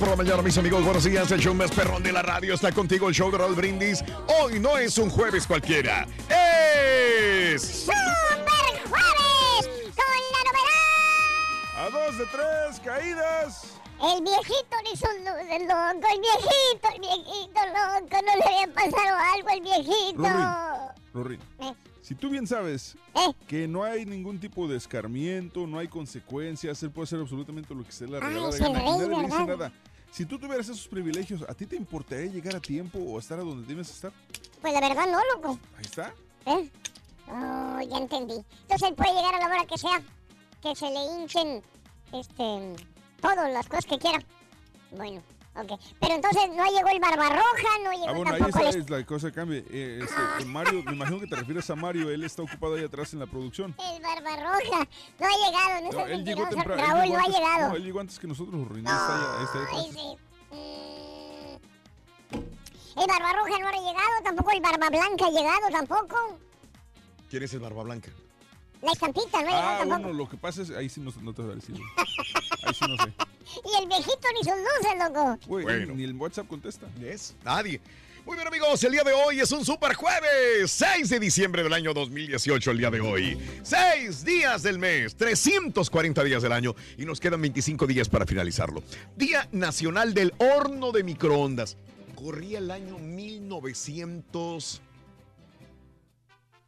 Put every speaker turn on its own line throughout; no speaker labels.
Por la mañana, mis amigos. Buenos días. El show más perrón de la radio está contigo. El show de Raúl Brindis. Hoy no es un jueves cualquiera. Es.
¡Super Jueves! Con la novedad.
A dos de tres caídas.
El viejito le hizo un loco, el viejito, el viejito loco, no le había pasado algo al viejito.
Rorín,
Eh,
si tú bien sabes
eh,
que no hay ningún tipo de escarmiento, no hay consecuencias, él puede hacer absolutamente lo que se le
Ay,
regala de
es el rey,
nadie le dice nada. Si tú tuvieras esos privilegios, ¿a ti te importaría llegar a tiempo o estar a donde debes estar?
pues la verdad no, loco.
Ahí está.
¿Eh? Oh, ya entendí. Entonces él puede llegar a la hora que sea, que se le hinchen, este, todas las cosas que quiera. Bueno, ok. Pero entonces no llegó el Barbarroja, no llegó
Ah, bueno, ahí
tampoco
está,
el,
es la cosa que cambia. Eh, este, Mario, me imagino que te refieres a Mario, él está ocupado ahí atrás en la producción.
el Barbarroja. No ha llegado, no,
No, él llegó temprano. él
Raúl,
llegó
no ha
antes-
llegado.
No, él llegó antes que nosotros, Rorín. Ahí está, ahí está ahí
sí. Mm. El Barbarroja no ha llegado, tampoco el Barba Blanca ha llegado, tampoco.
¿Quién es el Barba Blanca?
La estampita no ha llegado
Ah,
tampoco.
bueno, lo que pasa es, ahí sí no, no te voy a decir. Ahí sí no sé.
Y el viejito ni sus luces, loco.
Bueno.
ni el WhatsApp contesta.
¿Es? Nadie. Muy bien amigos, el día de hoy es un super jueves, 6 de diciembre del año 2018, el día de hoy. Seis días del mes, 340 días del año y nos quedan 25 días para finalizarlo. Día Nacional del Horno de Microondas. Corría el año 1900...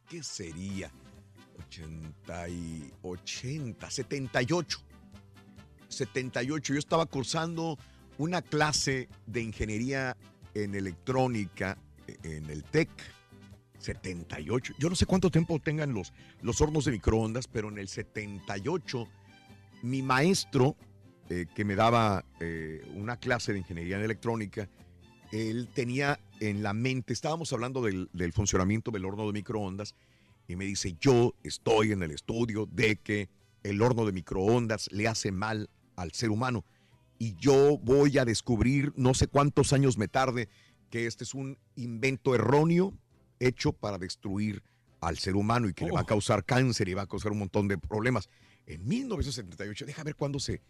¿Qué sería? 80 y 80, 78. 78. Yo estaba cursando una clase de ingeniería en electrónica en el TEC. 78. Yo no sé cuánto tiempo tengan los, los hornos de microondas, pero en el 78 mi maestro, eh, que me daba eh, una clase de ingeniería en electrónica, él tenía en la mente, estábamos hablando del, del funcionamiento del horno de microondas, y me dice, yo estoy en el estudio de que el horno de microondas le hace mal al ser humano y yo voy a descubrir, no sé cuántos años me tarde, que este es un invento erróneo hecho para destruir al ser humano y que le va a causar cáncer y va a causar un montón de problemas. En 1978, deja ver cuándo se,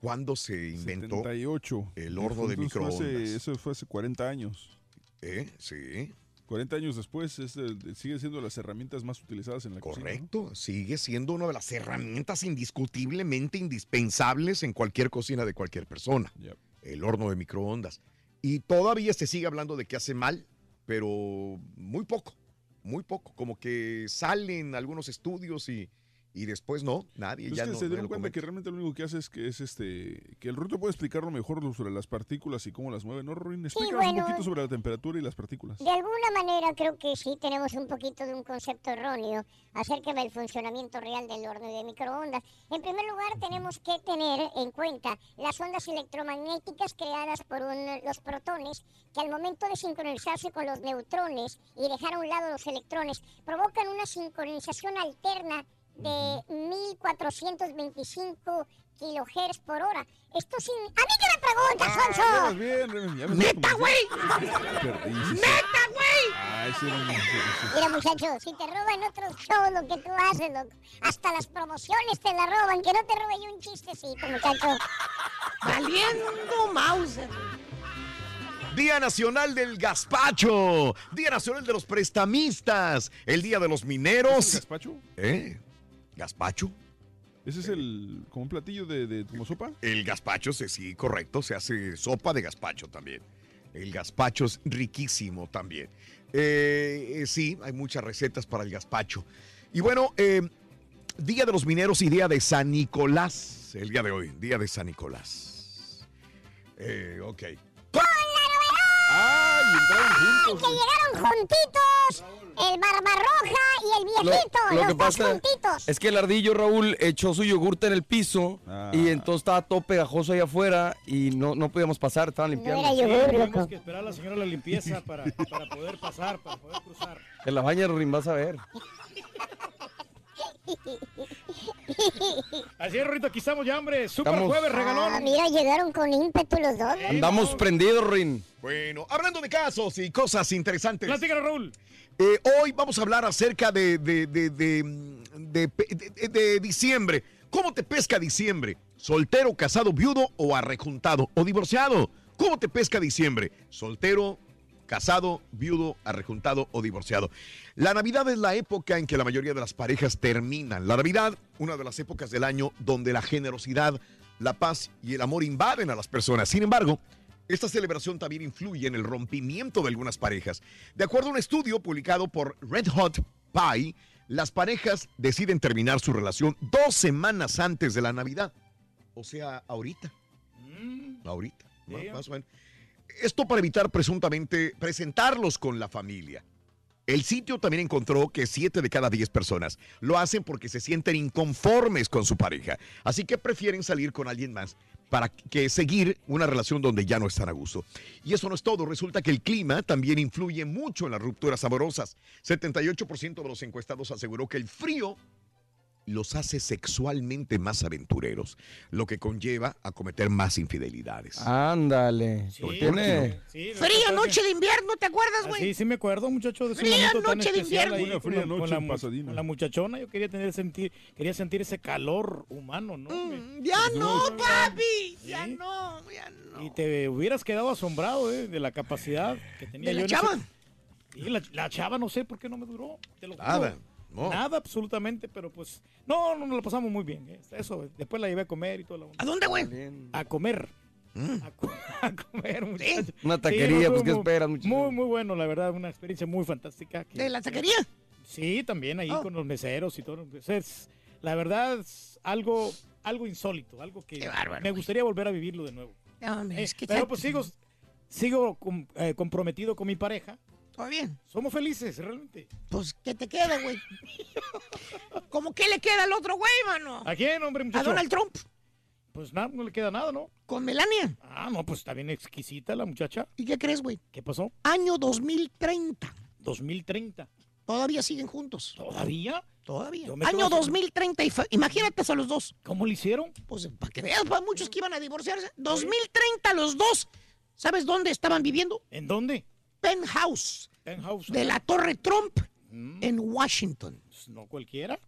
cuándo se inventó.
78.
el horno de
Entonces fue hace-
microondas.
eso fue hace 40 años.
¿Eh? Sí,
40 años después es sigue siendo las herramientas más utilizadas en la cocina. ¿no?
correcto. Sigue siendo una de las herramientas indiscutiblemente indispensables en cualquier cocina de cualquier persona.
Yep.
el horno de microondas. Y todavía se sigue hablando de que hace mal, pero muy poco, muy poco. Como que salen algunos estudios y, Y después no, nadie
Es
ya
que
no,
se dieron cuenta
comete.
que realmente lo único que hace es que es este que el Ruin te puede explicarlo mejor sobre las partículas y cómo las mueve, ¿no, Ruin? Explícanos
bueno.
un poquito sobre la temperatura y las partículas.
De alguna manera creo que sí tenemos un poquito de un concepto erróneo acerca del funcionamiento real del horno de microondas. En primer lugar, tenemos que tener en cuenta las ondas electromagnéticas creadas por un- los protones que al momento de sincronizarse con los neutrones y dejar a un lado los electrones provocan una sincronización alterna de 1425 kilohertz por hora. Esto sin... ¡A mí que me preguntas,
Ah,
Sonso!
bien,
¡Neta, güey!
¡Neta,
güey!
Ay, sí, Ruin, sí, sí.
Mira, muchacho, si te roban otros shows lo que tú haces, loco, hasta las promociones te la roban, que no te robe yo un chistecito, muchacho.
Valiendo Mauser.
Día Nacional del Gazpacho, Día Nacional de los Prestamistas, el Día de los
¿Es el
Mineros.
gazpacho?
¿Eh? ¿Gazpacho?
¿Ese es el como un platillo de, de como sopa?
El gazpacho, sí, sí, correcto, se hace sopa de gazpacho también. El gazpacho es riquísimo también. Eh, eh, sí, hay muchas recetas para el gazpacho. Y bueno, eh, Día de los Mineros y Día de San Nicolás, el día de hoy, Día de San Nicolás. Eh, ok.
¡Ay! Entraron juntos.
Que llegaron juntitos el Barbarroja y el
Lo,
viejito,
lo
los
que
dos
pasa
juntitos.
es que el ardillo Raúl echó su yogurte en el piso
Ah.
y entonces estaba todo pegajoso ahí afuera y no, no podíamos pasar, estaban
No
limpiando.
era yogur,
Tenemos
loco.
que esperar a la señora la limpieza para, para poder pasar, para poder cruzar.
En la baña Rin vas a ver.
Así es, Rito, aquí estamos ya, hombre. Super
Estamos-
jueves,
Ah,
regalón.
mira, llegaron con ímpetu los dos. ¿no?
Andamos prendidos, Rin.
Bueno, hablando de casos y cosas interesantes.
Platícanos, Raúl.
Eh, hoy vamos a hablar acerca de, de, de, de, de pe- de- de- de diciembre. ¿Cómo te pesca diciembre? ¿Soltero, casado, viudo o arrejuntado o divorciado? ¿Cómo te pesca diciembre? ¿Soltero, casado, viudo, arrejuntado o divorciado? La Navidad es la época en que la mayoría de las parejas terminan. La Navidad, una de las épocas del año donde la generosidad, la paz y el amor invaden a las personas. Sin embargo, esta celebración también influye en el rompimiento de algunas parejas. De acuerdo a un estudio publicado por Red Hot Pie, las parejas deciden terminar su relación dos semanas antes de la Navidad. O sea, ahorita. Ahorita. ¿no?
Yeah.
Más o menos. Esto para evitar presuntamente presentarlos con la familia. El sitio también encontró que 7 de cada 10 personas lo hacen porque se sienten inconformes con su pareja. Así que prefieren salir con alguien más para que seguir una relación donde ya no están a gusto. Y eso no es todo. Resulta que el clima también influye mucho en las rupturas amorosas. 78% de los encuestados aseguró que el frío los hace sexualmente más aventureros, lo que conlleva a cometer más infidelidades.
Ándale.
Sí,
Tiene.
sí,
Fría noche de invierno, ¿te acuerdas,
Ah,
güey?
Sí, sí me acuerdo, muchacho, de
Fría
tan
noche de invierno.
ahí
Una
con
fría
la- con
noche
la
en
mu-
Pasadena.
con la muchachona. Yo quería tener sentir, quería sentir ese calor humano, ¿no?
Mm, Ya no, papi. Ya no, ya no.
Y te hubieras quedado asombrado ¿eh? de la capacidad que tenía
¿De
yo.
la
ese-
chava?
La, la chava no sé por qué no me duró. Te lo juro.
Nada, no.
Nada, absolutamente, pero pues. No, no, nos lo pasamos muy bien. ¿eh? Eso, después la llevé a comer y todo. La...
¿A dónde, güey?
A comer.
Mm.
A, co- a comer, muchachos.
Una
Sí,
taquería,
no,
pues, ¿qué esperas, muchacho?
Muy, muy bueno, la verdad, una experiencia muy fantástica. que-
¿De la taquería?
Sí, también ahí
Oh.
con los meseros y todo. Pues, es, la verdad, es algo, algo insólito, algo que
Qué bárbaro,
me
güey.
gustaría volver a vivirlo de nuevo.
No, hombre,
Eh,
es que
pero
ya-
pues sigo, sigo com- eh, comprometido con mi pareja.
Todo bien.
Somos felices, realmente.
Pues, ¿qué te queda, güey? ¿Cómo que le queda al otro güey, mano?
¿A quién, hombre,
A
muchacho?
Donald Trump.
Pues nada, no le queda nada, ¿no?
Con Melania.
Ah, no, pues está bien exquisita la muchacha.
¿Y qué crees, güey?
¿Qué pasó?
Año 2030.
2030.
Todavía siguen juntos.
¿Todavía?
Todavía. Año
quedo-
2030. Y Imagínate a los dos.
¿Cómo le hicieron?
Pues para que veas, para muchos que iban a divorciarse. 2030 los dos. ¿Sabes dónde estaban viviendo?
¿En dónde?
Penthouse
Penthouse.
de la Torre Trump
Mm,
en Washington.
pues, no cualquiera.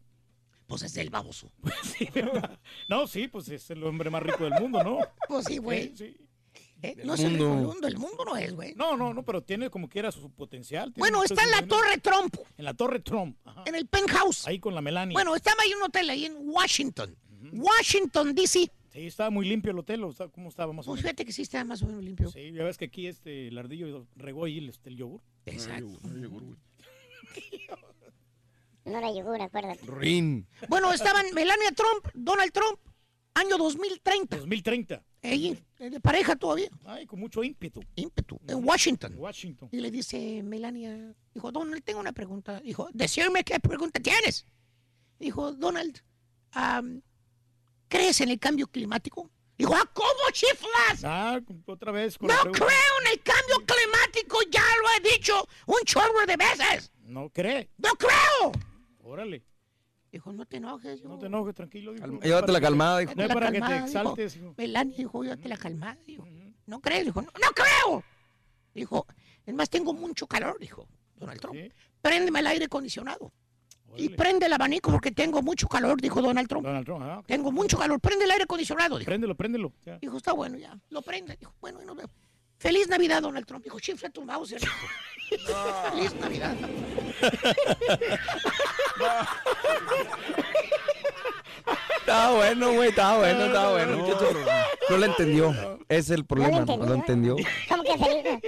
Pues es el baboso.
Sí, ¿verdad? no, sí, pues es el hombre más rico del mundo, ¿no?
Pues sí, güey.
Sí, sí.
¿Eh? No es el
mundo.
del mundo. El mundo no es, güey.
No, no, no, pero tiene como quiera su potencial. tiene
Bueno, está en la. Torre Trump.
En la Torre Trump. Ajá.
En el penthouse.
Ahí con la Melania.
Bueno, estaba ahí en un hotel ahí en Washington. Washington, D.C.
Sí, estaba muy limpio el hotel. o sea, ¿Cómo estaba más o
Pues
menos?
fíjate que sí está más o menos limpio.
Sí, ya ves que aquí este, el ardillo regó ahí el, este, el yogur.
Exacto.
No llegó, güey.
No era yogur, acuérdate.
Rin.
Bueno, estaban Melania Trump, Donald Trump, año 2030.
2030.
Ella, eh, de pareja todavía.
Ay, con mucho ímpetu.
Ímpetu. En Washington.
Washington.
Y le dice Melania, dijo, Donald, tengo una pregunta. Dijo, decirme qué pregunta tienes. Dijo, Donald, am, ¿crees en el cambio climático? Dijo, ¿ah, cómo chiflas?
Ah, otra vez con
No creo en el cambio climático, ya lo he dicho un chorro de veces.
No cree.
¡No creo!
Órale.
Dijo, no te enojes.
No te enojes, tranquilo. dijo.
Llévate la calmada, dijo.
No es para que te
dijo.
exaltes. hijo.
Melania dijo, llévate la calmada. Dijo, ¿no crees? Dijo, no, no creo. Dijo, es más, tengo mucho calor, dijo Donald Trump.
Sí.
Préndeme el aire acondicionado. Y prende el abanico porque tengo mucho calor, dijo Donald Trump.
Donald Trump, ah.
Tengo mucho calor, prende el aire acondicionado, dijo.
Préndelo, préndelo. Ya.
Dijo, está bueno, ya, lo prende. Dijo, bueno, y nos vemos. Feliz Navidad, Donald Trump. Dijo, chifla tu mouse, dijo. Feliz Navidad.
Estaba bueno, güey, estaba bueno, estaba bueno. No lo entendió. Ese es el problema, no lo entendió.
¿Cómo que feliz?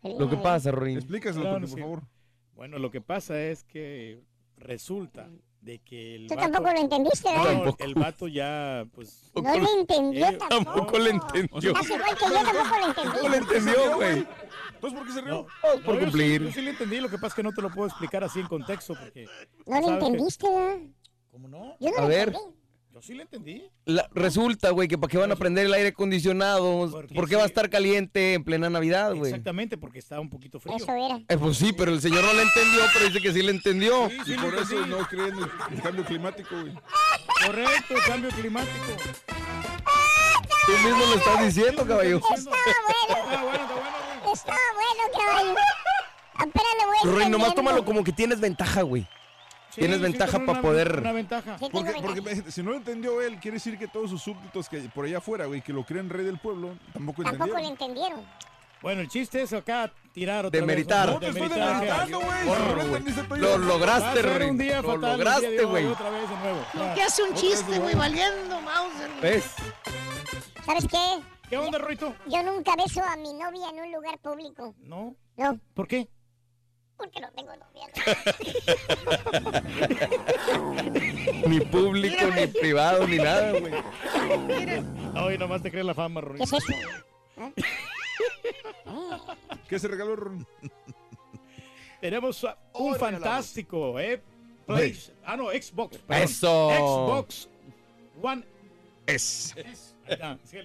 feliz
Lo que pasa, Rorín.
Explícaselo, por
sí.
favor.
Bueno, lo que pasa es que resulta de que el
Tú
vato,
tampoco lo entendiste,
No,
¿verdad?
el vato ya, pues...
No lo entendió
Eh,
tampoco.
Tampoco lo entendió.
Estás igual que yo, tampoco lo entendí.
No lo entendió, güey.
Entonces, ¿por qué se rió?
No,
Por
yo sí-
cumplir.
Yo sí, le entendí, lo que pasa es que no te lo puedo explicar así en contexto porque...
No lo
¿sabes que-
entendiste, ¿verdad?
¿Cómo no?
Yo no
A
lo
ver.
entendí.
Yo sí le entendí.
La- resulta, güey, que para qué van a prender el aire acondicionado.
Porque
¿Por qué va a estar caliente en plena Navidad, güey?
Exactamente, porque está un poquito frío.
Eso era.
Eh, pues sí, pero el señor no le entendió, pero dice que sí le entendió.
Sí, sí
Y
le
por eso no creen en el cambio climático, güey.
Correcto, cambio climático.
Tú mismo lo estás diciendo, caballo.
Estaba bueno,
Está bueno, está bueno,
estaba caballo. Apenas lo voy
Roy, nomás tómalo como que tienes ventaja, güey.
Sí,
Tienes
sí,
ventaja para
una-
poder-
Una ventaja.
Sí,
Porque, porque si no lo entendió él, quiere decir que todos sus súbditos que por allá afuera, güey, que lo creen rey del pueblo, tampoco
Tampoco lo
entendieron.
entendieron.
Bueno, el chiste es acá tirar otra
Demeritar.
vez.
No te estoy
Demeritar,
demeritando, güey. No lo
lograste,
día
Lo lograste, güey.
Otra vez de nuevo.
Lo que hace un
otra
chiste, güey, valiendo, Mauser.
¿Ves?
¿Sabes qué?
¿Qué onda, Roito?
Yo nunca beso a mi novia en un lugar público.
No.
No,
¿Por qué?
Porque no tengo novia.
Ni público, ni privado, ni nada, güey.
Ay, nomás te crees la fama,
¿Qué
Roito.
es eso?
¿Qué se regaló, Ron?
Tenemos un fantástico, ¿eh? Play- Ah, no, Xbox. perdón.
Eso.
Xbox One
Es.
S. Ahí está. Sí,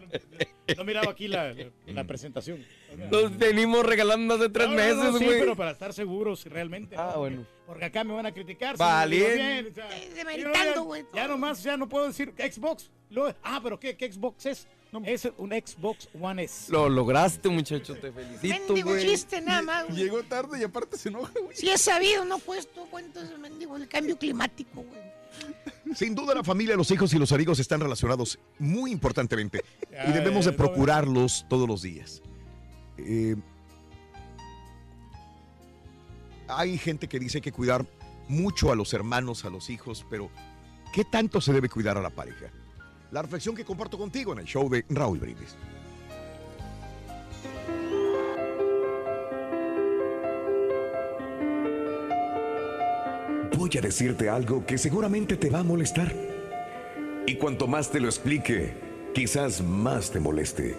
no, miraba aquí la, la- la presentación.
Nos venimos regalando hace tres
No, no, no,
meses,
sí,
güey.
pero para estar seguros realmente.
Ah,
¿no?
bueno.
Porque acá me van a criticar. si
Vale.
lo bien, o sea, ya, ya nomás, ya no puedo decir Xbox. Luego, ah, pero ¿qué, qué Xbox es? Es un Xbox One S.
Lo lograste, muchacho. Te felicito,
Mendigo
güey.
chiste, nada más, güey.
Llegó tarde y aparte se enoja, güey.
Si es sabido, no puesto cuentos, mendigo, el cambio climático, güey.
Sin duda la familia, los hijos y los amigos están relacionados muy importantemente y debemos de procurarlos todos los días. Eh, hay gente que dice que cuidar mucho a los hermanos, a los hijos, pero ¿qué tanto se debe cuidar a la pareja? La reflexión que comparto contigo en el show de Raúl Brindis.
Voy a decirte algo que seguramente te va a molestar. Y cuanto más te lo explique, quizás más te moleste.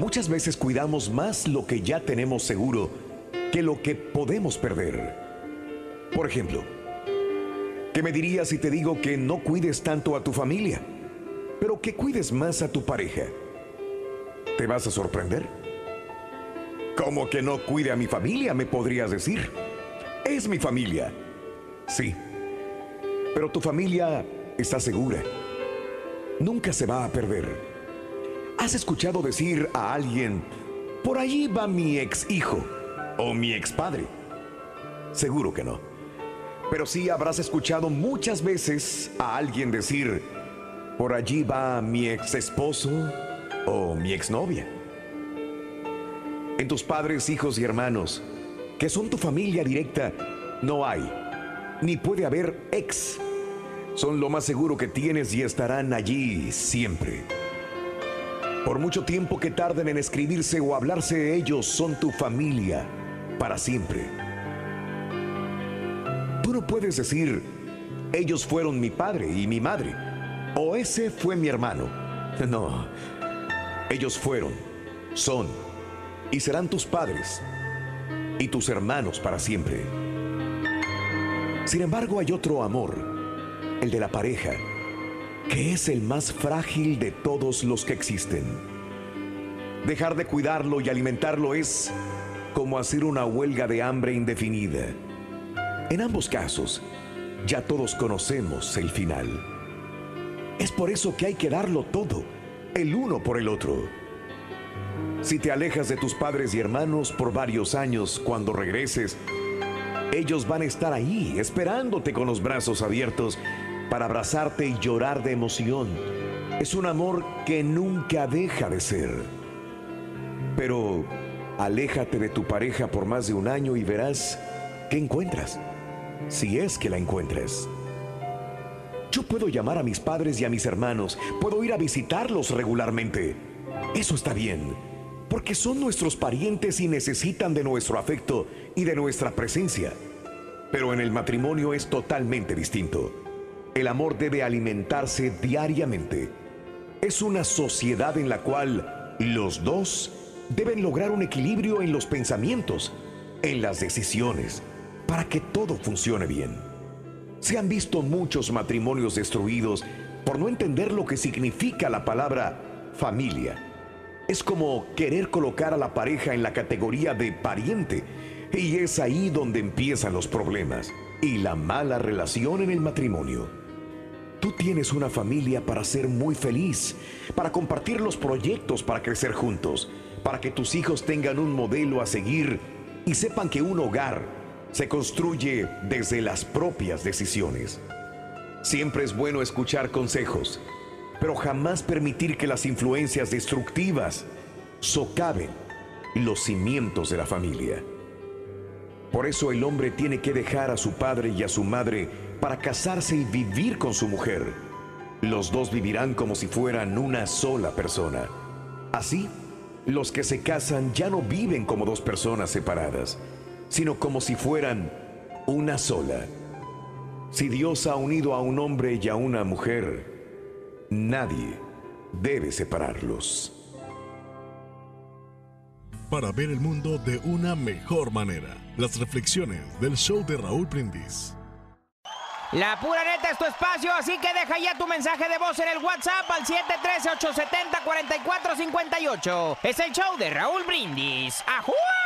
Muchas veces cuidamos más lo que ya tenemos seguro que lo que podemos perder. Por ejemplo, ¿qué me dirías si te digo que no cuides tanto a tu familia, pero que cuides más a tu pareja? ¿Te vas a sorprender? ¿Cómo que no cuide a mi familia? Me podrías decir. Es mi familia. Sí. Pero tu familia está segura. Nunca se va a perder. ¿Has escuchado decir a alguien, por allí va mi ex hijo o mi ex padre? Seguro que no. Pero sí habrás escuchado muchas veces a alguien decir, por allí va mi ex esposo o mi exnovia. En tus padres, hijos y hermanos, que son tu familia directa, no hay, ni puede haber ex. Son lo más seguro que tienes y estarán allí siempre. Por mucho tiempo que tarden en escribirse o hablarse ellos, son tu familia para siempre. Tú no puedes decir, ellos fueron mi padre y mi madre, o ese fue mi hermano. No, ellos fueron, son y serán tus padres y tus hermanos para siempre. Sin embargo, hay otro amor, el de la pareja, que es el más frágil de todos los que existen. Dejar de cuidarlo y alimentarlo es como hacer una huelga de hambre indefinida. En ambos casos, ya todos conocemos el final. Es por eso que hay que darlo todo, el uno por el otro. Si te alejas de tus padres y hermanos por varios años, cuando regreses, ellos van a estar ahí, esperándote con los brazos abiertos para abrazarte y llorar de emoción. Es un amor que nunca deja de ser. Pero aléjate de tu pareja por más de un año y verás qué encuentras, si es que la encuentras. Yo puedo llamar a mis padres y a mis hermanos, puedo ir a visitarlos regularmente. Eso está bien, porque son nuestros parientes y necesitan de nuestro afecto y de nuestra presencia. Pero en el matrimonio es totalmente distinto. El amor debe alimentarse diariamente. Es una sociedad en la cual los dos deben lograr un equilibrio en los pensamientos, en las decisiones, para que todo funcione bien. Se han visto muchos matrimonios destruidos por no entender lo que significa la palabra familia. Es como querer colocar a la pareja en la categoría de pariente y es ahí donde empiezan los problemas y la mala relación en el matrimonio. Tú tienes una familia para ser muy feliz, para compartir los proyectos para crecer juntos, para que tus hijos tengan un modelo a seguir y sepan que un hogar se construye desde las propias decisiones. Siempre es bueno escuchar consejos, pero jamás permitir que las influencias destructivas socaven los cimientos de la familia. Por eso el hombre tiene que dejar a su padre y a su madre para casarse y vivir con su mujer. Los dos vivirán como si fueran una sola persona. Así, los que se casan ya no viven como dos personas separadas, sino como si fueran una sola. Si Dios ha unido a un hombre y a una mujer, nadie debe separarlos.
Para ver el mundo de una mejor manera, las reflexiones del show de Raúl Brindis.
La pura neta es tu espacio, así que deja ya tu mensaje de voz en el WhatsApp al 713-870-4458. Es el show de Raúl Brindis. ¡Ajúa!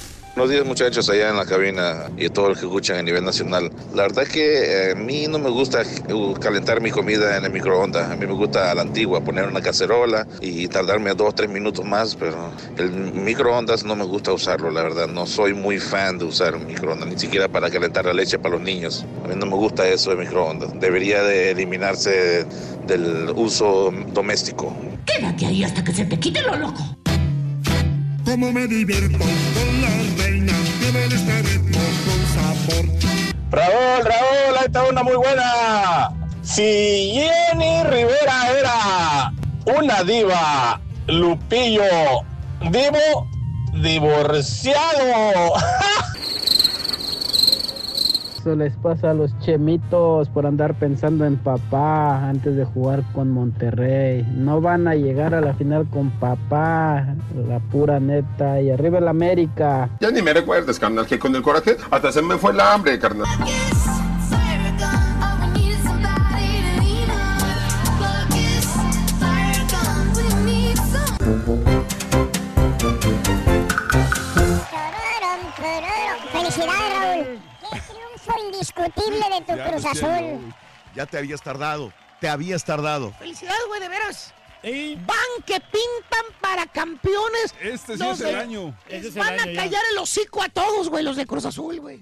Buenos días muchachos allá en la cabina y todo el que escuchan a nivel nacional. La verdad es que eh, a mí no me gusta uh, calentar mi comida en el microondas. A mí me gusta a la antigua, poner una cacerola y tardarme dos o tres minutos más, pero el microondas no me gusta usarlo, la verdad. No soy muy fan de usar un microondas, ni siquiera para calentar la leche para los niños. A mí no me gusta eso de microondas. Debería de eliminarse del uso doméstico.
Quédate ahí hasta que se te quite lo loco.
Cómo me divierto con la
Raúl, Raúl, ahí está una muy buena. Si Jenny Rivera era una diva, Lupillo, divo, divorciado.
Eso les pasa a los chemitos por andar pensando en papá antes de jugar con Monterrey. No van a llegar a la final con papá, la pura neta. Y arriba el América.
Ya ni me recuerdes, carnal, que con el coraje hasta se me fue el hambre, carnal.
Indiscutible de tu
Ya
Cruz Azul.
Ya te habías tardado. Te habías tardado.
Felicidades, güey, de veras. Van que pintan para campeones.
Este sí
Los
es el
de-
año.
El
van
año
a
ya.
callar el hocico a todos, güey, los de Cruz Azul, güey.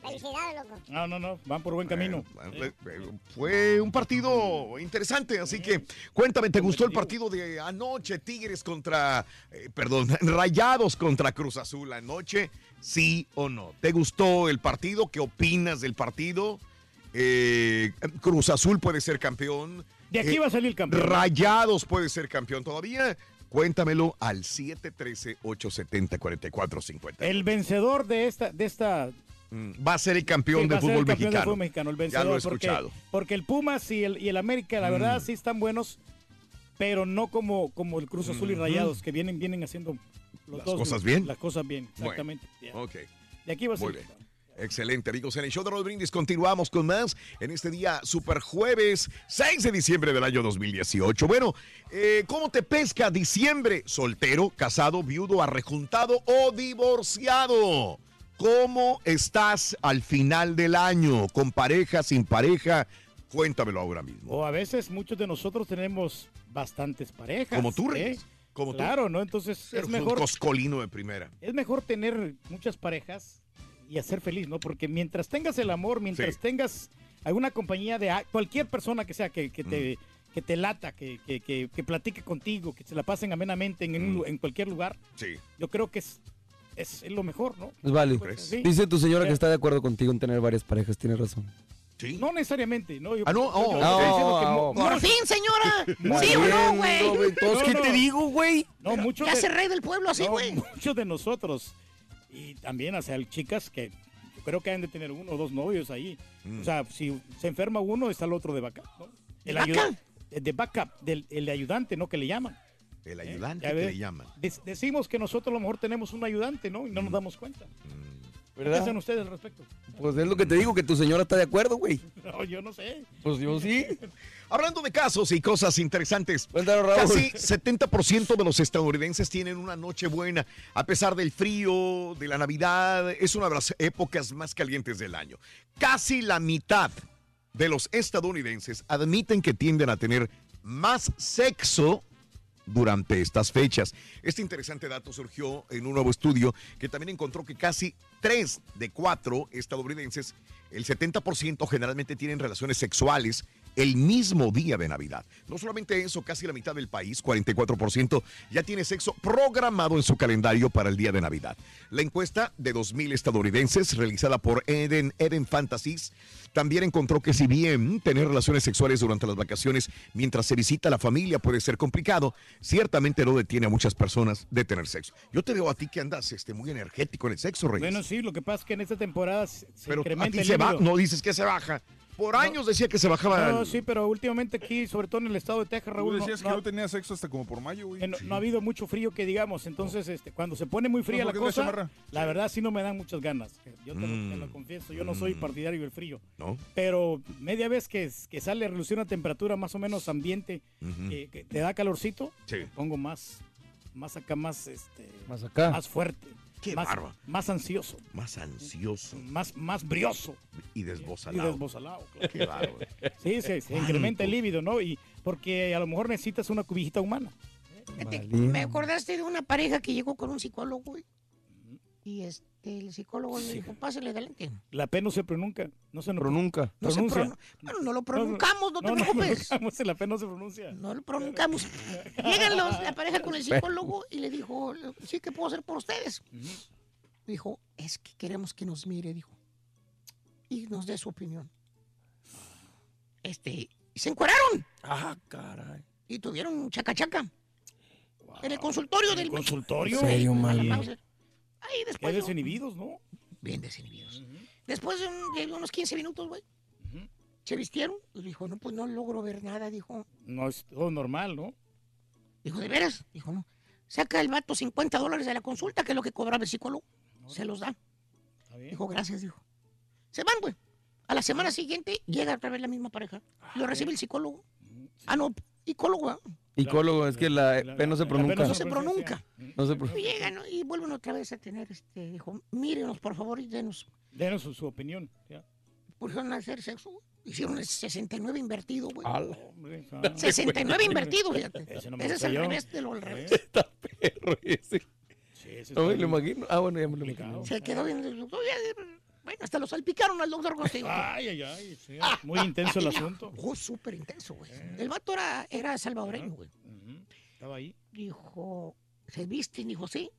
Felicidades, loco.
No, no, no, van por buen camino.
Eh, eh, Fue un partido interesante, así que cuéntame, ¿te gustó el partido de anoche? Tigres contra, eh, perdón, Rayados contra Cruz Azul anoche, sí o no? ¿Te gustó el partido? ¿Qué opinas del partido? Eh, Cruz Azul puede ser campeón.
De aquí
Eh,
va a salir campeón.
Rayados puede ser campeón todavía. Cuéntamelo al 713-870-4450.
El vencedor de esta, de esta
Mm, Va a ser el campeón
Sí,
del fútbol
el campeón del fútbol mexicano, el
ya
vencedor,
lo he
porque-
escuchado.
Porque, el Pumas y el, y el América, la verdad,
Mm.
sí están buenos, pero no como, como el Cruz Azul y. Rayados, que vienen, vienen haciendo los
Las
dos,
cosas bien.
Las cosas bien, exactamente.
Ok.
De aquí va a ser.
Muy bien. Excelente, amigos. En el show de Raúl Brindis continuamos con más en este día super jueves 6 de diciembre del año 2018. Bueno, eh, ¿cómo te pesca diciembre? ¿Soltero, casado, viudo, arrejuntado o divorciado? ¿Cómo estás al final del año? ¿Con pareja, sin pareja? Cuéntamelo ahora mismo.
O a veces muchos de nosotros tenemos bastantes parejas.
Como tú,
¿eh?
Reyes. Como tú.
Claro, ¿no? Entonces
Eres
es
un
mejor,
coscolino de primera.
es mejor tener muchas parejas y hacer feliz, ¿no? Porque mientras tengas el amor, mientras
Sí.
tengas alguna compañía de cualquier persona que sea que, que
Mm.
te, que te lata, que, que, que- que platique contigo, que se la pasen amenamente en, un
Mm.
en cualquier lugar,
Sí.
yo creo que es, es, es lo mejor, ¿no?
Es válido.
Sí.
Dice tu señora que está de acuerdo contigo en tener varias parejas, tienes razón.
No necesariamente, ¿no? Yo-
Ah, no, oh,
mu-
oh.
Por fin, señora. ¿Sí o no, güey?
¿qué
no.
te digo, güey?
No, muchos
Ya
de-
se rey del pueblo así, güey.
muchos de nosotros y también, o sea, chicas que yo creo que han de tener uno o dos novios ahí.
Mm.
O sea, si se enferma uno, está el otro de backup, ¿no? El
¿De
ayuda-
backup?
eh, De backup, del, el ayudante, ¿no? Que le llaman.
El ayudante
Ya
que
ves,
le llaman.
dec- decimos que nosotros a lo mejor tenemos un ayudante, ¿no? Y no nos
Mm.
damos cuenta. ¿Qué
¿Verdad?
piensan ustedes al respecto?
Pues es lo que te digo, que tu señora está de acuerdo, güey.
No, yo no sé.
Pues yo sí.
Hablando de casos y cosas interesantes,
Cuéntanos, Raúl.
casi 70% de los estadounidenses tienen una noche buena. A pesar del frío, de la Navidad, es una de las épocas más calientes del año. Casi la mitad de los estadounidenses admiten que tienden a tener más sexo durante estas fechas. Este interesante dato surgió en un nuevo estudio que también encontró que casi 3 de 4 estadounidenses, el 70% generalmente tienen relaciones sexuales el mismo día de Navidad. No solamente eso, casi la mitad del país, 44%, ya tiene sexo programado en su calendario para el día de Navidad. La encuesta de 2.000 estadounidenses realizada por Eden, Eden Fantasies también encontró que si bien tener relaciones sexuales durante las vacaciones mientras se visita a la familia puede ser complicado, ciertamente no detiene a muchas personas de tener sexo. Yo te veo a ti que andas este, muy energético en el sexo, Reyes.
Bueno, sí, lo que pasa es que en esta temporada se
a
incrementa
ti
el
se va,
líbido.
no dices que se baja. Por años decía que se bajaba.
No,
el-
sí, pero últimamente aquí, sobre todo en el estado de Texas,
Tú
Raúl, no,
decías
no-
que no tenía sexo hasta como por mayo, güey.
Eh, no, no ha habido mucho frío que digamos, entonces este, cuando se pone muy fría
¿por
la cosa, la verdad sí no me dan muchas ganas. Yo te, lo-
Mm.
te lo confieso, yo no soy partidario del frío.
¿No?
Pero media vez que, que sale a reducir una temperatura más o menos ambiente,
Ujú.
que, que te da calorcito,
Sí.
pongo más, más acá, más, este,
Más acá.
más fuerte.
Qué
más, ansioso,
Más ansioso
más, más brioso.
y
Y
desbozalado.
desbozalado, claro.
Qué bárbaro.
Sí, se, incrementa el líbido, ¿no? Y porque a lo mejor necesitas una cubijita humana.
Me acordaste de una pareja que llegó con un psicólogo, güey. Y este, el psicólogo le dijo, pásale adelante.
La P no se pronuncia, no se
Pero nunca.
No se
pronuncia.
pronun- bueno, no lo pronunciamos, no, te
no, no,
preocupes.
no, la P no se pronuncia.
No lo pronunciamos. Llegan los- la pareja con el psicólogo y le dijo, sí, ¿qué puedo hacer por ustedes? Dijo, es que queremos que nos mire, dijo. Y nos dé su opinión. Este, y se encueraron
Ah, caray.
y tuvieron chaca chaca. En el consultorio
¿En el
del
consultorio?
¿En serio,
Ahí
Qué
después. de-
desinhibidos, ¿no?
Bien desinhibidos. Después de, un- de unos 15 minutos, güey, se vistieron y dijo, no, pues no logro ver nada, dijo.
No es todo normal, ¿no?
Dijo, ¿de veras? Dijo, no. Saca el vato 50 dólares de la consulta, que es lo que cobraba el psicólogo. Se los da.
Está bien.
Dijo, gracias, dijo. Se van, güey. A la semana siguiente llega otra vez la misma pareja. Lo recibe el psicólogo. Ah, no, psicólogo, ¿ah?
Icólogo, es que la
La-
P no se pronuncia.
No se pronunca.
No se
Y
pronuncia.
llegan y vuelven otra vez a tener, este, dijo, mírenos, por favor, y denos.
Denos su, su opinión. ya.
Pusieron a hacer sexo, güey. Hicieron el 69 invertido, güey.
Hombre, ah.
69 invertido, fíjate.
Ese no
Ese es el revés de lo al revés.
Está perro ese.
Sí, ese
No me lo imagino. Ah, bueno, ya me lo imagino.
Se quedó bien. Bueno, hasta lo salpicaron al doctor contigo.
Ay, ay, ay. sí, muy intenso el asunto.
Oh, súper intenso, güey. El vato era, era salvadoreño, güey.
Estaba ahí.
Dijo, ¿se visten? Dijo, sí.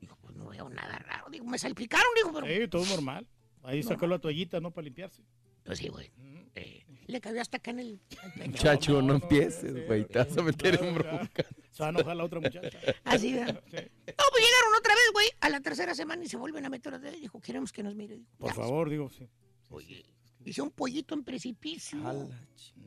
Dijo, pues no veo nada raro. Digo, me salpicaron, dijo, pero...
Sí, todo normal. Ahí sacó la toallita, ¿no? Para limpiarse.
Pues sí, güey. Eh, le cayó hasta acá en el... el.
Muchacho, no empieces, güey. Te vas a meter en bronca.
Se va a enojar la otra muchacha.
Así, ¿verdad? No, pues llegaron otra vez, güey, a la tercera semana y se vuelven a meter. otra vez. Dijo, queremos que nos mire. Dijo,
Por
"Ya,
favor, digo, sí.
Oye, hice un pollito en precipicio.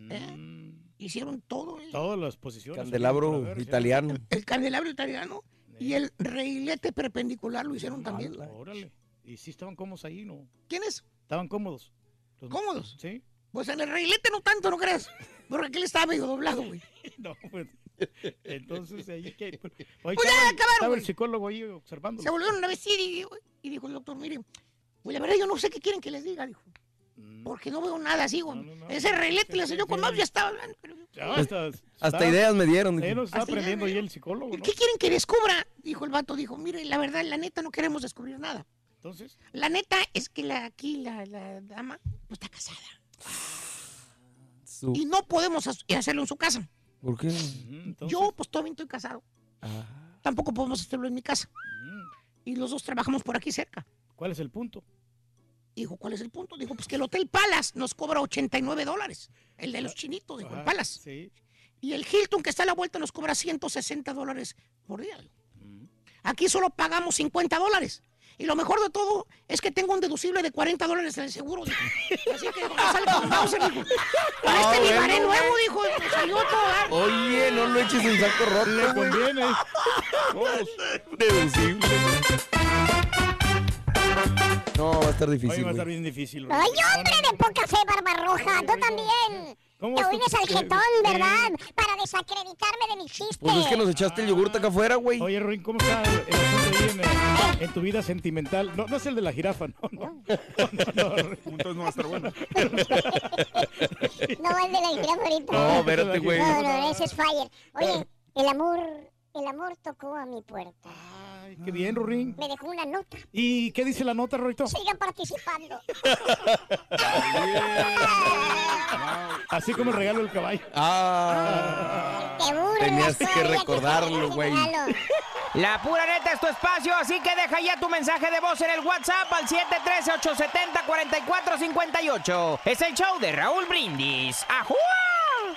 ¿eh? Hicieron todo. ¿eh?
Todas las posiciones.
Candelabro
ver,
italiano.
El candelabro italiano y el reilete perpendicular lo hicieron también.
Órale. Y sí estaban cómodos ahí, ¿no?
¿Quiénes?
Estaban cómodos. Los-
¿Cómodos?
Sí.
Pues en el reilete no tanto, ¿no crees? Porque aquel estaba medio doblado, güey.
No, pues. Entonces, ahí que. Hoy
Pues ya
estaba, el-
acabaron,
estaba el psicólogo ahí observando.
Se volvieron a vestir y, y dijo el doctor, mire, pues la verdad yo no sé qué quieren que les diga, dijo. Porque no veo nada así, güey. Ese reilete le enseñó con más, ya estaba hablando. pero-
Ya, hasta,
Hasta ideas me dieron.
Sí,
dijo.
nos está aprendiendo ahí el psicólogo, ¿no?
¿Qué quieren que descubra? Dijo el vato, dijo, mire, la verdad, la neta no queremos descubrir nada.
Entonces,
La neta es que la, aquí la, la dama no está casada.
Su-
Y no podemos hacerlo en su casa.
¿Por qué?
Yo, pues todavía estoy casado.
Ah.
Tampoco podemos hacerlo en mi casa. Y los dos trabajamos por aquí cerca.
¿cuál es el punto?
Dijo, ¿cuál es el punto? Dijo, pues que el Hotel Palace nos cobra 89 dólares. El de los chinitos, dijo, el
Ah,
Palace.
Sí.
Y el Hilton, que está a la vuelta, nos cobra 160 dólares por día. dijo. Aquí solo pagamos 50 dólares. Y lo mejor de todo es que tengo un deducible de 40 dólares en el seguro. dijo. Así que sale con Bowser, dijo. Con
Ah,
este
bueno, güey.
nuevo, dijo, me salió todo.
Oye, no lo eches en saco roto.
Le conviene.
Deducible. No, va a estar
Hoy
difícil.
va a estar bien difícil.
Ay, hombre de poca fe, Barbarroja. Tú también.
¿Cómo
Te
es tu-
oídes al jetón. ¿verdad? Para desacreditarme de mis chistes.
Pues es que nos echaste el yogurt acá afuera, güey.
Oye, Ruin, ¿cómo está el, el asunto ahí en, eh, en tu vida sentimental? No, no es el de la jirafa, no, no.
Entonces no va a estar bueno.
No, el de la jirafa ahorita.
No, espérate, güey.
No, no, ese es Fire. Oye, el amor, el amor tocó a mi puerta.
Qué bien, Ruin.
Me dejó una nota.
¿Y qué dice la nota, Rorito?
Sigan participando.
Así como el regalo del caballo.
Ah. Tenías que recordarlo, güey.
La pura neta es tu espacio, así que deja ya tu mensaje de voz en el WhatsApp al 713-870-4458. Es el show de Raúl Brindis. ¡Ajúa!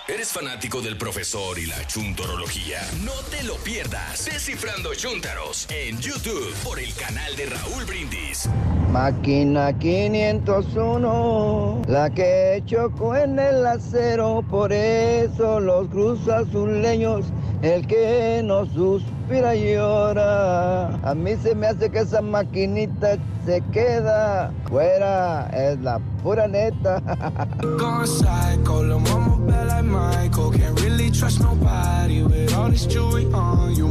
¿Eres fanático del profesor y la chuntorología? No te lo pierdas. Descifrando Chuntaros en YouTube por el canal de Raúl Brindis.
Máquina 501, la que chocó en el acero, por eso los cruzazuleños, el que no suspira llora. A mí se me hace que esa maquinita se queda fuera, es la pura neta.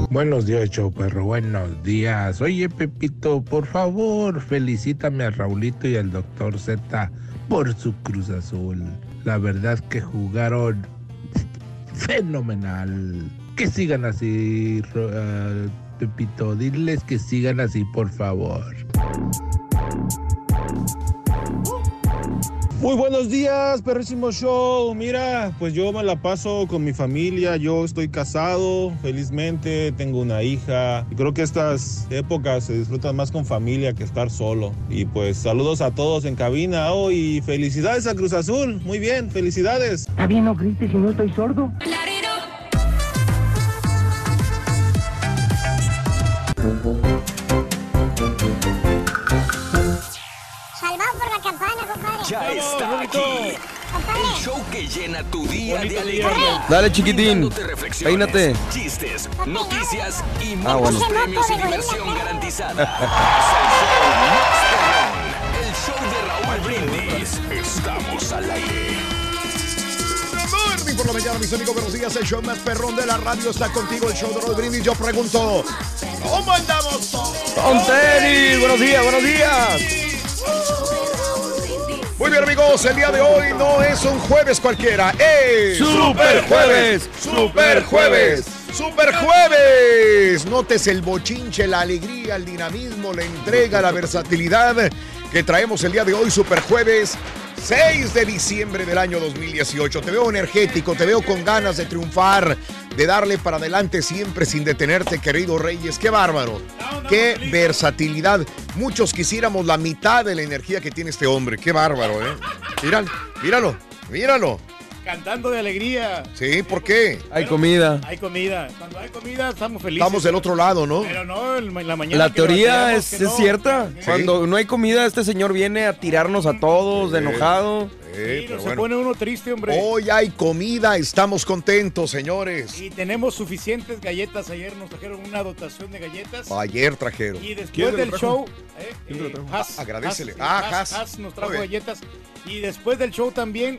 Buenos días, show perro. Buenos días. Oye, Pepito, por favor, felicítame a Raulito y al doctor Z por su Cruz Azul. La verdad que jugaron fenomenal. Que sigan así, ah, Pepito. Diles que sigan así, por favor.
Muy buenos días, perrísimo show. Mira, pues yo me la paso con mi familia. Yo estoy casado, felizmente, tengo una hija. Y creo que estas épocas se disfrutan más con familia que estar solo. Y pues saludos a todos en cabina. Oh, y felicidades a Cruz Azul. Muy bien, felicidades.
Está bien, no grites si no estoy sordo.
Ya está aquí. El show que llena tu día de alegría.
Dale, chiquitín. Peínate.
Chistes, noticias y
Ah,
muchos
bueno.
premios y diversión garantizada. Es el show de Raúl Brindis. Estamos al aire.
Por la mañana, mis amigos, buenos días. El show más perrón de la radio está contigo, el show de Roll Brindis. Yo pregunto, ¿cómo andamos todos?
Buenos días, buenos días.
Muy bien, amigos, el día de hoy no es un jueves cualquiera, es
Super Jueves,
Super Jueves, Super Jueves. Notes el bochinche, la alegría, el dinamismo, la entrega, la versatilidad que traemos el día de hoy, Super Jueves 6 de diciembre del año 2018. Te veo energético, te veo con ganas de triunfar, de darle para adelante siempre sin detenerte, querido Reyes. Qué bárbaro, qué versatilidad. Muchos quisiéramos la mitad de la energía que tiene este hombre. Qué bárbaro, ¿eh? Míralo, míralo, míralo.
Cantando de alegría.
Sí, ¿por qué?
Hay comida.
Hay comida. Cuando hay comida estamos felices.
Estamos del otro lado, ¿no?
Pero no, en la mañana.
La teoría es,
que
es
no.
cierta.
Sí.
Cuando no hay comida, este señor viene a tirarnos a todos de enojado.
Sí,
se pone uno triste, hombre.
Hoy hay comida, estamos contentos, señores.
Y tenemos suficientes galletas. Ayer nos trajeron una dotación de galletas.
Ayer trajeron.
Y después del show, eh,
¿Quién te lo
eh,
trajo?
Haas,
Agradecele.
Haas,
Ah,
Haas,
Haas.
Nos trajo galletas. Y después del show también,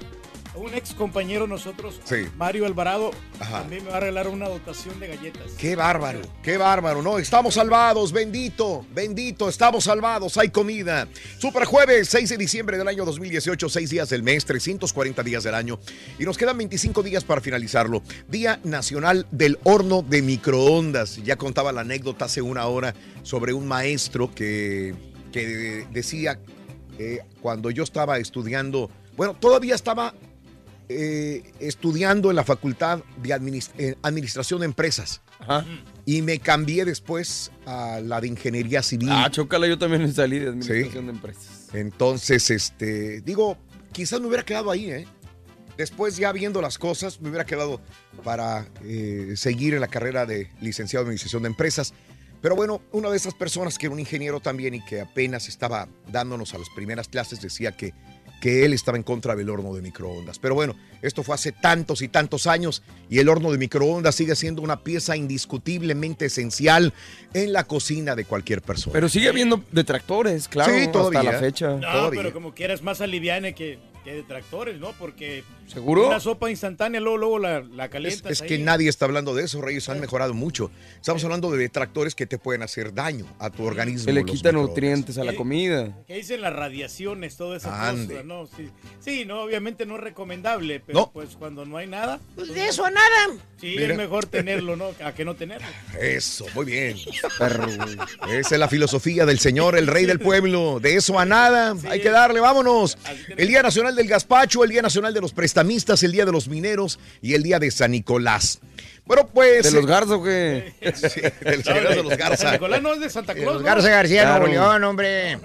un ex compañero nosotros,
Sí.
Mario Alvarado,
Ajá.
también me va a regalar una dotación de galletas.
Qué bárbaro, qué bárbaro, ¿no? Estamos salvados, bendito, bendito, estamos salvados, hay comida. Super jueves, 6 de diciembre del año 2018, 6 días del mes, 340 días del año. Y nos quedan 25 días para finalizarlo. Día Nacional del Horno de Microondas. Ya contaba la anécdota hace una hora sobre un maestro que, que decía eh, cuando yo estaba estudiando, bueno, todavía estaba eh, estudiando en la Facultad de eh, Administración de Empresas. Y me cambié después a la de Ingeniería Civil.
Ah, chócala, yo también salí de administración de empresas.
Entonces, este, digo, quizás me hubiera quedado ahí, ¿eh? Después ya viendo las cosas, me hubiera quedado para eh, seguir en la carrera de licenciado en Administración de Empresas. Pero bueno, una de esas personas que era un ingeniero también y que apenas estaba dándonos a las primeras clases decía que, que él estaba en contra del horno de microondas. Pero bueno, esto fue hace tantos y tantos años y el horno de microondas sigue siendo una pieza indiscutiblemente esencial en la cocina de cualquier persona.
Pero sigue habiendo detractores, claro,
Sí, todavía.
hasta la fecha.
No, pero como quieras, más aliviane que, que detractores, ¿no? Porque
¿Seguro?
una sopa instantánea, luego, luego la, la
Es,
calientas
es
ahí.
que nadie está hablando de eso, Reyes. Han mejorado mucho. Estamos hablando de detractores que te pueden hacer daño a tu organismo.
Que le quitan nutrientes a la comida.
Que dicen las radiaciones,
Ande.
cosa, ¿no? Sí, sí, no, obviamente no es recomendable, pero
No.
pues cuando no hay nada.
Pues de eso a nada.
Sí,
Mira.
es mejor tenerlo, ¿no? A que no tenerlo.
Eso, muy bien. Esa es la filosofía del señor, el rey del pueblo. De eso a nada. Hay que darle, vámonos. El Día Nacional del Gazpacho, el Día Nacional de los Prestamistas, el Día de los Mineros y el Día de San Nicolás. Bueno, pues.
¿De los Garza o qué?
Sí, de los Garza, de los Garza.
San Nicolás no es de Santa
De
Claus.
los
¿no?
Garza García,
Claro.
Nuevo León, hombre.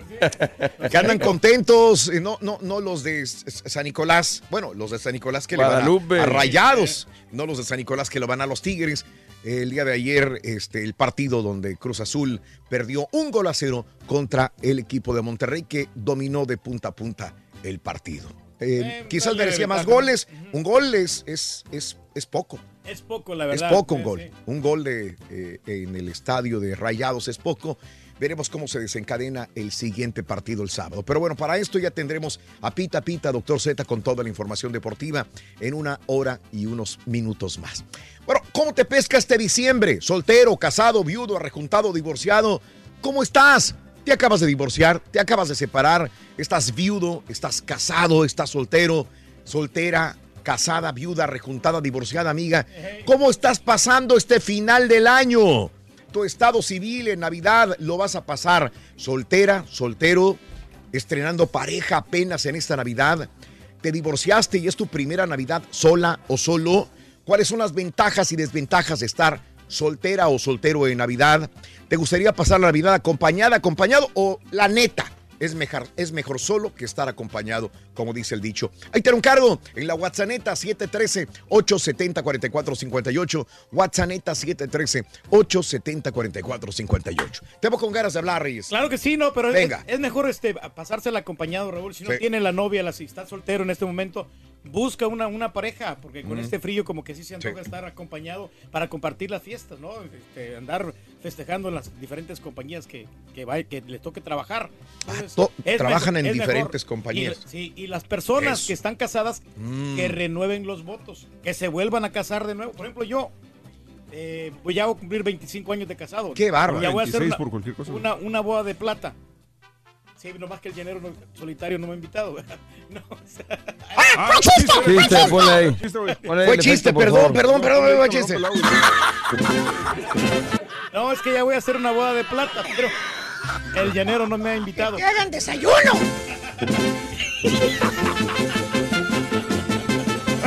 Que andan contentos. eh, No, no, no los de San Nicolás. Bueno, los de San Nicolás que
Guadalupe.
le van a, a Rayados. No los de San Nicolás que lo van a los Tigres. El día de ayer, este, el partido donde Cruz Azul perdió un gol a cero contra el equipo de Monterrey que dominó de punta a punta el partido. Eh,
Eh,
quizás merecía más goles. Un gol es, es, es, es poco.
Es poco, la
Es
verdad.
poco un
Sí,
gol.
sí.
Un gol de, eh, en el estadio de Rayados es poco. Veremos cómo se desencadena el siguiente partido el sábado. Pero bueno, para esto ya tendremos a Pita Pita, Doctor Z, con toda la información deportiva en una hora y unos minutos más. Bueno, ¿cómo te pesca este diciembre? Soltero, casado, viudo, arrejuntado, divorciado. ¿Cómo estás? Te acabas de divorciar, te acabas de separar, estás viudo, estás casado, estás soltero, soltera, casada, viuda, rejuntada, divorciada, amiga. ¿Cómo estás pasando este final del año? Tu estado civil en Navidad lo vas a pasar soltera, soltero, estrenando pareja apenas en esta Navidad. Te divorciaste y es tu primera Navidad sola o solo. ¿Cuáles son las ventajas y desventajas de estar soltera o soltero en Navidad? ¿Te gustaría pasar la Navidad acompañada, acompañado o la neta? Es mejor, es mejor solo que estar acompañado, como dice el dicho. Ahí te lo encargo en la WhatsApp 713-870-4458. WhatsApp 713-870-4458. Te con ganas de hablar, Reyes.
Claro que sí, no, pero es-
Venga.
Es, mejor este pasársela acompañado, Raúl. Si no
Sí.
tiene la novia, la, si está soltero en este momento, busca una, una pareja, porque con este frío como que sí se antoja
Sí.
estar acompañado para compartir las fiestas, ¿no? Este, andar festejando en las diferentes compañías que, que, va, que le toque trabajar. Entonces, es
trabajan en
es
diferentes compañías.
Y, sí, y las personas
Eso.
que están casadas,
Mm.
que renueven los votos, que se vuelvan a casar de nuevo. Por ejemplo, yo... Eh, voy a cumplir 25 años de casado.
Qué bárbaro.
Ya voy a hacer
26
una,
por cualquier cosa.
una, una boda de plata. Sí, nomás que el llanero no- solitario no me ha invitado. no, o sea,
Ah,
Chiste, ponle ahí.
Chiste.
Ponle ahí
Fue chiste, perdón, perdón, perdón,
No,
fue chiste.
no,
es que ya voy a hacer una boda de plata, pero El llanero no me ha invitado.
¡Que hagan desayuno!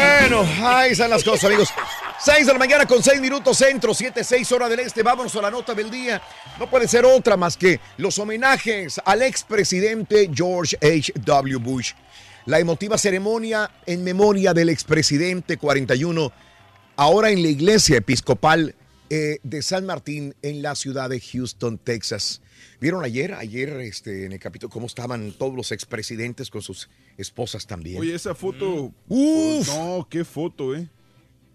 Bueno, ahí están las cosas, amigos. 6 de la mañana con 6 minutos centro, 7, 6 hora del este. Vámonos a la nota del día. No puede ser otra más que los homenajes al expresidente George H.W. Bush. La emotiva ceremonia en memoria del expresidente 41, ahora en la iglesia episcopal eh, de San Martín en la ciudad de Houston, Texas. ¿Vieron ayer, ayer este, en el capítulo, cómo estaban todos los expresidentes con sus esposas también?
Oye, esa foto.
Uf.
No, qué foto, ¿eh?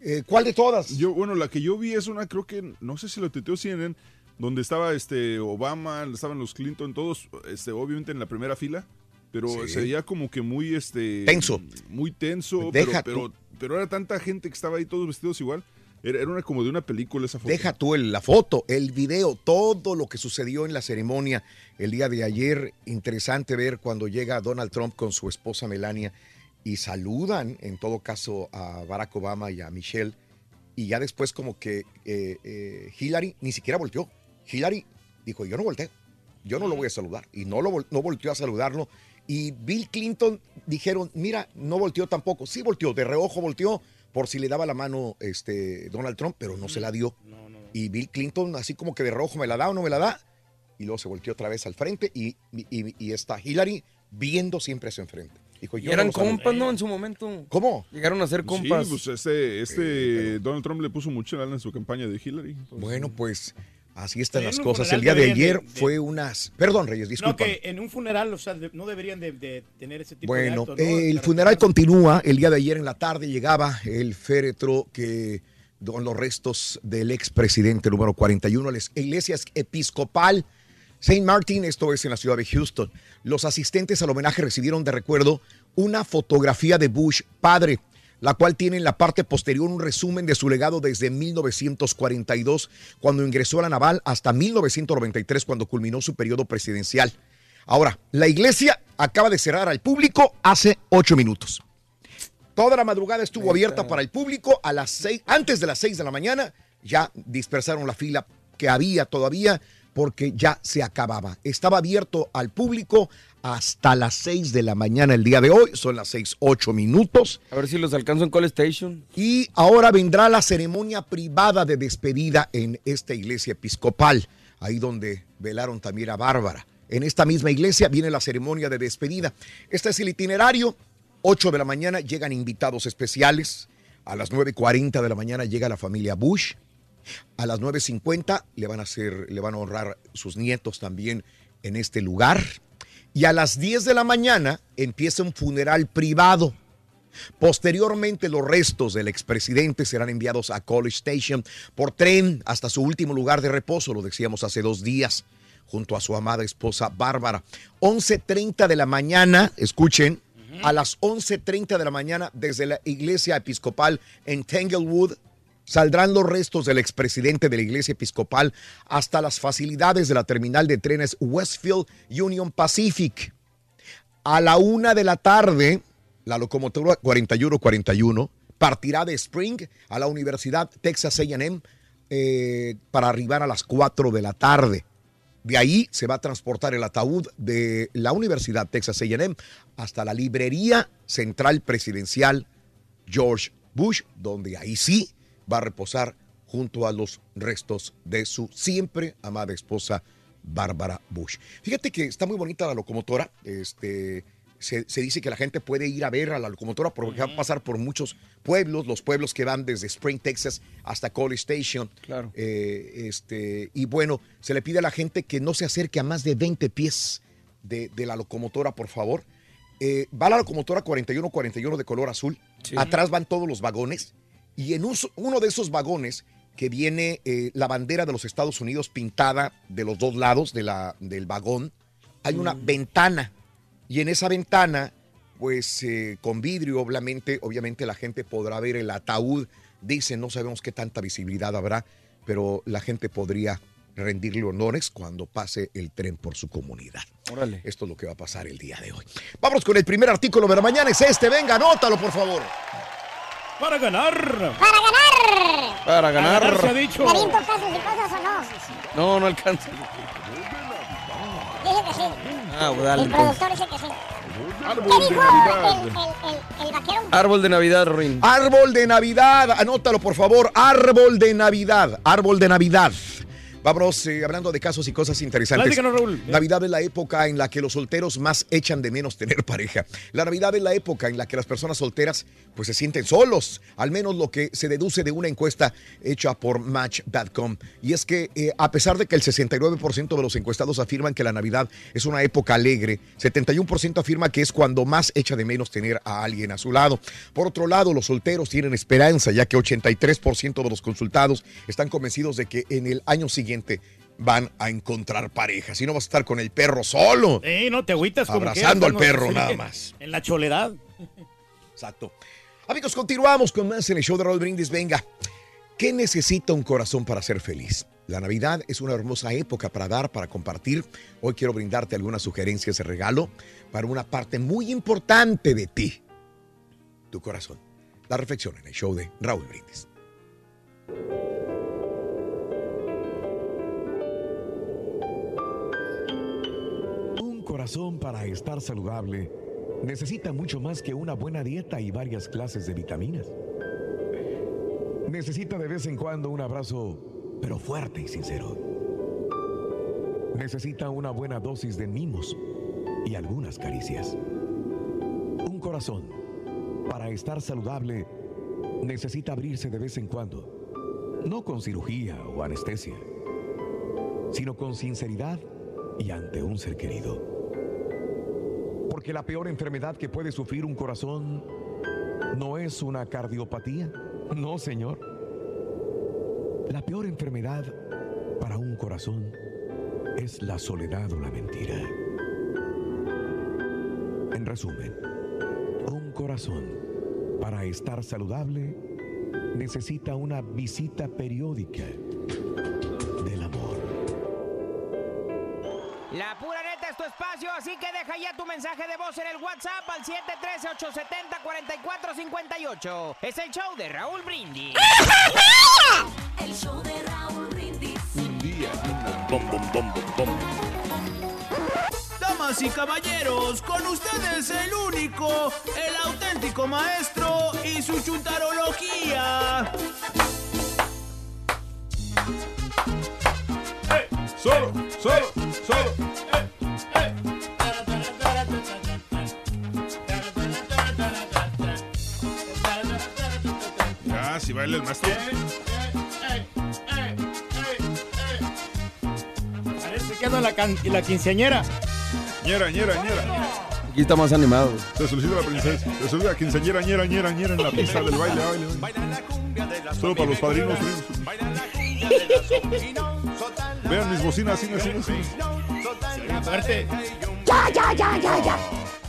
Eh, ¿Cuál de todas?
Yo, bueno, la que yo vi es una, creo que, no sé si lo tuiteó CNN, donde estaba este Obama, estaban los Clinton, todos, este, obviamente en la primera fila, pero
Sí.
se veía como que muy, este...
Tenso.
Muy tenso,
Deja
pero, pero, pero era tanta gente que estaba ahí todos vestidos igual. Era, como de una película esa foto.
Deja tú el- la foto, el video, todo lo que sucedió en la ceremonia el día de ayer. Interesante ver cuando llega Donald Trump con su esposa Melania y saludan, en todo caso, a Barack Obama y a Michelle. Y ya después como que eh, eh, Hillary ni siquiera volteó. Hillary dijo, yo no volteo, yo no lo voy a saludar. Y no, lo, no volteó a saludarlo. Y Bill Clinton dijeron, mira, no volteó tampoco. Sí volteó, de reojo volteó por si le daba la mano este, Donald Trump, pero no se la dio. Y Bill Clinton así como que de reojo me la da o no me la da. Y luego se volteó otra vez al frente y, y, y está Hillary viendo siempre hacia enfrente. Dijo,
Y
yo
eran
no
compas, ¿no? En su momento.
¿Cómo?
Llegaron a ser compas.
Sí, pues este, este Donald Trump le puso mucha lana en su campaña de Hillary.
Bueno, pues así están
En
las cosas. El día de ayer
de- de-
fue unas... Perdón, Reyes,
No,
disculpa.
que en un funeral, o sea, de- no deberían de, tener ese tipo de
Bueno,
¿no?
el funeral continúa. El día de ayer en la tarde llegaba el féretro que con los restos del expresidente número 41 a la iglesia episcopal St. Martin, esto es en la ciudad de Houston. Los asistentes al homenaje recibieron de recuerdo una fotografía de Bush padre, la cual tiene en la parte posterior un resumen de su legado desde 1942, cuando ingresó a la naval, hasta 1993, cuando culminó su periodo presidencial. Ahora, la iglesia acaba de cerrar al público hace ocho minutos. Toda la madrugada estuvo abierta para el público. A las seis, antes de las seis de la mañana, ya dispersaron la fila que había todavía porque ya se acababa. Estaba abierto al público hasta las seis de la mañana el día de hoy. Son las seis, ocho minutos.
A ver si los alcanzo en Call Station.
Y ahora vendrá la ceremonia privada de despedida en esta iglesia episcopal, ahí donde velaron también a Bárbara. En esta misma iglesia viene la ceremonia de despedida. Este es el itinerario. 8 de la mañana llegan invitados especiales. A las 9.40 de la mañana llega la familia Bush. A las 9.50 le van a hacer, le van a honrar sus nietos también en este lugar. Y a las 10 de la mañana empieza un funeral privado. Posteriormente, los restos del expresidente serán enviados a College Station por tren hasta su último lugar de reposo, lo decíamos hace dos días, junto a su amada esposa Bárbara. 11.30 de la mañana, escuchen, a las 11.30 de la mañana, desde la iglesia episcopal en Tanglewood, saldrán los restos del expresidente de la iglesia episcopal hasta las facilidades de la terminal de trenes Westfield Union Pacific. A la una de la tarde, la locomotora 4141 partirá de Spring a la Universidad Texas AM eh, para arribar a las 4 de la tarde. De ahí se va a transportar el ataúd de la Universidad Texas AM hasta la librería central presidencial George Bush, donde ahí sí va a reposar junto a los restos de su siempre amada esposa Bárbara Bush. Fíjate que está muy bonita la locomotora. Este, se, se dice que la gente puede ir a ver a la locomotora porque va a pasar por muchos pueblos, los pueblos que van desde Spring, Texas hasta College Station.
Claro.
Eh, este, y bueno, se le pide a la gente que no se acerque a más de 20 pies de, de la locomotora, por favor. Eh, va la locomotora 4141 de color azul.
Sí.
Atrás van todos los vagones. Y en un- uno de esos vagones que viene eh, la bandera de los Estados Unidos pintada de los dos lados de la, del vagón, hay una ventana. Y en esa ventana, pues eh, con vidrio, obviamente, obviamente la gente podrá ver el ataúd. Dicen, no sabemos qué tanta visibilidad habrá, pero la gente podría rendirle honores cuando pase el tren por su comunidad.
Órale.
Esto es lo que va a pasar el día de hoy. Vámonos con el primer artículo de la mañana, es este. Venga, anótalo, por favor.
Para ganar.
¡Para ganar!
Para ganar.
se ha dicho.
¿Me aviento casos y cosas o no?
No, no alcanza.
dice que sí.
Ah, pues dale,
El productor dice que sí.
Árbol
¿Qué dijo el, el, el vaquero?
Árbol de Navidad, Ruin.
Árbol de Navidad, anótalo por favor. Árbol de Navidad, árbol de Navidad. Vámonos eh, hablando de casos y cosas interesantes.
Raúl.
Navidad es la época en la que los solteros más echan de menos tener pareja. La Navidad es la época en la que las personas solteras pues se sienten solos, al menos lo que se deduce de una encuesta hecha por Match.com. Y es que eh, a pesar de que el 69% de los encuestados afirman que la Navidad es una época alegre, 71% afirma que es cuando más echa de menos tener a alguien a su lado. Por otro lado, los solteros tienen esperanza, ya que 83% de los consultados están convencidos de que en el año siguiente van a encontrar pareja. Si no vas a estar con el perro solo.
Sí, no te agüitas como
Abrazando al perro,
sí,
nada más.
En la choledad.
Exacto. Amigos, continuamos con más en el show de Raúl Brindis. Venga, ¿qué necesita un corazón para ser feliz? La Navidad es una hermosa época para dar, para compartir. Hoy quiero brindarte algunas sugerencias de regalo para una parte muy importante de ti, tu corazón. La reflexión en el show de Raúl Brindis.
Un corazón para estar saludable necesita mucho más que una buena dieta y varias clases de vitaminas. Necesita de vez en cuando un abrazo, pero fuerte y sincero. Necesita una buena dosis de mimos y algunas caricias. Un corazón, para estar saludable, necesita abrirse de vez en cuando, no con cirugía o anestesia, sino con sinceridad y ante un ser querido. Porque la peor enfermedad que puede sufrir un corazón no es una cardiopatía. No, señor. La peor enfermedad para un corazón es la soledad o la mentira. En resumen, un corazón para estar saludable necesita una visita periódica del amor.
La pura tu espacio, así que deja ya tu mensaje de voz en el WhatsApp al 713-870-4458. Es el show de Raúl Brindis.
El show de Raúl Brindis.
Un día.
Bom, bom, bom, bom, bom.
Damas y caballeros, con ustedes el único, el auténtico maestro y su chuntarología.
Solo, solo, solo. Si baila el maestro.
Parece que anda la, can- la quinceañera.
Ñera, ñera, ñera.
Aquí está más animado.
Se solicita la princesa. Se solicita quinceañera, ñera, ñera, ñera en la pista del baile, baile. baile. Solo para los padrinos. Vean mis bocinas, así, así, así.
Fuerte.
Ya, ya, ya, ya, ya.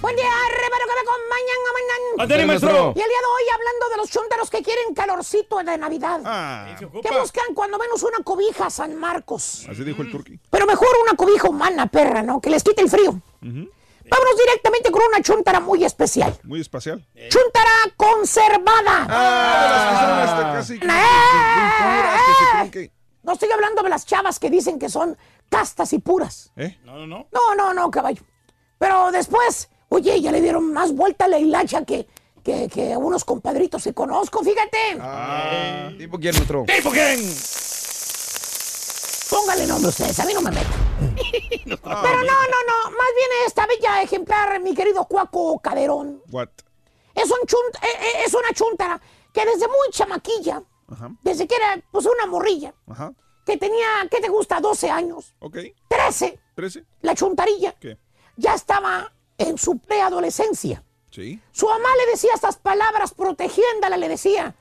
Buen día, hermano, que me acompañan mañana.
Ándale, maestro.
Y el día de hoy, hablando de los chuntaros que quieren calorcito de Navidad.
Ah,
que buscan cuando menos una cobija San Marcos.
así dijo el turqui.
Pero mejor una cobija humana, perra, ¿no? Que les quite el frío. Vámonos directamente con una chuntara muy especial.
Muy espacial.
Chuntara conservada.
Ah, casi.
¡Eh! No estoy hablando de las chavas que dicen que son castas y puras.
¿Eh?
No, no, no.
No, no, no, caballo. Pero después, oye, ya le dieron más vuelta a la hilacha que, que, que a unos compadritos que conozco, fíjate.
Ah, ¿Tipo quién, maestro?
¿Tipo quién?
Póngale nombre ustedes, a mí no me meto. Pero no, no, no, más bien esta bella ejemplar, mi querido Cuaco Caderón.
What?
Es, un chunt- eh, eh, es una chuntara que desde muy chamaquilla,
Ajá,
desde que era pues una morrilla,
ajá.
que tenía, ¿qué te gusta? 12 años,
Ok.
13,
¿Trece?
la chuntarilla,
¿Qué?
ya estaba en su preadolescencia.
Sí.
Su mamá le decía estas palabras protegiéndola, le decía,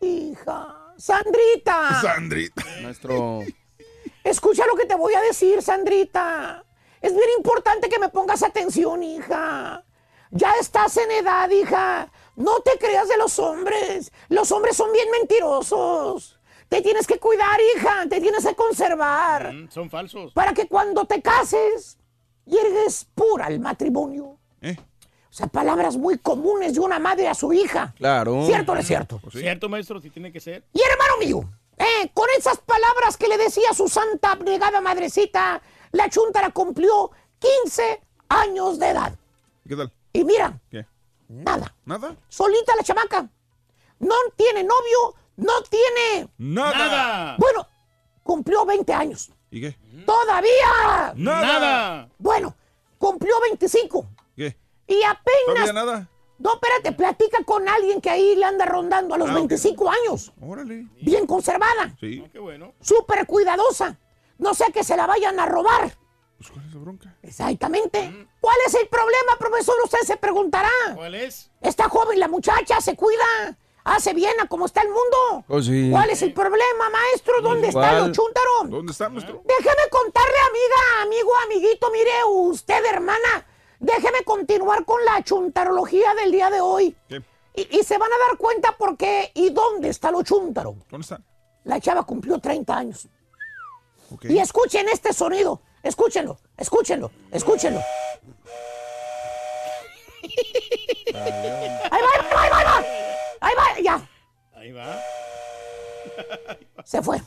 hija, Sandrita,
Sandrita.
Maestro.
escucha lo que te voy a decir, Sandrita. Es bien importante que me pongas atención, hija. Ya estás en edad, hija. No te creas de los hombres. Los hombres son bien mentirosos. Te tienes que cuidar, hija. Te tienes que conservar.
Mm, Son falsos.
Para que cuando te cases, llegues pura al matrimonio.
¿Eh?
O sea, palabras muy comunes de una madre a su hija.
Claro.
¿Cierto o no es cierto?
Pues sí.
¿Cierto, maestro? Si tiene que ser.
Y hermano mío, eh, con esas palabras que le decía su santa abnegada madrecita, la chuntara cumplió 15 años de edad.
¿Qué tal?
Y mira,
¿Qué?
nada.
¿Nada?
Solita la chamaca. No tiene novio, no tiene...
Nada.
Bueno, cumplió 20 años.
¿Y qué?
¡Todavía!
Nada.
Bueno, cumplió 25.
¿Qué?
Y apenas...
¿Todavía nada?
No, espérate, platica con alguien que ahí le anda rondando a los
Ah, ok.
25 años.
Órale.
Bien conservada.
Sí.
Qué bueno.
Súper cuidadosa. No sé que se la vayan a robar.
Pues, ¿Cuál es la bronca?
Exactamente. ¿Cuál es el problema, profesor? Usted se preguntará.
¿Cuál es?
Está joven la muchacha, se cuida. Hace bien a cómo está el mundo.
Oh, sí.
¿Cuál es el problema, maestro? ¿Dónde está
¿Cuál?
lo chúntaro?
¿Dónde está nuestro?
Déjeme contarle, amiga, amigo, amiguito, mire, usted, hermana, déjeme continuar con la chuntarología del día de hoy.
¿Qué?
Y, y se van a dar cuenta por qué y dónde está lo chúntaro.
¿Dónde está?
La chava cumplió 30 años. Y escuchen este sonido. Escúchenlo, escúchenlo, escúchenlo. Ahí va, ahí va, ahí va. Ahí va, ya.
Ahí va.
Se fue.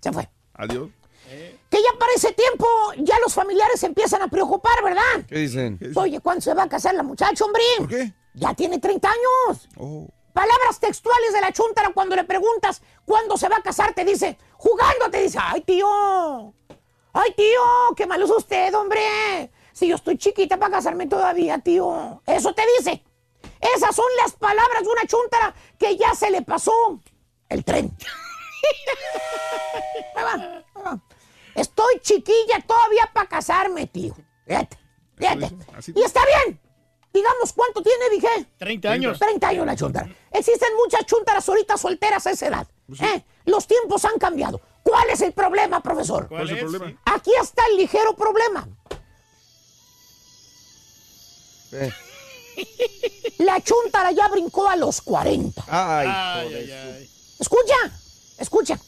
Se fue.
Adiós.
Que ya para ese tiempo ya los familiares se empiezan a preocupar, ¿verdad?
¿Qué dicen?
Oye, ¿cuándo se va a casar la muchacha, hombre?
¿Por qué?
Ya tiene 30 años.
Oh.
Palabras textuales de la chuntara cuando le preguntas cuándo se va a casar, te dice, jugando, te dice, ay tío, ay tío, qué malo es usted, hombre. Si yo estoy chiquita para casarme todavía, tío. Eso te dice. Esas son las palabras de una chuntara que ya se le pasó el tren. Ahí va, ahí va. Estoy chiquilla todavía para casarme, tío. Fíjate, fíjate. Y está bien. Digamos, ¿cuánto tiene, dije?
30 años.
30 años la chuntara. Existen muchas chuntaras ahorita solteras a esa edad. ¿eh? Los tiempos han cambiado. ¿Cuál es el problema, profesor?
¿Cuál es el problema?
Aquí está el ligero problema.
Eh.
La chuntara ya brincó a los 40.
Ay,
Ay, ay, ay.
Escucha, escucha.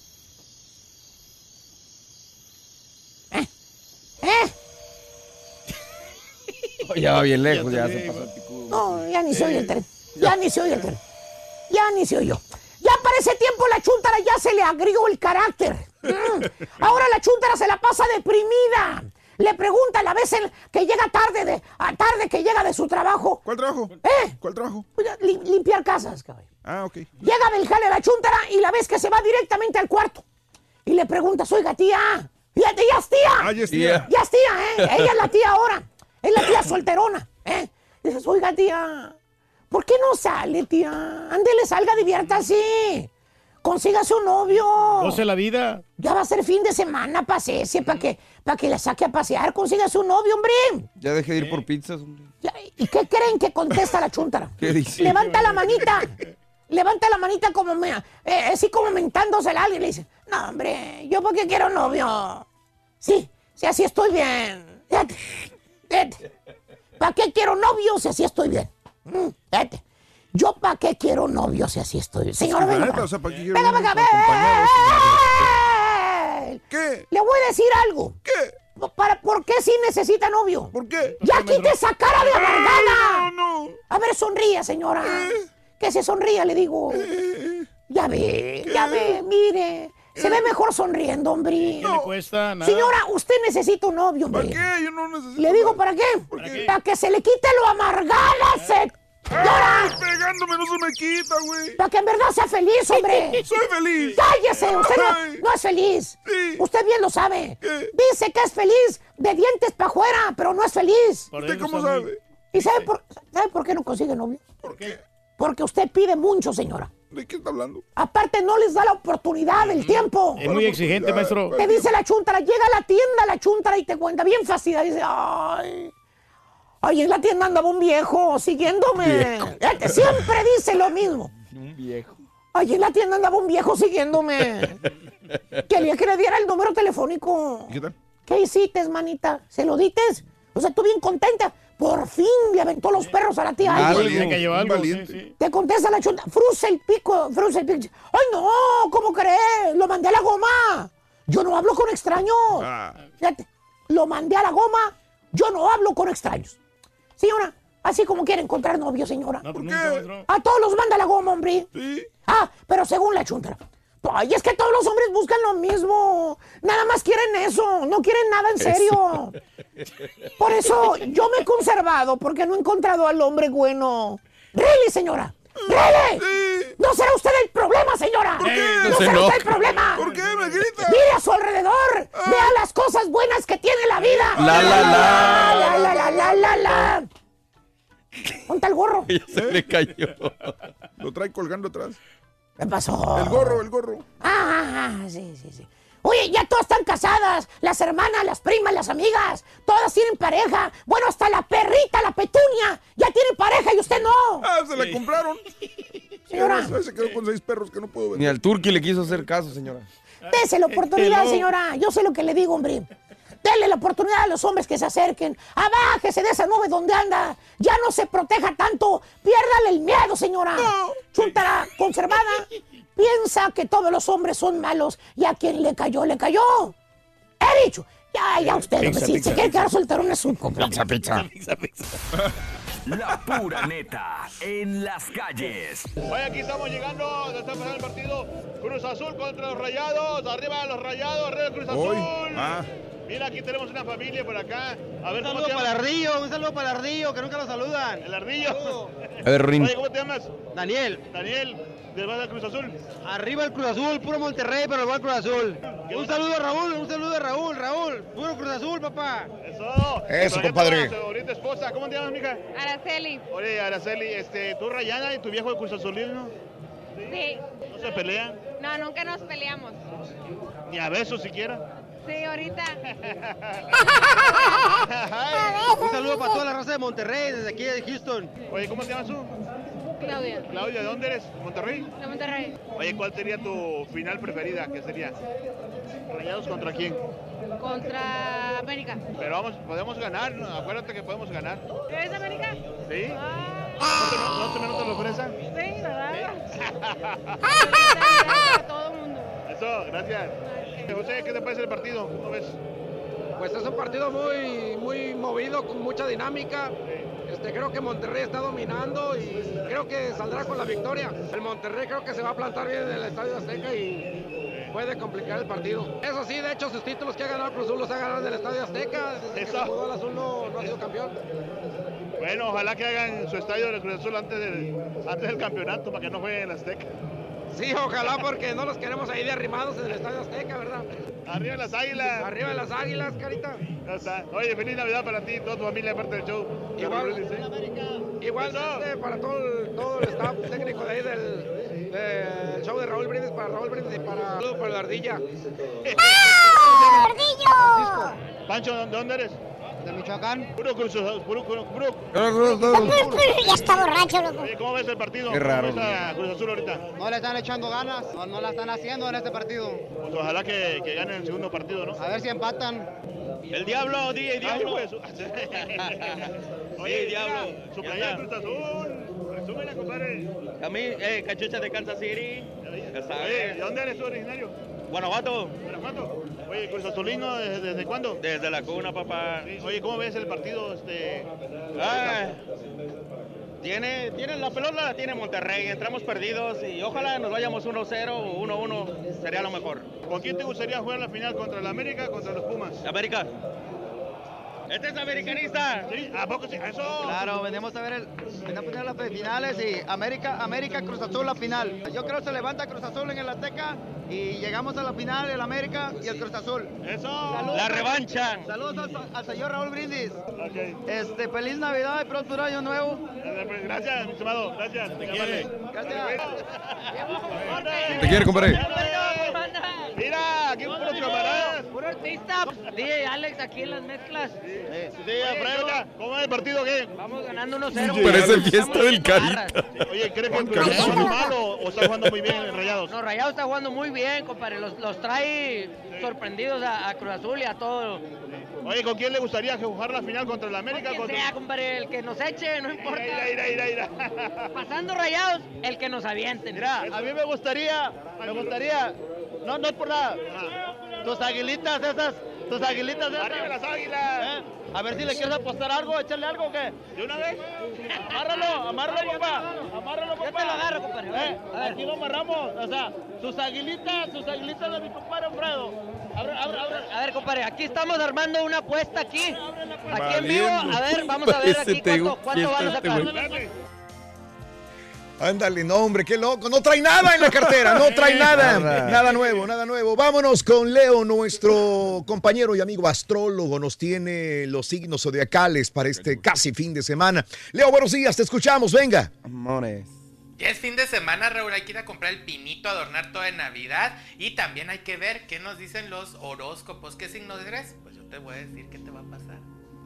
¿Eh? ¿Eh?
Ya va bien lejos, ya
Ya
se pasó.
No, ya ni se oye el tren. Ya ni se oye el tren. Ya ni se oyó. Ya para ese tiempo la chuntara ya se le agrió el carácter. Mm. Ahora la chuntara se la pasa deprimida. Le pregunta a la vez el- que llega tarde, de, a tarde que llega de su trabajo.
¿Cuál trabajo?
¿Eh?
¿Cuál trabajo?
Pues limpiar casas, cabrón.
Ah, ok.
Llega del jale la chuntara y la ves que se va directamente al cuarto. Y le preguntas, oiga, tía. Fíjate, ya es tía.
Ah, ya es
tía.
tía.
Ya es tía, ¿eh? Ella es la tía ahora. Es la tía solterona, ¿eh? Dices, oiga, tía, ¿por qué no sale, tía? Ándele, salga, diviértase. Consígase un novio.
Goce la vida.
Ya va a ser fin de semana, pasese, para que, pa' que la saque a pasear. Consígase un novio, hombre.
Ya dejé de ir por pizzas, hombre.
¿Y qué creen que contesta la chuntara?
¿Qué dice?
Levanta la manita. Levanta la manita como me, eh, así como mentándosela a alguien. Le dice, no, hombre, ¿yo por qué quiero novio? Sí, sí, así estoy bien. ¿Para qué quiero novio si así estoy bien? Mm, fíjate. ¿Yo para qué quiero novio si así estoy? Señor, venga.
neta,
para-
o sea, ¿para qué quiero
Venga, venga,
acompañado?
ven.
¿Qué?
Le voy a decir algo.
¿Qué?
Para, ¿Por qué sí necesita novio?
¿Por qué?
¡Ya quite esa cara de amargada!
No, no.
A ver, sonríe, señora. Que se sonría, le digo. Ya ve, ya ve, mire. Se ve mejor sonriendo, hombre.
¿Qué le cuesta? Nada.
Señora, usted necesita un novio, hombre.
¿Para qué? Yo no necesito.
Le digo, ¿para qué?
qué?
Para que se le quite lo amargada, señora.
Pegándome no se me quita, güey.
Para que en verdad sea feliz, hombre.
Soy feliz.
Cállese, usted no, no es feliz.
Sí.
Usted bien lo sabe.
¿Qué?
Dice que es feliz de dientes para afuera, pero no es feliz.
Por
¿Usted cómo sabe?
¿Y sabe por, sabe por qué no consigue novio?
¿Por qué?
Porque usted pide mucho, señora.
¿De qué está hablando?
Aparte, no les da la oportunidad del tiempo.
Es muy exigente, maestro.
Te dice la chuntara, llega a la tienda la chuntara y te cuenta bien fastidiada. Dice, ay, ay, en la tienda andaba un viejo siguiéndome. Siempre dice lo mismo.
Un viejo.
Ay, en la tienda andaba un viejo siguiéndome. Quería que le diera el número telefónico.
¿Y qué tal?
¿Qué hiciste, manita? ¿Se lo dites? O sea, tú bien contenta. Por fin le aventó los perros a la tía. Ay,
valiente,
que algo, sí, sí.
te contesta la chunta, fruce el pico, fruce el pico. ¡Ay, no! ¿Cómo crees? Lo mandé a la goma. Yo no hablo con extraños.
Ah,
Fíjate, lo mandé a la goma. Yo no hablo con extraños. Señora, así como quiere encontrar novio, señora.
No,
¿Por
pues
qué?
A todos los manda la goma, hombre.
sí.
Ah, pero según la chuntara. Ay, es que todos los hombres buscan lo mismo. Nada más quieren eso, no quieren nada en serio. Por eso yo me he conservado, porque no he encontrado al hombre bueno. ¡Really, señora! ¡Really! ¿No será usted el problema, señora?
¿Por qué?
¿No
No se
será usted el problema?
¿Por qué me grita?
Mire a su alrededor. Vea las cosas buenas que tiene la vida.
La, la, la.
La, la, la, la, la, la. Ponte el gorro.
Ya se le cayó.
Lo trae colgando atrás.
¿Qué pasó?
El gorro, el gorro.
Ah, ah, sí, sí, sí. Oye, ya todas están casadas. Las hermanas, las primas, las amigas. Todas tienen pareja. Bueno, hasta la perrita, la petunia. Ya tiene pareja y usted no.
Ah, se la compraron.
Señora.
Se quedó con seis perros que no puedo ver.
Ni al turqui le quiso hacer caso, señora.
Dese la oportunidad, señora. Yo sé lo que le digo, hombre. Denle la oportunidad a los hombres que se acerquen. Abájese de esa nube donde anda. Ya no se proteja tanto. Piérdale el miedo, señora. Chuntara conservada. Piensa que todos los hombres son malos y a quien le cayó, le cayó. He dicho. Ya, ya usted,
Pizza,
si
pizza,
se quiere
pizza.
quedar soltero, es un
Pizza, pizza.
La pura neta en las calles.
Hoy aquí estamos llegando, está empezando el partido Cruz Azul contra los Rayados, arriba los Rayados, arriba el Cruz Azul.
Hoy. Ah.
Mira, aquí tenemos una familia por acá. A ver,
Un
¿cómo
saludo para
llamas?
Ardillo, un saludo para Ardillo, que nunca lo saludan.
El Ardillo.
A ver, Rin.
Oye, ¿cómo te llamas?
Daniel.
Daniel, ¿del Barrio Cruz Azul?
Arriba el Cruz Azul, puro Monterrey, pero va el Cruz Azul. Un saludo a Raúl, un saludo a Raúl, Raúl. Puro Cruz Azul, papá.
Eso.
Eso, compadre.
Ahorita esposa, ¿cómo te llamas, mija?
Araceli.
Oye, Araceli, este, tú Rayana y tu viejo de Cruz Azulino,
Sí.
¿no se pelean?
No, nunca nos peleamos.
Ni a besos siquiera.
Sí, ahorita.
Un saludo para toda la raza de Monterrey, desde aquí de Houston.
Oye, ¿cómo te llamas tú?
Claudia.
Claudia, ¿de dónde eres? ¿Monterrey?
De Monterrey.
Oye, ¿cuál sería tu final preferida? ¿Qué sería? ¿Rayados contra quién?
Contra América.
Pero vamos, podemos ganar, ¿no? acuérdate que podemos ganar.
¿Eres América?
¿Sí? ¿No te, no te la fresa?
Sí, ¿verdad?
A todo el mundo. Eso, gracias. José, ¿qué te parece el partido? ¿Cómo ves?
Pues es un partido muy, muy movido, con mucha dinámica. Este, creo que Monterrey está dominando y creo que saldrá con la victoria. El Monterrey creo que se va a plantar bien en el Estadio Azteca y puede complicar el partido. Eso sí, de hecho, sus títulos que ha ganado Cruz Azul los ha ganado en el Estadio Azteca. Desde
Eso.
al Azul no, no ha sido campeón.
Bueno, ojalá que hagan su estadio del Cruz Azul antes del, antes del campeonato para que no jueguen en el Azteca.
Sí, ojalá porque no los queremos ahí de arrimados en el Estadio Azteca, ¿verdad?
Arriba las águilas.
Arriba de las águilas, carita.
Ya está. Oye, feliz Navidad para ti y toda tu familia, aparte del show.
Igual, igualmente para todo el, todo el staff técnico de ahí del, del show de Raúl Brindis, para Raúl Brindis y para, para la ardilla.
¡Ardillo!
Pancho, ¿de dónde eres?
De Michoacán.
Puro Cruz Azul, puro, puro, puro.
Ya está borracho, loco.
Oye, ¿cómo ves el partido?
Qué raro,
¿Cómo ves a Cruz Azul ahorita?
No le están echando ganas, no, no la están haciendo en este partido.
Pues ojalá que, que ganen el segundo partido, ¿no?
A ver si empatan.
El diablo, DJ Diablo. Oye,
Diablo.
mira, Su playa de Cruz Azul. Resúmela, compadre.
A mí, eh, cachucha de Kansas City. Ya
Oye,
sabes.
¿de dónde eres tú originario?
Guanajuato.
Guanajuato. Oye, Cruz Azulino, ¿desde, desde cuándo?
Desde la cuna, papá.
Sí. Oye, ¿cómo ves el partido? Este...
Ah, tiene, tiene la pelota la tiene Monterrey. Entramos perdidos y ojalá nos vayamos 1-0 o 1-1. Sería lo mejor.
¿Con quién te gustaría jugar la final? ¿Contra el América o contra los Pumas?
América. Este es americanista.
Sí, ¿a poco sí? Eso.
Claro, venimos a ver el, venimos a las finales y América, América Cruz Azul la final. Yo creo que se levanta Cruz Azul en el Azteca y llegamos a la final el América y el Cruz Azul.
Eso.
La revancha.
Saludos al, al señor Raúl Brindis. Este, feliz Navidad y próspero año nuevo.
Gracias, mi estimado. Gracias. Te quiere.
Te quiere, compadre.
Mira, aquí un puro camarada.
Puro artista. DJ Alex aquí en las mezclas.
Sí, Alfredo, ¿cómo es el partido qué?
Vamos ganando 1-0.
Parece fiesta del Carita.
Oye, ¿crees que el Cruz Azul está jugando mal o, está jugando muy bien en Rayados?
No, Rayados está jugando muy bien, compadre. Los, los trae sorprendidos a, a Cruz Azul y a todo.
Oye, ¿con quién le gustaría jugar la final contra el América?
Quien
Contra...
sea, compadre, el que nos eche, no importa.
Ira, ira, ira, ira.
Pasando rayados, el que nos avienten. Mira, a mí me gustaría, me gustaría, no, no es por nada, tus aguilitas esas, tus aguilitas.
Arriba las águilas.
¿Eh? A ver si le quieres apostar algo, echarle algo o qué.
¿De una vez?
Amárralo, amárralo, papá. Amárralo, papá. Ya te lo agarro,
Eh, aquí lo amarramos. O sea, sus aguilitas, sus aguilitas de mi compadre Alfredo. Abre, abre, abre.
A ver, compadre, aquí estamos armando una apuesta aquí. Aquí en vivo. A ver, vamos a ver aquí cuánto, cuánto van a
fiesta
sacar.
Ándale, no, hombre, qué loco. No trae nada en la cartera, no trae nada.
Nada.
Nuevo, nada nuevo. Vámonos con Leo, nuestro compañero y amigo astrólogo. Nos tiene los signos zodiacales para este casi fin de semana. Leo, buenos días, te escuchamos, venga.
Amores.
Ya es fin de semana, Raúl, hay que ir a comprar el pinito, adornar todo de Navidad y también hay que ver qué nos dicen los horóscopos. ¿Qué signo eres? Pues yo te voy a decir qué te va a pasar.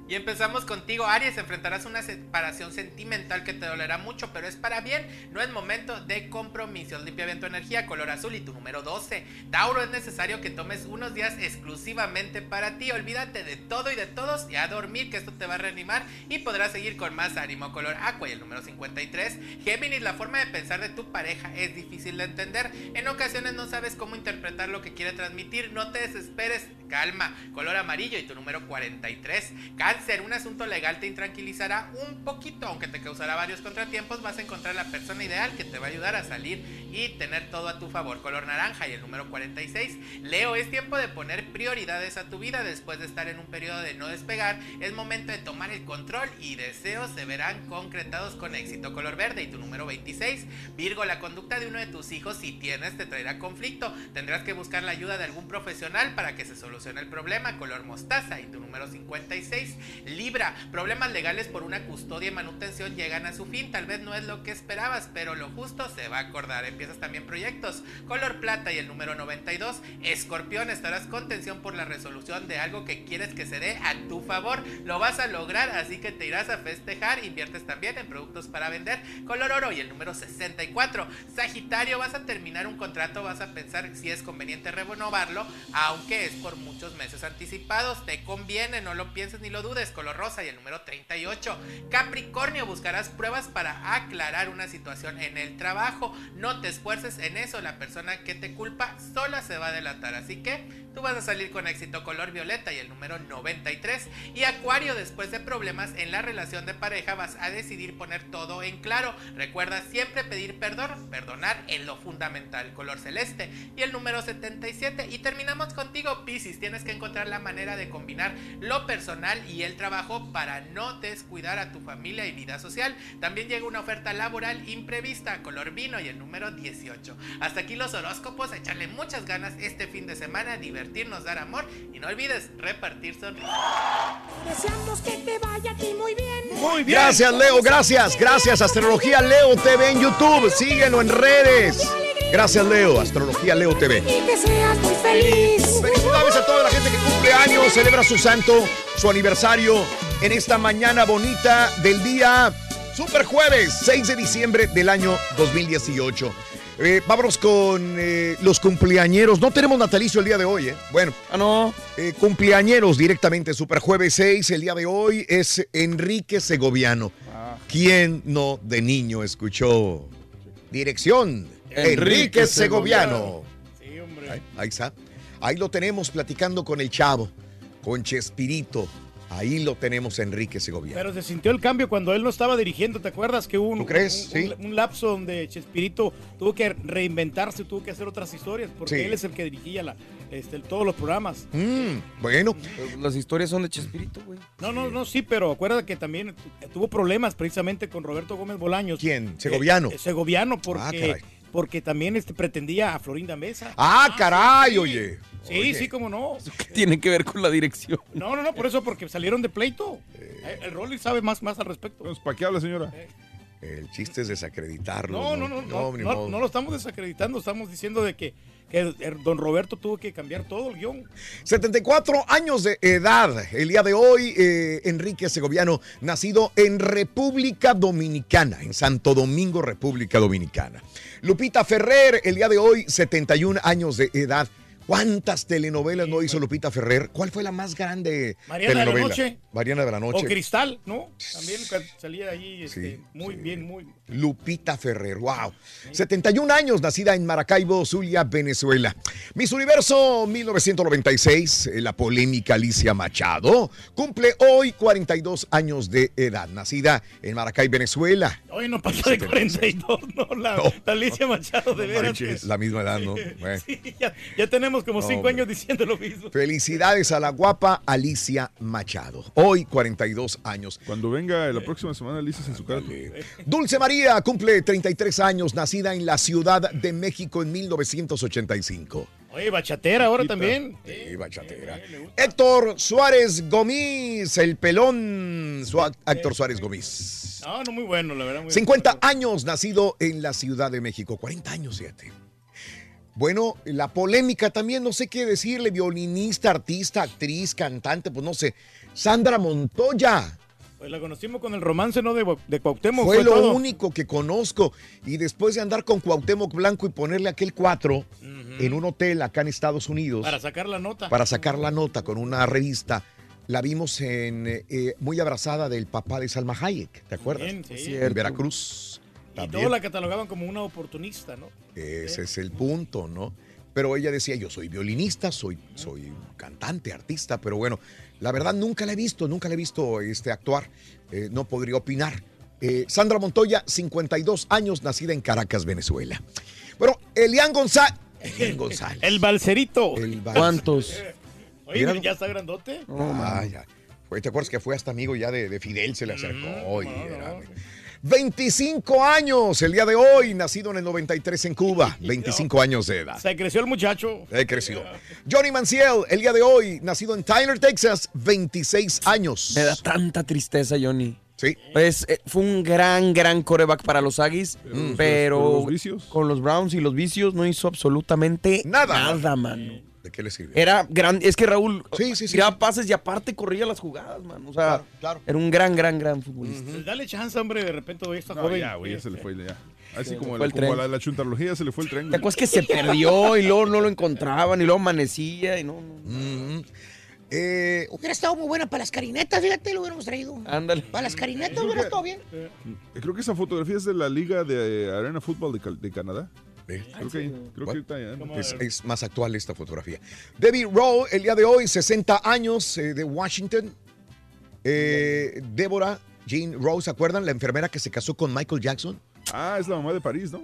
Y empezamos contigo, Aries. Enfrentarás una separación sentimental que te dolerá mucho, pero es para bien. No es momento de compromisos. Limpia bien tu energía, color azul y tu número 12. Tauro, es necesario que tomes unos días exclusivamente para ti. Olvídate de todo y de todos y a dormir, que esto te va a reanimar y podrás seguir con más ánimo. Color aqua y el número 53. Géminis, la forma de pensar de tu pareja es difícil de entender. En ocasiones no sabes cómo interpretar lo que quiere transmitir. No te desesperes, calma. Color amarillo y tu número 43. Cáncer, un asunto legal te intranquilizará un poquito, aunque te causará varios contratiempos. Vas a encontrar la persona ideal que te va a ayudar a salir y tener todo a tu favor. Color naranja y el número 46. Leo, es tiempo de poner prioridades a tu vida después de estar en un periodo de no despegar. Es momento de tomar el control y deseos se verán concretados con éxito. Color verde y tu número 26. Virgo, la conducta de uno de tus hijos, si tienes, te traerá conflicto. Tendrás que buscar la ayuda de algún profesional para que se solucione el problema. Color mostaza y tu número 56. Libra, problemas legales por una custodia y manutención llegan a su fin. Tal vez no es lo que esperabas, pero lo justo se va a acordar. Empiezas también proyectos. Color plata y el número 92. Escorpión, estarás con tensión por la resolución de algo que quieres que se dé a tu favor. Lo vas a lograr, así que te irás a festejar. Inviertes también en productos para vender. Color oro y el número 64. Sagitario, vas a terminar un contrato, vas a pensar si es conveniente renovarlo, aunque es por muchos meses anticipados. Te conviene, no lo pienses ni lo dudes. Color rosa y el número 38. Capricornio, buscarás pruebas para aclarar una situación en el trabajo. No te esfuerces en eso, la persona que te culpa sola se va a delatar. Así que tú vas a salir con éxito color violeta y el número 93. Y Acuario, después de problemas en la relación de pareja, vas a decidir poner todo en claro. Recuerda siempre pedir perdón, perdonar en lo fundamental, color celeste y el número 77. Y terminamos contigo, Piscis. Tienes que encontrar la manera de combinar lo personal y el trabajo para no descuidar a tu familia y vida social. También llega una oferta laboral imprevista, color vino y el número 18. Hasta aquí los horóscopos, echarle muchas ganas este fin de semana, divertirnos, dar amor y no olvides repartir sonrisas.
Deseamos que te vaya a ti muy bien.
Muy bien. Gracias, Leo. Gracias. Gracias, Astrología Leo TV en YouTube. Síguelo en redes. Gracias, Leo. Astrología Leo TV.
Y que seas muy feliz.
Felicidades a toda la gente que cumple años, celebra su santo, su aniversario en esta mañana bonita del día Super Jueves, 6 de diciembre del año 2018. Eh, vámonos con eh, los cumpleañeros. No tenemos natalicio el día de hoy, ¿eh? Bueno.
Ah, no.
Eh, cumpleañeros directamente, Super Jueves 6. El día de hoy es Enrique Segoviano. ¿Quién no de niño escuchó? Dirección. Enrique,
Enrique
Segoviano.
Segoviano.
Ahí, ahí está. Ahí lo tenemos platicando con el chavo, con Chespirito. Ahí lo tenemos Enrique Segoviano.
Pero se sintió el cambio cuando él no estaba dirigiendo, ¿te acuerdas? Que hubo un,
¿Tú crees?
un-
Sí.
un- un lapso donde Chespirito tuvo que reinventarse, tuvo que hacer otras historias, porque
Sí.
él es el que dirigía la, este, todos los programas.
Mm, bueno.
Las historias son de Chespirito, güey.
No, no, no, sí, pero acuérdate que también tu- tuvo problemas precisamente con Roberto Gómez Bolaños.
¿Quién? ¿Segoviano?
Eh, Segoviano,
Ah,
porque,
caray.
porque también este, pretendía a Florinda Mesa.
Ah, caray,
sí.
oye.
Sí,
Oye.
sí, cómo no.
¿Qué tiene que ver con la dirección?
No, no, no, por eso, porque salieron de pleito. Eh, El Rolly sabe más, más al respecto.
¿Para qué habla, señora?
El chiste es desacreditarlo.
No, no, no, no, no, lo estamos desacreditando, estamos diciendo de que, que el- el don Roberto tuvo que cambiar todo el guion.
74 años de edad. El día de hoy, eh, Enrique Segoviano, nacido en República Dominicana, en Santo Domingo, República Dominicana. Lupita Ferrer, el día de hoy, 71 años de edad. ¿Cuántas telenovelas no hizo Lupita Ferrer? ¿Cuál fue la más grande
Mariana de la? Noche.
Mariana de la Noche.
O Cristal, ¿no? También salía ahí este,
Sí,
muy bien, muy.
Lupita Ferrer, wow. 71 años, nacida en Maracaibo, Zulia, Venezuela. Miss Universo 1996, eh, la polémica Alicia Machado, cumple hoy 42 años de edad, nacida en Maracay, Venezuela.
Hoy no pasa de 42, ¿no? La, la Alicia Machado, de veras.
Manches, la misma edad, ¿no? Bueno.
Ya, ya tenemos como
No,
cinco
hombre.
años diciendo lo mismo.
Felicidades a la guapa Alicia Machado. Hoy 42 años.
Cuando venga la próxima semana, Alicia en su casa.
Dulce María cumple 33 años, nacida en la Ciudad de México en 1985.
Oye, bachatera ahora también.
Sí, bachatera. Héctor Suárez Gomis, el pelón. Su Héctor Suárez Gomis.
No, no, muy bueno, la verdad. Muy
50 años, nacido en la Ciudad de México. 40 años, fíjate. Bueno, la polémica también, no sé qué decirle, violinista, artista, actriz, cantante, pues no sé. Sandra Montoya.
Pues la conocimos con el romance, ¿no? De, de Cuauhtémoc.
Fue lo
todo.
único que conozco. Y después de andar con Cuauhtémoc Blanco y ponerle aquel 4 en un hotel acá en Estados Unidos
Para sacar la nota.
para sacar la nota con una revista, la vimos en eh, muy abrazada del papá de Salma Hayek, ¿te acuerdas?
Bien, sí.
En Veracruz.
Y
También.
todos la catalogaban como una oportunista, ¿no?
Ese es el punto, ¿no? Pero ella decía, yo soy violinista, soy, soy cantante, artista, pero bueno, la verdad nunca la he visto, nunca la he visto este, actuar, eh, no podría opinar. Eh, Sandra Montoya, 52 años, nacida en Caracas, Venezuela. Bueno, Elian González. Elian González.
El balserito.
El bal-
¿Cuántos?
Oye,
Míralo.
ya está grandote.
Ah, ya. Fue- ¿Te acuerdas que fue hasta amigo ya de, de Fidel? Se le acercó. y era- 25 años el día de hoy, nacido en el 93 en Cuba. 25 años de edad.
Se creció el muchacho.
Eh, creció. Johnny Manciel, el día de hoy, nacido en Tyler, Texas, 26 años.
Me da tanta tristeza, Johnny.
Sí.
Pues eh, fue un gran, gran coreback para los Aggies, pero
Con los vicios.
con los Browns y los vicios no hizo absolutamente
Nada.
nada mano.
¿De qué le sirve?
Era gran, es que Raúl
Sí, sí, sí,
tiraba
sí.
pases y aparte corría las jugadas, man. O sea,
Claro, claro.
era un gran, gran, gran futbolista.
Dale chance, hombre, de repente hoy está
No,
joven.
ya, güey, ya se le fue ya. Así
Se
como, la,
el
como
tren.
la, la chuntarología se le fue el tren.
¿Te acuerdas que se perdió y luego no lo encontraban y luego amanecía y no, no.
Eh,
Hubiera estado muy buena para las carinetas, fíjate, lo hubiéramos traído.
Ándale.
Para las carinetas hubiera estado bien.
Eh, Creo que esa fotografía es de la Liga de Arena Fútbol de, de Canadá. Creo que, creo que está ya.
Es, es más actual esta fotografía. David Rowe, el día de hoy, 60 años eh, de Washington. Eh, Débora Jean Rowe, ¿se acuerdan? La enfermera que se casó con Michael Jackson,
Ah, es la mamá de París, ¿no?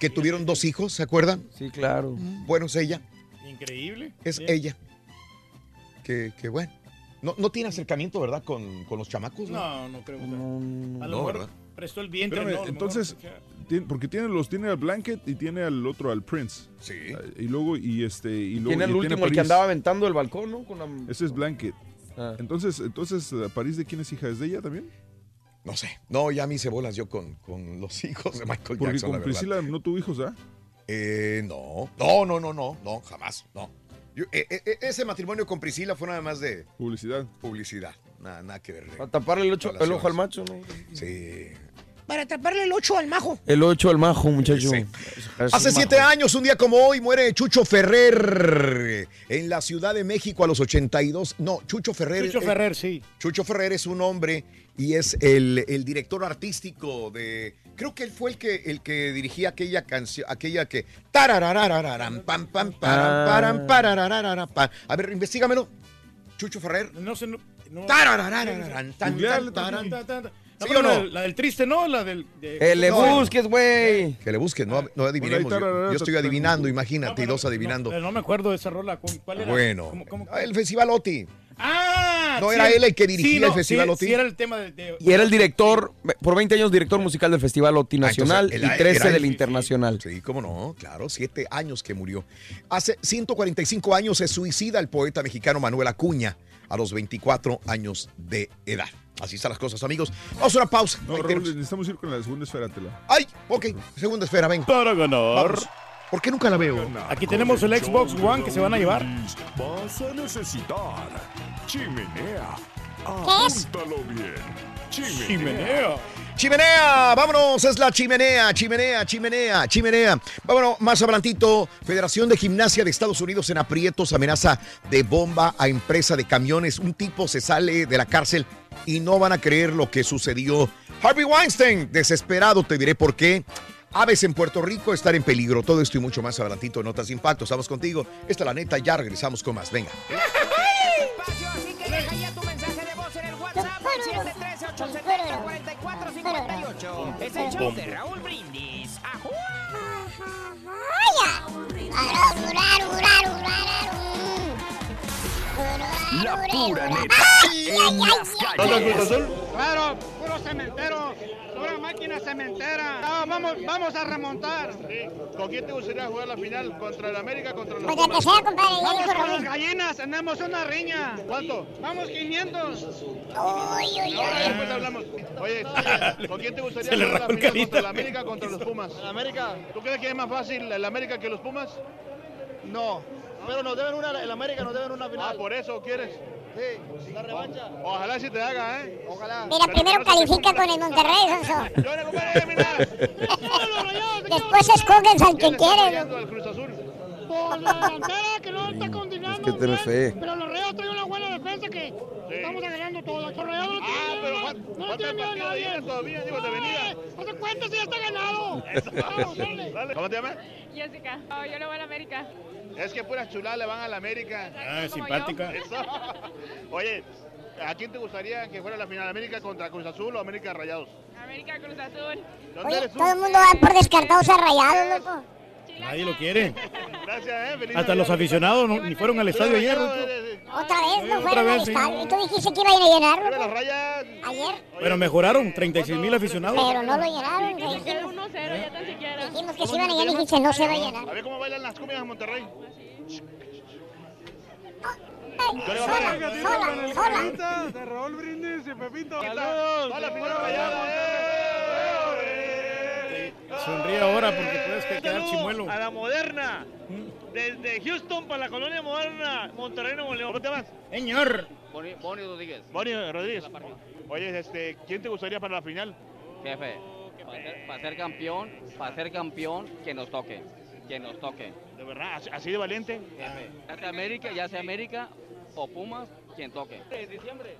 que tuvieron dos hijos, ¿se acuerdan?
Sí, claro.
Bueno, es ella,
Increíble.
es
Bien.
ella. Que, que bueno. No, no tiene acercamiento, ¿verdad? Con, con los chamacos.
No, no creo que sea.
No,
A
no,
lo mejor
¿verdad?
prestó el vientre,
Espérame.
A
entonces, porque tiene los tiene al Blanket y tiene al otro al Prince.
Sí.
Ah, Y luego y este y luego
Tiene el
y
último, el que andaba aventando el balcón, ¿no? Con la...
Ese es Blanket.
Ah.
Entonces, entonces eh, París de quién es hija es de ella también?
No sé. No, ya me hice bolas yo con, con los hijos de Michael
Porque
Jackson, la
con
verdad.
Priscila no tuvo hijos, ¿ah?
Eh, no. No, no, no, no, no, jamás, no. Yo- eh, eh, ese matrimonio con Priscila fue nada más de
Publicidad.
publicidad. Nada, nada que ver.
Para taparle el, ocho- el ojo al macho, ¿no?
Sí.
Para atraparle el 8 al majo.
El 8 al majo, muchacho.
Sí. Hace siete
majo.
años, un día como hoy, muere Chucho Ferrer en la Ciudad de México a los 82. No, Chucho Ferrer.
Chucho
eh,
Ferrer, sí.
Chucho Ferrer es un hombre y es el, el director artístico de. Creo que él fue el que, el que dirigía aquella canción, aquella que. tarararararam, pam, pam, param,
Ah.
param, parararararam, pam. A ver, investígamelo. Chucho Ferrer.
No sé, no. no-
¿Sí
No,
o
pero
no?
La, del- la del triste, ¿no? La del. de-
Que le
No.
busques, güey.
Que le busquen, no, no adivinemos. Yo, yo estoy adivinando, imagínate, y dos adivinando.
No, me acuerdo de esa rola. ¿Cuál era?
Bueno,
¿Cómo- cómo-
Ah, el Festival Oti.
Ah,
¿No
sí,
era él el que dirigía
sí,
el Festival Oti?
Sí, era el tema de. de-
Y era el director, por 20 años, director musical del Festival OTI
Ah, entonces,
Nacional y 13
era él.
del. Internacional.
Sí, cómo no, claro, siete años que murió. Hace 145 años se suicida el poeta mexicano Manuel Acuña a los 24 años de edad. Así están las cosas, amigos. Vamos a una pausa.
No, Raúl, necesitamos ir con la segunda esfera, tela.
Ay, ok, segunda esfera, ven.
Para ganar.
Vamos. ¿Por qué nunca la veo?
Aquí tenemos el Xbox One que se van a llevar.
Vas a necesitar chimenea.
Chimenea. Chimenea, vámonos, es la chimenea, chimenea, chimenea, chimenea. Vámonos, más adelantito, Federación de Gimnasia de Estados Unidos en aprietos, amenaza de bomba a empresa de camiones. Un tipo se sale de la cárcel y no van a creer lo que sucedió. Harvey Weinstein, desesperado, te diré por qué. Aves en Puerto Rico están en peligro. Todo esto y mucho más adelantito, Notas de Impacto. Estamos contigo. Esta es la neta, ya regresamos con más. Venga.
713-870-4458. Es el show de Raúl Brindis.
La pura neta. En las calles.
Claro, puro cementero, pura máquina cementera. Ah, vamos, vamos a remontar.
¿Con quién te gustaría jugar la final? ¿Contra el América contra los
Pues que sea, compadre,
Vamos con las gallinas, tenemos una riña.
¿Cuánto?
Vamos 500.
Uy, uy,
Ahora
uy.
después hablamos. Oye, ¿con quién te gustaría jugar la final?
carita.
¿Contra el América contra los Pumas?
¿El América?
¿Tú crees que es más fácil el América que los Pumas?
No, pero nos deben una, el América nos deben una
Ah, ¿por eso quieres?
Sí, la revancha.
Ojalá si te haga, ¿eh?
Ojalá.
Mira, primero califica con el Monterrey, Sonso. Después escoges al que
Azul?
Por la delantera que no está continuando.
Es que tienes fe.
Pero los Reyes traen una buena defensa que estamos ganando todo. Los Reyes no
Ah, pero
miedo, no le tienen miedo a nadie.
todavía, digo, de venida.
No te cuenta si ya está ganado. Vamos, dale.
Dale. ¿Cómo te llamas?
Jessica. Oh, yo le voy a la América.
Es que puras chuladas le van a la América.
Ah, es simpática.
Eso. Oye, ¿a quién te gustaría que fuera la final? ¿América contra Cruz Azul o América Rayados?
América Cruz Azul.
¿Dónde
Oye,
eres tú?
todo el mundo va por descartados a rayados, loco.
Nadie lo quiere.
Gracias, eh. Feliz
Hasta los aficionados no- ni fueron al estadio ayer. Ruto.
Otra vez no
otra
fueron al estadio. Y tú dijiste que iban a llenar,
rayas.
Ayer.
Pero mejoraron, 36 mil aficionados.
Pero no lo llenaron.
Que
Dijimos,
el 1-0 ya tan siquiera.
dijimos que se iban a llenar y dijiste no se va a llenar.
A ver cómo bailan las cumbias en Monterrey.
Sola, sola, sola.
De Raúl Brindis y Pepito.
Va la final rayada, eh.
Sonríe ahora porque puedes que- quedar chimuelo.
A la moderna. Desde Houston para la colonia moderna. Monterrey, Nuevo León. ¿Cómo te llamas?
Señor.
Boni, Boni Rodríguez.
Boni Rodríguez. Oye, este, ¿quién te gustaría para la final?
Jefe, para ser, para ser campeón, para ser campeón, que nos toque. Que nos toque.
De verdad, así, así de valiente.
Jefe, ya sea América, ya sea América o Pumas, quien toque. diciembre.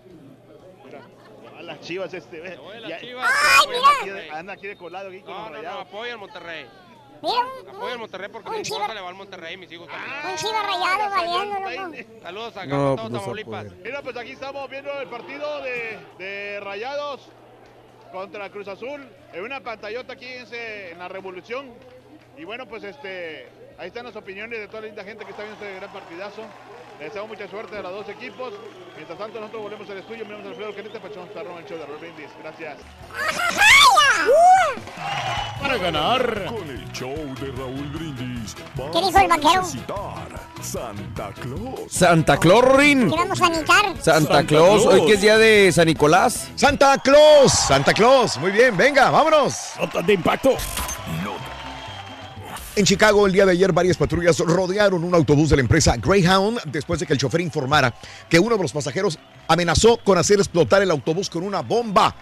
A las chivas, este. ve.
las
Ya-
Chivas.
¡Ay,
Anda
mira!
aquí de-
Anda aquí de colado aquí con
No,
los
no, no, al Monterrey.
Mira,
Apoya al Monterrey porque
un
mi esposa le va al Monterrey y mis hijos también.
un chiva rayado valiendo, loco.
Saludos a
No, pues se
Tamaulipas.
puede.
Mira, pues aquí estamos viendo el partido de, de Rayados contra Cruz Azul en una pantallota aquí en, en la Revolución. Y bueno, pues este, ahí están las opiniones de toda la linda gente que está viendo este gran partidazo. Les deseamos mucha suerte a los dos equipos. Mientras tanto, nosotros volvemos al estudio. Miramos al Alfredo Canita, Pachón Perrón, el show de Raúl Brindis. Gracias.
Para ganar.
Con el show de Raúl Brindis.
¿Qué dijo el vaquero?
Santa Claus.
Santa Claus, Rin.
¿Qué vamos a nicar?
Santa
Santa
Claus,
Claus.
hoy que es día de San Nicolás.
Santa Claus, Santa Claus. Muy bien, venga, vámonos.
Notas de impacto.
En Chicago, el día de ayer, varias patrullas rodearon un autobús de la empresa Greyhound después de que el chofer informara que uno de los pasajeros amenazó con hacer explotar el autobús con una bomba.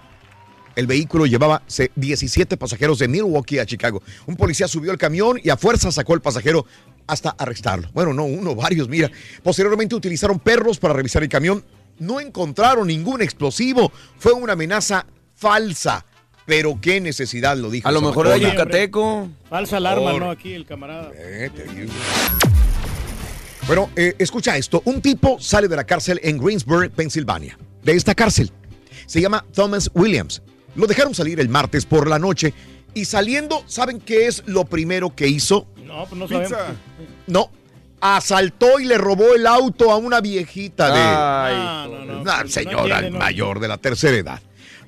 El vehículo llevaba se- 17 pasajeros de Milwaukee a Chicago. Un policía subió al camión y a fuerza sacó al pasajero hasta arrestarlo. Bueno, no uno, varios, mira. Posteriormente utilizaron perros para revisar el camión. No encontraron ningún explosivo. Fue una amenaza falsa. Pero qué necesidad lo dijo.
A lo mejor era yucateco.
Falsa alarma,
Por-
¿no? Aquí el camarada.
Eh, te digo. Bueno, eh, escucha esto. Un tipo sale de la cárcel en Greensburg, Pensilvania. De esta cárcel. Se llama Thomas Williams. Lo dejaron salir el martes por la noche y saliendo, ¿saben qué es lo primero que hizo?
No, pues no
Pizza.
sabemos.
No. Asaltó y le robó el auto a una viejita de...
Ay,
Ah, no, no,
Una
no
señora
entiende, no.
mayor de la tercera edad.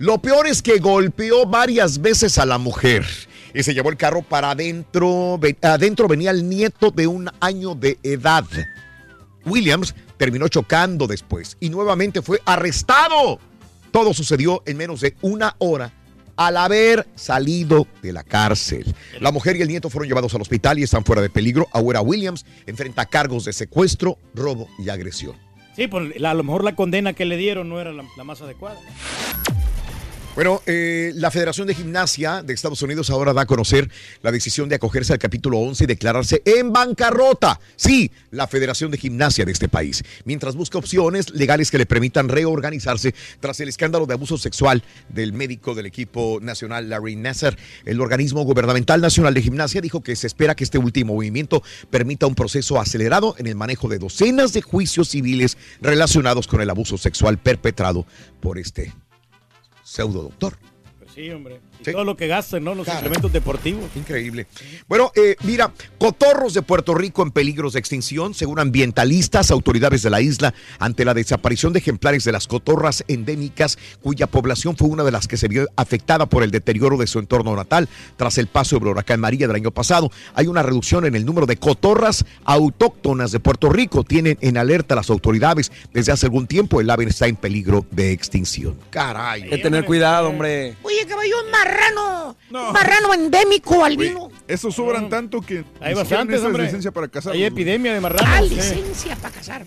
Lo peor es que golpeó varias veces a la mujer y se llevó el carro para adentro. Adentro venía el nieto de un año de edad. Williams terminó chocando después y nuevamente fue arrestado. Todo sucedió en menos de una hora al haber salido de la cárcel. La mujer y el nieto fueron llevados al hospital y están fuera de peligro. Ahora Williams enfrenta cargos de secuestro, robo y agresión.
Sí, pues a lo mejor la condena que le dieron no era la, la más adecuada.
Bueno, eh, la Federación de Gimnasia de Estados Unidos ahora da a conocer la decisión de acogerse al capítulo 11 y declararse en bancarrota. Sí, la Federación de Gimnasia de este país, mientras busca opciones legales que le permitan reorganizarse tras el escándalo de abuso sexual del médico del equipo nacional Larry Nasser. El organismo gubernamental nacional de gimnasia dijo que se espera que este último movimiento permita un proceso acelerado en el manejo de docenas de juicios civiles relacionados con el abuso sexual perpetrado por este pseudo doctor.
Pues sí, hombre. Y todo lo que gastan, ¿no? Los suplementos deportivos.
Increíble. Bueno, eh, mira, cotorros de Puerto Rico en peligros de extinción, según ambientalistas, autoridades de la isla, ante la desaparición de ejemplares de las cotorras endémicas, cuya población fue una de las que se vio afectada por el deterioro de su entorno natal tras el paso del huracán María del año pasado. Hay una reducción en el número de cotorras autóctonas de Puerto Rico. Tienen en alerta las autoridades. Desde hace algún tiempo el ave está en peligro de extinción. Caray.
Hay que tener cuidado, hombre.
Oye, caballo, un marrano. Un marrano endémico albino.
Estos sobran tanto que
Hay bastantes,
licencia para cazar.
Hay epidemia de marranos.
Ah,
sí.
licencia para casar.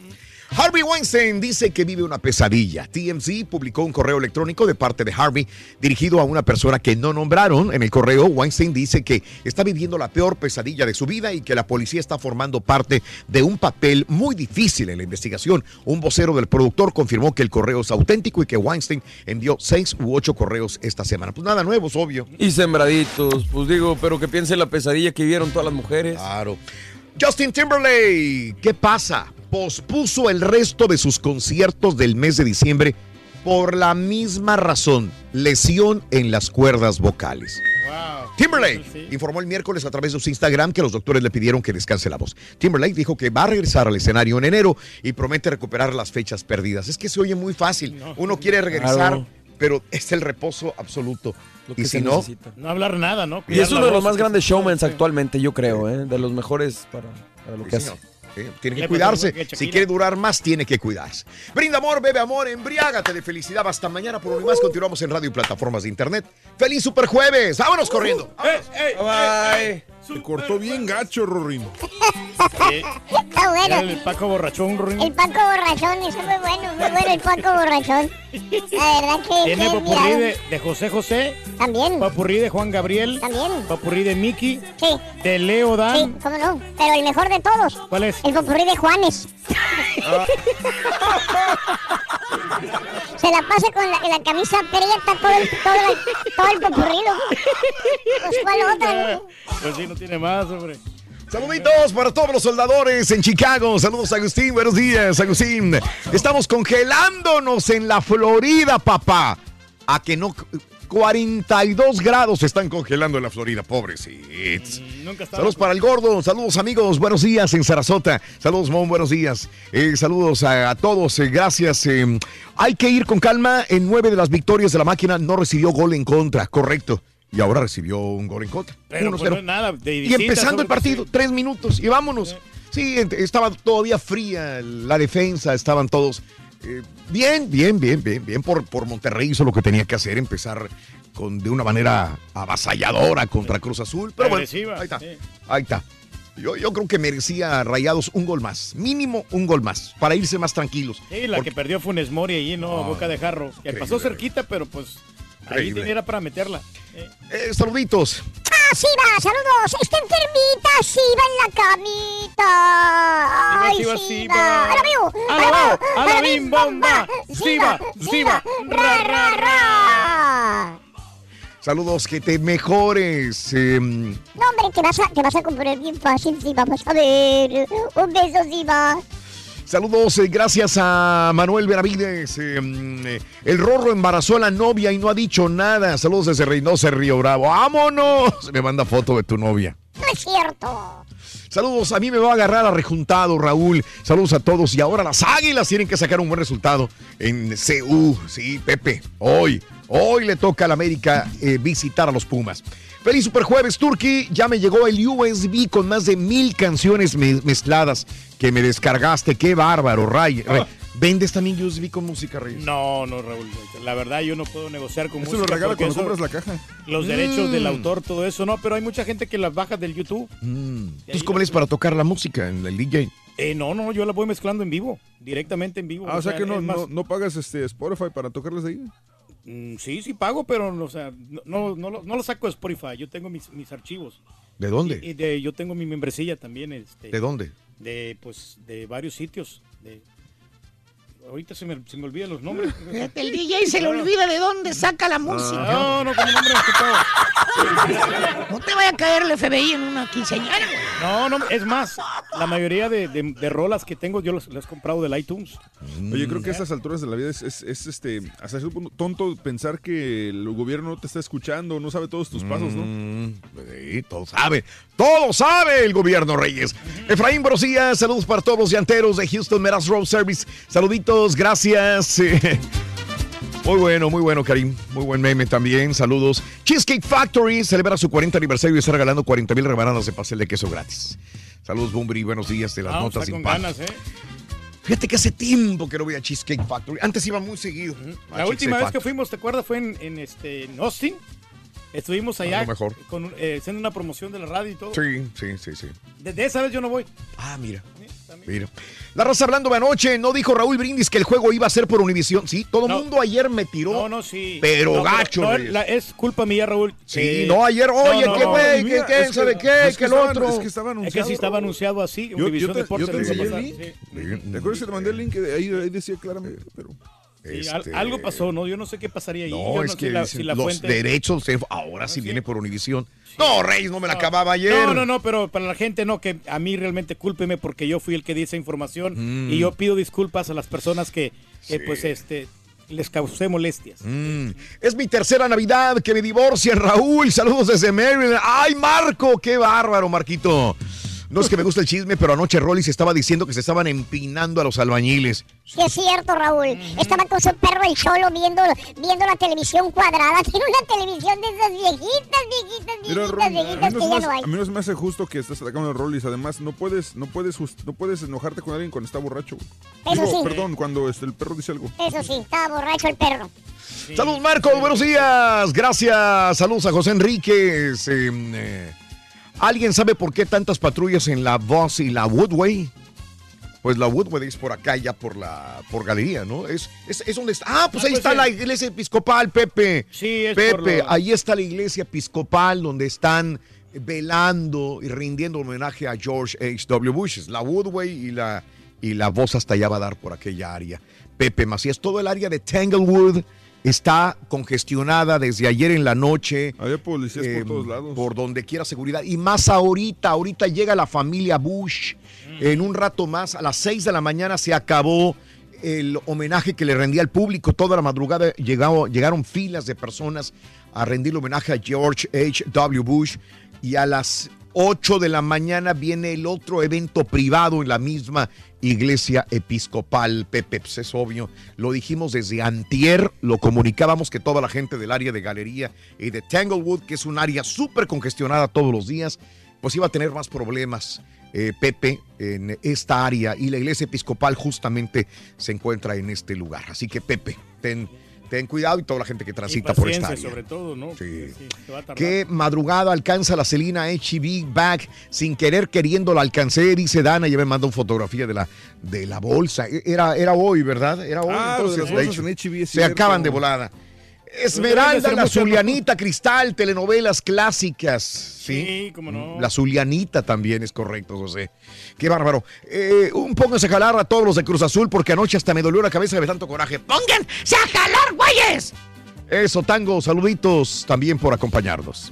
Harvey Weinstein dice que vive una pesadilla. TMZ publicó un correo electrónico de parte de Harvey dirigido a una persona que no nombraron. En el correo, Weinstein dice que está viviendo la peor pesadilla de su vida y que la policía está formando parte de un papel muy difícil en la investigación. Un vocero del productor confirmó que el correo es auténtico y que Weinstein envió seis u ocho correos esta semana. Pues nada nuevo, es obvio.
Y sembraditos, pues digo, pero que piense la pesadilla que vieron todas las mujeres.
Claro. Justin Timberlake, ¿qué pasa? Pospuso el resto de sus conciertos del mes de diciembre por la misma razón, lesión en las cuerdas vocales. Timberlake informó el miércoles a través de su Instagram que los doctores le pidieron que descanse la voz. Timberlake dijo que va a regresar al escenario en enero y promete recuperar las fechas perdidas. Es que se oye muy fácil. Uno quiere regresar,
Claro.
pero es el reposo absoluto.
que
Y si no,
necesita.
No hablar nada, ¿no?
Y es uno de los más grandes showmans actualmente, yo creo, ¿eh? de los mejores para, para lo que hace.
Tiene que cuidarse. Si quiere durar más, tiene que cuidarse. Brinda amor, bebe amor, embriágate de felicidad. Hasta mañana por uno y más. Continuamos en radio y plataformas de internet. ¡Feliz Super Jueves! ¡Vámonos corriendo!
Bye.
Se cortó bien gacho, Rorín.
Está bueno.
Era el Paco borrachón, Ruin.
El Paco Borrachón, eso es muy bueno, muy bueno el Paco Borrachón. La verdad que
Tiene
mirado.
de, de José José.
También.
Popurrí de Juan Gabriel.
También.
Popurrí de Mickey.
Sí.
De Leo Dan.
Sí, cómo no. Pero el mejor de todos.
¿Cuál es?
El popurrí de Juanes. Se la pasa con la, la camisa prieta todo el, todo el, todo el. Pues cuál otra, ¿no?
Pues sí, no tiene más, hombre.
Saluditos para todos los soldadores en Chicago. Saludos, Agustín. Buenos días, Agustín. Estamos congelándonos en la Florida, papá. A que no. 42 grados están congelando en la Florida, pobrecitos.
Estaba.
Saludos para el gordo, saludos amigos, buenos días en Sarasota, saludos Mon, buenos días, Eh, saludos a, a todos, eh, gracias. eh, hay que ir con calma, en nueve de las victorias de la máquina no recibió gol en contra, correcto, y ahora recibió un gol en contra.
Pero pues
1-0.
no es nada. De
y
visita,
empezando el partido, tres minutos, y vámonos. Sí, estaba todavía fría la defensa, estaban todos eh, bien, bien, bien, bien, bien por, por Monterrey hizo lo que tenía que hacer, empezar con, de una manera avasalladora contra Cruz Azul. Pero bueno, ahí está. Ahí está. Yo, yo creo que merecía Rayados un gol más, mínimo un gol más, para irse más tranquilos.
Sí, la
Porque-
que perdió Funes Mori ahí, ¿no?
Ah,
Boca de jarro. Que pasó cerquita, pero pues ahí era para meterla. Eh,
Eh, saluditos.
Ah, Siva, saludos. Está enfermita, Siva en la camita. Ay,
Siva,
Siva. A la veo,
A la veo, a la bim bomba. Siva, Siva, ra, ra, ra.
Saludos, que te mejores. eh,
No, hombre, te vas, a, te vas a componer bien fácil, Siva. Vas a ver. Un beso, Siva.
Saludos, eh, gracias a Manuel Benavides. eh, mm, eh, el Rorro embarazó a la novia y no ha dicho nada. Saludos desde Reynosa, Río Bravo. ¡Vámonos! Me manda foto de tu novia.
No es cierto.
Saludos, a mí me va a agarrar a rejuntado, Raúl. Saludos a todos. Y ahora las águilas tienen que sacar un buen resultado en CU. Sí, Pepe, hoy, hoy le toca al América eh, visitar a los Pumas. Feliz Super Jueves, Turkey. Ya me llegó el USB con más de mil canciones me- mezcladas que me descargaste. Qué bárbaro, Ray. Ray. ¿Vendes también USB con música, Reyes?
No, no, Raúl. La verdad, yo no puedo negociar con
Eso
música.
lo regala cuando
eso-
compras la caja.
Los derechos
Mm.
del autor, todo eso, no, pero hay mucha gente que las baja del YouTube.
¿Entonces cómo es para tocar la música en el DJ?
Eh, no, no, yo la voy mezclando en vivo, directamente en vivo.
Ah, o sea que no,
más,
no, no pagas este Spotify para tocarles ahí.
Mm, sí, sí pago, pero o sea, no, no, no lo, no lo saco de Spotify. Yo tengo mis, mis archivos.
¿De dónde?
Y, y de, yo tengo mi membresía también. Este,
¿De dónde?
De, pues, de varios sitios. De, ahorita se me, se me olvidan los nombres.
El DJ se le olvida de dónde saca la música.
No, no, con el nombre
No te vaya a caer el FBI en una quinceañera. güey.
No, no, es más, la mayoría de, de- de rolas que tengo yo las, las he comprado del iTunes.
Oye, creo que a estas alturas de la vida es, es- es, este, hasta cierto punto tonto pensar que el gobierno no te está escuchando, no sabe todos tus pasos, ¿no?
Mm, sí, todo sabe. Todo sabe el gobierno, Reyes. Efraín Brosía, saludos para todos los llanteros de Houston Meras Road Service. Saluditos, gracias. Muy bueno, muy bueno, Karim. Muy buen meme también. Saludos. Cheesecake Factory celebra su 40 aniversario y está regalando 40 mil rebanadas de pastel de queso gratis. Saludos, Bumbri. Buenos días de las
Vamos,
notas simpáticas.
ganas, ¿eh?
Fíjate que hace tiempo que no voy a Cheesecake Factory. Antes iba muy seguido.
La última vez que fuimos, ¿te acuerdas? Fue en, en, este, en Austin. Estuvimos allá
mejor.
Con, eh, haciendo una promoción de la radio y todo.
Sí, sí, sí, sí.
Desde esa vez yo no voy.
Ah, mira. Mira. La raza hablando de anoche, no dijo Raúl Brindis que el juego iba a ser por Univisión. Sí, todo el mundo ayer me tiró.
No, no, sí.
Pero
No,
gacho,
no, la- es culpa mía, Raúl.
Sí,
Eh,
no, ayer, oye, qué güey, que
mira,
qué,
es
sabe qué,
es
que el
estaban-
otro.
Es que estaba anunciado. Es que sí estaba anunciado así.
Yo, yo
Univisión
te,
Deportes
yo te enseñé el link.
sí.
¿Te acuerdas que te mandé el link? Ahí, ahí decía claramente, pero...
Sí,
Este-
algo pasó, ¿no? Yo no sé qué pasaría ahí.
No,
Yo
es que
la- si la
los
fuente-
derechos, de- ahora sí viene por Univisión. No, Reyes, no me la acababa ayer.
No, no, no, pero para la gente no, que a mí realmente cúlpeme porque yo fui el que di esa información
Mm.
y yo pido disculpas a las personas que, que, pues, este, les causé molestias.
Mm, Es mi tercera Navidad que me divorcian, Raúl. Saludos desde Maryland. ¡Ay, Marco! ¡Qué bárbaro, Marquito! No es que me gusta el chisme, pero anoche Rolly se estaba diciendo que se estaban empinando a los albañiles.
Sí, es cierto, Raúl. Estaba con su perro el cholo viendo, viendo la televisión cuadrada. Tiene una televisión de esas viejitas, viejitas,
Mira,
viejitas, viejitas
no
que ya no hay.
a mí no se me hace justo que estés atacando a Rollis. Además, no puedes, no puedes, just- no puedes enojarte con alguien cuando está borracho.
Eso
Digo,
sí.
Perdón, cuando este, el perro dice algo.
Eso sí, estaba borracho el perro.
Saludos, Marco. Buenos días. Gracias. Saludos a José Enríquez. Eh, eh, ¿Alguien sabe por qué tantas patrullas en la Voz y la Woodway? Pues la Woodway es por acá, ya por la por galería, ¿no? Es, es, es donde está. Ah, pues
Ah,
ahí
pues
está
sí.
la iglesia episcopal, Pepe.
Sí, es
Pepe,
por lo-
ahí está la iglesia episcopal donde están velando y rindiendo homenaje a George H.W. Bush. Es La Woodway y la, y la voz hasta allá va a dar por aquella área. Pepe Macías, todo el área de Tanglewood está congestionada desde ayer en la noche.
Había policías
eh,
por todos lados.
Por donde quiera seguridad. Y más ahorita, ahorita llega la familia Bush. En un rato más, a las 6 de la mañana se acabó el homenaje que le rendía al público. Toda la madrugada llegado- llegaron filas de personas a rendirle homenaje a George H.W. Bush. Y a las 8 de la mañana viene el otro evento privado en la misma iglesia episcopal. Pepe, pues es obvio. Lo dijimos desde antier, lo comunicábamos que toda la gente del área de galería y de Tanglewood, que es un área súper congestionada todos los días, pues iba a tener más problemas. eh, Pepe, en esta área y la iglesia episcopal justamente se encuentra en este lugar. Así que Pepe, ten, ten cuidado y toda la gente que
Y
transita por esta área.
sobre todo, ¿no? Sí, se va a.
Qué madrugada alcanza la Celina HB Bag. Sin querer queriendo la alcancé, dice Dana. Ya me mandó una fotografía de la, de la bolsa. E- Era, era hoy, ¿verdad? Era hoy.
Ah, de
entonces,
bolsas
de
en
hecho,
HB,
Se
cierto.
acaban de volada. Esmeralda, la. Zulianita, Cristal, telenovelas clásicas. Sí,
Sí, cómo no.
La Zulianita también es correcto, José. Qué bárbaro. Eh, un pónganse a jalar a todos los de Cruz Azul porque anoche hasta me dolió la cabeza de tanto coraje.
¡Pónganse a jalar, güeyes!
Eso, Tango, saluditos también por acompañarnos.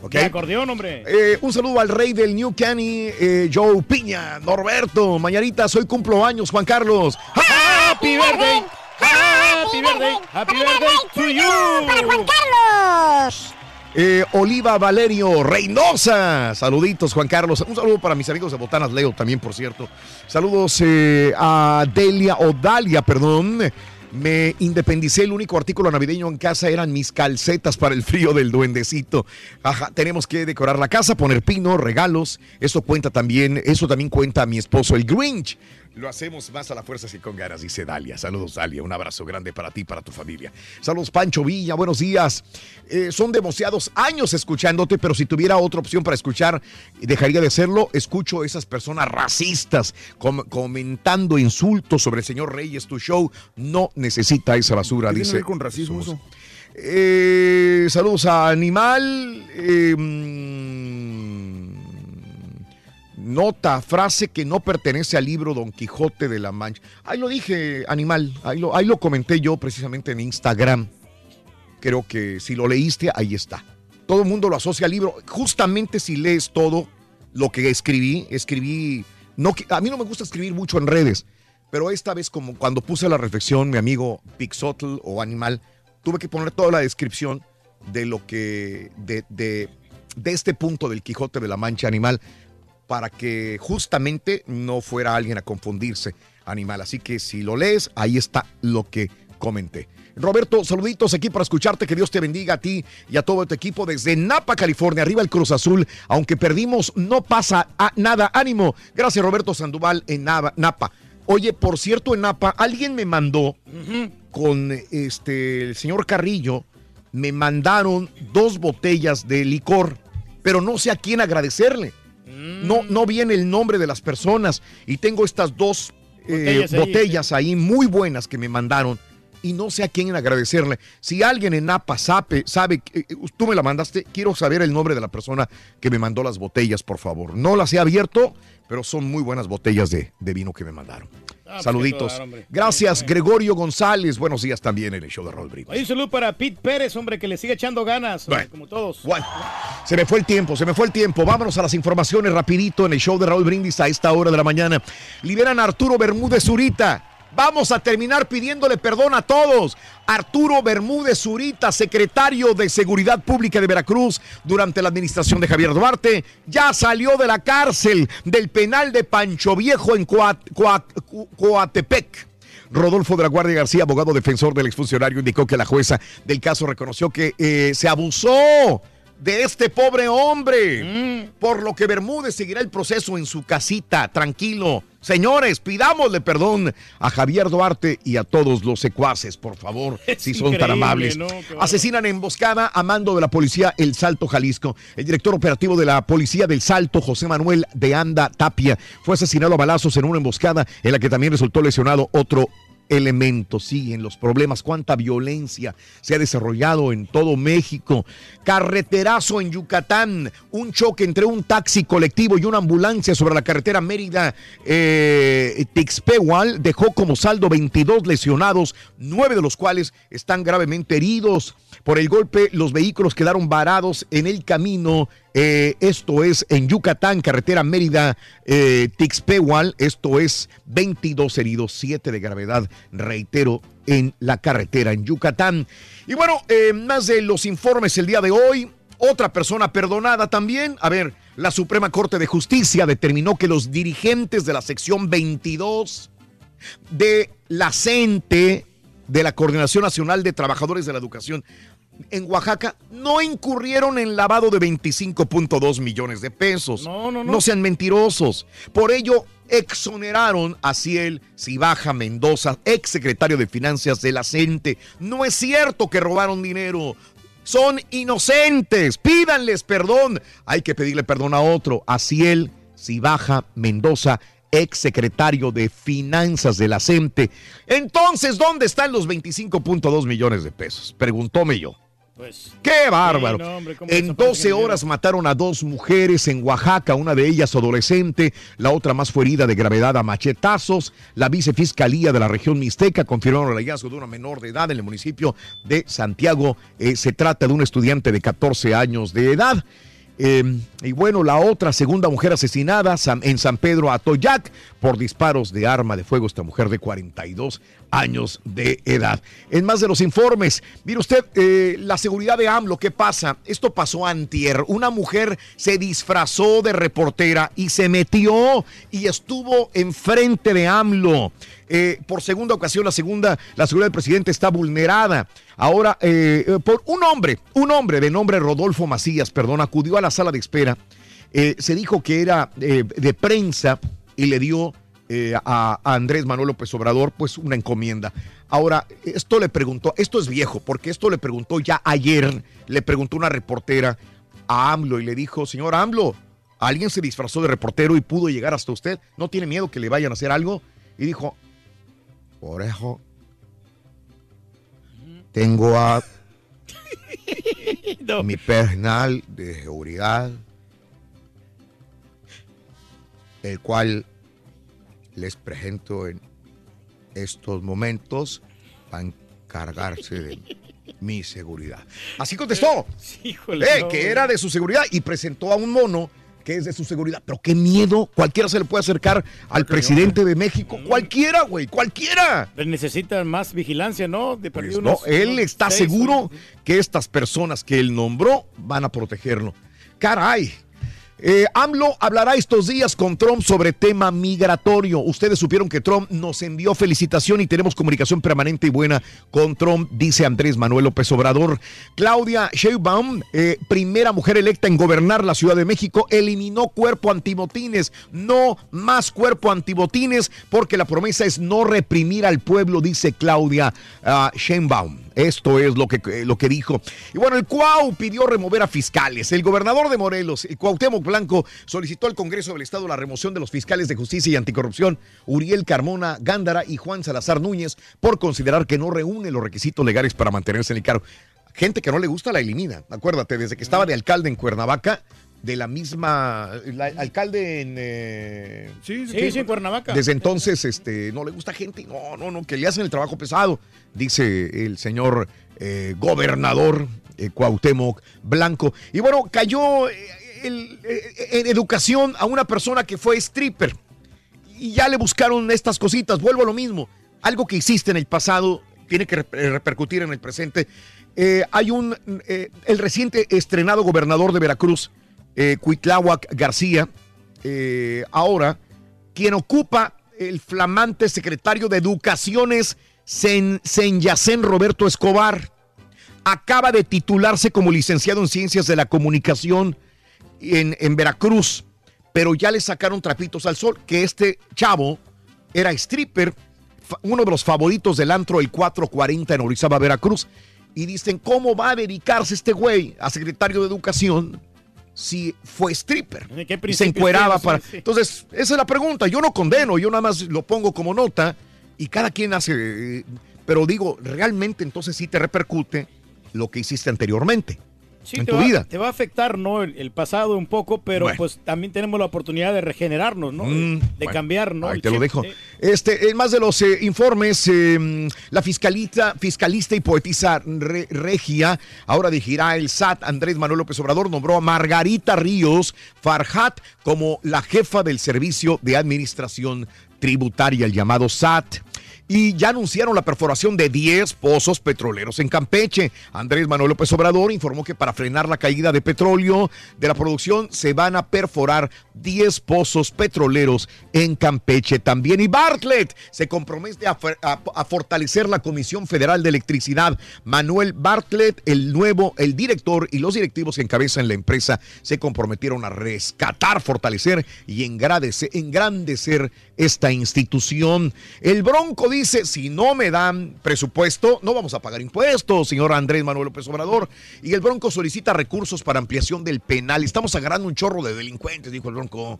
¿Ok?
De acordeón, hombre.
Eh, un saludo al rey del New Canny, eh, Joe Piña, Norberto, mañanita, soy cumplo años, Juan Carlos.
Happy birthday. Happy birthday. Happy birthday to you.
¡Para Juan Carlos!
Eh, Oliva Valerio Reynosa, saluditos Juan Carlos. Un saludo para mis amigos de Botanas Leo también, por cierto. Saludos eh, a Delia o Dalia, perdón. Me independicé, el único artículo navideño en casa eran mis calcetas para el frío del duendecito. Ajá, tenemos que decorar la casa, poner pino, regalos. Eso cuenta también, eso también cuenta a mi esposo, el Grinch. Lo hacemos más a la fuerza y con ganas, dice Dalia. Saludos, Dalia. Un abrazo grande para ti y para tu familia. Saludos, Pancho Villa. Buenos días. Eh, son demasiados años escuchándote, pero si tuviera otra opción para escuchar, dejaría de hacerlo. Escucho esas personas racistas com- comentando insultos sobre el señor Reyes. Tu show no necesita esa basura,
¿Qué tiene
dice.
que ver con racismo eso?
Eh, saludos a Animal. eh, mm, nota, frase que no pertenece al libro Don Quijote de la Mancha. Ahí lo dije, Animal. Ahí lo, ahí lo comenté yo precisamente en Instagram. Creo que si lo leíste, ahí está. Todo el mundo lo asocia al libro. Justamente si lees todo lo que escribí, escribí. No, a mí no me gusta escribir mucho en redes, pero esta vez, como cuando puse la reflexión, mi amigo Pixotl o Animal, tuve que poner toda la descripción de lo que. de, de, de este punto del Quijote de la Mancha Animal, para que justamente no fuera alguien a confundirse, Animal. Así que si lo lees, ahí está lo que comenté. Roberto, saluditos aquí para escucharte. Que Dios te bendiga a ti y a todo tu equipo desde Napa, California. Arriba el Cruz Azul. Aunque perdimos, no pasa a- nada. Ánimo. Gracias, Roberto Sandoval en Napa. Oye, por cierto, en Napa, alguien me mandó con este el señor Carrillo. Me mandaron dos botellas de licor, pero no sé a quién agradecerle. No, no viene el nombre de las personas. Y tengo estas dos eh,
Botellas ahí,
botellas ahí muy buenas que me mandaron y no sé a quién agradecerle. Si alguien en Napa sabe, sabe, eh, eh, tú me la mandaste, quiero saber el nombre de la persona que me mandó las botellas, por favor. No las he abierto, pero son muy buenas botellas de, de vino que me mandaron.
Ah, pues,
Saluditos. Gracias, Gregorio González. Buenos días también en el show de Raúl Brito.
Hay un saludo para Pete Pérez, hombre, que le sigue echando ganas, hombre, como todos.
Bueno, se me fue el tiempo, se me fue el tiempo. Vámonos a las informaciones rapidito en el show de Raúl Brindis a esta hora de la mañana. Liberan a Arturo Bermúdez Zurita. Vamos a terminar pidiéndole perdón a todos. Arturo Bermúdez Zurita, secretario de Seguridad Pública de Veracruz durante la administración de Javier Duarte, ya salió de la cárcel del penal de Pancho Viejo en Coatepec. Rodolfo de la Guardia García, abogado defensor del exfuncionario, indicó que la jueza del caso reconoció que eh, se abusó de este pobre hombre, por lo que Bermúdez seguirá el proceso en su casita, tranquilo. Señores, pidámosle perdón a Javier Duarte y a todos los secuaces, por favor, si son tan amables.
¿no? Bárbaro.
Asesinan en emboscada a mando de la policía El Salto, Jalisco. El director operativo de la policía del Salto, José Manuel de Anda Tapia, fue asesinado a balazos en una emboscada en la que también resultó lesionado otro elemento. Siguen los problemas, cuánta violencia se ha desarrollado en todo México. Carreterazo en Yucatán, un choque entre un taxi colectivo y una ambulancia sobre la carretera Mérida eh, Tixpehual dejó como saldo 22 lesionados, nueve de los cuales están gravemente heridos. Por el golpe, los vehículos quedaron varados en el camino. Eh, esto es en Yucatán, carretera Mérida eh, Tixpehual. Esto es 22 heridos, 7 de gravedad, reitero, en la carretera en Yucatán. Y bueno, eh, más de los informes el día de hoy. Otra persona perdonada también. A ver, la Suprema Corte de Justicia determinó que los dirigentes de la sección 22 de la CENTE, de la Coordinación Nacional de Trabajadores de la Educación, en Oaxaca no incurrieron en lavado de 25.2 millones de pesos.
No, no, no.
sean mentirosos. Por ello, exoneraron a Ciel Cibaja Mendoza, ex secretario de Finanzas de la CENTE. No es cierto que robaron dinero. Son inocentes. Pídanles perdón. Hay que pedirle perdón a otro, a Ciel Cibaja Mendoza, ex secretario de Finanzas de la CENTE. Entonces, ¿dónde están los 25.2 millones de pesos? Preguntóme yo.
Pues,
¡Qué bárbaro!
Sí, no, hombre, ¿cómo
en
desaparecen
12
el dinero?
horas mataron a dos mujeres en Oaxaca, una de ellas adolescente, la otra más fue herida de gravedad a machetazos. La vicefiscalía de la región Mixteca confirmaron el hallazgo de una menor de edad en el municipio de Santiago. Eh, se trata de un estudiante de 14 años de edad. Eh, y bueno, la otra segunda mujer asesinada en San Pedro Atoyac por disparos de arma de fuego, esta mujer de 42 años de edad. En más de los informes, mire usted, eh, la seguridad de AMLO, ¿qué pasa? Esto pasó antier. Una mujer se disfrazó de reportera y se metió y estuvo enfrente de AMLO. Eh, por segunda ocasión, la segunda, la seguridad del presidente está vulnerada. Ahora, eh, eh, por un hombre, un hombre de nombre Rodolfo Macías, perdón, acudió a la sala de espera. Se dijo que era de prensa y le dio a, a Andrés Manuel López Obrador pues una encomienda. Ahora, esto le preguntó, esto es viejo, porque esto le preguntó ya ayer, le preguntó una reportera a AMLO y le dijo, señor AMLO, alguien se disfrazó de reportero y pudo llegar hasta usted, ¿no tiene miedo que le vayan a hacer algo? Y dijo, por eso tengo a mi personal de seguridad, el cual les presento en estos momentos para encargarse de mi seguridad. Así contestó.
Híjole,
Eh,
no,
que era de su seguridad y presentó a un mono que es de su seguridad. Pero qué miedo. Cualquiera se le puede acercar al presidente de México. Cualquiera, güey. Cualquiera.
Necesitan más vigilancia, ¿no? De perdido
No, él está seguro que estas personas que él nombró van a protegerlo. Caray. Eh, AMLO hablará estos días con Trump sobre tema migratorio. Ustedes supieron que Trump nos envió felicitación y tenemos comunicación permanente y buena con Trump, dice Andrés Manuel López Obrador. Claudia Sheinbaum, eh, primera mujer electa en gobernar la Ciudad de México, eliminó cuerpo antibotines. No más cuerpo antibotines porque la promesa es no reprimir al pueblo, dice Claudia ah, Sheinbaum. Esto es lo que, eh, lo que dijo. Y bueno, el Cuau pidió remover a fiscales. El gobernador de Morelos, el Cuauhtémoc Blanco, solicitó al Congreso del Estado la remoción de los fiscales de justicia y anticorrupción, Uriel Carmona Gándara y Juan Salazar Núñez, por considerar que no reúne los requisitos legales para mantenerse en el cargo. Gente que no le gusta la elimina. Acuérdate, desde que estaba de alcalde en Cuernavaca, de la misma. la- alcalde en. eh,
Sí, sí, sí, en Cuernavaca.
desde entonces, este, no le gusta gente, no, no, no, que le hacen el trabajo pesado, dice el señor eh, gobernador eh, Cuauhtémoc Blanco. Y bueno, cayó eh, el- en educación a una persona que fue stripper. Y ya le buscaron estas cositas, vuelvo a lo mismo. Algo que hiciste en el pasado tiene que rep- repercutir en el presente. Eh, hay un, eh, el reciente estrenado gobernador de Veracruz, eh, García, eh, ahora, quien ocupa el flamante secretario de Educaciones, Sen, Senyacén Roberto Escobar, acaba de titularse como licenciado en Ciencias de la Comunicación en, en Veracruz, pero ya le sacaron trapitos al sol, que este chavo era stripper, uno de los favoritos del antro el 440 en Orizaba, Veracruz, y dicen, ¿cómo va a dedicarse este güey a secretario de Educación si fue stripper?
¿En qué
Y se encueraba para...
Sí, sí.
Entonces, esa es la pregunta. Yo no condeno, yo nada más lo pongo como nota y cada quien hace... eh, Pero digo, realmente entonces sí te repercute lo que hiciste anteriormente
Sí,
en
te
tu
va,
vida.
Te va a afectar, ¿no? El, el pasado un poco, pero
Bueno.
pues también tenemos la oportunidad de regenerarnos, ¿no?
Mm,
de
bueno,
cambiar, ¿no?
Ahí
El
te lo dejo. Este, en más de los eh, informes, eh, la fiscalita, fiscalista y poetisa re- regia, ahora dirigirá el SAT, Andrés Manuel López Obrador, nombró a Margarita Ríos Farhat como la jefa del Servicio de Administración Tributaria, el llamado SAT. Y ya anunciaron la perforación de 10 pozos petroleros en Campeche. Andrés Manuel López Obrador informó que para frenar la caída de petróleo de la producción se van a perforar 10 pozos petroleros en Campeche también. Y Bartlett se compromete a, fortalecer la Comisión Federal de Electricidad. Manuel Bartlett, el nuevo, el director y los directivos que encabezan la empresa se comprometieron a rescatar, fortalecer y engrandecer, engrandecer esta institución. El Bronco dice, si no me dan presupuesto, no vamos a pagar impuestos, señor Andrés Manuel López Obrador. Y el Bronco solicita recursos para ampliación del penal. Estamos agarrando un chorro de delincuentes, dijo el Bronco.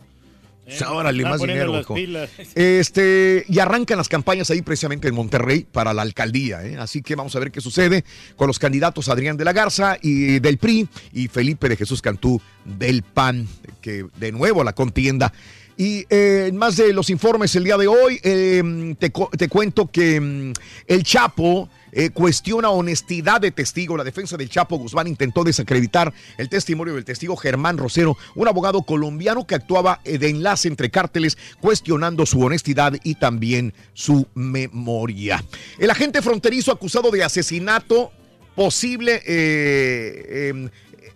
Eh,
Órale,
están
más dinero. Este, y arrancan las campañas ahí precisamente en Monterrey para la alcaldía. ¿eh? Así que vamos a ver qué sucede con los candidatos Adrián de la Garza y del PRI y Felipe de Jesús Cantú del PAN, que de nuevo la contienda. Y eh, más de los informes el día de hoy, eh, te, te cuento que mm, el Chapo eh, cuestiona honestidad de testigo. La defensa del Chapo Guzmán intentó desacreditar el testimonio del testigo Germán Rosero, un abogado colombiano que actuaba eh, de enlace entre cárteles, cuestionando su honestidad y también su memoria. El agente fronterizo acusado de asesinato posible. eh, eh,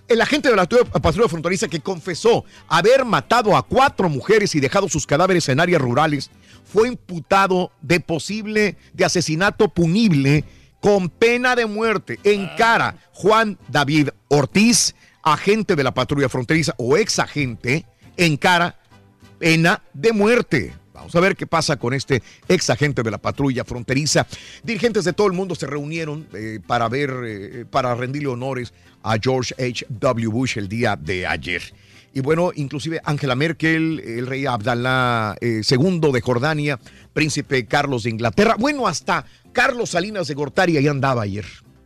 el agente de la patrulla fronteriza que confesó haber matado a cuatro mujeres y dejado sus cadáveres en áreas rurales fue imputado de posible de asesinato punible con pena de muerte en cara Juan David Ortiz, agente de la patrulla fronteriza o ex agente, en cara pena de muerte. Vamos a ver qué pasa con este ex agente de la patrulla fronteriza. Dirigentes de todo el mundo se reunieron eh, para ver, eh, para rendirle honores a George H. W. Bush el día de ayer. Y bueno, inclusive Angela Merkel, el rey Abdallah II de Jordania, príncipe Carlos de Inglaterra, bueno, hasta Carlos Salinas de Gortari ahí andaba ayer.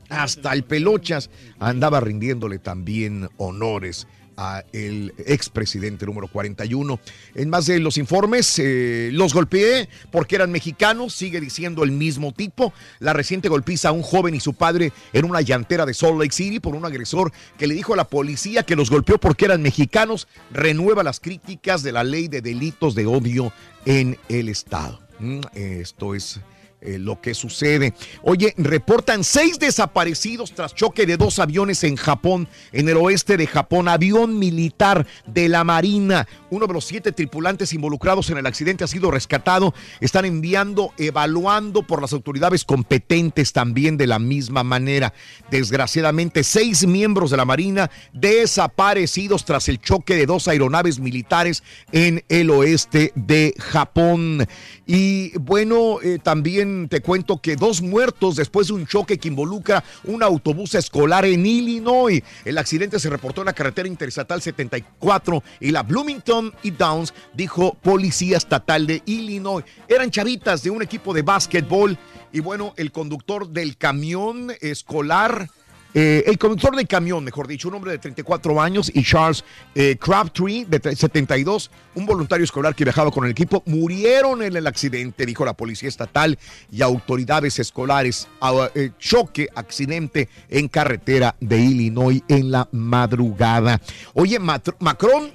Hasta el Pelochas andaba rindiéndole también honores a el expresidente número 41. En más de los informes, eh, los golpeé porque eran mexicanos, sigue diciendo el mismo tipo. La reciente golpiza a un joven y su padre en una llantera de Salt Lake City por un agresor que le dijo a la policía que los golpeó porque eran mexicanos, renueva las críticas de la ley de delitos de odio en el estado. Mm, Esto es eh, lo que sucede. Oye, reportan seis desaparecidos tras choque de dos aviones en Japón, en el oeste de Japón. Avión militar de la Marina. Uno de los siete tripulantes involucrados en el accidente ha sido rescatado. Están enviando, evaluando por las autoridades competentes también de la misma manera. Desgraciadamente, seis miembros de la Marina desaparecidos tras el choque de dos aeronaves militares en el oeste de Japón. Y bueno, eh, también te cuento que dos muertos después de un choque que involucra un autobús escolar en Illinois. El accidente se reportó en la carretera interestatal 74 y la Bloomington y Downs, dijo policía estatal de Illinois. Eran chavitas de un equipo de básquetbol y bueno, el conductor del camión escolar eh, el conductor del camión, mejor dicho, un hombre de 34 años, y Charles eh, Crabtree, de 72, un voluntario escolar que viajaba con el equipo, murieron en el accidente, dijo la policía estatal y autoridades escolares. Ah, eh, choque, accidente en carretera de Illinois en la madrugada. Oye, Macron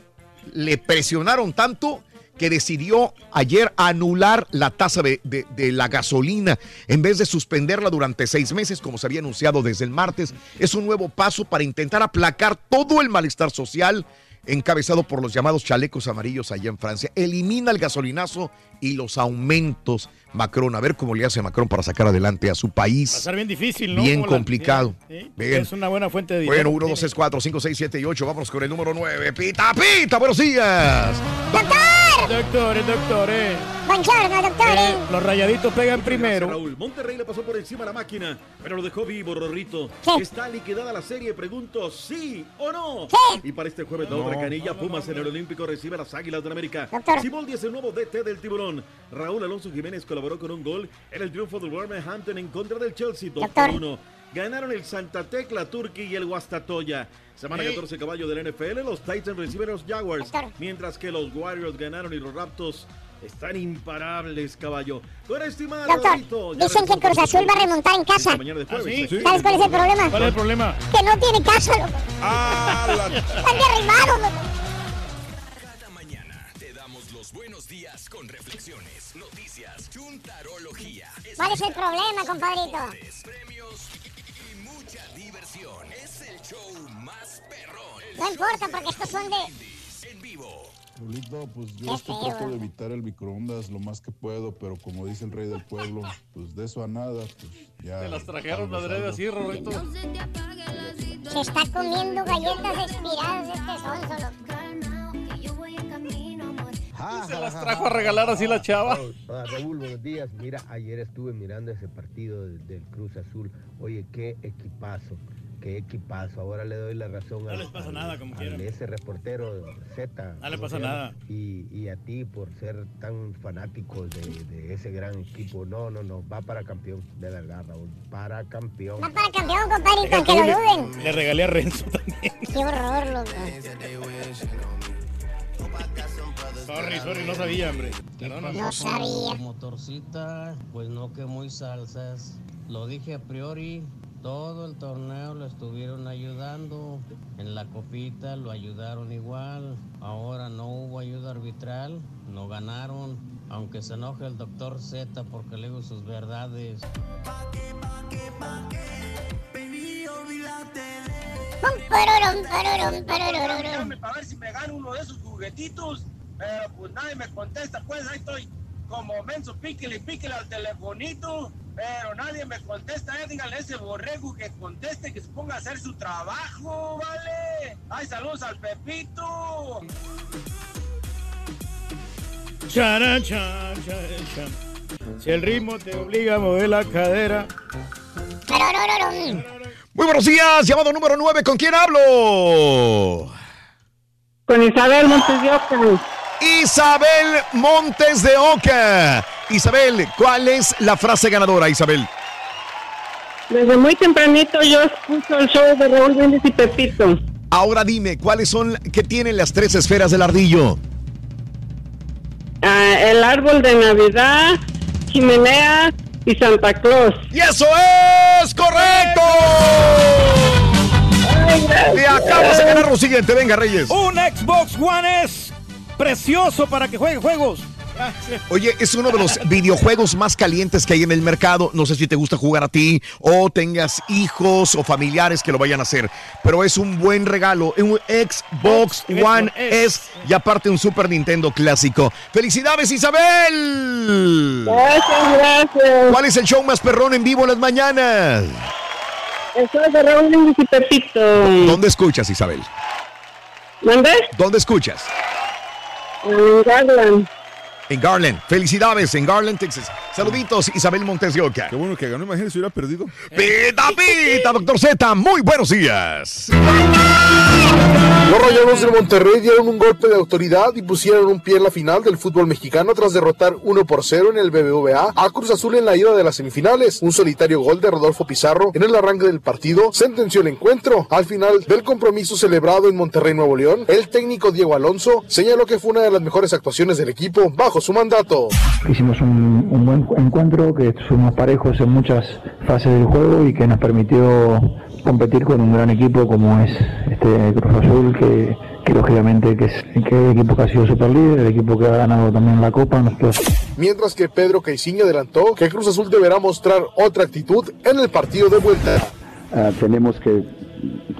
le presionaron tanto que decidió ayer anular la tasa de, de- de la gasolina en vez de suspenderla durante seis meses, como se había anunciado desde el martes. Es un nuevo paso para intentar aplacar todo el malestar social encabezado por los llamados chalecos amarillos allá en Francia. Elimina el gasolinazo y los aumentos. Macron, a ver cómo le hace Macron para sacar adelante a su país.
Va a ser bien difícil, ¿no?
Bien
Como la-
complicado.
Sí,
Bien.
Es una buena fuente de dinero.
Bueno, 1, 2, 3, 4, 5, 6, 7 y 8. Vámonos con el número 9. Pita, pita, buenos días.
Doctores, doctores.
Buongiorno, doctore.
Eh, los rayaditos pegan primero.
Raúl, Monterrey le pasó por encima a la máquina, pero lo dejó vivo, Rorrito. ¿Está liquidada la serie? Pregunto, ¿sí o no? Y para este jueves, la
No.
otra canilla, Pumas en el Olímpico recibe a las Águilas del América. Siboldi es el nuevo DT del Tiburón. Raúl Alonso Jiménez colaboró con un gol en el triunfo del Wolverhampton en contra del Chelsea 2 por 1. Ganaron el Santa Tecla Turkey y el Guastatoya. Semana
Sí.
14 caballo del NFL, los Titans reciben a los Jaguars, mientras que los Warriors ganaron y los Raptors están imparables, caballo. Con estimado
Doctor, dicen que Cruz Azul va a remontar en casa.
mañana de jueves.
¿Ah, sí?
¿Sabes cuál es el problema?
¿Cuál es el problema?
Que no tiene casa, loco.
Ah,
Están derribados, loco.
Te damos los buenos días con reflexiones, noticias, chuntarología,
¿Cuál es el problema, compadrito?
premios y mucha diversión. Es el show.
No importa, porque estos son de...
En vivo.
Rulito, pues yo esto
feo,
trato de evitar el microondas lo más que puedo, pero como dice el rey del pueblo, pues de eso a nada, pues ya.
Se las trajeron adrede así, Rorrito.
Se está comiendo galletas expiradas de este sonso, loco.
Se las trajo a regalar así la chava.
Ah, Raúl, buenos días. Mira, ayer estuve mirando ese partido del, del Cruz Azul. Oye, qué equipazo, qué equipazo. Ahora le doy la razón
No
al-
les pasa
al-
nada, como
al
quieran.
ese reportero Z.
No le
¿cómo
pasa nada.
Y, y a ti por ser tan fanático de, de ese gran equipo. No, no, no, va para campeón, de verdad, Raúl. Para campeón.
Va para campeón, compadrito, aunque lo duden.
Le regalé a Renzo también.
Qué horror, loco.
Sorry, sorry, no sabía, hombre.
No sabía.
Motorcita, pues no que muy salsas. Lo dije a priori, todo el torneo lo estuvieron ayudando. En la copita lo ayudaron igual. Ahora no hubo ayuda arbitral, no ganaron. Aunque se enoje el doctor Z porque le digo sus verdades.
Para ver si me gano uno de esos juguetitos, pero pues nadie me contesta, pues ahí estoy como menso píquele píquele al telefonito, pero nadie me contesta, eh, dígale a ese borrego que conteste, que se ponga a hacer su trabajo, ¿vale? Ay, saludos al Pepito.
Charan, chan, chan, chan. Si el ritmo te obliga a mover la cadera.
Muy buenos días, llamado número 9, ¿con quién hablo?
Con Isabel Montes de Oca.
Isabel Montes de Oca. Isabel, ¿cuál es la frase ganadora, Isabel?
Desde muy tempranito yo escucho el show de Raúl Brindis y Pepito.
Ahora dime, ¿cuáles son, qué tienen las tres esferas del ardillo?
Ah, el árbol de Navidad, chimenea y Santa Claus.
¡Y eso es correcto! Te acabas de ganar lo siguiente, venga Reyes.
Un Xbox One es precioso para que juegue juegos.
Oye, es uno de los videojuegos más calientes que hay en el mercado. No sé si te gusta jugar a ti o tengas hijos o familiares que lo vayan a hacer, pero es un buen regalo. Un Xbox One S y aparte un Super Nintendo clásico. ¡Felicidades, Isabel!
Gracias, gracias.
¿Cuál es el show más perrón en vivo en las mañanas?
El show de Raúl y Pepito.
¿Dónde escuchas, Isabel?
¿Dónde?
¿Dónde escuchas?
En Garland.
En Garland. Felicidades en Garland, Texas. Saluditos, Isabel Montes de Oca.
Qué bueno que ganó, imagínese si hubiera perdido.
Pita, pita, doctor Z. Muy buenos días.
Los Rayados de Monterrey dieron un golpe de autoridad y pusieron un pie en la final del fútbol mexicano tras derrotar 1 por 0 en el BBVA a Cruz Azul en la ida de las semifinales. Un solitario gol de Rodolfo Pizarro en el arranque del partido sentenció el encuentro. Al final del compromiso celebrado en Monterrey, Nuevo León, el técnico Diego Alonso señaló que fue una de las mejores actuaciones del equipo bajo su mandato.
Hicimos un, un buen encuentro, que fuimos parejos en muchas fases del juego y que nos permitió competir con un gran equipo como es este Cruz Azul, que, que lógicamente que es, que el equipo que ha sido super líder, el equipo que ha ganado también la Copa. Nosotros
Mientras que Pedro Caiciño adelantó que Cruz Azul deberá mostrar otra actitud en el partido de vuelta.
Ah, tenemos que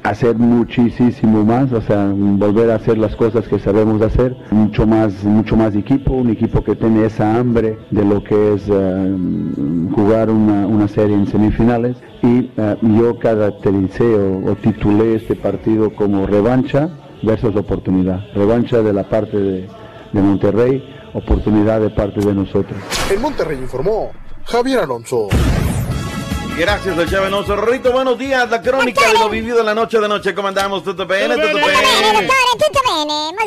hacer muchísimo más, o sea, volver a hacer las cosas que sabemos hacer, mucho más, mucho más equipo, un equipo que tiene esa hambre de lo que es eh, jugar una, una serie en semifinales y eh, yo caractericé o, o titulé este partido como revancha versus oportunidad, revancha de la parte de, de Monterrey, oportunidad de parte de nosotros.
En Monterrey informó Javier Alonso.
Gracias al Chavo Alonso. Rorrito, buenos días. La crónica de lo vivido en la noche de noche. ¿Cómo andamos? ¿Tutto bene? ¿Tutto bene?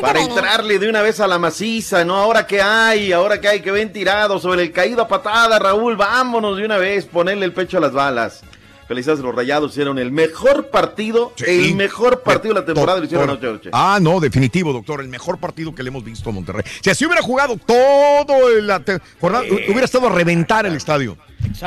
Para entrarle de una vez a la maciza, ¿no? Ahora que hay, ahora que hay que ven tirado sobre el caído a patada, Raúl, vámonos de una vez, ponerle el pecho a las balas. Felicidades a los rayados, hicieron el mejor partido, el mejor partido de la temporada, lo hicieron anoche, anoche.
Ah, no, definitivo, doctor. El mejor partido que le hemos visto a Monterrey. Si así hubiera jugado todo la temporada, hubiera estado a reventar el estadio.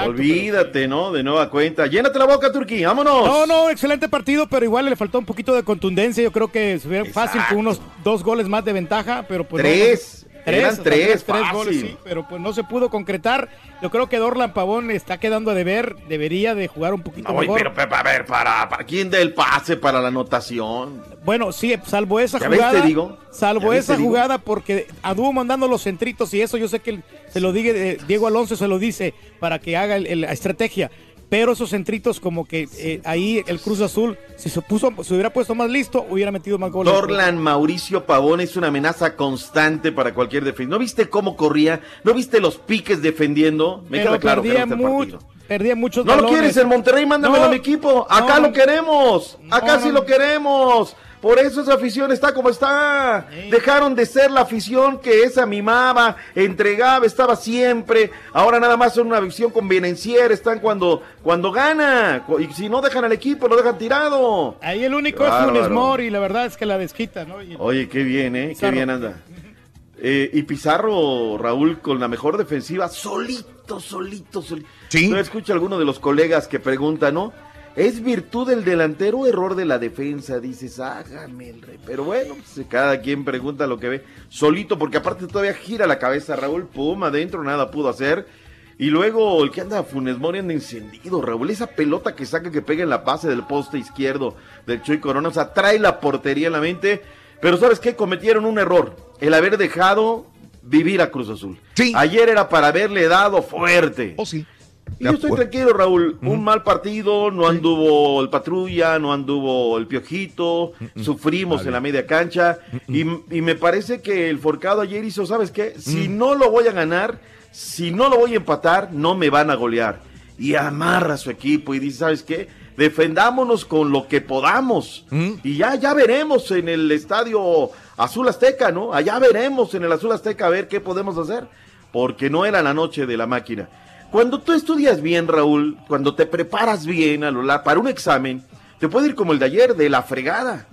Olvídate, ¿no? De nueva cuenta. Llénate la boca, Turquía, vámonos.
No, no, excelente partido, pero igual le faltó un poquito de contundencia. Yo creo que se fácil con unos dos goles más de ventaja, pero pues. no-
Tres. Eran tres,
tres
fácil.
goles, sí, pero pues no se pudo concretar. Yo creo que Dorlan Pavón está quedando a deber, debería de jugar un poquito
No,
mejor.
pero, pero, a ver, para, para quién da el pase para la anotación.
Bueno, sí, salvo esa
¿Ya ves,
jugada.
te digo?
Salvo
¿Ya ves,
esa
te digo?
jugada, porque anduvo mandando los centritos y eso yo sé que se lo diga eh, Diego Alonso se lo dice para que haga el- el- la estrategia. Pero esos centritos, como que eh, ahí el Cruz Azul, si se, puso, se hubiera puesto más listo, hubiera metido más goles.
Dorlan Mauricio Pavón es una amenaza constante para cualquier defensa. ¿No viste cómo corría? ¿No viste los piques defendiendo? Me
Pero
queda claro que
perdía,
no está el
mu-
partido.
perdía muchos
No lo quieres en Monterrey, mándamelo
No,
a mi equipo. Acá
no,
lo queremos. Acá
No,
sí
no.
lo queremos. Por eso esa afición está como está. Dejaron de ser la afición que esa mimaba, entregaba, estaba siempre. Ahora nada más son una afición convenenciera. Están cuando, cuando gana. Y si no dejan al equipo, lo dejan tirado.
Ahí el único
Qué
es Funes. Mori, la verdad es que la desquita, ¿no? Y-
Oye, qué bien, ¿eh? Qué
Pizarro.
bien anda. Eh, y Pizarro, Raúl, con la mejor defensiva, solito, solito, solito.
Sí.
No escucha a alguno de los colegas que preguntan, ¿no? ¿Es virtud del delantero o error de la defensa? Dices, hágame el rey. Pero bueno, pues, cada quien pregunta lo que ve. Solito, porque aparte todavía gira la cabeza Raúl Puma, adentro nada pudo hacer. Y luego el que anda Funes Mori anda encendido, Raúl. Esa pelota que saca que pega en la base del poste izquierdo del Chuy Corona. O sea, trae la portería en la mente. Pero ¿sabes qué? Cometieron un error. El haber dejado vivir a Cruz Azul. Ayer era para haberle dado fuerte.
Oh, sí.
Y yo estoy tranquilo, Raúl. Un mal partido, no anduvo el patrulla, no anduvo el piojito, sufrimos en la media cancha. y, y me parece que el forcado ayer hizo, ¿sabes qué? Si no lo voy a ganar, si no lo voy a empatar, no me van a golear. Y amarra a su equipo y dice, ¿sabes qué? Defendámonos con lo que podamos. Y ya, ya veremos en el estadio Azul Azteca, ¿no? Allá veremos en el Azul Azteca a ver qué podemos hacer. Porque no era la noche de la máquina. Cuando tú estudias bien, Raúl, cuando te preparas bien a lo para un examen, te puede ir como el de ayer, de la fregada.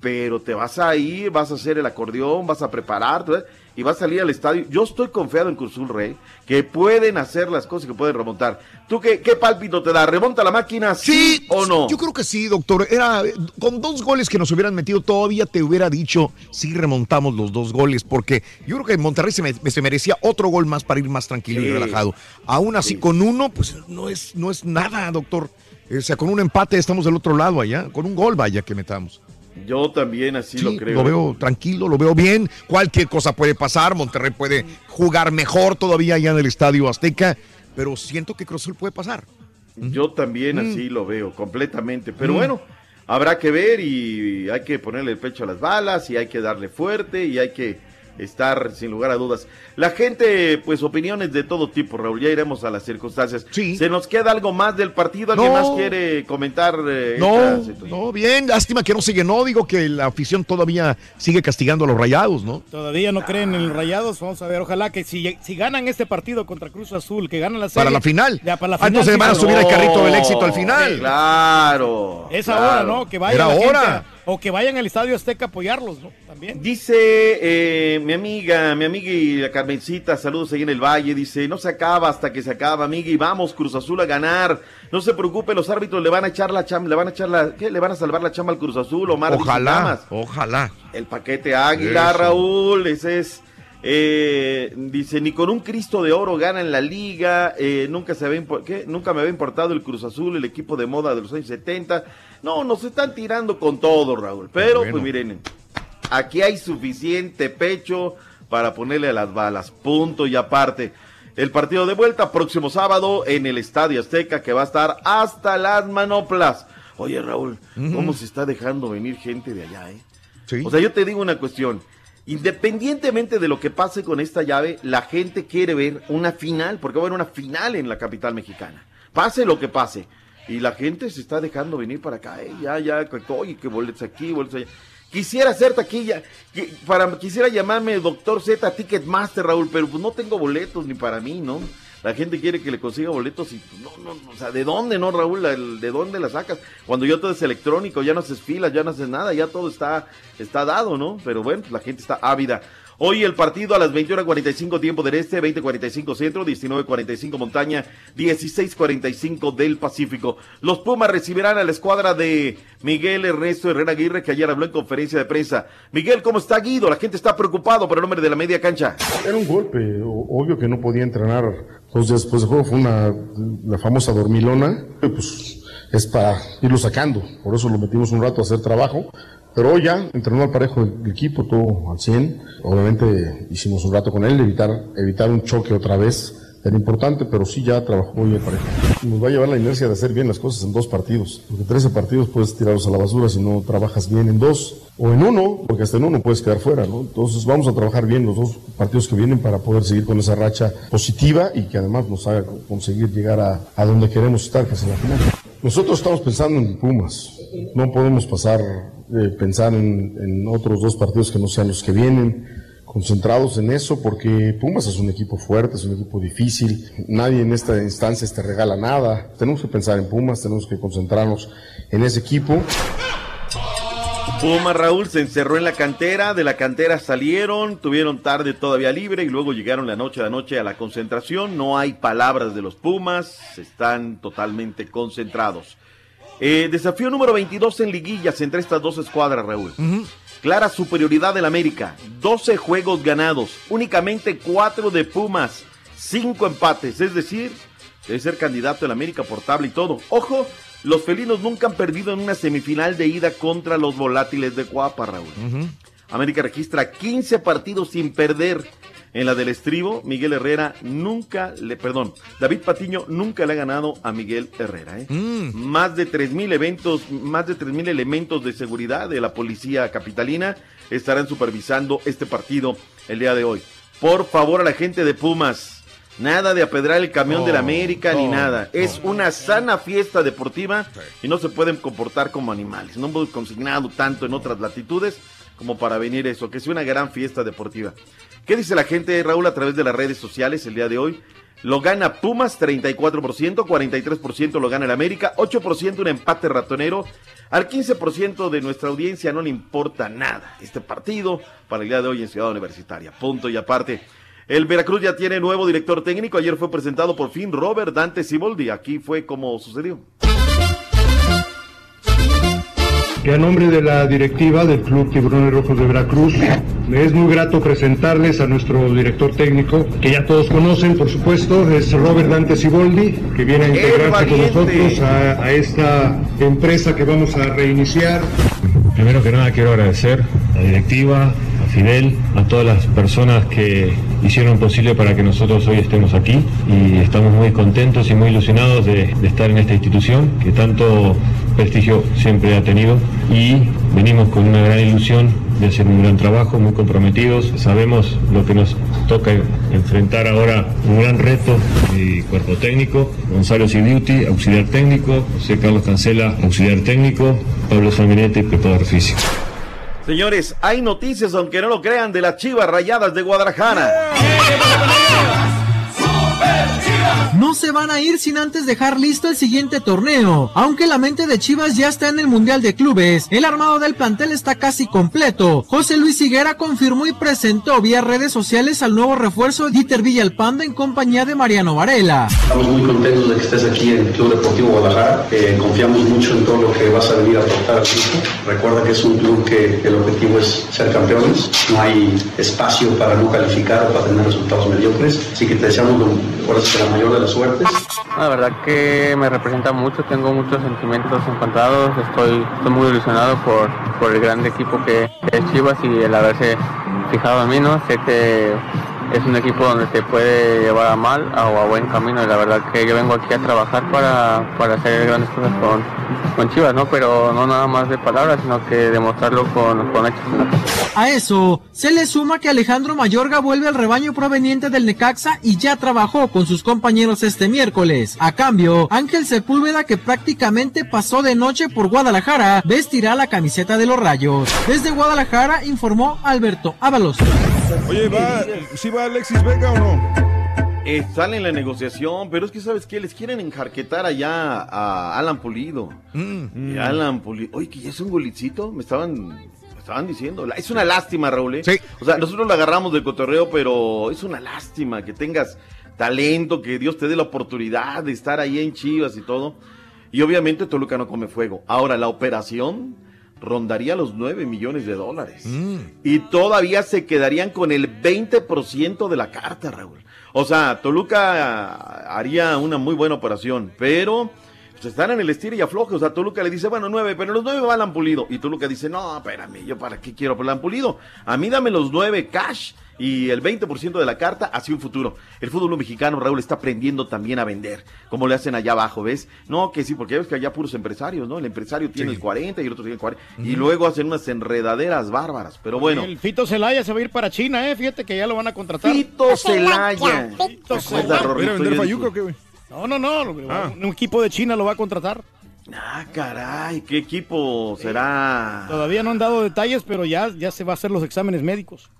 Pero te vas a ir, vas a hacer el acordeón, vas a prepararte y vas a salir al estadio. Yo estoy confiado en Cruzul Rey, que pueden hacer las cosas y que pueden remontar. ¿Tú qué, qué pálpito te da? ¿Remonta la máquina, sí, o no?
Yo creo que sí, doctor. Era con dos goles que nos hubieran metido, todavía te hubiera dicho sí remontamos los dos goles, porque yo creo que Monterrey se, me- se merecía otro gol más para ir más tranquilo y relajado. Aún así, con uno, pues no es, no es nada, doctor. O sea, con un empate estamos del otro lado allá, con un gol vaya que metamos.
Yo también así
Sí,
lo creo.
lo veo tranquilo, lo veo bien. Cualquier cosa puede pasar. Monterrey puede jugar mejor todavía allá en el Estadio Azteca, pero siento que Cruz Azul puede pasar.
Yo también
Mm.
así lo veo, completamente. Pero
Mm.
bueno, habrá que ver y hay que ponerle el pecho a las balas y hay que darle fuerte y hay que estar sin lugar a dudas. La gente, pues opiniones de todo tipo, Raúl, ya iremos a las circunstancias. Se nos queda algo más del partido, ¿alguien
No.
más quiere comentar? eh,
No,
esta
no, bien, lástima que no se llenó. Digo que la afición todavía sigue castigando a los rayados, ¿no?
Todavía no creen en los rayados. Vamos a ver, ojalá que si, si ganan este partido contra Cruz Azul, que ganan la serie.
Para la final.
Ya, para la
Ah, entonces
sí,
van a subir al carrito del éxito al final.
Sí.
Claro.
Es
claro.
ahora, ¿no? Que vayan
Era
la gente
hora.
a- o que vayan al Estadio Azteca a apoyarlos, ¿no? También.
Dice eh, mi amiga, mi amiga y la Carmencita, saludos ahí en el Valle, dice, no se acaba hasta que se acaba, amiga, y vamos Cruz Azul a ganar. No se preocupe, los árbitros le van a echar la chamba, le van a echar la, ¿qué? Le van a salvar la chamba al Cruz Azul, Omar.
Ojalá, ojalá.
El paquete Águila,
Eso.
Raúl, ese es. eh, dice, ni con un Cristo de oro gana en la liga, eh, nunca, se había ¿qué? nunca me había importado el Cruz Azul, el equipo de moda de los años 70. No, nos están tirando con todo, Raúl. Pero,
Bueno.
pues miren, aquí hay suficiente pecho para ponerle a las balas. Punto y aparte. El partido de vuelta próximo sábado en el Estadio Azteca que va a estar hasta las manoplas. Oye, Raúl, ¿cómo se está dejando venir gente de allá, eh? O sea, yo te digo una cuestión. Independientemente de lo que pase con esta llave, la gente quiere ver una final, porque va a haber una final en la capital mexicana. Pase lo que pase. Y la gente se está dejando venir para acá, eh, ya, ya, que- oye, que boletos aquí, boletos allá. Quisiera hacer taquilla, qui- para, quisiera llamarme Doctor Z Ticketmaster, Raúl, pero pues no tengo boletos ni para mí, ¿no? La gente quiere que le consiga boletos y pues, no, no, no, o sea, ¿de dónde, no, Raúl? ¿De dónde la sacas? Cuando ya todo es electrónico, ya no haces filas, ya no haces nada, ya todo está, está dado, ¿no? Pero bueno, pues, la gente está ávida. Hoy el partido a las 21.45 tiempo del este, 20.45 centro, 19.45 montaña, 16.45 del Pacífico. Los Pumas recibirán a la escuadra de Miguel Ernesto Herrera Aguirre, que ayer habló en conferencia de prensa. Miguel, ¿cómo está Guido? La gente está preocupado por el nombre de la media cancha.
Era un golpe, obvio que no podía entrenar dos días después del juego, fue una, la famosa dormilona, pues es para irlo sacando, por eso lo metimos un rato a hacer trabajo, pero hoy ya entrenó al parejo el equipo, todo al 100, obviamente hicimos un rato con él, evitar, evitar un choque otra vez, era importante, pero sí ya trabajó hoy el parejo. Nos va a llevar la inercia de hacer bien las cosas en dos partidos, porque 13 partidos puedes tirarlos a la basura si no trabajas bien en dos, o en uno, porque hasta en uno puedes quedar fuera, ¿no? Entonces vamos a trabajar bien los dos partidos que vienen para poder seguir con esa racha positiva y que además nos haga conseguir llegar a, a donde queremos estar, que es en la final. Nosotros estamos pensando en Pumas, no podemos pasar, eh, pensar en, otros dos partidos que no sean los que vienen concentrados en eso porque Pumas es un equipo fuerte, es un equipo difícil, nadie en esta instancia te regala nada, tenemos que pensar en Pumas, tenemos que concentrarnos en ese equipo.
Puma Raúl se encerró en la cantera, de la cantera salieron, tuvieron tarde todavía libre y luego llegaron la noche a la noche a la concentración. No hay palabras de los Pumas, están totalmente concentrados. Eh, desafío número 22 en liguillas entre estas dos escuadras, Raúl. Clara superioridad del América, 12 juegos ganados, únicamente 4 de Pumas, 5 empates, es decir, debe ser candidato el América por tabla y todo. Ojo, los felinos nunca han perdido en una semifinal de ida contra los volátiles de Cuapa, Raúl. América registra 15 partidos sin perder En la del estribo, Miguel Herrera nunca le, perdón, David Patiño nunca le ha ganado a Miguel Herrera. ¿eh? Más de 3.000 eventos, más de 3.000 elementos de seguridad de la policía capitalina estarán supervisando este partido el día de hoy. Por favor a la gente de Pumas, nada de apedrar el camión
No,
de la América ni nada. Es una sana fiesta deportiva y no se pueden comportar como animales. No hemos consignado tanto en otras latitudes como para venir eso, que es una gran fiesta deportiva. ¿Qué dice la gente, Raúl, a través de las redes sociales el día de hoy? Lo gana Pumas 34%, 43% lo gana el América, 8% un empate ratonero. Al 15% de nuestra audiencia no le importa nada este partido para el día de hoy en Ciudad Universitaria. Punto y aparte. El Veracruz ya tiene nuevo director técnico. Ayer fue presentado por fin Robert Dante Siboldi. Aquí fue como sucedió.
Y a nombre de la directiva del Club Tiburones Rojos de Veracruz, me es muy grato presentarles a nuestro director técnico, que ya todos conocen, por supuesto, es Robert Dante Siboldi, que viene a integrarse con nosotros a, a esta empresa que vamos a reiniciar.
Primero que nada quiero agradecer a la directiva, a Fidel, a todas las personas que hicieron posible para que nosotros hoy estemos aquí y estamos muy contentos y muy ilusionados de, estar en esta institución que tanto prestigio siempre ha tenido y venimos con una gran ilusión de hacer un gran trabajo, muy comprometidos. Sabemos lo que nos toca enfrentar ahora, un gran reto y cuerpo técnico. Gonzalo Sidiuti, auxiliar técnico, José Carlos Cancela, auxiliar técnico, Pablo Sanguinetti, preparador físico.
Señores, hay noticias, aunque no lo crean, de las Chivas Rayadas de Guadalajara.
No se van a ir sin antes dejar listo el siguiente torneo. Aunque la mente de Chivas ya está en el Mundial de Clubes, el armado del plantel está casi completo. José Luis Higuera confirmó y presentó vía redes sociales al nuevo refuerzo Dieter Villalpando en compañía de Mariano Varela.
Estamos muy contentos de que estés aquí en el Club Deportivo Guadalajara. Confiamos mucho en todo lo que vas a venir a aportar al equipo. Recuerda que es un club que el objetivo es ser campeones. No hay espacio para no calificar o para tener resultados mediocres. Así que te deseamos lo, ahora sí que la mayor de las suertes.
La verdad que me representa mucho, tengo muchos sentimientos encontrados, estoy, estoy muy ilusionado por, por el gran equipo que es Chivas y el haberse fijado en mí, ¿no? Sé que es un equipo donde te puede llevar a mal o a buen camino y la verdad que yo vengo aquí a trabajar para, para hacer grandes cosas con, con Chivas, ¿no? Pero no nada más de palabras, sino que demostrarlo con, con hechos.
A eso se le suma que Alejandro Mayorga vuelve al rebaño proveniente del Necaxa y ya trabajó con sus compañeros este miércoles. A cambio, Ángel Sepúlveda, que prácticamente pasó de noche por Guadalajara, vestirá la camiseta de los Rayos. Desde Guadalajara informó Alberto Ábalos.
Oye, ¿va, ¿sí va Alexis Vega o no?
Están en la negociación, pero es que, ¿sabes qué? Les quieren enjarquetar allá a Alan Pulido.
Mm.
Y Alan Pulido. Oye, que ya es un golicito, me estaban, me estaban diciendo. La- Es una lástima, Raúl. ¿eh? O sea, nosotros lo agarramos del cotorreo, pero es una lástima que tengas talento, que Dios te dé la oportunidad de estar ahí en Chivas y todo. Y obviamente Toluca no come fuego. Ahora, la operación rondaría los 9 millones de dólares. Y todavía se quedarían con el 20% de la carta, Raúl. O sea, Toluca haría una muy buena operación, pero pues, están en el estilo y afloje. O sea, Toluca le dice, bueno, nueve, pero los nueve van a Pulido. Y Toluca dice, no, espérame, yo para qué quiero Alan Pulido. A mí dame los nueve cash y el 20% de la carta hacia un futuro. El fútbol mexicano, Raúl, está aprendiendo también a vender, como le hacen allá abajo, ¿ves? No, que sí, porque ves que allá puros empresarios, ¿no? El empresario tiene el 40 y el otro tiene el 40. Y luego hacen unas enredaderas bárbaras. Pero bueno.
El Fito Celaya se va a ir para China, ¿eh? Fíjate que ya lo van a contratar.
Fito Celaya.
Fito
¿Te acuerdas, Rorrito?
¿Ir a vender
Yo
fayuca
dije-
o qué, güey? No, no, no. Un equipo de China lo va a contratar.
Ah, caray, ¿qué equipo será?
Todavía no han dado detalles, pero ya, ya se va a hacer los exámenes médicos.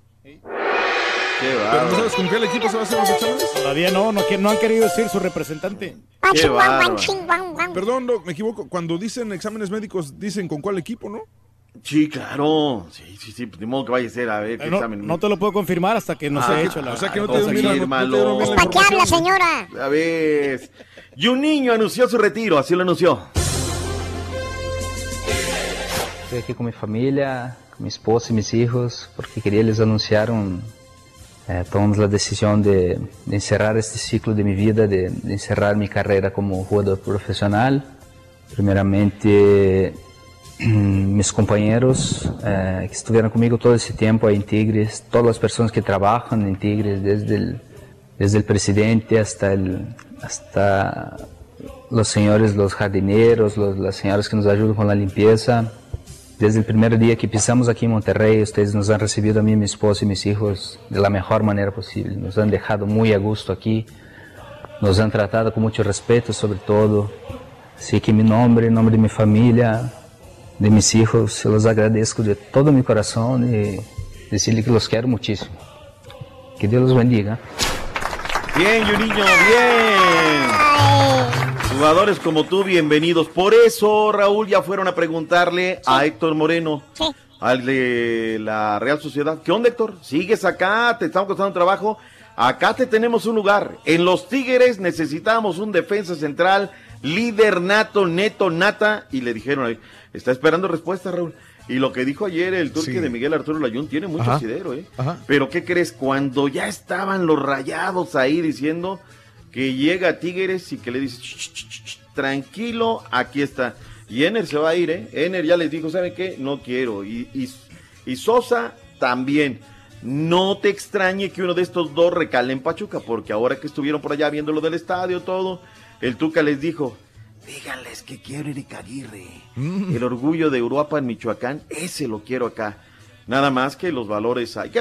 Qué
¿Pero no sabes con qué el equipo se va a hacer los exámenes?
Todavía no, no, que- no han querido decir su representante.
Qué.
Perdón, no, me equivoco. Cuando dicen exámenes médicos, dicen con cuál equipo, ¿no?
Sí, claro. Sí, sí, sí. pues, Ni modo que vaya a ser a ver qué
No,
examen.
no te lo puedo confirmar hasta que no
Ah,
se ha hecho la.
o sea que no te la- no te dieron bien la
¿Para qué habla, señora?
Ya ves. Y un niño anunció su retiro, así lo anunció.
Estoy aqui com minha família, com minha esposa e meus filhos, porque queria eles anunciaram. Eh, tomamos a decisão de, de encerrar este ciclo de minha vida, de, de encerrar minha carreira como jogador profissional. Primeiramente, mis compañeros eh, que estuvieron conmigo todo ese tiempo en Tigres, todas las personas que trabajan en Tigres, desde el, desde el presidente hasta, el, hasta los señores, los jardineros, los, las señoras que nos ayudan con la limpieza. Desde el primer día que pisamos aquí en Monterrey, ustedes nos han recibido a mí, mi esposa y mis hijos de la mejor manera posible. Nos han dejado muy a gusto aquí, nos han tratado con mucho respeto sobre todo. Así que mi nombre, en nombre de mi familia, de mis hijos, se los agradezco de todo mi corazón y decirles que los quiero muchísimo. Que Dios los bendiga.
Bien, Juninho, bien. Jugadores como tú, bienvenidos. Por eso, Raúl, ya fueron a preguntarle a Héctor Moreno, al de la Real Sociedad. ¿Qué onda, Héctor? ¿Sigues acá? ¿Te estamos costando trabajo? Acá te tenemos un lugar. En los Tigres necesitamos un defensa central, líder nato, neto, nata. Y le dijeron ahí, está esperando respuesta, Raúl. Y lo que dijo ayer el turque
Sí.
de Miguel Arturo Layún tiene mucho
Ajá.
asidero, ¿eh?
Ajá.
Pero ¿qué crees? Cuando ya estaban los rayados ahí diciendo que llega Tigres y que le dice, "Ch, ch, ch, ch, tranquilo, aquí está. Y Ener se va a ir, ¿eh? Ener ya les dijo, ¿sabe qué? No quiero. Y, y, y Sosa también. No te extrañe que uno de estos dos recale en Pachuca, porque ahora que estuvieron por allá viendo lo del estadio, todo, el Tuca les dijo, díganles que quiero Eric Aguirre. El orgullo de Uruapa en Michoacán, ese lo quiero acá. Nada más que los valores hay que.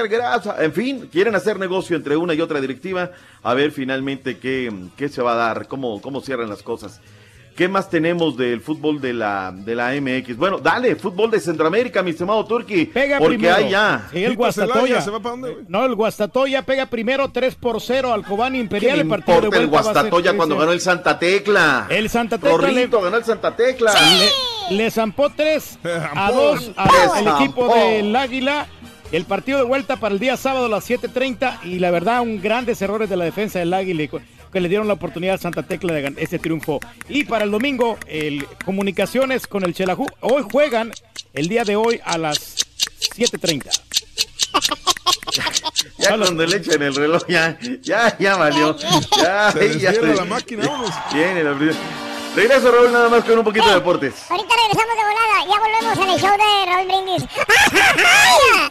En fin, quieren hacer negocio entre una y otra directiva. A ver finalmente qué, qué se va a dar, cómo, cómo cierran las cosas. ¿Qué más tenemos del fútbol de la, de la MX? Bueno, dale, fútbol de Centroamérica, mi estimado Turki.
Pega
porque
primero.
hay ya.
Sí, el Guastatoya. No, el Guastatoya pega primero 3 por 0 al Cobán Imperial.
¿Qué
El
le
partido de
el
ser
Guastatoya cuando
13.
ganó el Santa Tecla?
El Santa Tecla le,
Rorrito ganó el Santa Tecla.
le, le zampó 3 a 2
Le
al equipo del Águila. El partido de vuelta para el día sábado a las 7.30 y la verdad, un grandes errores de la defensa del Águila que le dieron la oportunidad a Santa Tecla de ganar ese triunfo. Y para el domingo, el comunicaciones con el Chelajú. Hoy juegan, el día de hoy a las 7.30.
Ya cuando le echen el reloj, ya, ya, ya valió. Ya,
Se
ya
la máquina, vámonos.
Tiene la primera. Regreso, Raúl, nada más con un poquito de deportes.
Ahorita regresamos de volada. Ya volvemos en el show de Raúl Brindis.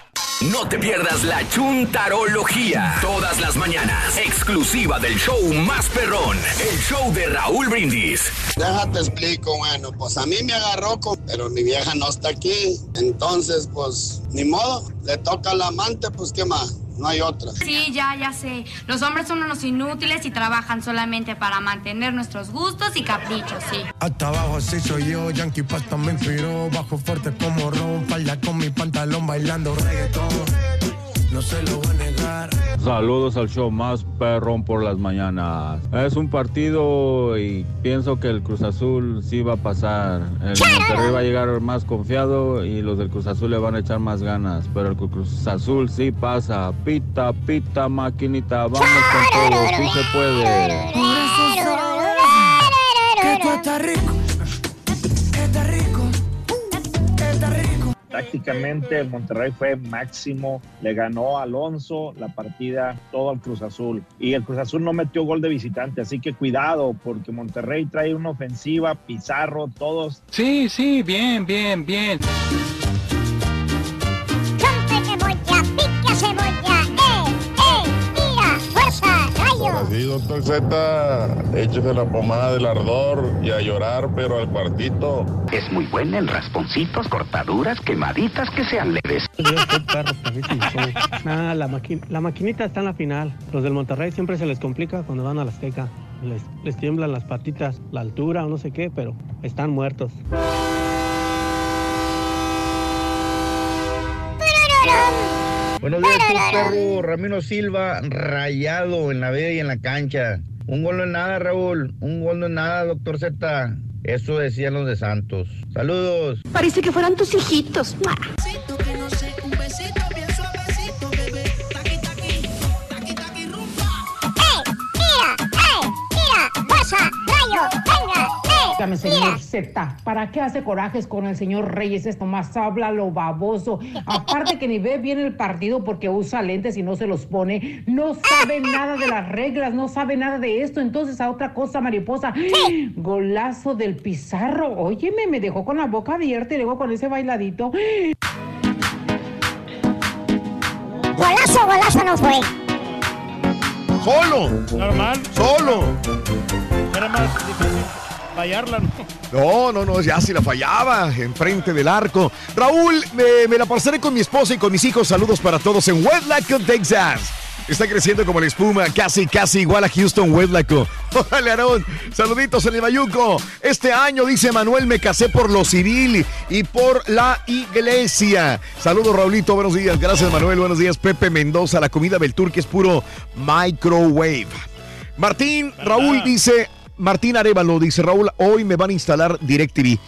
No te pierdas la chuntarología. Todas las mañanas. Exclusiva del show más perrón. El show de Raúl Brindis.
Déjate explico, bueno, pues a mí me agarró, con- pero mi vieja no está aquí. Entonces, pues, ni modo, le toca al amante, pues, ¿qué más? No hay otra.
Sí, ya, ya sé. Los hombres son unos inútiles y trabajan solamente para mantener nuestros gustos y caprichos, sí.
Hasta abajo así soy yo, Yankee Pasta me inspiró Bajo fuerte como Ron, falda con mi pantalón bailando reggaetón No se lo voy a negar
Saludos al show más perrón por las mañanas. Es un partido y pienso que el Cruz Azul sí va a pasar. El Monterrey va a llegar más confiado y los del Cruz Azul le van a echar más ganas. Pero el Cruz Azul sí pasa. Pita, pita, maquinita, vamos con todo, sí se puede.
Que tú estás rico rico
Prácticamente el Monterrey fue máximo, le ganó Alonso la partida todo al Cruz Azul y el Cruz Azul no metió gol de visitante, así que cuidado porque Monterrey trae una ofensiva, Pizarro, todos.
Sí, sí, bien, bien, bien.
Así, doctor Z, échese la pomada del ardor y a llorar, pero al cuartito.
Es muy buena en rasponcitos, cortaduras, quemaditas que sean leves.
Ah, la, maqui- la maquinita está en la final. Los del Monterrey siempre se les complica cuando van a la Azteca. Les, les tiemblan las patitas, la altura o no sé qué, pero están muertos.
Buenos días, perro. Ramiro Silva, rayado en la vida y en la cancha. Un gol no es nada, Raúl. Un gol no es nada, doctor Z. Eso decían los de Santos. Saludos.
Parece que fueran tus hijitos. ¡Mua!
Señor Z, ¿para qué hace corajes con el señor Reyes? Esto más habla lo baboso. Aparte que ni ve bien el partido porque usa lentes y no se los pone. No sabe nada de las reglas, no sabe nada de esto. Entonces, a otra cosa, mariposa. Golazo del Pizarro. Óyeme, me dejó con la boca abierta y luego con ese bailadito.
Golazo, golazo no fue.
Solo.
Normal.
Solo.
Era más difícil fallarla, ¿no?
No, no, no, ya si la fallaba enfrente del arco. Raúl, me, me la pasaré con mi esposa y con mis hijos. Saludos para todos en Westlaco, Texas. Está creciendo como la espuma, casi, casi igual a Houston, Westlaco. Órale, Aarón. Saluditos en el Bayuco. Este año, dice Manuel, me casé por lo civil y por la iglesia. Saludos, Raulito. Buenos días. Gracias, Manuel. Buenos días, Pepe Mendoza. La comida Beltur, que es puro microwave. Martín, Raúl dice, Martín Arevalo dice, Raúl, hoy me van a instalar DirecTV.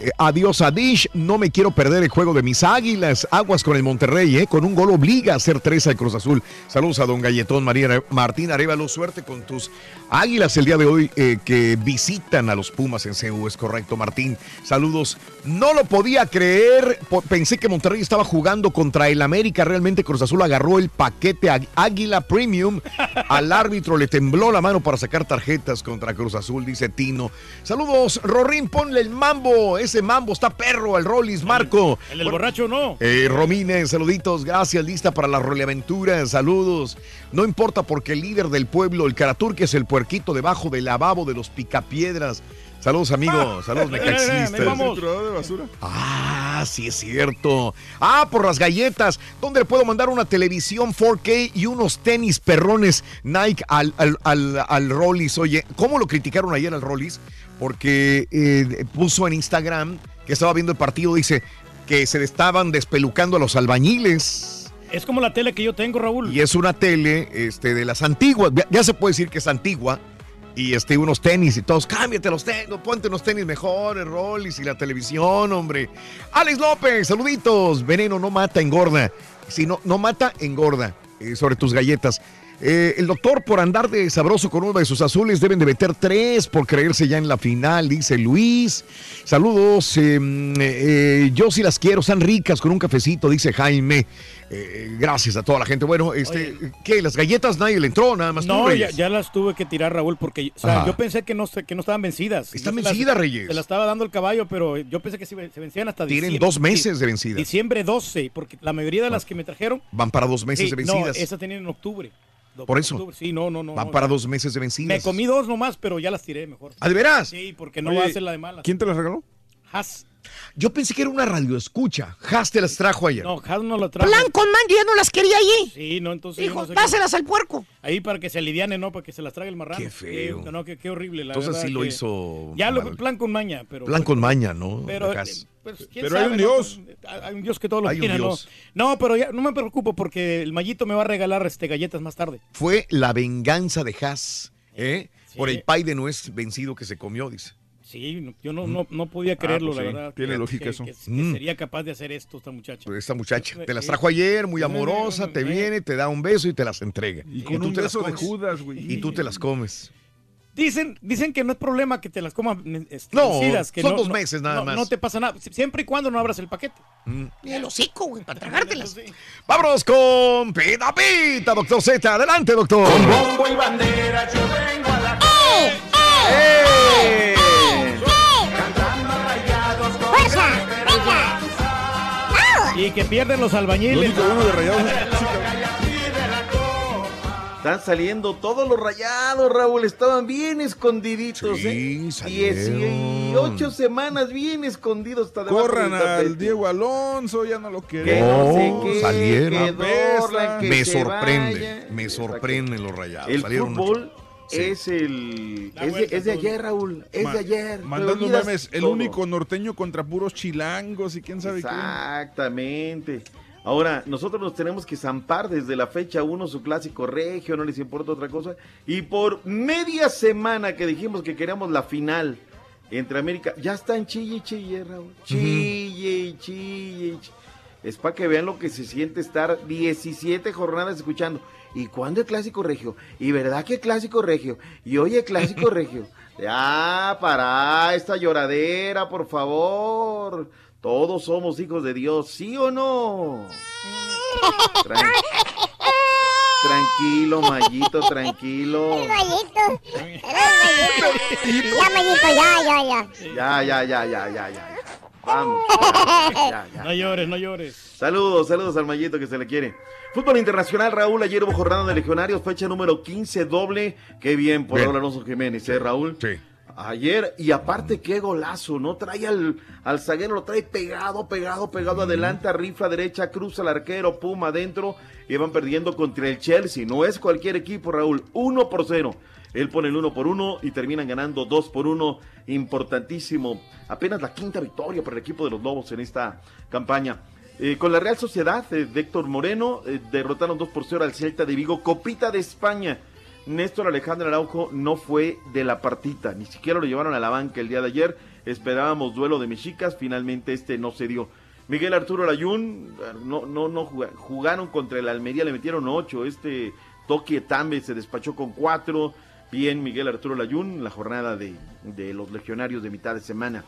Eh, adiós a Dish, no me quiero perder el juego de mis águilas. Aguas con el Monterrey, ¿eh? con un gol obliga a hacer tres al Cruz Azul. Saludos a don Galletón María Martín Arevalo, suerte con tus águilas el día de hoy eh, que visitan a los Pumas en CU, es correcto, Martín. Saludos. No lo podía creer, pensé que Monterrey estaba jugando contra el América. Realmente Cruz Azul agarró el paquete Águila Premium. Al árbitro le tembló la mano para sacar tarjetas contra Cruz Azul, dice Tino. Saludos, Rorín, ponle el mambo. Ese mambo está perro al Rollis, Marco.
El del borracho no.
Eh, Romine, saluditos, gracias, lista para la roleaventura, saludos. No importa porque el líder del pueblo, el Caraturque, es el puerquito debajo del lavabo de los picapiedras. Saludos, amigos, saludos, necaxistas.
Triturador de basura.
Ah, sí es cierto. Ah, por las galletas. ¿Dónde le puedo mandar una televisión 4K y unos tenis perrones Nike al, al, al, al Rollis? Oye, ¿cómo lo criticaron ayer al Rollis? Porque eh, puso en Instagram que estaba viendo el partido, dice que se le estaban despelucando a los albañiles.
Es como la tele que yo tengo, Raúl.
Y es una tele este, de las antiguas. Ya, ya se puede decir que es antigua. Y este, unos tenis y todos, cámbiate los tenis, ponte unos tenis mejores, Rollis y la televisión, hombre. Alex López, saluditos. Veneno no mata, engorda. Si no, no mata, engorda. Eh, sobre tus galletas. Eh, el doctor, por andar de sabroso con uno de sus azules, deben de meter tres por creerse ya en la final, dice Luis. Saludos, eh, eh, yo sí las quiero, están ricas con un cafecito, dice Jaime. Gracias a toda la gente. Bueno, este, ¿qué? ¿Las galletas nadie le entró? Nada más tú,
No, ya, las tuve que tirar, Raúl, porque o sea,
Ajá.
yo pensé que no, que no estaban vencidas.
Están vencidas, Reyes.
Se las estaba dando el caballo, pero yo pensé que se vencían hasta
Tienen
diciembre.
dos meses de vencidas.
Diciembre 12, porque la mayoría de las que me trajeron.
Van para dos meses de
No,
vencidas.
esa tenían en octubre.
Por eso.
octubre, Sí, no, no, no.
Van
no,
para dos meses de vencidas.
Me comí dos nomás, pero ya las tiré mejor.
¿Ah, de veras?
Sí, porque no
Oye,
va a ser la de malas.
¿Quién te las regaló?
Has.
Yo pensé que era una radio escucha. Has te las trajo ayer.
No, Has no lo trajo.
Plan con man, yo ya no las quería allí.
Sí, no, entonces. no sé qué-
dáselas al puerco.
Ahí para que se aliviane, ¿no? Para que se las trague el marrano.
Qué feo.
Sí, no, qué, qué horrible, la
Entonces
verdad
sí lo
que-
hizo
Ya lo plan con maña, pero.
Plan con maña, ¿no?
Pero,
Has.
eh, pues, ¿quién
Pero hay un
no?
Dios.
Hay un Dios que todo lo tiene, ¿no? No, pero ya no me preocupo porque el mallito me va a regalar este galletas más tarde.
Fue la venganza de Has, ¿eh? Por el pay de nuez vencido que se comió, dice.
Sí, yo no, no, no podía creerlo,
pues
la verdad.
tiene
que-
lógica
que-
eso.
Que,
Mm.
sería capaz de hacer esto esta muchacha.
Pues esta muchacha te las
Eh,
trajo ayer, muy
eh,
amorosa, te
eh.
viene, te da un beso y te las entrega.
Y con
tú
un
te las
beso de
comes.
Judas, güey.
Y tú te las comes.
Dicen, dicen que no es problema que te las comas este,
No,
vencidas, que
son
no-
dos
no-
meses nada
no-
más.
No te pasa nada, siempre y cuando no abras el paquete.
Ni el hocico, güey, para tragártelas.
Vámonos con Pita Pita, doctor Z. Adelante, doctor. Con
bombo y bandera yo vengo a la
¡Eh!
¡Fuerza! ¡Venga!
Y que pierden los albañiles.
Están saliendo todos los rayados, Raúl. Estaban bien escondiditos,
Sí,
¿eh?
salieron.
18 semanas bien escondidos. Hasta
Corran al Diego Alonso, ya no lo
Que
queremos.
no sé qué,
salieron.
que Dorlan, que
Me sorprende,
vaya.
me sorprenden los rayados.
El
Salieron
fútbol
Sí.
es el es de, es ayer, Raúl. Es
Ma-
de ayer.
Mandando memes, el
todo.
único norteño contra puros chilangos y quién sabe qué.
Exactamente. Ahora, nosotros nos tenemos que zampar desde la fecha 1 su clásico regio, no les importa otra cosa. Y por media semana que dijimos que queríamos la final entre América, ya están chille y chille, Raúl. Chille y chille. Es para que vean lo que se siente estar 17 jornadas escuchando. ¿Y cuándo el clásico regio? ¿Y verdad que clásico regio? Y oye, clásico regio. Ya, para esta lloradera, por favor. Todos somos hijos de Dios, ¿sí o no? Tran- tranquilo, Mayito, tranquilo.
El Mayito. El Mayito. Ya, Mayito, ya, ya, ya.
Ya, ya, ya, ya, ya, ya. Vamos. Ya, ya.
No llores, no llores.
Saludos, saludos al Mayito que se le quiere. Fútbol Internacional, Raúl, ayer hubo jornada de legionarios, fecha número 15 doble. Qué bien por. Raúl Alonso Jiménez, ¿eh, Raúl?
Sí.
Ayer, y aparte, qué golazo, ¿no? Trae al, al zaguero, lo trae pegado, pegado, pegado adelante, rifla derecha, cruza al arquero, pum, adentro, y van perdiendo contra el Chelsea. No es cualquier equipo, Raúl, uno por cero. Él pone el uno por uno y terminan ganando dos por uno. Importantísimo. Apenas la quinta victoria para el equipo de los Lobos en esta campaña. Eh, con la Real Sociedad eh, de Héctor Moreno, eh, derrotaron 2 por 0 al Celta de Vigo, Copita de España. Néstor Alejandro Araujo no fue de la partita, ni siquiera lo llevaron a la banca el día de ayer. Esperábamos duelo de mexicas, finalmente este no se dio. Miguel Arturo Layún, no, no, no juga- jugaron contra el Almería, le metieron 8. Este Toque Tambe se despachó con 4. Bien, Miguel Arturo Layún, la jornada de, de los legionarios de mitad de semana.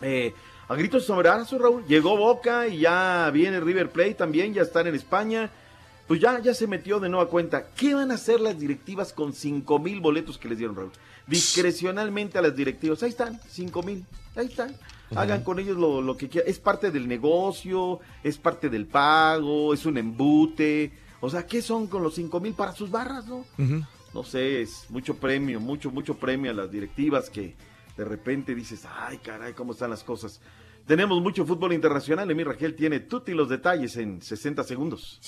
Eh, a gritos sombrerazos, Raúl. Llegó Boca y ya viene River Plate también, ya están en España. Pues ya, ya se metió de nueva cuenta. ¿Qué van a hacer las directivas con cinco mil boletos que les dieron, Raúl? Discrecionalmente a las directivas. Ahí están, cinco mil. Ahí están. Hagan con ellos lo, lo que quieran. Es parte del negocio, es parte del pago, es un embute. O sea, ¿qué son con los cinco mil para sus barras, no? no sé, es mucho premio, mucho, mucho premio a las directivas que de repente dices, ay, caray, cómo están las cosas. Tenemos mucho fútbol internacional. Emir Rangel tiene tutti los detalles en 60 segundos.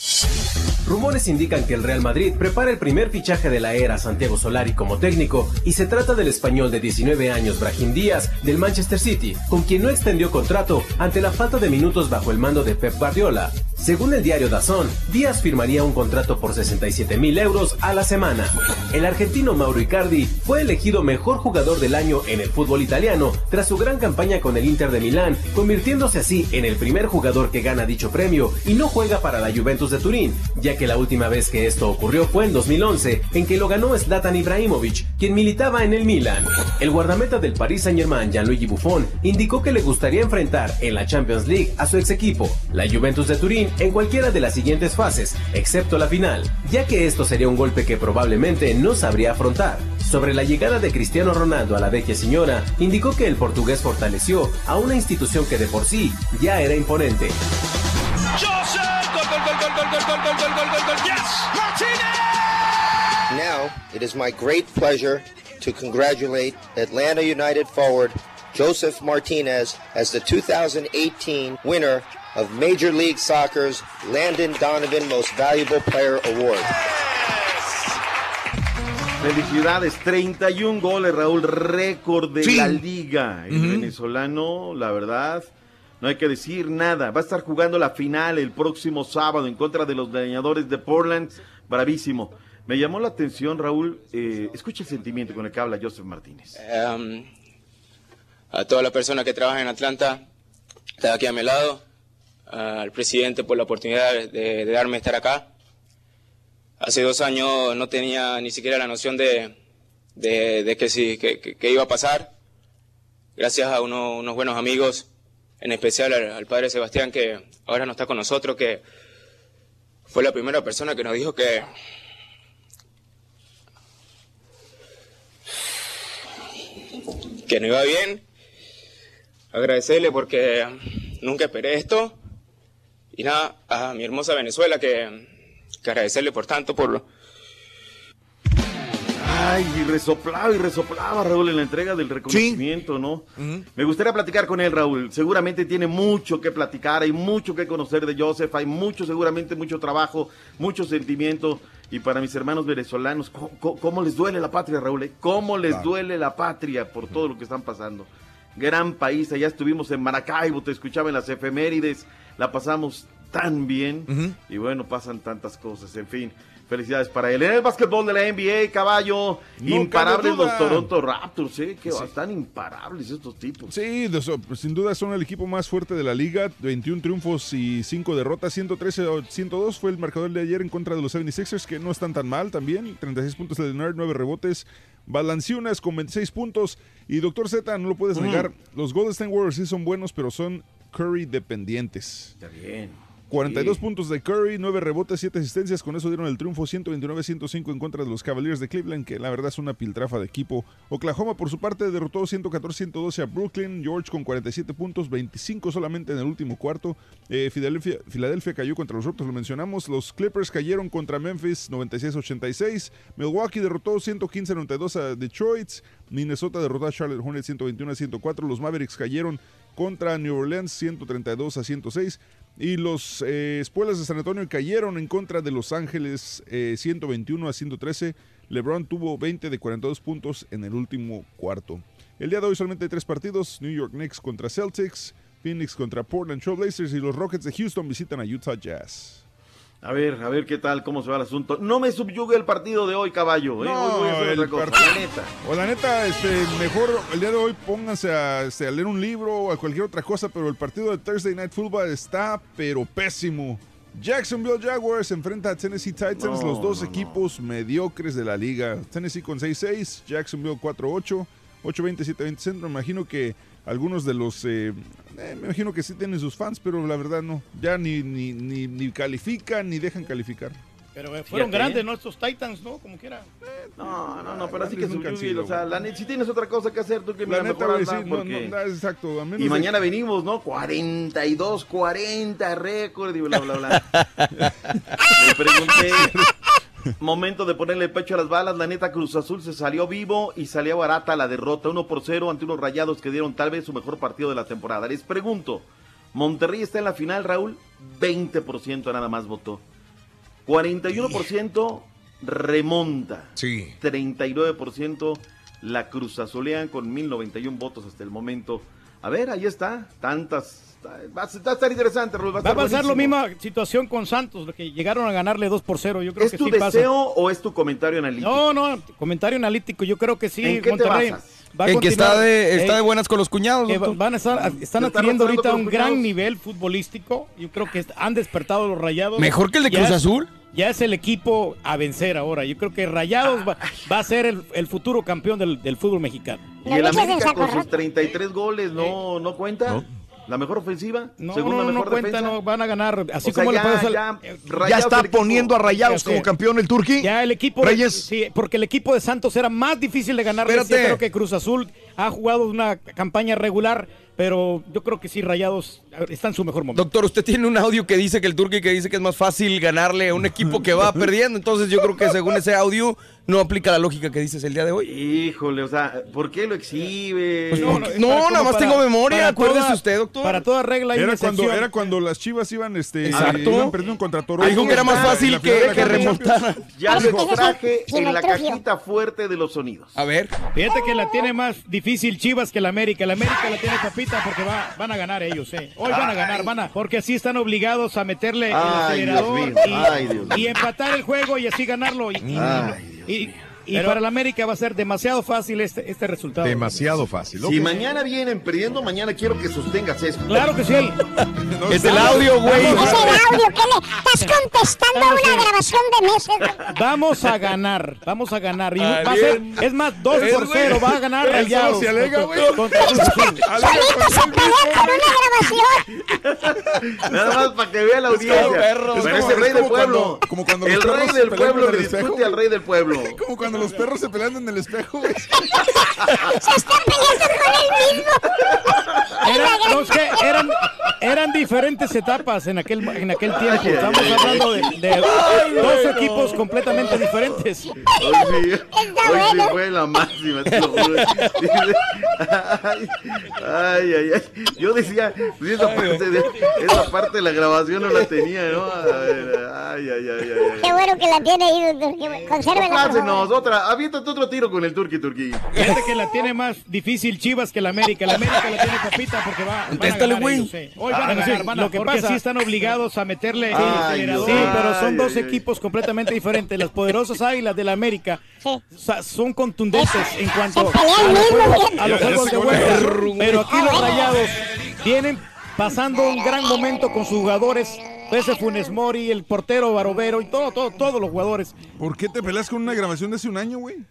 Rumores indican que el Real Madrid prepara el primer fichaje de la era Santiago Solari como técnico y se trata del español de 19 años Brahim Díaz del Manchester City, con quien no extendió contrato ante la falta de minutos bajo el mando de Pep Guardiola. Según el diario Dazón, Díaz firmaría un contrato por 67 mil euros a la semana. El argentino Mauro Icardi fue elegido mejor jugador del año en el fútbol italiano tras su gran campaña con el Inter de Milán, convirtiéndose así en el primer jugador que gana dicho premio y no juega para la Juventus de Turín, ya que la última vez que esto ocurrió fue en 2011, en que lo ganó Zlatan Ibrahimovic, quien militaba en el Milan. El guardameta del Paris Saint-Germain, Gianluigi Buffon, indicó que le gustaría enfrentar en la Champions League a su ex equipo, la Juventus de Turín, en cualquiera de las siguientes fases, excepto la final, ya que esto sería un golpe que probablemente no sabría afrontar. Sobre la llegada de Cristiano Ronaldo a la vecchia señora, indicó que el portugués fortaleció a una institución que de por sí ya era imponente.
Now, it is my great pleasure to congratulate Atlanta United forward Joseph Martinez as the 2018 winner of Major League Soccer's Landon Donovan Most Valuable Player Award.
Felicidades, 31 goles, Raúl, récord de
Sí.
la liga. El venezolano, la verdad, no hay que decir nada. Va a estar jugando la final el próximo sábado en contra de los leñadores de Portland. Bravísimo. Me llamó la atención, Raúl, eh, escucha el sentimiento con el que habla Joseph Martínez.
Um, a toda la persona que trabaja en Atlanta, está aquí a mi lado, al presidente por la oportunidad de, de darme estar acá. Hace dos años no tenía ni siquiera la noción de, de- que, que- que iba a pasar. Gracias a uno- unos buenos amigos, en especial al, al padre Sebastián, que ahora no está con nosotros, que fue la primera persona que nos dijo que, que no iba bien. Agradecerle porque nunca esperé esto. Y nada, a mi hermosa Venezuela que, que agradecerle por tanto, por,
Ay, y resoplaba y resoplaba Raúl en la entrega del reconocimiento, ¿no? Me gustaría platicar con él, Raúl. Seguramente tiene mucho que platicar, hay mucho que conocer de Joseph, hay mucho, seguramente mucho trabajo, mucho sentimiento. Y para mis hermanos venezolanos, ¿cómo, cómo- cómo les duele la patria, Raúl? eh? ¿Cómo les
Claro.
duele la patria por todo lo que están pasando? Gran país, allá estuvimos en Maracaibo, te escuchaba en las efemérides, la pasamos tan bien y bueno, pasan tantas cosas, en fin. Felicidades para él. En el básquetbol de la NBA, caballo,
No
imparables los Toronto Raptors, ¿eh? Que
Sí.
están imparables estos tipos.
Sí, sin duda son el equipo más fuerte de la liga. 21 triunfos y 5 derrotas. 113 o 102 fue el marcador de ayer en contra de los 76ers, que no están tan mal también. 36 puntos de Leonard, 9 rebotes. Valanciunas con 26 puntos. Y Doctor Z, no lo puedes
Mm.
negar. Los Golden State Warriors sí son buenos, pero son Curry dependientes.
Está bien.
42
Sí.
puntos de Curry, 9 rebotes, 7 asistencias. Con eso dieron el triunfo 129-105 en contra de los Cavaliers de Cleveland, que la verdad es una piltrafa de equipo. Oklahoma, por su parte, derrotó 114-112 a Brooklyn. George con 47 puntos, 25 solamente en el último cuarto. Eh, Filadelfia, Filadelfia cayó contra los Raptors, lo mencionamos. Los Clippers cayeron contra Memphis 96-86. Milwaukee derrotó 115-92 a Detroit. Minnesota derrotó a Charlotte Hornets 121-104. Los Mavericks cayeron contra New Orleans 132 a 106 y los eh, Espuelas de San Antonio cayeron en contra de Los Ángeles eh, 121 a 113. LeBron tuvo 20 de 42 puntos en el último cuarto. El día de hoy solamente hay tres partidos: New York Knicks contra Celtics, Phoenix contra Portland Trail Blazers y los Rockets de Houston visitan a Utah Jazz.
A ver, a ver qué tal, cómo se va el asunto. No me subyugue el partido de hoy, caballo. ¿eh?
No,
hoy voy a hacer
el
otra cosa, la neta.
O la neta, este, mejor el día de hoy pónganse a, este, a leer un libro o a cualquier otra cosa, pero el partido de Thursday Night Football está pero pésimo. Jacksonville Jaguars enfrenta a Tennessee Titans,
No,
los dos
no.
equipos mediocres de la liga. Tennessee con 6-6, Jacksonville 4-8, 8-20, 7-20 centro. Me imagino que algunos de los, eh, eh, me imagino que sí tienen sus fans, pero la verdad no. Ya ni, ni, ni, ni califican ni dejan calificar.
Pero eh, fueron
Fíjate,
grandes,
¿eh?
¿no? Estos Titans, ¿no? Como quiera.
No, no, no, pero así que
sido,
O sea, la neta, si tienes otra cosa que hacer, tú que
La neta,
mejor
sí, no,
porque-
no, no, exacto. a menos
Y
de-
mañana venimos, ¿no? 42, 40 récord y bla, bla, bla. Le pregunté, momento de ponerle pecho a las balas, la neta Cruz Azul se salió vivo y salió barata la derrota, 1 por 0 ante unos rayados que dieron tal vez su mejor partido de la temporada. Les pregunto, Monterrey está en la final, Raúl, 20% nada más votó. 41% remonta.
Sí.
39% la Cruz Azulean con 1091 votos hasta el momento. A ver, ahí está. Tantas. Va a, va a estar interesante, Raúl. Va a,
Va a
estar
pasar la misma situación con Santos, lo que llegaron a ganarle 2 por 0. Yo creo
¿Es
que
tu
sí
deseo
pasa.
o es tu comentario analítico?
No, no, comentario analítico. Yo creo que sí.
¿En qué te
Monterrey
basas?
va a
En que está de, está
Eh,
de buenas con los cuñados.
van a estar, están
¿Se están
adquiriendo ahorita un gran nivel futbolístico. Yo creo que han despertado los rayados.
¿Mejor que el de
Ya
Cruz
es-
Azul?
Ya es el equipo a vencer ahora. Yo creo que Rayados va, va a ser el, el futuro campeón del, del fútbol mexicano.
Y el América con sus 33 goles no, no cuenta. La mejor ofensiva,
No,
segunda
no, no
mejor
cuenta,
defensa.
no van a ganar. Así
O sea,
como le
ya-
pasó al-
ya
Ya está poniendo a Rayados como campeón el Turqui.
Ya el equipo de-
Reyes.
sí, porque el equipo de Santos era más difícil de ganar. Yo creo que Cruz Azul ha jugado una campaña regular, pero yo creo que sí Rayados está en su mejor momento.
Doctor, usted tiene un audio que dice que el Turqui que dice que es más fácil ganarle a un equipo que va perdiendo. Entonces yo creo que según ese audio no aplica la lógica que dices el día de hoy.
Híjole, o sea, ¿por qué lo exhibe?
Pues no, nada más
para-
tengo memoria, acuérdese
toda-
usted, doctor.
Para toda regla hay
Era
una
cuando, era cuando las chivas iban, este,
Exacto.
iban perdiendo contra Toronto.
Dijo que era más fácil que, remontara.
Ya lo
es que
traje
sin
en la cajita fuerte de los sonidos.
A ver.
Fíjate que la tiene más difícil Chivas que la América. La América la tiene papita porque va, van a ganar ellos, eh. Hoy van a ganar, van a, porque así están obligados a meterle el
Ay,
acelerador
Dios mío.
y,
Ay, Dios mío.
y empatar el juego y así ganarlo. Y, y-
Ay,
y- y para la América va a ser demasiado fácil este, este resultado.
Demasiado fácil.
Si
ok.
mañana vienen perdiendo, mañana quiero que sostengas eso.
Claro que sí.
Es el audio, güey.
Es el audio, ¿qué le estás contestando a una grabación de meses?
Vamos a ganar, vamos a ganar. Y va a ser, es más, 2
Es,
por
güey.
0, va a ganar Rayados.
se alega, güey.
Solito se pelea con una grabación.
Nada más para que vea la audiencia.
como perro.
Pero
Es
es
como-
el rey del
como
pueblo.
cuando- como cuando los
el rey del pueblo le
el
discute al rey del pueblo.
Como cuando los perros se pelean en el espejo, güey.
Se están peleando con él mismo.
Eran, no, es que eran, eran diferentes etapas en aquel, en aquel tiempo. Estamos hablando de, de dos equipos completamente diferentes.
Hoy sí, hoy sí fue la máxima, te lo juro. Dice, Ay, ay, ay. Yo decía, pues esa parte, de, esa parte de la grabación no la tenía, ¿no? A ver, ay, ay, ay, ay. ay.
Qué bueno que la tiene ahí, doctor. Consérvela, por favor.
Complácenos, otra, aviéntate otro tiro con el Turqui Turqui.
Fíjate que la tiene más difícil Chivas que la América. La América la tiene papita porque va.
Contéstale, güey.
eh. Hoy van a ganar,
sí,
van a-
lo que
porque
pasa-
sí están obligados a meterle.
Ay,
sí, pero son
Ay,
dos
ay,
equipos completamente diferentes. Las poderosas águilas de la América son contundentes en cuanto a los, juegos, a los juegos de vuelta. Pero aquí los rayados vienen pasando un gran momento con sus jugadores. Ese Funes Mori, el portero Barovero y todo, todo, todos los jugadores.
¿Por qué te peleas con una grabación de hace un año, güey?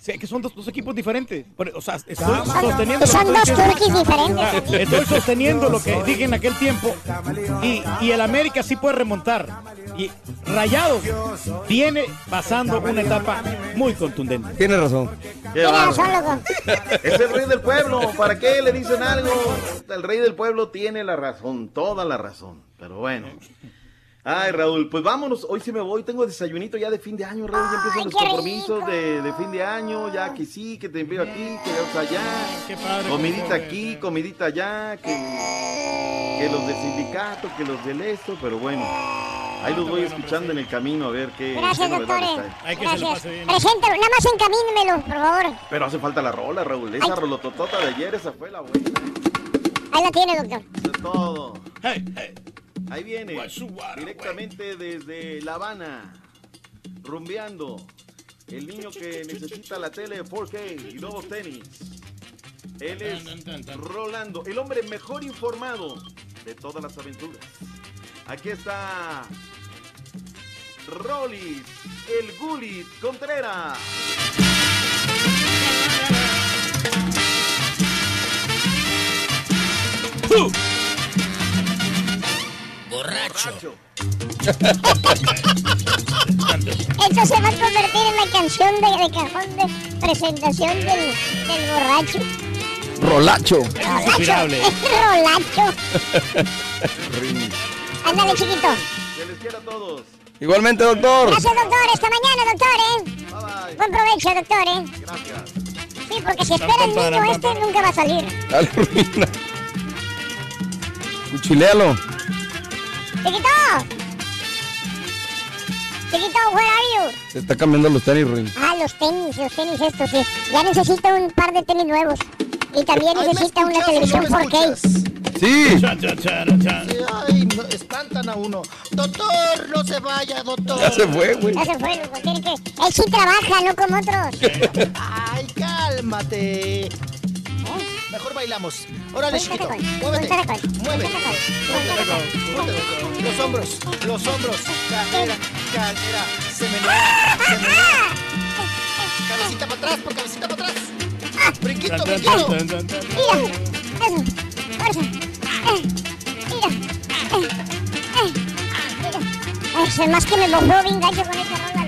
Sí, que son dos, dos equipos diferentes. O sea, estoy
Son-
sosteniendo.
son
lo que
dos
estoy
diferentes.
Estoy sosteniendo lo que dije en aquel tiempo. Y, y el América sí puede remontar. Y Rayados viene pasando una etapa muy contundente.
Tiene razón.
Qué bárbaro. Es el rey del pueblo. ¿Para qué le dicen algo? El rey del pueblo tiene la razón, toda la razón. Pero bueno. Ay, Raúl, pues vámonos. Hoy sí me voy. Tengo desayunito ya de fin de año, Raúl. Ya empiezan los
qué
compromisos de, de fin de año. Ya que sí, que te envío aquí, que ya allá. Comidita aquí, comidita allá. Que, que los del sindicato, que los del esto. Pero bueno, ahí los voy escuchando en el camino a ver qué.
Gracias,
qué
doctores.
hay.
Gracias. Preséntalo, nada más encamínmelo, por favor.
Pero hace falta la rola, Raúl. Esa rolototota de ayer, esa fue la buena.
Ahí la tiene, doctor.
Eso es todo. Ahí viene, directamente desde La Habana, rumbeando. El niño que necesita la tele 4K y nuevos tenis. Él es Rolando, el hombre mejor informado de todas las aventuras. Aquí está Rollis, el Gulit Contreras.
Borracho.
Esto se va a convertir en la canción de, de cajón de presentación del, del borracho.
Rolacho.
Rolacho. Rolacho. Ándale, chiquito.
Se les quiera a todos.
Igualmente, doctor.
Gracias, doctor. Esta mañana, doctor, ¿eh? Buen provecho, doctor, ¿eh?
Gracias.
Sí, porque si espera el niño este, nunca va a salir.
Dale, ruina. Cuchilealo.
Chiquito. Chiquito, where are you?
Se está cambiando los tenis, Ruin.
Ah, los tenis, los tenis estos, sí. Ya necesito un par de tenis nuevos. Y también
Ay, ¿me
necesita una
no
televisión
me
4K.
Sí.
Sí, Ay, no, espantan a uno. Doctor, no se vaya, doctor.
Ya se fue, güey.
Ya se fue. Tiene que... Él sí trabaja, no como otros.
Ay, cálmate. Mejor bailamos. Órale, chiquito. Muévete. Mueve. Los hombros, los hombros. Cadera, cadera. Se menea, se menea. Cabecita para atrás, por cabecita para atrás. Brinquito, brinquito.
Mira, eso. Fuerza. Mira. Es más que me mojó bien gacho con esa rola, loco.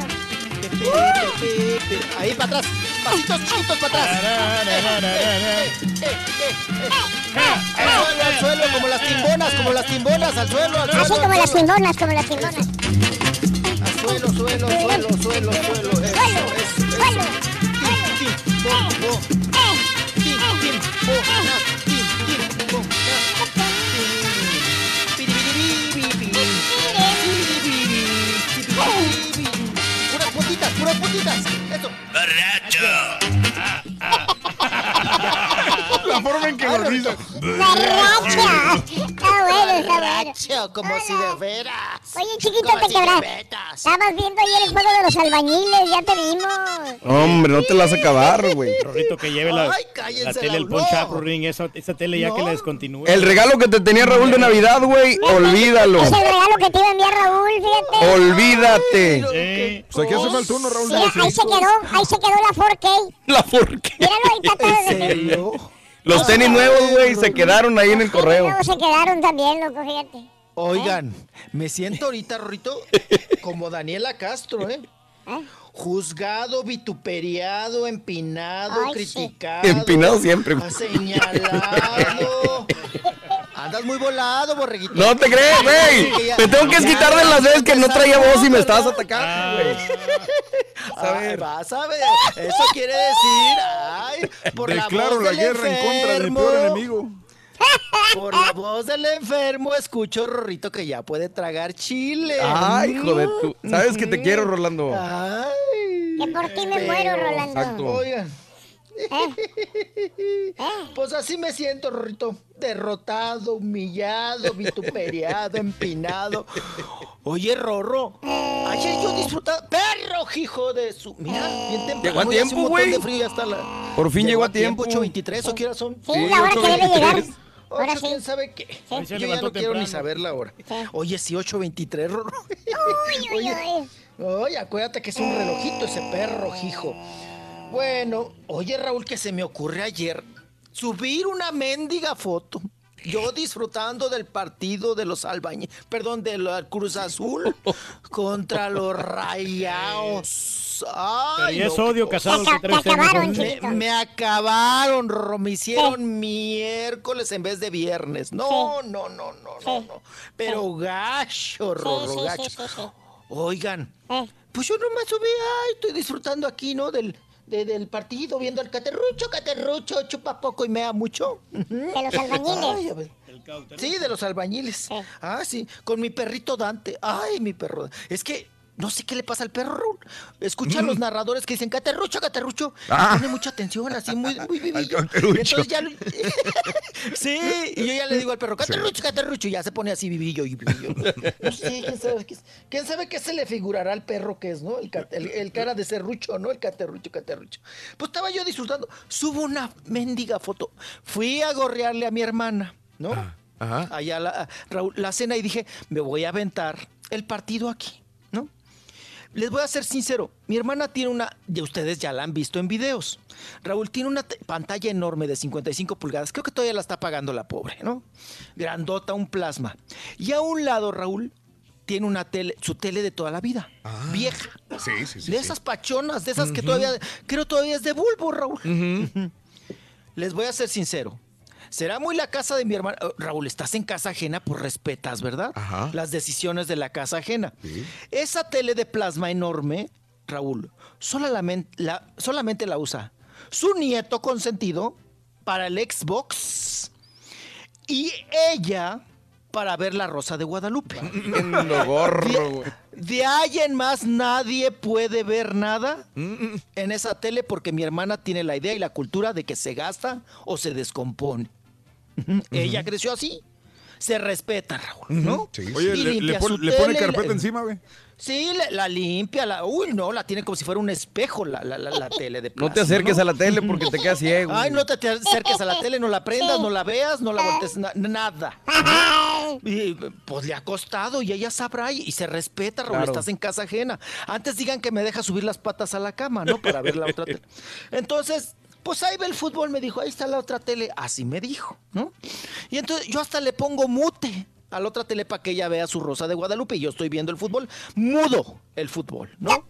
Ahí para atrás. Pasitos chiquitos para atrás. Al suelo, al suelo, como las timbonas, como las timbonas, al suelo, al suelo.
Así como las
suelo.
timbonas, como las timbonas.
Al suelo, suelo, suelo, suelo, suelo. Eso, eso. Tim, tim, puras puntitas. Eso.
La forma en que lo dice.
¡Borracha! Está bueno, está bueno.
Como si de veras.
Oye, chiquito,
Como
te
si
quebras. Estabas viendo ayer el juego de los albañiles, ya te vimos.
Hombre, no te la vas a acabar, güey.
Rorrito, que lleve la,
Ay, cállense
la tele, el
no.
poncha, Ring, esa, esa tele ya que la descontinúe.
El regalo que te tenía Raúl de Navidad, güey, olvídalo.
Es el regalo que te iba a enviar Raúl, fíjate.
Olvídate.
Pues aquí hace falta uno, Raúl.
Mira, ahí se quedó, ahí se quedó la 4K.
La forqué.
Míralo, ahí está todo.
Los tenis nuevos, güey, se quedaron ahí en el correo.
Luego se quedaron también, loco, fíjate.
Oigan, me siento ahorita, Rorrito, como Daniela Castro, ¿eh? Juzgado, vituperiado, empinado,
Ay, sí.
criticado.
Empinado siempre, güey.
Señalado. Andas muy volado, borreguito.
No te crees, güey. Me tengo que quitar de las veces que no traía voz y me estabas atacando, güey.
Ay, vas a ver. Eso quiere decir, ay, por la
Declaro
voz
la
del
guerra en contra de mi peor enemigo.
Por la voz del enfermo escucho, Rorrito, que ya puede tragar chile.
Ay, hijo de tu. ¿Sabes que te quiero. Rolando?
Ay.
Que por ti me muero, Rolando.
Exacto.
Oigan.
¿Eh?
Pues así me siento, Rorrito. Derrotado, humillado, vituperiado, empinado. Oye, Rorro. Ayer yo disfrutaba. ¡Perro, hijo de su! Mira, bien temprano.
Llegó a tiempo, güey.
de frío, ya está la...
Por fin llegó a tiempo.
8.23 o qué hora son.
Sí, la hora que debe llegar.
8:23.
Ahora sí.
¿Quién sabe qué? Yo ya no quiero ni saber la hora.
Sí.
Oye, sí, 8.23, Rorro.
Uy, uy,
Oye,
uy.
Oye, acuérdate que es un relojito ese perro, hijo. Bueno, oye, Raúl, que se me ocurre ayer subir una mendiga foto. Yo disfrutando del partido de los albañiles, perdón, de la Cruz Azul contra los Rayados. Ay,
es odio casado
Te te acabaron,
me, me acabaron, Rorro. Me hicieron miércoles en vez de viernes. No, no, no, no, no, no. Pero gacho,
sí, sí,
gacho.
sí, sí.
Oigan,
Eh,
pues yo nomás subí, ay, estoy disfrutando aquí, ¿no? Del, de- del partido, viendo al caterrucho, caterrucho, chupa poco y mea mucho.
De los albañiles.
Ay. Sí, de los albañiles. Ah, sí, con mi perrito Dante. Ay, mi perro. Es que no sé qué le pasa al perro. Escucha a los narradores que dicen, caterrucho, caterrucho.
Ah.
Pone mucha atención, así muy, muy vivillo. Entonces ya... lo- sí, y yo ya le digo al perro, caterrucho, caterrucho, y ya se pone así vivillo y vivillo. No sé, ¿quién sabe qué, es- quién sabe qué se le figurará al perro que es, ¿no? El, cat- el- el cara de serrucho, ¿no? El caterrucho, caterrucho. Pues estaba yo disfrutando. Subo una mendiga foto. Fui a gorrearle a mi hermana, ¿no?
Ajá.
allá la, Raúl, la cena y dije, me voy a aventar el partido aquí. Les voy a ser sincero, mi hermana tiene una, de ustedes ya la han visto en videos. Raúl tiene una pantalla enorme de 55 pulgadas, creo que todavía la está pagando la pobre, ¿no? Grandota, un plasma. Y a un lado, Raúl, tiene una tele, su tele de toda la vida, vieja.
Sí, sí, sí.
de
sí.
esas pachonas, de esas que todavía, creo todavía es de bulbo, Raúl. Les voy a ser sincero. Será muy la casa de mi hermana. Oh, Raúl, estás en casa ajena, pues respetas, ¿verdad?
Ajá.
Las decisiones de la casa ajena. Esa tele de plasma enorme, Raúl, solamente la, solamente la usa su nieto consentido para el Xbox y ella para ver la Rosa de Guadalupe.
Lo gorro, güey.
De ahí en más nadie puede ver nada en esa tele porque mi hermana tiene la idea y la cultura de que se gasta o se descompone. Ella creció así. Se respeta, Raúl, ¿no?
Sí,
Oye,
Y
le, le
limpia
pon-
su
le pone
tele
carpeta
la-
encima, güey.
Sí, la, la limpia, la, uy, no, la tiene como si fuera un espejo la, la, la, la tele de
No te acerques
¿no?
a la tele porque te quedas ciego.
Ay, no te, te acerques a la tele, no la prendas, no la veas, no la voltees, na- nada. Y pues le ha costado y ella sabrá y, y se respeta, Raúl,
Claro.
estás en casa ajena. Antes digan que me deja subir las patas a la cama, ¿no? Para ver la otra tele. Entonces, pues ahí ve el fútbol, me dijo, ahí está la otra tele. Así me dijo, ¿no? Y entonces yo hasta le pongo mute a la otra tele para que ella vea su Rosa de Guadalupe y yo estoy viendo el fútbol, mudo el fútbol, ¿no?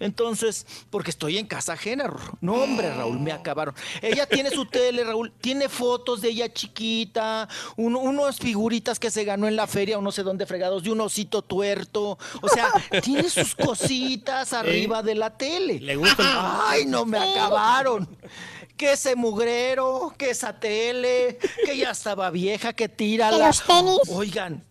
Entonces, porque estoy en casa ajena, no hombre, Raúl, me acabaron. Ella tiene su tele, Raúl, tiene fotos de ella chiquita, un- unas figuritas que se ganó en la feria o no sé dónde fregados, de un osito tuerto, o sea, tiene sus cositas arriba de la tele.
Le gusta
Ay, no me acabaron. Que ese mugrero, que esa tele, que ya estaba vieja, que tira
Que los tenis.
Oigan,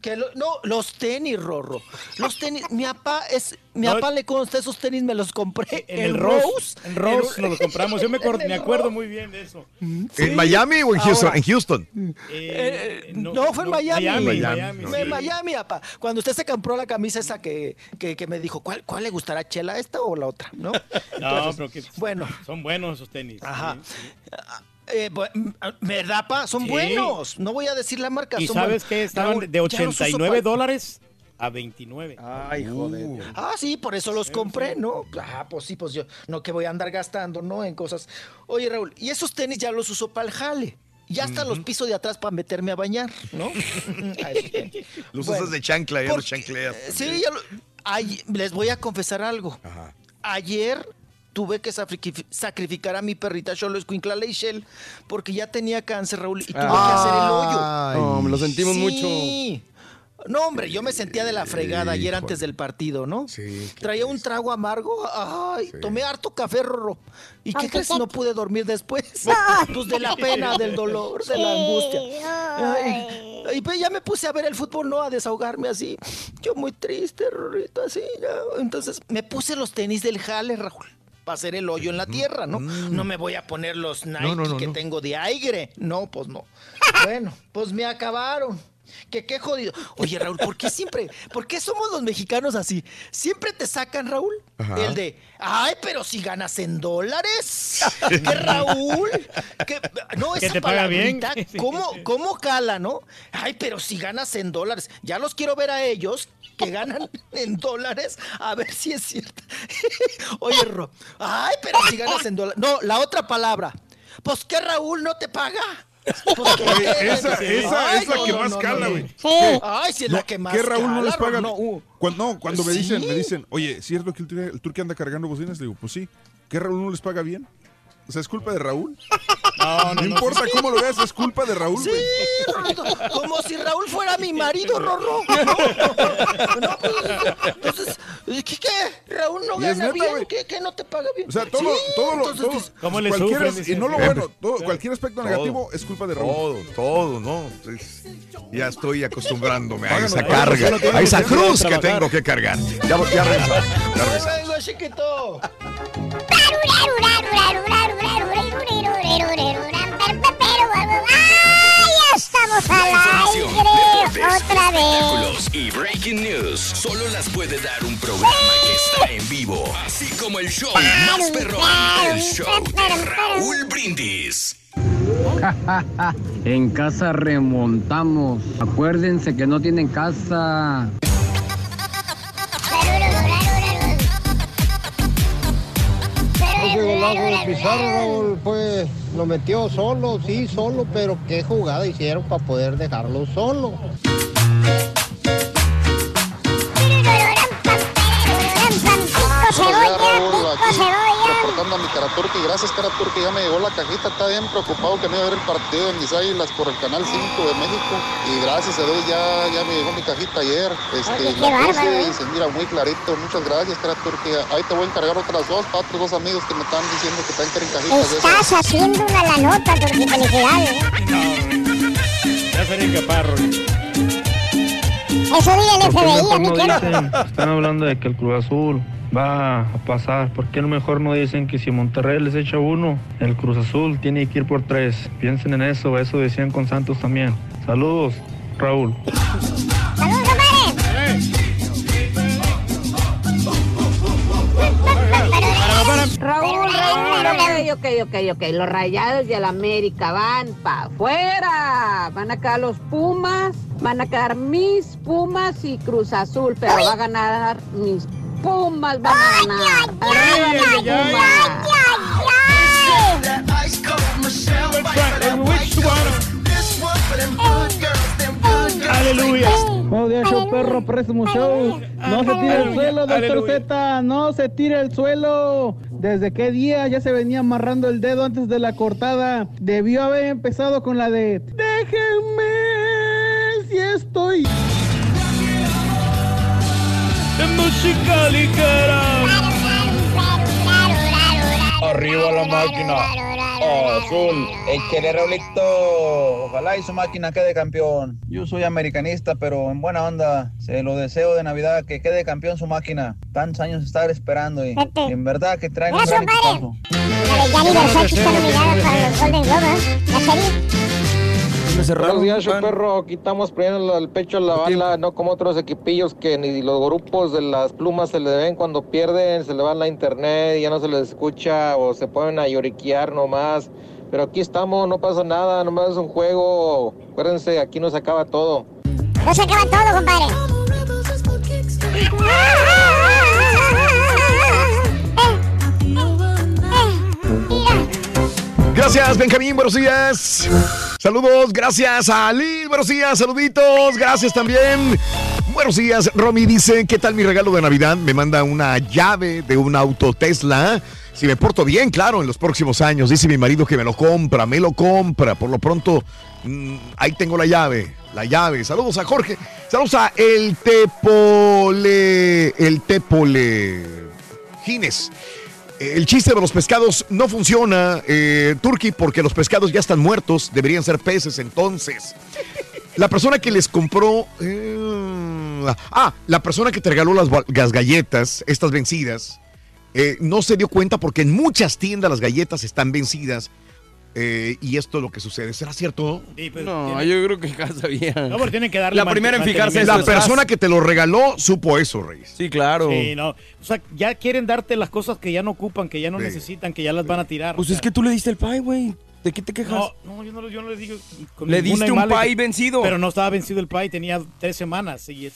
que lo- no, los tenis, Rorro. Los tenis, mi papá es, mi
No,
papá le consta esos tenis, me los compré
En el Rose. En Rose nos lo compramos. Yo me, acuerdo- me acuerdo muy bien de eso.
¿En Miami o en Houston?
Ahora.
en Houston.
Eh, no, fue en Miami.
Miami,
Miami,
Miami.
En. Miami, papá. Cuando usted se compró la camisa esa que, que, que me dijo, ¿cuál, ¿cuál le gustará, Chela, esta o la otra? ¿No?
No,
Entonces,
pero que
Bueno,
son buenos esos tenis.
Ajá.
Sí.
Eh, ¿Verdad, pa? Son
Sí.
buenos. No voy a decir la marca.
Y
son
sabes
buenos.
que estaban
Raúl,
de
ya los uso
89
pa-
dólares a 29.
Ay, joder.
Ah, sí, por eso los compré, ¿no? Ah, pues sí, pues yo no que voy a andar gastando, ¿no? En cosas. Oye, Raúl, y esos tenis ya los uso para el jale. Ya hasta los piso de atrás para meterme a bañar, ¿no?
Los
Bueno,
usas de chancla, ya los chancleas.
eh, Sí, ya lo- ay, les voy a confesar algo.
Ajá.
Ayer tuve que sacrifi- sacrificar a mi perrita Cholo Escuincla Leichel porque ya tenía cáncer, Raúl, y tuve que hacer el hoyo.
Ay.
No, me lo sentimos mucho.
No, hombre, yo me sentía de la fregada ayer antes del partido, ¿no?
Sí,
Traía un trago amargo. Ay, tomé harto café, Rorro. ¿Y qué crees? No pude dormir después. Pues de la pena, del dolor, de la angustia. Ay, Y pues ya me puse a ver el fútbol, no a desahogarme así. Yo muy triste, Rorrito, así. ya. Entonces me puse los tenis del Jale, Raúl. Para hacer el hoyo en la tierra, ¿no? No me voy a poner los Nike
no, no,
que tengo de aire. No, pues no. Bueno, pues me acabaron. Que qué jodido. Oye, Raúl, ¿por qué siempre? ¿Por qué somos los mexicanos así? Siempre te sacan, Raúl,
Ajá.
el de, ay, pero si ganas en dólares. ¿Qué, Raúl? ¿Qué? No,
Que
esa
te paga bien.
palabrita, ¿cómo, ¿Cómo cala, no? Ay, pero si ganas en dólares. Ya los quiero ver a ellos que ganan en dólares, a ver si es cierto. Oye, Ro, ay, pero si ganas en dólares. No, la otra palabra. Pues que Raúl no te paga.
Esa, esa
Ay,
es la
no,
que
no,
más
no,
cala,
no.
güey.
Ay, sí es la que más
¿Qué Raúl no les paga?
no, uh.
Cuando, no, cuando me dicen,
Sí.
me dicen, oye, ¿cierto que el turque anda cargando bocinas? Le digo, pues sí. ¿Qué Raúl no les paga bien? O sea, ¿es culpa de Raúl? No, no, importa cómo lo veas, es culpa de Raúl,
Sí. Rorrito, como si Raúl fuera mi marido, Rorro. No, no, pues, entonces, ¿qué, qué? ¿Raúl no gana
neta,
bien? ¿Qué, qué no te paga bien?
O sea, todo,
Sí,
todo lo,
entonces,
todo,
pues,
¿Cómo le
cualquier,
sufren,
y no lo bueno, todo, cualquier aspecto
Todo.
negativo es culpa de Raúl.
Todo, todo, ¿no? Es- ya estoy acostumbrándome a esa carga, a esa cruz que tengo que cargar. Ya, ya regresamos, ya regresamos.
chiquito.
¡Ay, ya estamos al
Información,
aire! ¡Otra vez!
espectáculos y breaking news solo las puede dar un programa que está en vivo, así como el show más perrón, el show de Raúl Brindis.
En casa remontamos. Acuérdense que no tienen casa.
Ese golazo de Pizarro, Raúl, pues lo metió solo, sí, solo, pero qué jugada hicieron para poder dejarlo solo.
Reportando a mi Karaturki, gracias Karaturki, ya me llegó la cajita, está bien preocupado que no iba a ver el partido de mis águilas por el canal 5 de México y gracias a Dios ya, ya me llegó mi cajita ayer, este,
Oye, qué
la
bárbaro,
puse
¿eh?
y se mira muy clarito, muchas gracias Karaturki, ahí te voy a encargar otras dos para otros dos amigos que me están diciendo que también quieren cajitas esas.
Estás haciendo una la nota, porque felicidades. ¿eh?
Ya sería caparro.
Eso el
¿Por qué
FBI, a
no
quiero.
están hablando de que el Cruz Azul va a pasar? ¿Por qué no mejor no dicen que si Monterrey les echa uno, el Cruz Azul tiene que ir por tres? Piensen en eso, eso decían con Santos también. Saludos, Raúl.
¡Saludos!
Raúl, Raúl, ok, ok, ok, ok. Los rayados y el América van para afuera. Van a quedar los Pumas, van a quedar mis Pumas y Cruz Azul, pero va a ganar mis Pumas, van a ganar. Arriba Pumas.
Aleluya.
Buenos días, show perro, próximo show. No se tire el suelo, doctor. Z, no se tire el suelo. ¿Desde qué día ya se venía amarrando el dedo antes de la cortada? Debió haber empezado con la de Déjenme si estoy.
Música ligera.
Arriba la máquina. Azul. Échale, Raulito. Ojalá y su máquina quede campeón. Yo soy americanista, pero en buena onda. Se lo deseo de Navidad que quede campeón su máquina. Tantos años estar esperando y, y en verdad que traiga un gran equipazo.
La de Gianni Versace está nominada para los Golden Globes, ¿eh? La serie.
Buenos días, perro. Quitamos poniendo el pecho a la bala, no como otros equipillos que ni los grupos de las plumas se le ven cuando pierden, se le van la internet y ya no se les escucha o se ponen a lloriquear nomás. Pero aquí estamos, no pasa nada, nomás es un juego. Acuérdense, aquí no se acaba todo.
No se acaba todo, compadre.
Gracias, Benjamín, buenos días. Saludos, gracias a Lil, buenos días, saluditos, gracias también. Buenos días, Romy dice, ¿qué tal mi regalo de Navidad? Me manda una llave de un auto Tesla. Si me porto bien, claro, en los próximos años. Dice mi marido que me lo compra, me lo compra. Por lo pronto, mm, ahí tengo la llave, la llave. Saludos a Jorge. Saludos a El Tepole, El Tepole Gines. El chiste de los pescados no funciona, eh, Turki, porque los pescados ya están muertos, deberían ser peces entonces. La persona que les compró. eh, ah, la persona que te regaló las, galletas, estas vencidas, eh, no se dio cuenta porque en muchas tiendas las galletas están vencidas. Eh, y esto es lo que sucede. ¿Será cierto?
No, yo creo que ya sabía.
No, pero tienen que darle
La primera en fijarse
La persona que te lo regaló supo eso, Reyes.
Sí, claro.
Sí, no. O sea, ya quieren darte las cosas que ya no ocupan, que ya no
Sí.
necesitan, que ya las van a tirar.
Pues
o
es que tú le diste el pie, güey. ¿De qué te quejas?
No, no, yo no, yo no le digo. con
Le diste un pie vencido.
Pero no estaba vencido el pie, tenía tres semanas. Y es,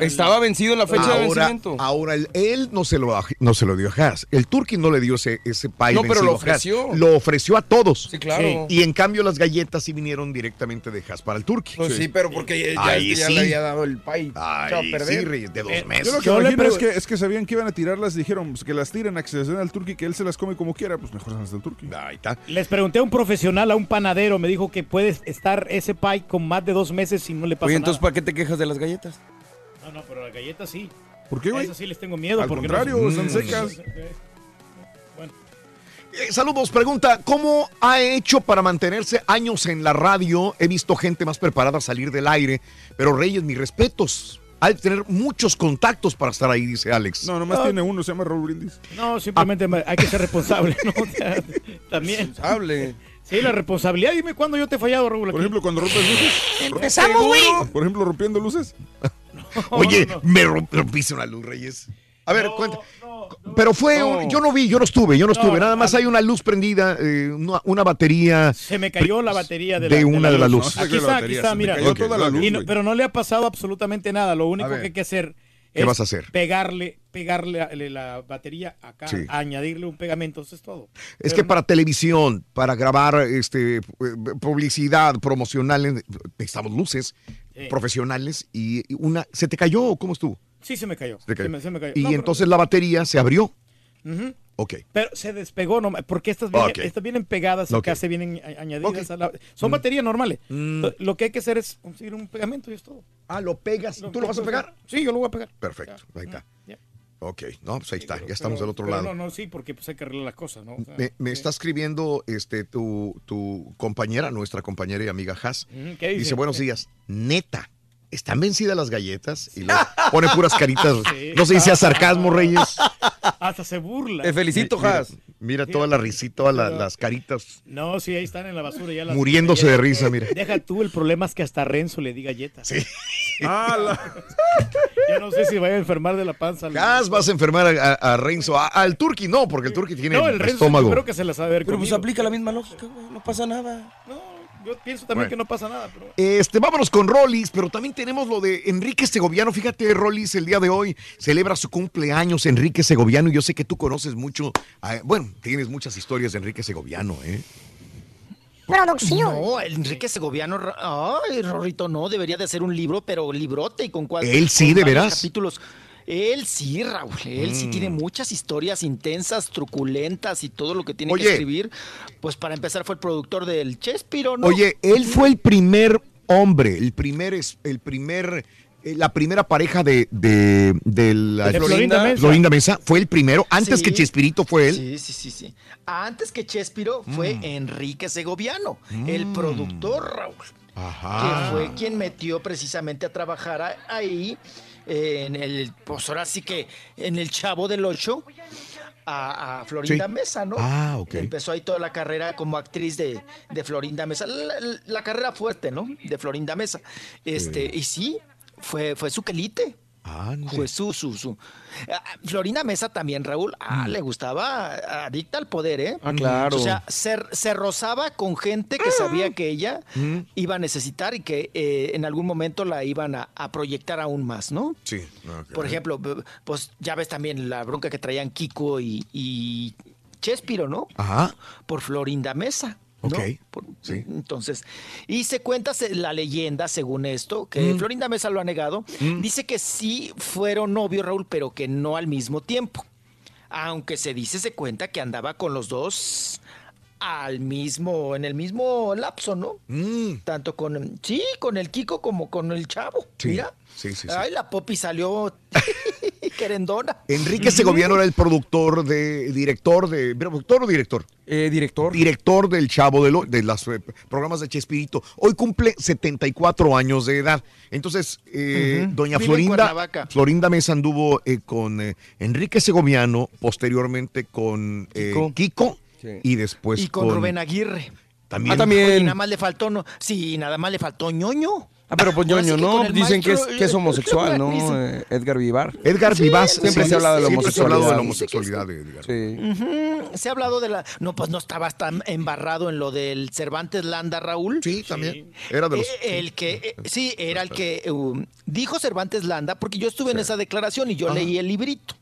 Estaba vencido en la fecha de
ahora,
vencimiento.
ahora él, él no, se lo, no se lo dio a Haas. El Turkey no le dio ese, ese pie
No, pero lo
Haas.
ofreció.
Lo ofreció a todos.
Sí, claro.
Y en cambio las galletas sí vinieron directamente de Haas para el Turkey.
Pues sí, pero porque ya,
Ahí
ya
sí.
le había dado el pie.
Ay,
echado a perder.
sí, de dos
Yo
meses.
lo que
Yo le
imagino es que, es que sabían que iban a tirarlas, dijeron pues, que las tiren a que se las den al turqui, que él se las come como quiera, pues mejor las del turqui.
Ahí está.
Les pregunté a un profesional, a un panadero, me dijo que puede estar ese pie con más de dos meses y no le pasa
Oye, entonces,
nada.
¿para qué te quejas de las galletas?
No, no, pero las galletas sí.
¿Por qué, güey?
esas sí les tengo miedo.
Al
porque
contrario,
no-
están secas.
Eh, saludos, pregunta, ¿cómo ha hecho para mantenerse años en la radio? He visto gente más preparada a salir del aire, pero Reyes, mis respetos. Hay que tener muchos contactos para estar ahí, dice Alex.
No, nomás tiene uno, se llama Raúl Brindis.
No, simplemente me- hay que ser responsable, ¿no? O sea, también.
Hable.
Sí, la responsabilidad. Dime cuándo yo te he fallado, Raúl.
Por ejemplo, cuando rompes luces.
Empezamos, güey.
Por ejemplo, rompiendo luces.
Oye, me romp- rompiste una luz, Reyes. A ver, cuenta. Pero fue, un- yo no vi, yo no estuve, yo no estuve. Nada más hay una luz prendida, eh, una, una batería.
Se me cayó la batería de,
de
la,
una de las
luz.
luces.
Aquí está, aquí está, mira.
cayó toda la luz,
Y no- pero no le ha pasado absolutamente nada. Lo único que hay que hacer
¿Qué
es
vas a hacer?
pegarle, pegarle a- le- la batería acá,
Sí.
añadirle un pegamento, eso es todo.
Es
Pero
que para televisión, para grabar este, eh, publicidad promocional, necesitamos luces
Sí.
profesionales y una. ¿Se te cayó o cómo estuvo?
Sí, se me cayó.
Se te cayó.
Se me- se me cayó.
Y
No, pero-
entonces la batería se abrió.
Ujú.
Ok.
Pero se despegó, no, porque estas vienen, estas vienen pegadas
Ok.
acá, se vienen añadidas. A la- son
Mm.
baterías normales.
Mm.
Lo- Lo que hay que hacer es conseguir un pegamento y es todo.
Ah, lo pegas. ¿Tú lo vas a pegar?
Sí, yo lo voy a pegar.
Perfecto, ahí está.
Ya.
Ok, no, pues ahí está, ya estamos
Pero-
del otro lado.
No, no, sí, porque pues hay que arreglar las cosas, ¿no? O sea,
Me, me
sí.
está escribiendo este, tu, tu compañera, nuestra compañera y amiga Haas.
Ujú, ¿qué dice?
Dice, buenos días. Neta, ¿están vencidas las galletas? Y le pone puras caritas.
Sí.
No sé si sea sarcasmo, Reyes.
Hasta se burla.
Te felicito,
Mira,
Haas.
Mira toda la risita, todas la- las caritas.
No, sí, ahí están en la basura ya las
Muriéndose de risa, mira.
Deja tú, el problema es que hasta Renzo le di galletas.
Sí.
Ya no sé si vaya a enfermar de la panza.
Haas, vas a enfermar a, a- a Renzo. A- al Turqui no, porque el Turqui tiene
No, el Renzo
estómago.
creo que se las ha de ver
Pero pues
conmigo.
aplica la misma lógica, güey. No pasa nada.
Yo pienso también
Bueno.
que no pasa nada, pero...
Este, vámonos con Rollis, pero también tenemos lo de Enrique Segoviano. Fíjate, Rollis, el día de hoy celebra su cumpleaños Enrique Segoviano. y Yo sé que tú conoces mucho, bueno, tienes muchas historias de Enrique Segoviano, ¿eh?
Producción.
No, Enrique Segoviano, ay, Rorrito, no, debería de ser un libro, pero librote y con cuál.
Él sí, ¿de veras?
Capítulos. Él sí, Raúl, él sí
Mm.
tiene muchas historias intensas, truculentas y todo lo que tiene
Oye.
que escribir. Pues para empezar fue el productor del Chespiro, ¿no?
Oye, él fue el primer hombre, el primer, es- el primer, eh, la primera pareja de, de, de la
De Florinda Mesa.
Florinda Mesa, fue el primero, antes
Sí.
que Chespirito fue él.
Sí, sí, sí, sí. Antes que Chespiro fue
Mm.
Enrique Segoviano, el productor, Raúl.
Ajá.
que fue quien metió precisamente a trabajar ahí eh, en el, pues ahora sí que en el Chavo del Ocho a, a Florinda
Sí.
Mesa, ¿no?
Ah, ok.
Empezó ahí toda la carrera como actriz de, de Florinda Mesa, la, la- la carrera fuerte, ¿no? De Florinda Mesa. Este, y sí, fue, fue su quelite. Fue su, su, su. Ah, Florinda Mesa también, Raúl, ah, le gustaba, ah, adicta al poder, ¿eh?
Ah, claro.
O sea, se, se rozaba con gente que sabía que ella iba a necesitar y que eh, en algún momento la iban a, a proyectar aún más, ¿no?
Sí.
Por ejemplo, pues ya ves también la bronca que traían Kiko y, y Chespiro, ¿no?
Ajá.
Por Florinda Mesa. ¿No?
Ok.
Por-
Sí.
Entonces, y se cuenta la leyenda, según esto, que
Mm.
Florinda Mesa lo ha negado,
Mm.
dice que sí fueron novios, Raúl, pero que no al mismo tiempo. Aunque se dice, se cuenta que andaba con los dos al mismo, en el mismo lapso, ¿no?
Mm.
Tanto con, sí, con el Kiko como con el chavo.
Sí,
Mira.
sí, sí, sí.
Ay, la Poppy salió.
Querendona.
Enrique Segoviano era el productor de, director de, productor o director?
Eh, director.
Director del Chavo de, lo- de los programas de Chespirito. Hoy cumple 74 años de edad. Entonces, eh, doña
Vive
Florinda. Florinda Mesa anduvo eh, con eh, Enrique Segoviano, posteriormente con eh, Kiko, y después
y con, Rubén Aguirre.
También.
Oye, nada más le faltó, no, sí, nada más le faltó ñoño.
Ah, pero pues ñoño, ¿no? Dicen que es,
maestro,
que es
eh,
homosexual, ¿no? Eh, Edgar Vivar.
Edgar Vivas.
Siempre
sí,
se habla de la
siempre se ha hablado de la
homosexualidad.
homosexualidad de Edgar.
Sí.
Se ha hablado de la. No, pues no estaba tan embarrado en lo del Cervantes Landa, Raúl.
Sí, también. Era de los.
Eh, el que eh, sí era el que um, dijo Cervantes Landa porque yo estuve en esa declaración y yo
Ajá.
leí el librito.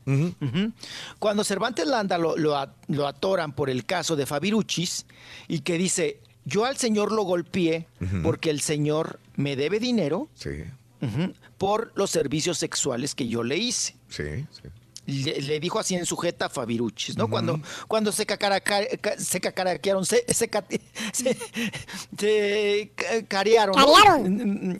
Cuando Cervantes Landa lo, lo lo atoran por el caso de Fabiruchis y que dice yo al señor lo golpeé porque el señor me debe dinero
Sí,
por los servicios sexuales que yo le hice.
sí, sí.
Le, le dijo así en sujeta a Fabiruchis, ¿no? Cuando, cuando se, cacaraca- ca- se cacaraquearon, se, se, cate- se- se ca- carearon. ¿no?
Carearon.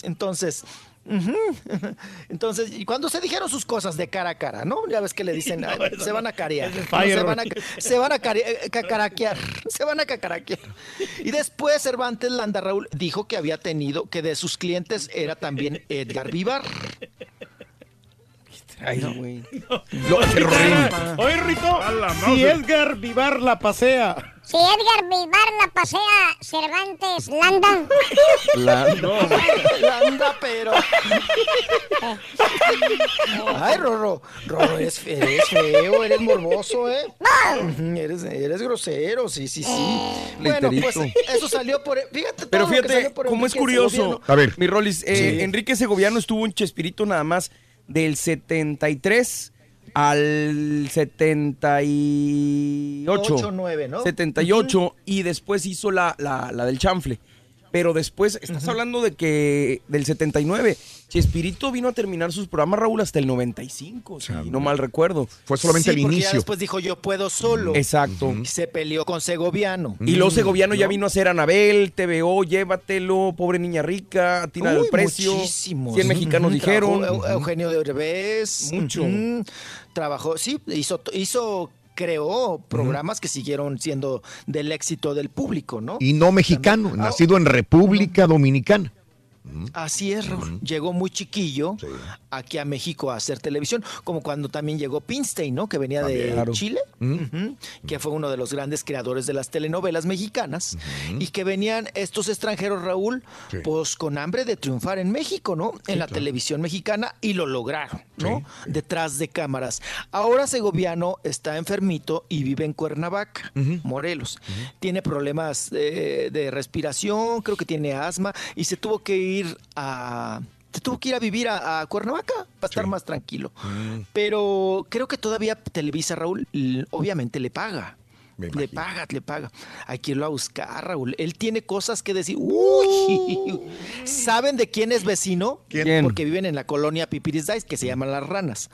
Entonces, y cuando se dijeron sus cosas de cara a cara, ¿no? Ya ves que le dicen, "Ay, se van a carear, ¿no? se
Fire.
van a, se van a care- cacaraquear, se van a cacaraquear. Y después Cervantes Landa Raúl dijo que había tenido, que de sus clientes era también Edgar Vivar.
Ay, güey.
Oye, Rito, si Edgar Vivar la pasea.
Si Edgar Vivar la pasea, Cervantes Landa.
Landa, pero. Ay, Rorro, Rorro, eres, fe- eres feo, eres morboso, ¿eh? Eres, eres grosero, sí, sí, sí. Bueno, pues eso salió por. Fíjate,
Pero
todo lo que
fíjate,
salió por
como es curioso,
Segoviano.
A ver.
mi Rolis, eh,
Sí.
Enrique Segoviano estuvo en Chespirito nada más del 73 al 78.
Ocho, nueve, ¿no?
78 y después hizo la, la, la del chanfle. Pero después, estás hablando de que del 79, Chespirito vino a terminar sus programas, Raúl, hasta el 95, si no mal recuerdo.
Fue solamente
Sí,
el
porque ya
inicio.
después dijo yo puedo solo.
Exacto.
Y se peleó con Segoviano.
Y luego Segoviano ya
¿no?
vino a ser Anabel, TVO, Llévatelo, Pobre Niña Rica, Atina del
Uy,
Precio.
muchísimos.
100 mexicanos dijeron.
trabajó Eu- Eugenio de Derbez.
Mucho.
Trabajó, sí, hizo, hizo, creó programas que siguieron siendo del éxito del público, ¿no?
Y no mexicano, nacido en República Dominicana.
Así es, Raúl. Llegó muy chiquillo aquí a México a hacer televisión, como cuando también llegó Pinstein, ¿no? Que venía de.
Claro.
Chile, que fue uno de los grandes creadores de las telenovelas mexicanas, y que venían estos extranjeros, Raúl,
Sí.
pues con hambre de triunfar en México, ¿no? En la televisión mexicana, y lo lograron, ¿no? Detrás de cámaras. Ahora Segoviano está enfermito y vive en Cuernavaca, Morelos. Tiene problemas eh, de respiración, creo que tiene asma, y se tuvo que ir a... Se tuvo que ir a vivir a, a Cuernavaca para estar más tranquilo. Pero creo que todavía Televisa, Raúl, obviamente le paga. Le paga, le paga. Hay que irlo a buscar, Raúl. Él tiene cosas que decir. Uy, ¿Saben de quién es vecino?
¿Quién?
Porque viven en la colonia Pipiris Dice, que se llaman Las Ranas.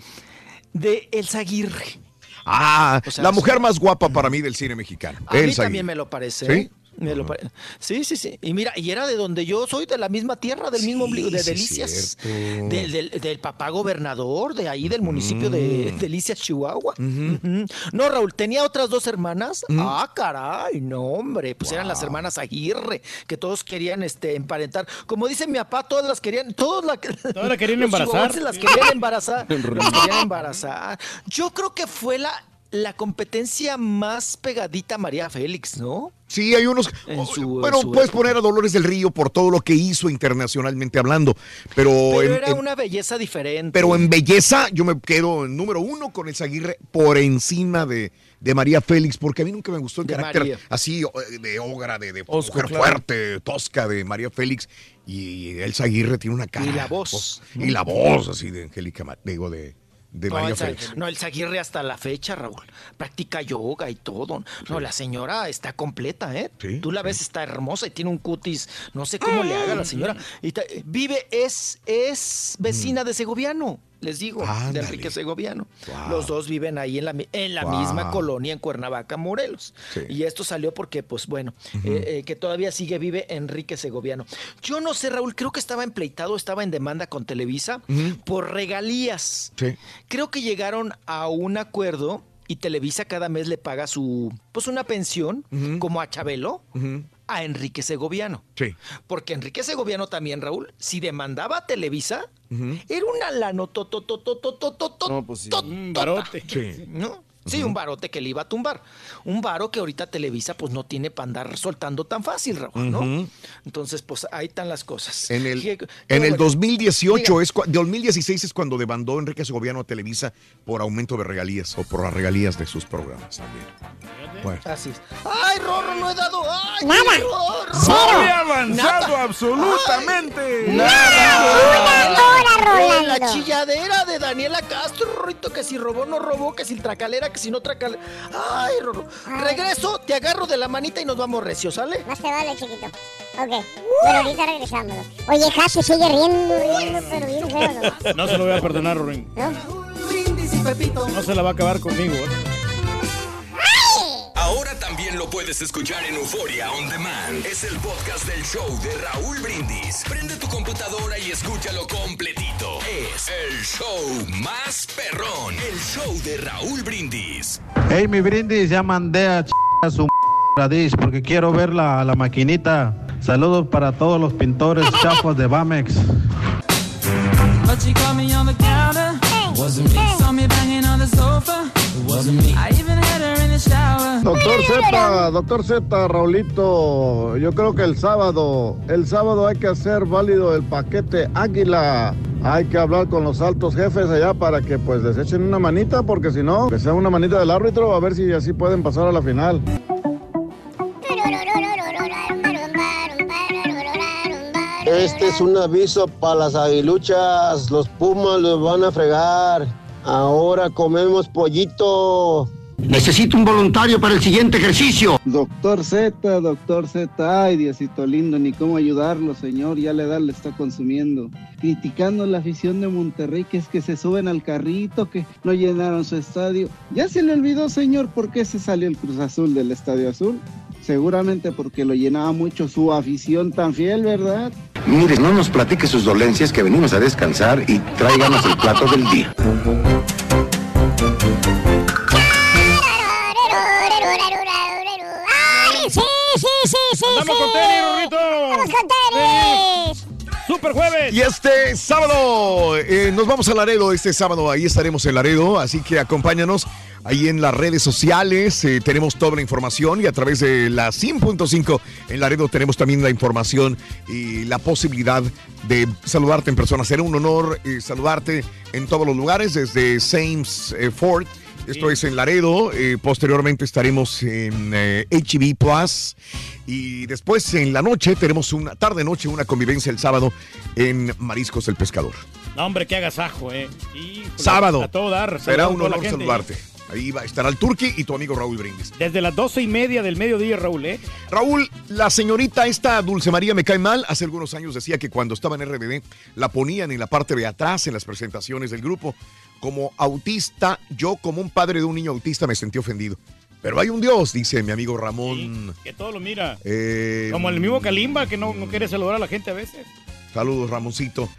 De Elsa Aguirre.
Ah,
O sea,
la mujer más guapa para mí del cine mexicano.
A mí también
Aguirre.
me lo parece.
¿Sí?
Me lo pare- Sí, sí, sí. Y mira, y era de donde yo soy, de la misma tierra, del mismo ombligo, de
sí,
Delicias. Del, del- del papá gobernador, de ahí del municipio de Delicias, Chihuahua. No, Raúl, tenía otras dos hermanas. Ah, caray, no, hombre. Pues eran las hermanas Aguirre, que todos querían este, emparentar. Como dice mi papá, todas las querían, todas la,
Todas la querían embarazar.
las querían embarazar. las querían embarazar. Yo creo que fue la, la competencia más pegadita a María Félix, ¿no?
Sí, hay unos.
En su- en
bueno, puedes
época.
poner a Dolores del Río por todo lo que hizo internacionalmente hablando, pero,
Pero
en,
era
en-
una belleza diferente.
pero en belleza yo me quedo en número uno con Elsa Aguirre por encima de, de María Félix, porque a mí nunca me gustó el
De
carácter
María.
así o- de ogra, de, de mujer
claro.
fuerte, tosca de María Félix. Y Elsa Aguirre tiene una cara.
Y la voz,
oh, Y la voz así de Angélica, digo, de, de
No,
María Félix.
no, el Zaguirre hasta la fecha, Raúl. Practica yoga y todo. No, la señora está completa, ¿eh?
Sí,
Tú la ves, está hermosa y tiene un cutis. No sé cómo le haga la señora. Y ta- vive, es, es vecina de Segoviano. Les digo,
Ándale.
de Enrique Segoviano.
Wow.
Los dos viven ahí en la, en la
Wow.
misma colonia en Cuernavaca, Morelos.
Sí.
Y esto salió porque, pues bueno, eh, eh, que todavía sigue vive Enrique Segoviano. Yo no sé, Raúl, creo que estaba empleitado, estaba en demanda con Televisa por regalías.
Sí.
Creo que llegaron a un acuerdo y Televisa cada mes le paga su, pues una pensión, como a Chabelo, a Enrique Segoviano.
Sí.
Porque Enrique Segoviano también, Raúl, si demandaba a Televisa, era una lano
No, pues sí.
Un barote.
Sí.
¿no? Sí, un barote que le iba a tumbar. Un varo que ahorita Televisa pues no tiene para andar soltando tan fácil, Raúl, ¿no? Entonces, pues ahí están las cosas.
En el,
Qué- qué
en el
bueno.
2018
Diga.
es cua- 2016 es cuando demandó Enrique Segoviano a Televisa por aumento de regalías o por las regalías de sus programas también. Bueno.
Así es. ¡Ay, Rorro, no he dado! ¡Ay,
Nada.
Rorro!
Cero.
he avanzado
Nada.
absolutamente.
¡Nada!
Una hora,
Eh, La
Rolando.
chilladera de Daniela Castro, Rorrito, que si robó, no robó, que si tracalera, que si no tracalera. ¡Ay, Rorro! Regreso, te agarro de la manita y nos vamos recio, ¿sale?
Más te vale, chiquito. Ok, pero ahorita regresamos. Oye, Ja se sigue riendo, riendo, pero bien feo. ¿no?
No se lo voy a perdonar, Rorín.
¿No?
No se la va a acabar conmigo. ¿eh?
Ahora también lo puedes escuchar en Euforia On Demand. Es el podcast del show de Raúl Brindis. Prende tu computadora y escúchalo completito. Es el show más perrón. El show de Raúl Brindis.
Hey, mi brindis, ya mandé a, ch- a su radis porque quiero ver la, la maquinita. Saludos para todos los pintores chafos de Bamex.
But she caught me on the counter. Wasn't me. Saw me banging on the sofa. Wasn't me. I even had shower.
Doctor Z, doctor Z, Raulito, yo creo que el sábado, el sábado hay que hacer válido el paquete Águila. Hay que hablar con los altos jefes allá para que pues desechen una manita, porque si no, que sea una manita del árbitro, a ver si así pueden pasar a la final.
Este es un aviso para las aguiluchas. Los pumas los van a fregar. Ahora comemos pollito.
Necesito un voluntario para el siguiente ejercicio.
Doctor Z, doctor Z, ay Diosito lindo, ni cómo ayudarlo, señor, ya la edad le está consumiendo. Criticando la afición de Monterrey, que es que se suben al carrito, que no llenaron su estadio. Ya se le olvidó, señor, por qué se salió el Cruz Azul del Estadio Azul. Seguramente porque lo llenaba mucho su afición tan fiel, ¿verdad?
Mire, no nos platique sus dolencias que venimos a descansar y tráiganos el plato del día.
Sí, sí, sí, sí!
Con tenis, Rorrito!
¡Vamos con tenis!
¡Super jueves!
Y este sábado eh, nos vamos a Laredo. Este sábado ahí estaremos en Laredo, así que acompáñanos ahí en las redes sociales. eh, tenemos toda la información y a través de la 100.5 en Laredo tenemos también la información y la posibilidad de saludarte en persona. Será un honor eh, saludarte en todos los lugares, desde Sames eh, Ford. Esto es en Laredo. eh, posteriormente estaremos en eh, HB Plus. Y después en la noche tenemos una tarde-noche, una convivencia el sábado en Mariscos el Pescador.
No, hombre, qué agasajo, ¿eh? Híjole,
Sábado.
A todo dar.
Será un honor saludarte. Ahí va, estará el Turqui y tu amigo Raúl Brindis.
Desde las doce y media del mediodía, Raúl, ¿eh?
Raúl, la señorita esta Dulce María me cae mal. Hace algunos años decía que cuando estaba en RBD la ponían en la parte de atrás en las presentaciones del grupo. Como autista, yo como un padre de un niño autista me sentí ofendido. Pero hay un Dios, dice mi amigo Ramón.
Que todo lo mira.
Eh,
Como el mismo Kalimba, que no, no quiere saludar a la gente a veces.
Saludos, Ramoncito.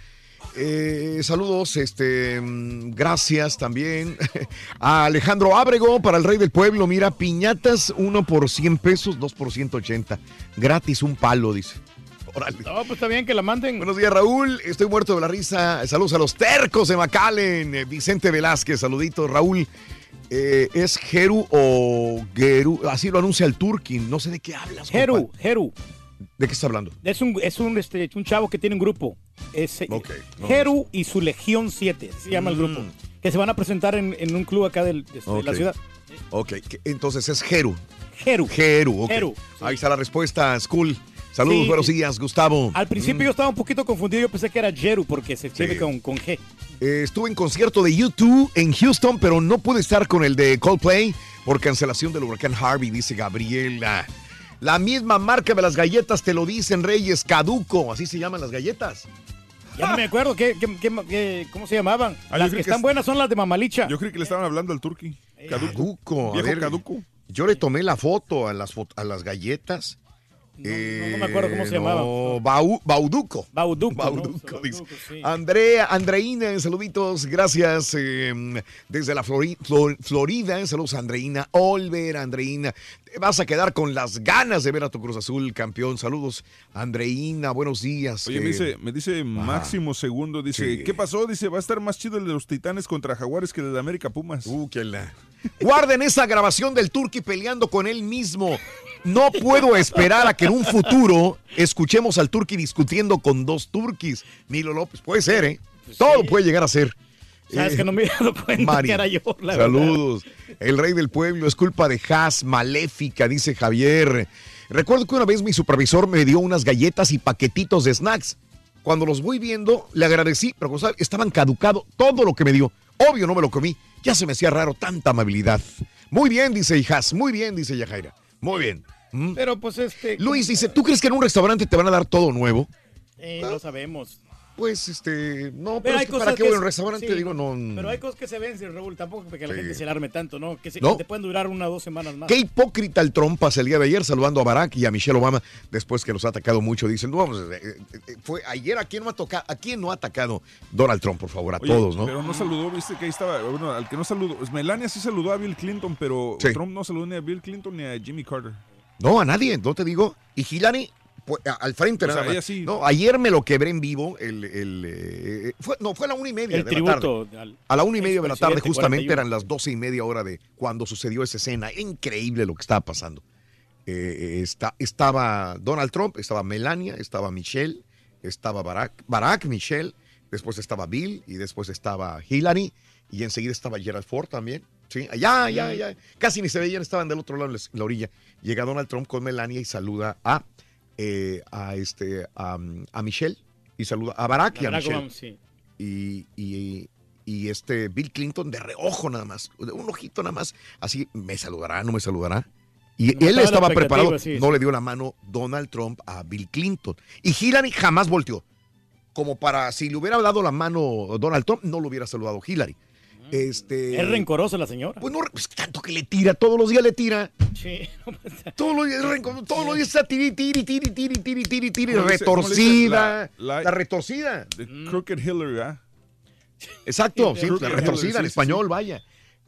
Eh, saludos, este, mm, gracias también a Alejandro Ábrego para el Rey del Pueblo. Mira, piñatas, uno por 100 pesos, dos por 180. Gratis, un palo, dice. Órale.
No, pues está bien que la manden.
Buenos días, Raúl. Estoy muerto de la risa. Saludos a los tercos de Macalen. Eh, Vicente Velázquez, saluditos. Raúl, eh, ¿es Geru o Geru? Así lo anuncia el Turkin. No sé de qué hablas. Compa.
Jeru.
¿De qué está hablando?
Es un, es un, este, un chavo que tiene un grupo. Es, eh,
no.
Jeru y su Legión 7, se llama el grupo. Que se van a presentar en, en un club acá del- de, de la ciudad.
Ok, entonces es Jeru.
Jeru.
Jeru, ok.
Jeru,
Ahí está la respuesta, School. Saludos,
Sí.
buenos días, Gustavo.
Al principio yo estaba un poquito confundido, yo pensé que era Jeru porque se escribe
Sí.
con, con G.
Eh, estuve en concierto de YouTube en Houston, pero no pude estar con el de Coldplay por cancelación del huracán Harvey, dice Gabriela. La misma marca de las galletas te lo dicen, Reyes, Caduco, así se llaman las galletas.
Ya no me acuerdo qué, qué- qué- qué- cómo se llamaban.
Ah,
las
creo
que
que
están
es-
buenas son las de Mamalicha.
Yo creí que le estaban hablando al turqui. Caduco.
Caduco, a ver,
caduco.
Yo le tomé la foto a las, fo- a las galletas. Eh,
no me acuerdo cómo se llamaba.
no, Bau- Bauduco.
Bauduco.
Bauduco, dice. Andrea, Andreina, saluditos, gracias. eh, desde la Flori- Flor- Florida, saludos a Andreina. Olver, Andreina. Te vas a quedar con las ganas de ver a tu Cruz Azul campeón. Saludos, Andreina, buenos días.
Oye,
Eh,
me dice, me dice Máximo Segundo, dice,
Sí.
¿qué pasó? Dice, va a estar más chido el de los Titanes contra Jaguares que el de América Pumas.
Uh, qué la... Guarden esa grabación del Turqui peleando con él mismo. No puedo esperar a que en un futuro escuchemos al Turqui discutiendo con dos turquis. Nilo López, puede ser, ¿eh? Todo puede llegar a ser.
Sabes
Eh,
que no me he dado cuenta
Mari,
que era yo, la verdad.
Saludos. El rey del pueblo es culpa de Haas, maléfica, dice Javier. Recuerdo que una vez mi supervisor me dio unas galletas y paquetitos de snacks. Cuando los voy viendo, le agradecí, pero como sabe, estaban caducado todo lo que me dio. Obvio no me lo comí. Ya se me hacía raro tanta amabilidad. Muy bien, dice Haas. Muy bien, dice Yajaira. Muy bien. ¿Mm?
Pero pues este...
Luis dice, ¿tú crees que en un restaurante te van a dar todo nuevo?
Eh, no sabemos.
Pues, este, no,
Pero
pero
hay
es que
cosas
para qué
que
voy a un restaurante,
sí,
digo, no.
Pero hay cosas que se ven, sin Raúl, tampoco porque la
Sí.
gente se alarme tanto, ¿no? Que, se-
¿No?
que te pueden durar una o dos semanas más.
Qué hipócrita el trompas el día de ayer saludando a Barack y a Michelle Obama después que los ha atacado mucho. Dicen, no, vamos, eh, eh, eh, fue ayer a quién no ha tocado, a quién no ha atacado Donald Trump, por favor, a
Oye,
todos, ¿no?
Pero no saludó, viste que ahí estaba, bueno, al que no saludó, pues Melania sí saludó a Bill Clinton, pero
Sí.
Trump no saludó ni a Bill Clinton ni a Jimmy Carter.
No, a nadie, no te digo. Y Hillary, al frente
O
nada
sea,
más.
ella sí.
No, ayer me lo quebré en vivo. El, el, eh, fue, no, fue a la una y media
El
de
tributo
la tarde.
al
A la una y media de la tarde, justamente
41.
eran las doce y media hora de cuando sucedió esa escena. Increíble lo que estaba pasando. Eh, está, estaba Donald Trump, estaba Melania, estaba Michelle, estaba Barack, Barack, Michelle, después estaba Bill y después estaba Hillary y enseguida estaba Gerald Ford también. Sí, allá, allá, allá. Casi ni se veían, estaban del otro lado de la orilla. Llega Donald Trump con Melania y saluda a, eh, a, este, a, a Michelle y saluda a Barack y a
Barack
Michelle
Obama, sí.
y, y- y este Bill Clinton de reojo nada más, de un ojito nada más, así me saludará, no me saludará. Y él
estaba
preparado,
sí,
no
sí.
le dio la mano Donald Trump a Bill Clinton. Y Hillary jamás volteó. Como para, si le hubiera dado la mano Donald Trump, no lo hubiera saludado Hillary. Este,
Es rencorosa la señora.
Pues no, pues tanto que le tira, todos los días le tira.
Sí.
Todos los días, es rencor- todos los días está tiri, tiri, tiri, tiri, tiri, tiri, tiri, retorcida.
La-
La,
la-
retorcida.
The Crooked Hillary, ¿ah?
Exacto, sí, la retorcida en
sí,
español,
sí.
vaya.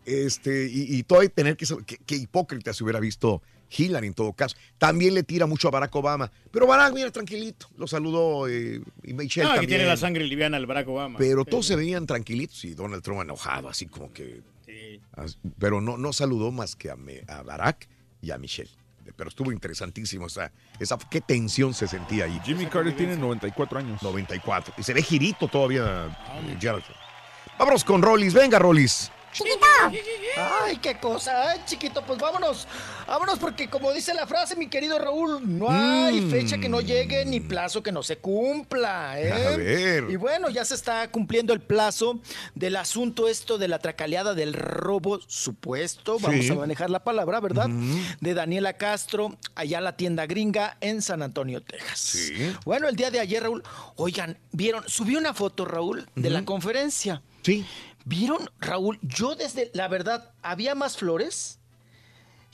Este, y, y todavía tener que, qué, qué hipócrita se hubiera visto Hillary en todo caso. También le tira mucho a Barack Obama. Pero Barack, mira, tranquilito. Lo saludó eh, y Michelle
Ah, que tiene la sangre liviana el Barack Obama.
Pero todos se veían tranquilitos y Donald Trump enojado, así como que. as- Pero no, no saludó más que a, me- a Barack y a Michelle. Pero estuvo interesantísimo. esa, esa, qué tensión se sentía ahí.
Jimmy Carter tiene 94 años.
94. Y se ve girito todavía, eh, Gerald. Vámonos con Rollis. Venga, Rollis.
¡Chiquito!
Ay, qué cosa, Ay, chiquito, pues vámonos. Vámonos porque como dice la frase, mi querido Raúl, no hay
Mm.
fecha que no llegue ni plazo que no se cumpla, ¿eh?
A ver.
Y bueno, ya se está cumpliendo el plazo del asunto esto de la tracaleada del robo supuesto, vamos
Sí.
a manejar la palabra, ¿verdad? De Daniela Castro, allá en la tienda gringa en San Antonio, Texas.
Sí.
Bueno, el día de ayer, Raúl, oigan, vieron, subí una foto, Raúl, de la conferencia.
Sí.
¿Vieron, Raúl? Yo desde, la verdad, había más flores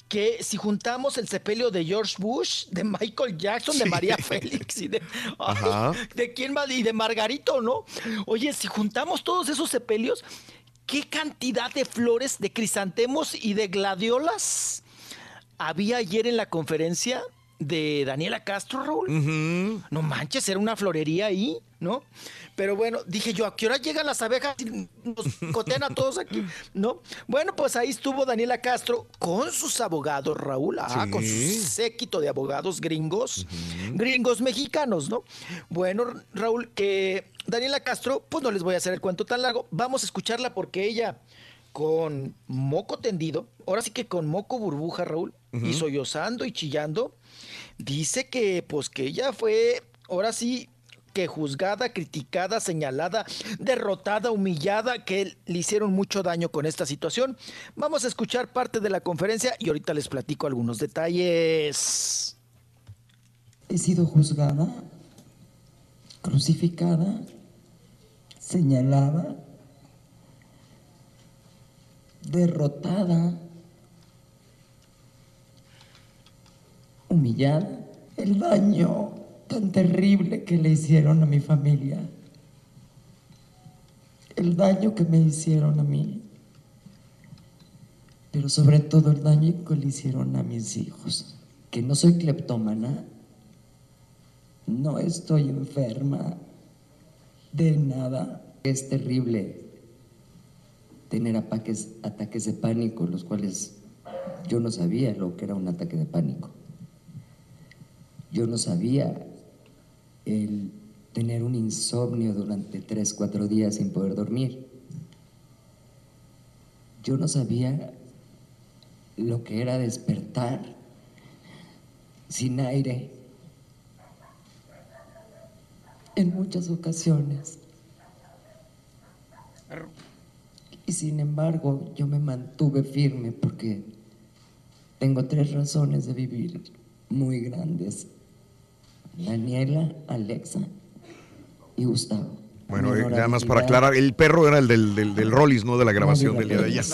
que si juntamos el sepelio de George Bush, de Michael Jackson, de. María Félix y de, ay, de quién más y de Margarito, ¿no? Oye, si juntamos todos esos sepelios, ¿qué cantidad de flores, de crisantemos y de gladiolas había ayer en la conferencia de Daniela Castro, Raúl? No manches, era una florería ahí, ¿no? Pero bueno, dije yo, ¿a qué hora llegan las abejas y nos cotean a todos aquí? ¿No? Bueno, pues ahí estuvo Daniela Castro con sus abogados, Raúl, ah,
Sí.
con su séquito de abogados gringos, gringos mexicanos, ¿no? Bueno, Raúl, que Daniela Castro, pues no les voy a hacer el cuento tan largo, vamos a escucharla porque ella con moco tendido, ahora sí que con moco burbuja, Raúl, y sollozando y chillando, dice que pues que ella fue, ahora sí, que juzgada, criticada, señalada, derrotada, humillada, que le hicieron mucho daño con esta situación. Vamos a escuchar parte de la conferencia y ahorita les platico algunos detalles.
He sido juzgada, crucificada, señalada, derrotada, humillada. El daño tan terrible que le hicieron a mi familia. El daño que me hicieron a mí. Pero sobre todo el daño que le hicieron a mis hijos. Que no soy cleptómana. No estoy enferma de nada. Es terrible tener ataques, ataques de pánico, los cuales yo no sabía lo que era un ataque de pánico. Yo no sabía el tener un insomnio durante tres, cuatro días sin poder dormir. Yo no sabía lo que era despertar sin aire en muchas ocasiones. Y sin embargo, yo me mantuve firme porque tengo tres razones de vivir muy grandes. Daniela, Alexa y Gustavo.
Bueno, eh, nada más para aclarar, el perro era el del, del, del Rollis, no de la grabación del día de ayer.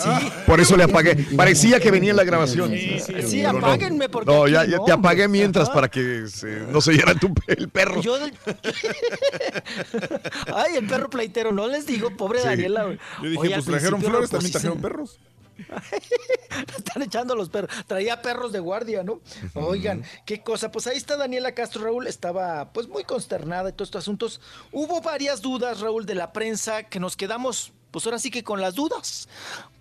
Por eso le apagué. Parecía que venía en la grabación.
Sí,
Pero no.
apáguenme porque
No, ya, ya te apagué mientras para que se- no se oyera tu, el perro.
Yo del- Ay, el perro pleitero, no les digo, pobre
Sí.
Daniela. güey.
Yo dije,
Oye,
pues trajeron flores, también
sí
trajeron perros.
Están echando los perros. Traía perros de guardia, ¿no? Oigan, qué cosa. Pues ahí está Daniela Castro, Raúl. Estaba pues muy consternada de todos estos asuntos. Hubo varias dudas, Raúl, de la prensa que nos quedamos, pues ahora sí que con las dudas.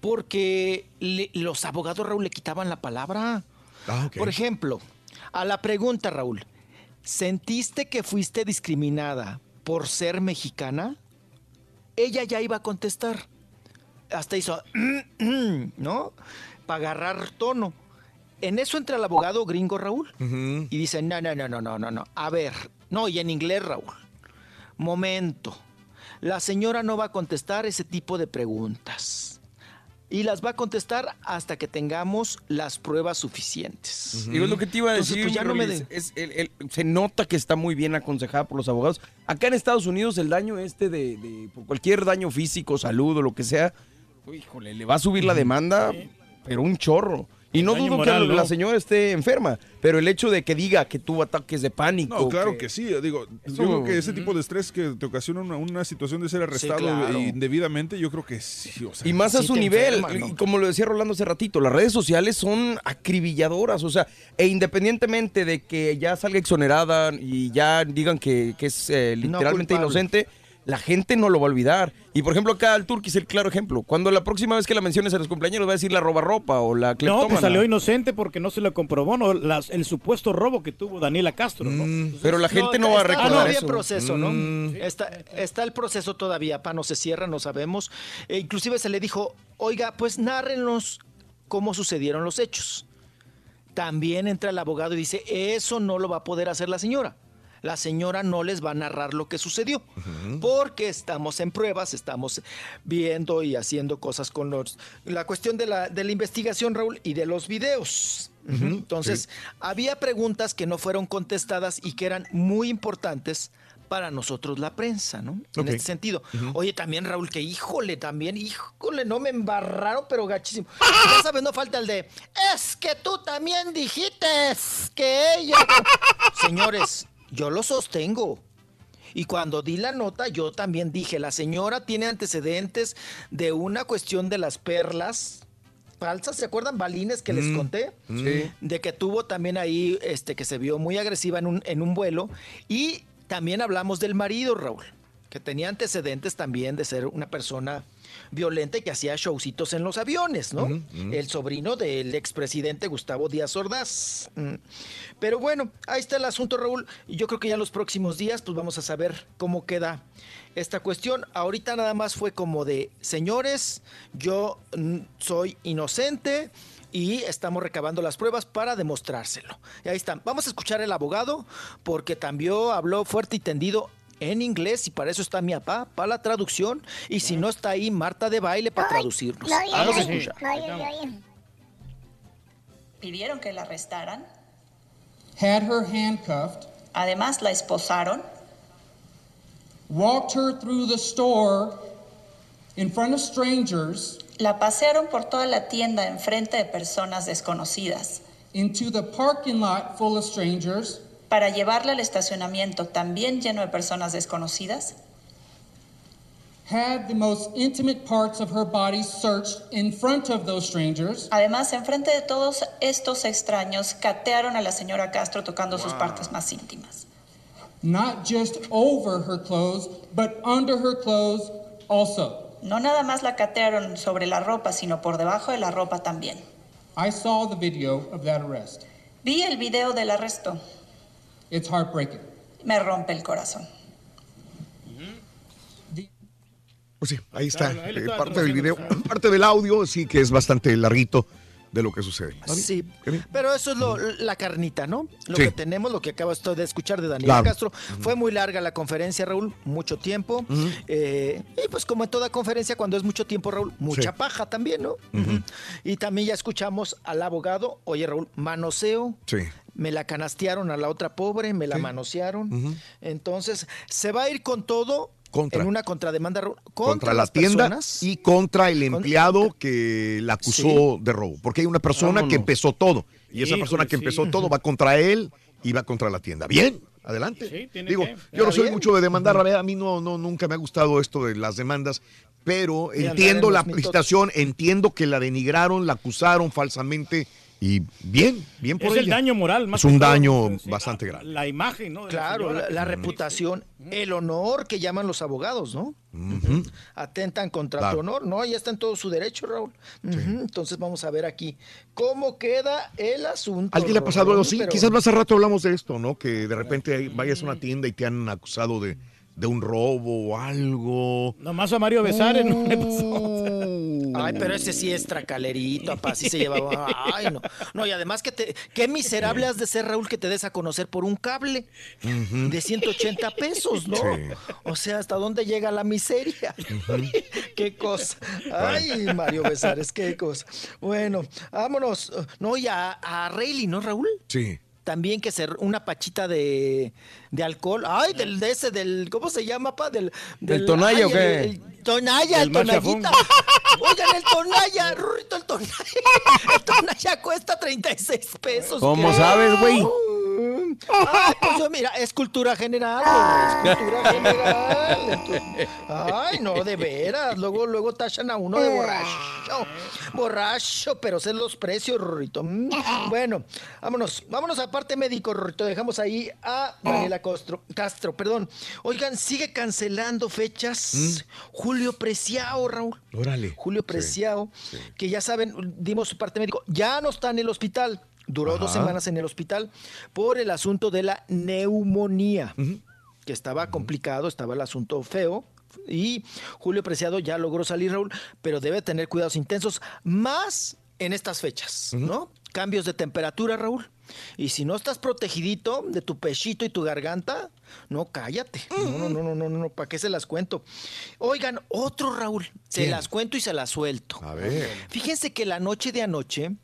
Porque le- los abogados, Raúl, le quitaban la palabra.
Ah.
Por ejemplo, a la pregunta, Raúl, ¿sentiste que fuiste discriminada por ser mexicana? Ella ya iba a contestar. Hasta hizo, ¿no? Para agarrar tono. En eso entra el abogado gringo Raúl y dice, no, no, no, no, no, no, no. A ver, no, y en inglés, Raúl. Momento. La señora no va a contestar ese tipo de preguntas. Y las va a contestar hasta que tengamos las pruebas suficientes.
Digo, es lo que te iba a
Entonces,
decir.
pues, ya no me
Rolis,
de-
es el- el- se nota que está muy bien aconsejada por los abogados. Acá en Estados Unidos el daño este de, de- por cualquier daño físico, salud o lo que sea, híjole, le va a subir la demanda, pero un chorro. Y no dudo
moral,
que la
¿no?
señora esté enferma, pero el hecho de que diga que tuvo ataques de pánico.
No, claro que, sí. Digo,
Eso-
yo creo que ese tipo de estrés que te ocasiona una, una situación de ser arrestado
claro.
indebidamente, yo creo que sí. o sea,
Y más a
sí
su nivel,
enferma, ¿no?
y como lo decía Rolando hace ratito, las redes sociales son acribilladoras, o sea, e independientemente de que ya salga exonerada y ya digan que, que es eh, literalmente inocente, la gente no lo va a olvidar. Y por ejemplo, acá el Turqui es el claro ejemplo. Cuando la próxima vez que la menciones a los cumpleaños va a decir la roba ropa o la
No,
cleptómana.
pues salió inocente porque no se le comprobó ¿no? Las- el supuesto robo que tuvo Daniela Castro. ¿no? Entonces-
pero la gente no va a recordar
todavía
eso.
proceso, ¿no?
Mm.
Está, está el proceso todavía, pa, no se cierra, no sabemos. E inclusive se le dijo, oiga, pues nárrenos cómo sucedieron los hechos. También entra el abogado y dice, eso no lo va a poder hacer la señora. La señora no les va a narrar lo que sucedió, porque estamos en pruebas, estamos viendo y haciendo cosas con los... La cuestión de la, de la investigación, Raúl, y de los videos. Entonces, había preguntas que no fueron contestadas y que eran muy importantes para nosotros la prensa, ¿no? En este sentido. Oye, también Raúl, que híjole, también, híjole, no me embarraron, pero gachísimo. Ya sabes, no falta el de, es que tú también dijiste que ella... Señores, yo lo sostengo. Y cuando di la nota, yo también dije, la señora tiene antecedentes de una cuestión de las perlas falsas, ¿se acuerdan? Balines que les
Mm,
conté.
sí.
De que tuvo también ahí, este, que se vio muy agresiva en un, en un vuelo. Y también hablamos del marido, Raúl, que tenía antecedentes también de ser una persona violenta y que hacía showcitos en los aviones, ¿no? El sobrino del expresidente Gustavo Díaz Ordaz. Mm. Pero bueno, ahí está el asunto, Raúl. Y yo creo que ya en los próximos días, pues vamos a saber cómo queda esta cuestión. Ahorita nada más fue como de, señores, yo mm, soy inocente y estamos recabando las pruebas para demostrárselo. Y ahí están. Vamos a escuchar al abogado porque también habló fuerte y tendido en inglés y para eso está mi papá, para la traducción. Y si no está ahí, Marta de baile para traducirnos. Vamos a escuchar.
pidieron que la arrestaran.
had her handcuffed,
Además, la esposaron. walked her through the store in front of strangers
La pasearon por toda la tienda en frente de personas desconocidas
into the parking lot full of strangers
para llevarla al estacionamiento también lleno de personas desconocidas.
had the most intimate parts of her body searched in front of those strangers
Además, en frente de todos estos extraños, catearon a la señora Castro tocando sus partes más íntimas.
not just over her clothes but under her clothes also
No nada más la catearon sobre la ropa, sino por debajo de la ropa también.
I saw the video of that arrest
Vi el video del arresto.
It's heartbreaking
Me rompe el corazón.
Pues sí, ahí está.
Claro, ahí le
eh, parte del video, parte del audio, sí que es bastante larguito de lo que sucede.
Sí, pero eso es lo- la carnita, ¿no? Lo
Sí.
que tenemos, lo que acabas de escuchar de Daniel
Claro.
Castro. Fue muy larga la conferencia, Raúl, mucho tiempo. Eh, y pues como en toda conferencia, cuando es mucho tiempo, Raúl, mucha
Sí.
paja también, ¿no? Y también ya escuchamos al abogado, oye Raúl, manoseo.
Sí.
Me la canastearon a la otra pobre, me la manosearon. Entonces, se va a ir con todo
Contra.
en una contrademanda contra,
Contra, la
las
tienda
personas.
y contra el empleado que la acusó de robo. Porque hay una persona que empezó todo. Y esa
Híjole,
persona que
sí.
empezó todo va contra él y va contra la tienda. Bien, adelante.
Sí, tiene
Digo,
que.
yo no soy
bien.
mucho de demandar, a mí no, no, nunca me ha gustado esto de las demandas, pero entiendo
en
la situación, entiendo que la denigraron, la acusaron falsamente y bien, bien por
Es el daño moral, más
Es un
todo.
daño bastante grave.
La imagen, ¿no? De
Claro, la, reputación, el honor que llaman los abogados, ¿no? Atentan contra
Claro.
tu honor, ¿no? Ya está en todo su derecho, Raúl. Entonces vamos a ver aquí cómo queda el asunto.
¿Alguien le ha pasado algo así?
pero-
Quizás más al rato hablamos de esto, ¿no? Que de repente vayas a una tienda y te han acusado de, de un robo o algo.
Nomás a Mario Besares no le
Ay, pero ese sí es tracalerito, papá, así se llevaba. Ay, no. No, y además que te, qué miserable has de ser, Raúl, que te des a conocer por un cable de 180 pesos, ¿no?
Sí.
O sea, ¿hasta dónde llega la miseria? qué cosa. Ay, Mario Besares, qué cosa. Bueno, vámonos. No, y a, a Rayleigh, ¿no, Raúl?
Sí.
También que ser una pachita de, de alcohol. Ay, del de ese, del, ¿cómo se llama, pa? Del,
¿Del Tonaya
ay,
o qué?
el- el Tonaya,
El
el Tonayita. Oigan, el Tonaya, Rurito, el Tonaya. El Tonaya cuesta 36 pesos.
¿Cómo sabes, güey?
Ay, pues mira, es cultura general, es cultura general. Entonces, ay, no, de veras. Luego, luego tachan a uno de borracho. Borracho, pero sé los precios, Rorrito. Mm, Bueno, vámonos, vámonos a parte médico, Rorrito. Dejamos ahí a Daniela Castro, Castro, perdón. Oigan, sigue cancelando fechas. Julio Preciado, Raúl.
Órale.
Julio Preciado, que ya saben, dimos su parte médico, ya no está en el hospital. Duró dos semanas en el hospital por el asunto de la neumonía, que estaba complicado, estaba el asunto feo. Y Julio Preciado ya logró salir, Raúl, pero debe tener cuidados intensos, más en estas fechas, ¿no? Cambios de temperatura, Raúl. Y si no estás protegidito de tu pechito y tu garganta, no, cállate. No, no, no, no, no, no, ¿para qué se las cuento? Oigan, otro Raúl, se
¿Quién?
las cuento y se las suelto.
A ver.
Fíjense que la noche de anoche,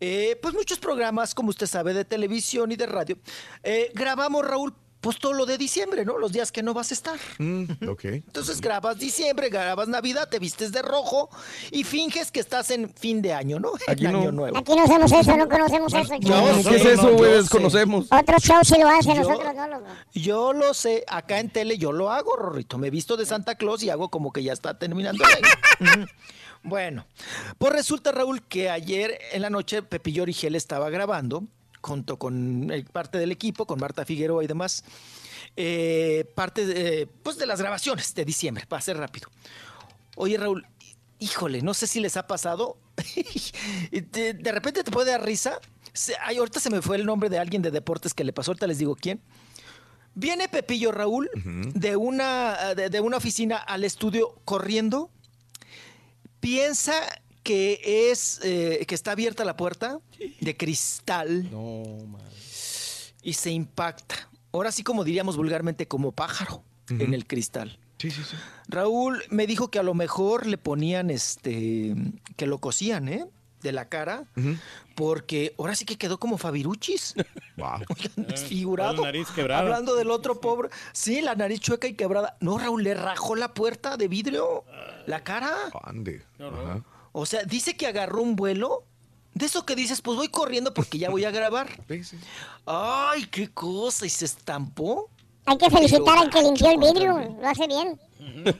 eh, pues muchos programas, como usted sabe, de televisión y de radio, eh, grabamos, Raúl, pues todo lo de diciembre, ¿no? Los días que no vas a estar.
Mm, ok.
Entonces grabas diciembre, grabas Navidad, te vistes de rojo y finges que estás en fin de año, ¿no?
Aquí
en
no.
año nuevo.
Aquí no hacemos eso, no conocemos eso.
Yo
¿Qué es eso, güey? Desconocemos.
Otros shows sí lo hacen,
Yo-
nosotros no lo
Yo lo sé, acá en tele yo lo hago, Rorrito. Me visto de Santa Claus y hago como que ya está terminando el año. Bueno, pues resulta, Raúl, que ayer en la noche Pepillo Origel estaba grabando, junto con eh, parte del equipo, con Marta Figueroa y demás, eh, parte de, pues de las grabaciones de diciembre, para ser rápido. Oye, Raúl, híjole, no sé si les ha pasado. de, de repente te puede dar risa. Se- ay, ahorita se me fue el nombre de alguien de deportes que le pasó, ahorita les digo quién. Viene Pepillo Raúl de, una, de, de una oficina al estudio corriendo. Piensa que es eh, que está abierta la puerta de cristal. Y se impacta. Ahora sí, como diríamos vulgarmente, como pájaro en el cristal.
Sí, sí, sí.
Raúl me dijo que a lo mejor le ponían este. que lo cosían, ¿eh? de la cara, porque ahora sí que quedó como Fabiruchis. Oigan, desfigurado.
La nariz quebrada.
Hablando del otro pobre. Sí, la nariz chueca y quebrada. No, Raúl, le rajó la puerta de vidrio, la cara.
Ande. Ajá.
O sea, dice que agarró un vuelo. De eso que dices, pues voy corriendo porque ya voy a grabar. Ay, qué cosa. Y se estampó.
Hay que felicitar al que limpió el vidrio. Lo hace bien.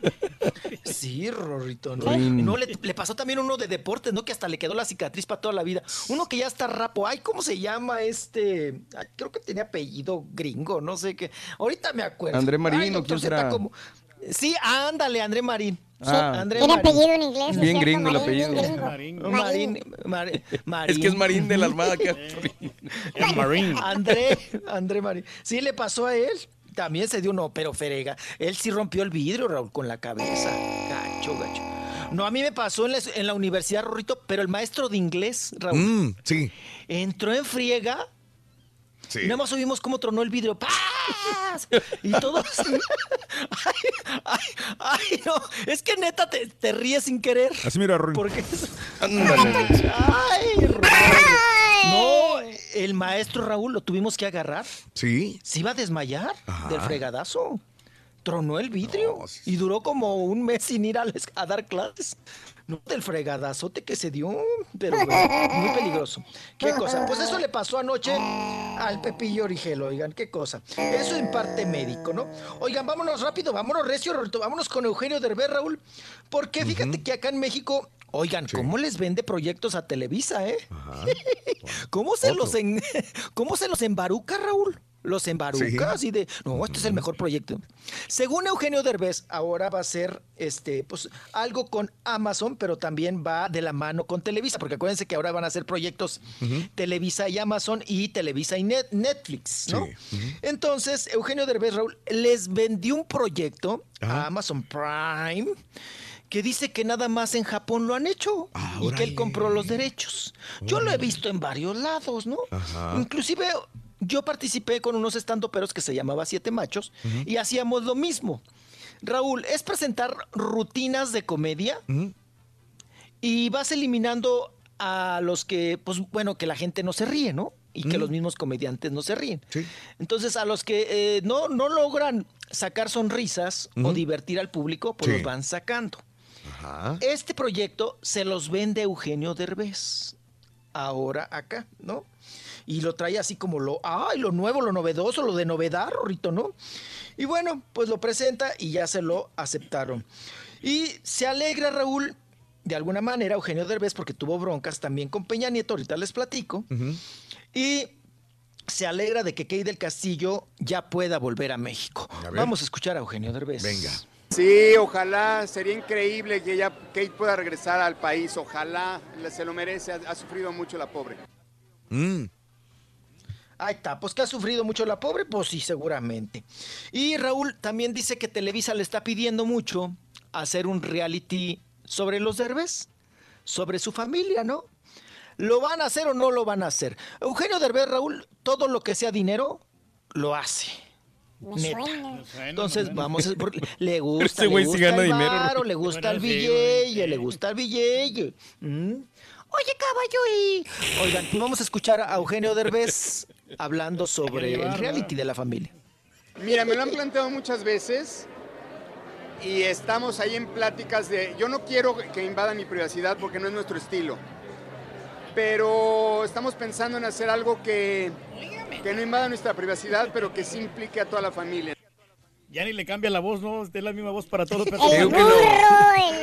Sí, Rorrito. ¿no? Le, le pasó también uno de deportes, ¿no? Que hasta le quedó la cicatriz para toda la vida. Uno que ya está rapo. Ay, ¿cómo se llama este? Ay, creo que tenía apellido gringo, no sé qué. Ahorita me acuerdo.
André Marín,
Ay,
¿o quién será?
¿cómo? Sí, ándale, André Marín.
Ah.
André
Tiene
Marín.
apellido en inglés. ¿es
Bien gringo el
Marín,
apellido.
gringo.
Marín, Mar- Marín.
Es que es Marín de la Armada. Que...
Marine.
André, André Marín. Sí, le pasó a él. También se dio no, pero ferega. Él sí rompió el vidrio, Raúl, con la cabeza. Gacho, gacho. No, a mí me pasó en la, en la universidad, Rorrito, pero el maestro de inglés, Raúl,
Mm, sí.
entró en friega.
Sí.
Y nada más oímos cómo tronó el vidrio. ¡Paz! Y todos. ay, ay, ay, no. Es que neta te, te ríes sin querer.
Así mira, Rory.
Porque es-
Ándale.
Ay. No, el maestro Raúl lo tuvimos que agarrar.
Sí.
Se iba a desmayar
Ajá.
del fregadazo. Tronó el vidrio y duró como un mes sin ir a, les- a dar clases. No, del fregadazote que se dio, pero bueno, muy peligroso. ¿Qué cosa? Pues eso le pasó anoche al Pepillo Origel, oigan, qué cosa. Eso en parte médico, ¿no? Oigan, vámonos rápido, vámonos recio, vámonos con Eugenio Derbez, Raúl, porque fíjate que acá en México, oigan, ¿cómo les vende proyectos a Televisa, eh? ¿Cómo se los en- cómo se los embaruca, Raúl? Los embaruca,
Sí.
así de, no, este es el mejor proyecto. Según Eugenio Derbez, ahora va a ser este, pues, algo con Amazon, pero también va de la mano con Televisa, porque acuérdense que ahora van a hacer proyectos Televisa y Amazon y Televisa y Net- Netflix, ¿no? Entonces, Eugenio Derbez, Raúl, les vendió un proyecto a Amazon Prime que dice que nada más en Japón lo han hecho y que él compró los derechos. Yo lo he visto en varios lados, ¿no?
Ajá.
Inclusive yo participé con unos estandoperos que se llamaba Siete Machos y hacíamos lo mismo. Raúl, es presentar rutinas de comedia y vas eliminando a los que, pues bueno, que la gente no se ríe, ¿no? Y que los mismos comediantes no se ríen. Entonces, a los que eh, no, no logran sacar sonrisas o divertir al público, pues
Sí.
los van sacando.
Ajá.
Este proyecto se los vende Eugenio Derbez. Ahora acá, ¿no? Y lo trae así como lo, ay, lo nuevo, lo novedoso, lo de novedad, Rorrito, ¿no? Y bueno, pues lo presenta y ya se lo aceptaron. Y se alegra Raúl, de alguna manera, Eugenio Derbez, porque tuvo broncas también con Peña Nieto, ahorita les platico. Y se alegra de que Key del Castillo ya pueda volver a México. Vamos a escuchar a Eugenio Derbez.
Venga.
Sí, ojalá, sería increíble que ella, Kate pueda regresar al país, ojalá, se lo merece, ha, ha sufrido mucho la pobre.
Mm.
Ahí está, pues que ha sufrido mucho la pobre, pues sí, seguramente. Y Raúl también dice que Televisa le está pidiendo mucho hacer un reality sobre los Derbez, sobre su familia, ¿no? ¿Lo van a hacer o no lo van a hacer? Eugenio Derbez, Raúl, todo lo que sea dinero, lo hace.
Me
Neta.
suena.
Entonces, vamos, a- porque le gusta,
Este
le gusta
gana
el varo, le gusta el billete, le gusta el billete. ¿Mm? Oye, caballo, y... Oigan, vamos a escuchar a Eugenio Derbez hablando sobre el reality de la familia.
Mira, me lo han planteado muchas veces y estamos ahí en pláticas de, yo no quiero que invadan mi privacidad porque no es nuestro estilo, pero estamos pensando en hacer algo que, que no invada nuestra privacidad, pero que sí implique a toda la familia.
Ya ni le cambia la voz, ¿no? Es la misma voz para todos.
El
Creo que
burro,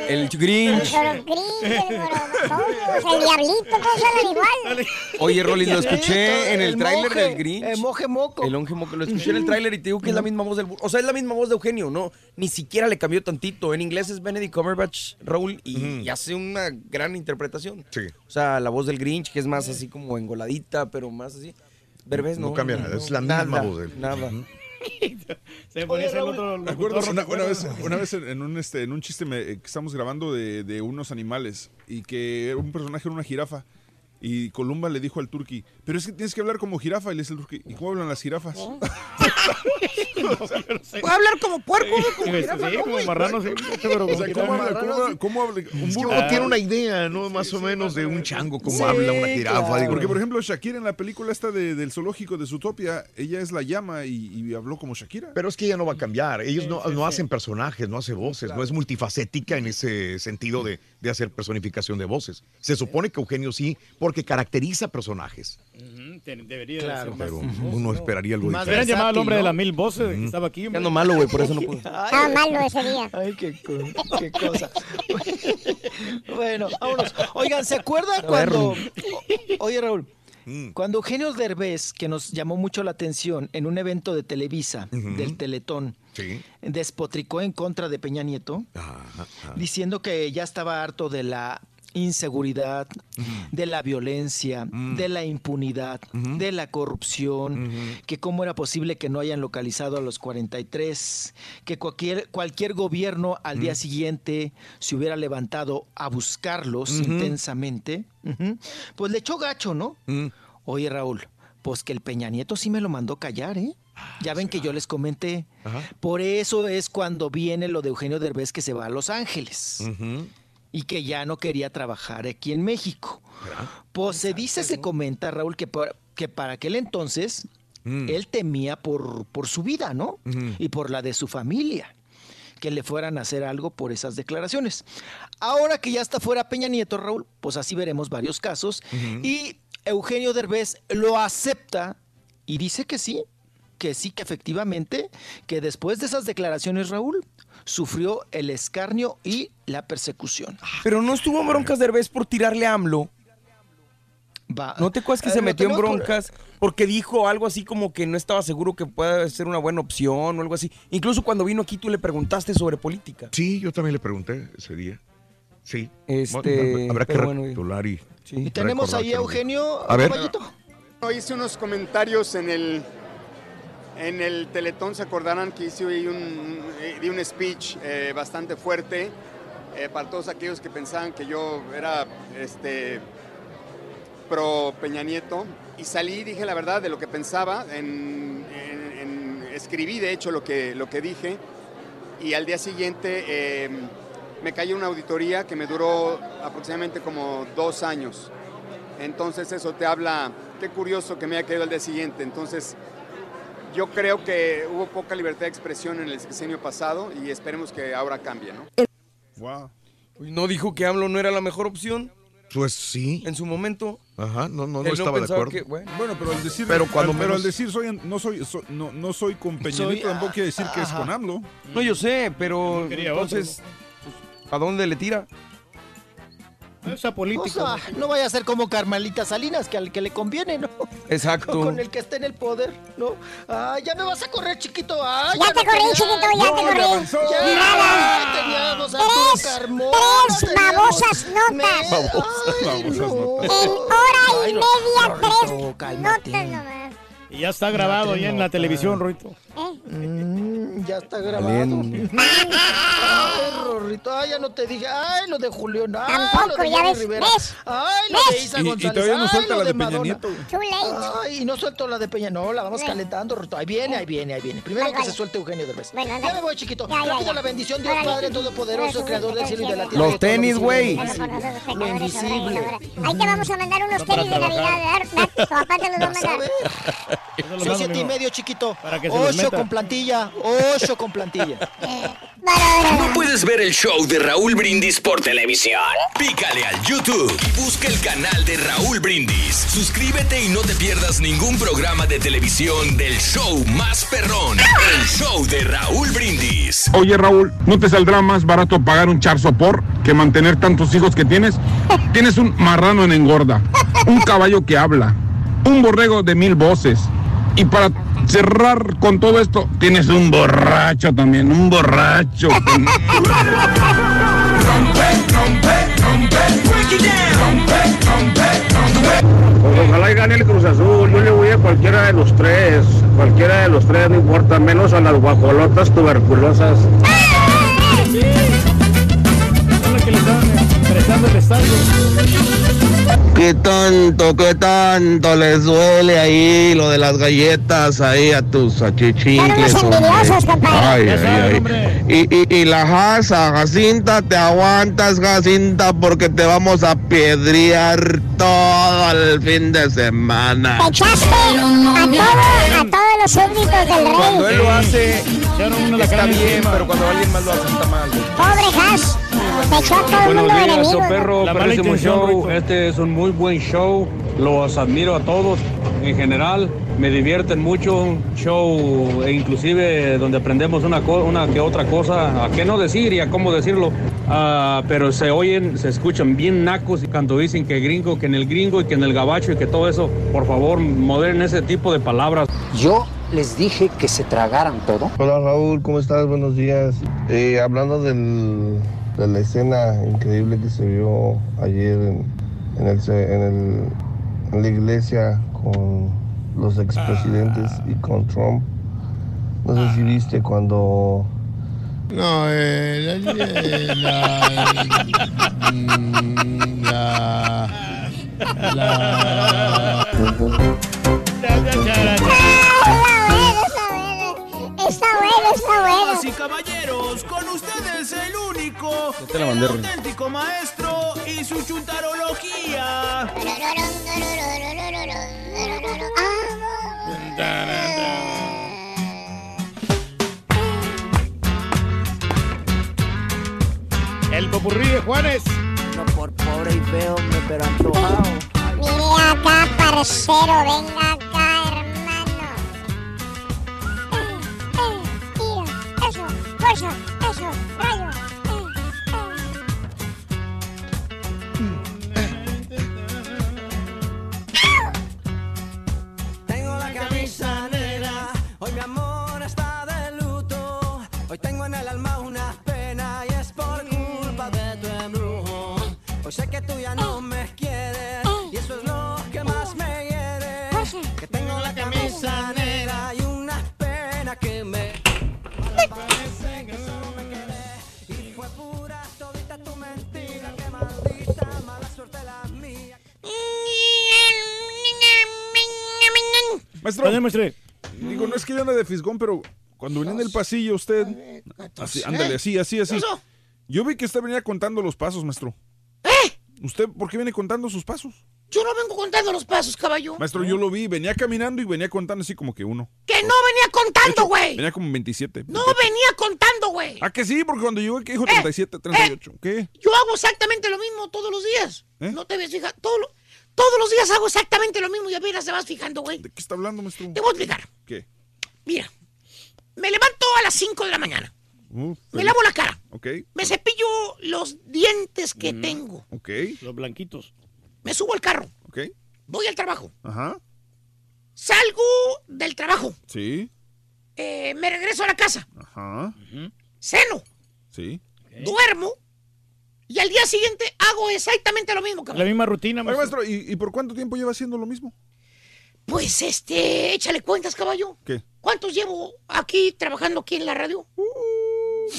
el,
El Grinch.
el Sorogrinch, el el Diablito, todos hablan igual.
Oye, Rolly, lo escuché en el,
El
tráiler del Grinch.
el monje moco.
El monje moco. Lo escuché en el tráiler y te digo que es la misma voz del... bu- O sea, es la misma voz de Eugenio, ¿no? Ni siquiera le cambió tantito. En inglés es Benedict Cumberbatch, Raúl, y, y hace una gran interpretación.
Sí.
O sea, la voz del Grinch, que es más así como engoladita, pero más así. Berbés, no.
No cambia nada, es la misma
nada,
voz de él.
Nada.
Se hacer el otro
Me acuerdo
locutor,
una,
¿no te
una vez,
acuerdas?
una vez en un, este, en un chiste me- que estamos grabando de, de unos animales y que un personaje era una jirafa Y Columba le dijo al turqui, pero es que tienes que hablar como jirafa. Y le dice el turqui, ¿y cómo hablan las jirafas?
Puede hablar como puerco, como
Sí,
jirafa,
sí,
¿no,
como
güey?
marrano, sí. Pero, o sea, ¿cómo habla? ¿Cómo habla? ¿Cómo habla? Un burro.
uno tiene una idea, ¿no? Más o menos de un chango, cómo habla una jirafa.
Porque, por ejemplo, Shakira en la película esta de- del zoológico de Zootopia, ella es la llama y, y habló como Shakira.
Pero es que ella no va a cambiar. Ellos no, no hacen personajes, no hace voces, no es multifacética en ese sentido de, de hacer personificación de voces. Se supone que Eugenio sí, porque caracteriza personajes.
Debería
Claro.
ser más-
Pero uno esperaría algo
Más
diferente.
llamado al hombre
¿no?
de las mil voces que estaba aquí.
Ando malo, güey, por eso no puedo.
Estaba malo ese día.
Ay, qué, co- qué cosa. bueno, vámonos. Oigan, ¿se acuerdan cuando... Oye, Raúl.
Mm.
Cuando Eugenio Derbez, que nos llamó mucho la atención en un evento de Televisa, del Teletón,
Sí.
despotricó en contra de Peña Nieto,
Ajá, ajá.
diciendo que ya estaba harto de la inseguridad, de la violencia, de la impunidad, de la corrupción, que cómo era posible que no hayan localizado a los 43, que cualquier, cualquier gobierno al día siguiente se hubiera levantado a buscarlos intensamente, pues le echó gacho, ¿no?
Mm.
Oye, Raúl, pues que el Peña Nieto sí me lo mandó callar, ¿eh? Ya ven que yo les comenté.
Ajá.
Por eso es cuando viene lo de Eugenio Derbez que se va a Los Ángeles y que ya no quería trabajar aquí en México. Pues se dice, se comenta, Raúl, que, por- que para aquel entonces
Mm.
él temía por, por su vida, ¿no? Y por la de su familia, que le fueran a hacer algo por esas declaraciones. Ahora que ya está fuera Peña Nieto, Raúl, pues así veremos varios casos. Y Eugenio Derbez lo acepta y dice que sí, que sí, que efectivamente, que después de esas declaraciones, Raúl, sufrió el escarnio y la persecución.
Pero no estuvo en broncas de Derbez por tirarle a AMLO.
Va.
¿No te acuerdas que
Eh,
se
lo
metió en
por-
broncas porque dijo algo así como que no estaba seguro que pueda ser una buena opción o algo así? Incluso cuando vino aquí tú le preguntaste sobre política.
Sí, yo también le pregunté ese día. Sí.
Este,
habrá que
bueno,
recapitular y.
Y tenemos ahí a Eugenio.
A ver.
caballito.
Hice unos comentarios en el, en el Teletón, se acordarán que hice un, di un speech eh, bastante fuerte eh, para todos aquellos que pensaban que yo era este, pro Peña Nieto. Y salí dije la verdad de lo que pensaba, en- en- en- escribí de hecho lo que, lo que dije y al día siguiente eh, me cayó una auditoría que me duró aproximadamente como dos años. Entonces eso te habla, qué curioso que me haya caído al día siguiente. Entonces yo creo que hubo poca libertad de expresión en el sexenio pasado y esperemos que ahora cambie, ¿no?
Wow.
¿No dijo que AMLO no era la mejor opción
Pues sí.
en su momento?
Ajá, no, no, no estaba de acuerdo.
que, bueno,
Bueno, pero al decir,
Pero cuando
al, pero al decir soy, no soy, so- no, no soy con Peña
Soy-
Nieto, tampoco quiere decir que es con AMLO.
No, yo sé, pero entonces, ¿a dónde le tira?
Esa política.
O sea, no vaya a ser como Carmelita Salinas, que al que le conviene, ¿no?
Exacto.
Con el que esté en el poder, ¿no? Ah, ya me vas a correr, chiquito. Ah,
Ya te
no
corrí,
tenía-
chiquito, ya
No,
te corrí.
Ya
Nada.
teníamos a
Tres,
Carmona,
tres
teníamos-
babosas notas.
Me-
Babosas,
Ay,
babosas
no.
notas.
En hora y
Ay, no,
media, tres
cálmate.
notas nomás.
Y ya está grabado ya en la televisión, Roito.
¿Eh?
Mm, ya está grabado. Ay, Rorrito, ay, ya no te dije. Ay, lo de Julián. Ay,
Tampoco,
lo de
ya ves,
Rivera.
¿ves?
Ay, lo de. Isa
Y- y
González.
todavía no
Ay,
suelta
lo
la de Peña
Madonna.
Nieto.
Too late.
Ay, y no suelto la de Peña. No, la vamos calentando, Rorrito. Ahí viene, ahí viene, ahí viene. Primero
Vale,
que
vale.
se suelte Eugenio Derbez.
Bueno,
ya me voy, chiquito.
Ya, ya,
Rápido
ya.
la bendición, Dios
Órale.
Padre Todopoderoso, Creador del cielo y de la tierra.
Los
y de todo lo
tenis,
visible
güey.
lo
Bueno, por
invisible.
nosotros, pecadores,
invisible.
ahora, ahora. Ahí te vamos a mandar unos
No
tenis de Navidad. ¿verdad? Tu papá te los va a mandar.
Eso lo
Son siete y medio, chiquito.
Para que se los
Ocho
meta.
con plantilla. Ocho con plantilla.
¿No puedes ver el show de Raúl Brindis por televisión? Pícale al YouTube y busca el canal de Raúl Brindis. Suscríbete y no te pierdas ningún programa de televisión del show más perrón. El show de Raúl Brindis.
Oye Raúl, ¿no te saldrá más barato pagar un char sopor que mantener tantos hijos que tienes? Tienes un marrano en engorda, un caballo que habla, un borrego de mil voces. Y para cerrar con todo esto, tienes un borracho también, un borracho.
Pues ojalá y gane el Cruz Azul. Yo le voy a cualquiera de los tres. Cualquiera de los tres, no importa. Menos a las guajolotas tuberculosas. ¿Qué tanto, qué tanto les duele ahí lo de las galletas ahí a tus
compadre.
Ay, ay, ay. Y, y, y la Jaza, Jacinta, te aguantas, Jacinta, porque te vamos a piedrear todo el fin de semana.
Te echaste a, todo- a todos los súbditos del
Cuando él
rey.
lo hace,
la
está bien, pero cuando alguien más lo hace, está mal.
Pobre Has.
Buenos días, show perro, perrísimo show.
Rico.
Este es un muy buen show. Los admiro a todos en general. Me divierten mucho. Un show, e inclusive donde aprendemos una, una que otra cosa. A qué no decir y a cómo decirlo. Ah, pero se oyen, se escuchan bien nacos y cuando dicen que gringo, que en el gringo y que en el gabacho y que todo eso. Por favor, moderen ese tipo de palabras.
Yo les dije que se tragaran todo.
Hola Raúl, ¿cómo estás? Buenos días. Eh, hablando del- de la escena increíble que se vio ayer en, en el, en el- en la iglesia con los expresidentes y con Trump. No sé si viste cuando...
No, eh, la, la, mm, la, la-
Está bueno.
Damas y caballeros, con ustedes el único,
Ya te la mandé,
el auténtico maestro y su chuntarología.
El popurrí de Juanes.
No por pobre y feo, me pero antojado.
Mire acá, parcero, venga eso, fuerza, eso,
Maestro. Digo, no es que yo ande de fisgón, pero cuando venía en el pasillo usted... Así, ándale, así, así, así. Yo vi que usted venía contando los pasos, maestro.
¿Eh?
¿Usted por qué viene contando sus pasos?
Yo no vengo contando los pasos, caballo.
Maestro, yo lo vi, venía caminando y venía contando así como que uno.
Que no venía contando, güey.
Venía como 27.
No venía contando, güey.
Ah, que sí, porque cuando llegó aquí
Eh,
dijo 37, 38. ¿Qué?
Yo hago exactamente lo mismo todos los días.
¿Eh?
No te ves fijando. Todo lo- todos los días hago exactamente lo mismo y apenas te vas fijando, güey.
¿De qué está hablando, maestro?
Te voy a explicar.
¿Qué?
Mira, me levanto a las 5 de la mañana.
Uh,
Me lavo la cara.
Ok,
Me cepillo los dientes que tengo.
ok,
Los blanquitos.
Me subo al carro.
ok.
Voy al trabajo.
Ajá,
Salgo del trabajo.
sí,
eh, me regreso a la casa.
ajá,
Ceno.
sí.
Duermo. Y al día siguiente hago exactamente lo mismo, cabrón.
La misma rutina,
Oye,
maestro.
maestro, ¿y, y por cuánto tiempo lleva haciendo lo mismo?
Pues este, échale cuentas, caballo.
¿Qué?
¿Cuántos llevo aquí trabajando aquí en la radio?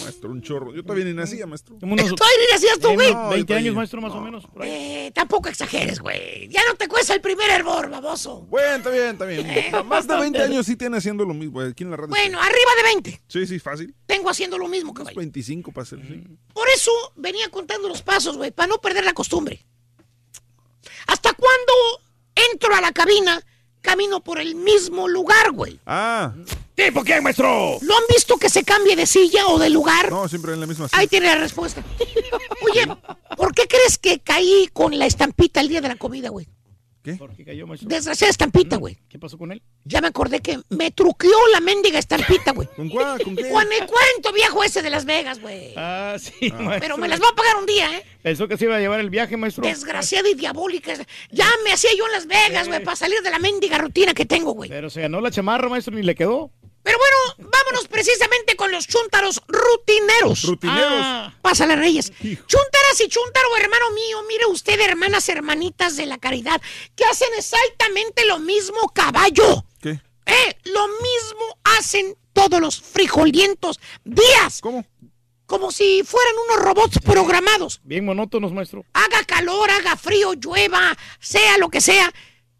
Maestro, un chorro. Yo todavía ni nacía, maestro.
Todavía ni nacías tú, güey.
No,
20
yo
años, maestro, más o menos. por ahí.
Eh, tampoco exageres, güey. Ya no te cuesta el primer hervor, baboso.
Bueno, está bien, está bien. Más de 20 años sí tiene haciendo lo mismo aquí en la radio.
Bueno, arriba de 20.
Sí, sí, fácil.
Tengo haciendo lo mismo, caballo.
25 para ser. sí.
Por eso venía contando los pasos, güey, para no perder la costumbre. ¿Hasta cuándo entro a la cabina, camino por el mismo lugar, güey?
Ah,
¿Y por qué, maestro?
¿Lo han visto que se cambie de silla o de lugar?
no, siempre en la misma silla.
Ahí tiene la respuesta. Oye, ¿por qué crees que caí con la estampita el día de la comida, güey?
¿Qué?
¿Por qué cayó, maestro?
Desgraciada estampita, güey.
¿Qué pasó con él?
Ya me acordé que me truqueó la mendiga estampita, güey.
¿Con cuál? ¿Con qué?
Con el cuento viejo ese de Las Vegas, güey.
Ah, sí, maestro.
Pero me las va a pagar un día, ¿eh?
Pensó que se iba a llevar el viaje, maestro.
Desgraciada y diabólica. Ya me hacía yo en Las Vegas, güey, para salir de la mendiga rutina que tengo, güey.
Pero se ganó la chamarra, maestro, ni le quedó.
Pero bueno, vámonos precisamente con los chúntaros rutineros.
Rutineros.
Ah,
Pásale, Reyes. Chúntaras y chúntaro, hermano mío. Mire usted, hermanas, hermanitas de la caridad, que hacen exactamente lo mismo, caballo.
¿Qué?
Eh, lo mismo hacen todos los frijolientos días.
¿Cómo?
como si fueran unos robots programados.
Bien monótonos, maestro.
Haga calor, haga frío, llueva, sea lo que sea.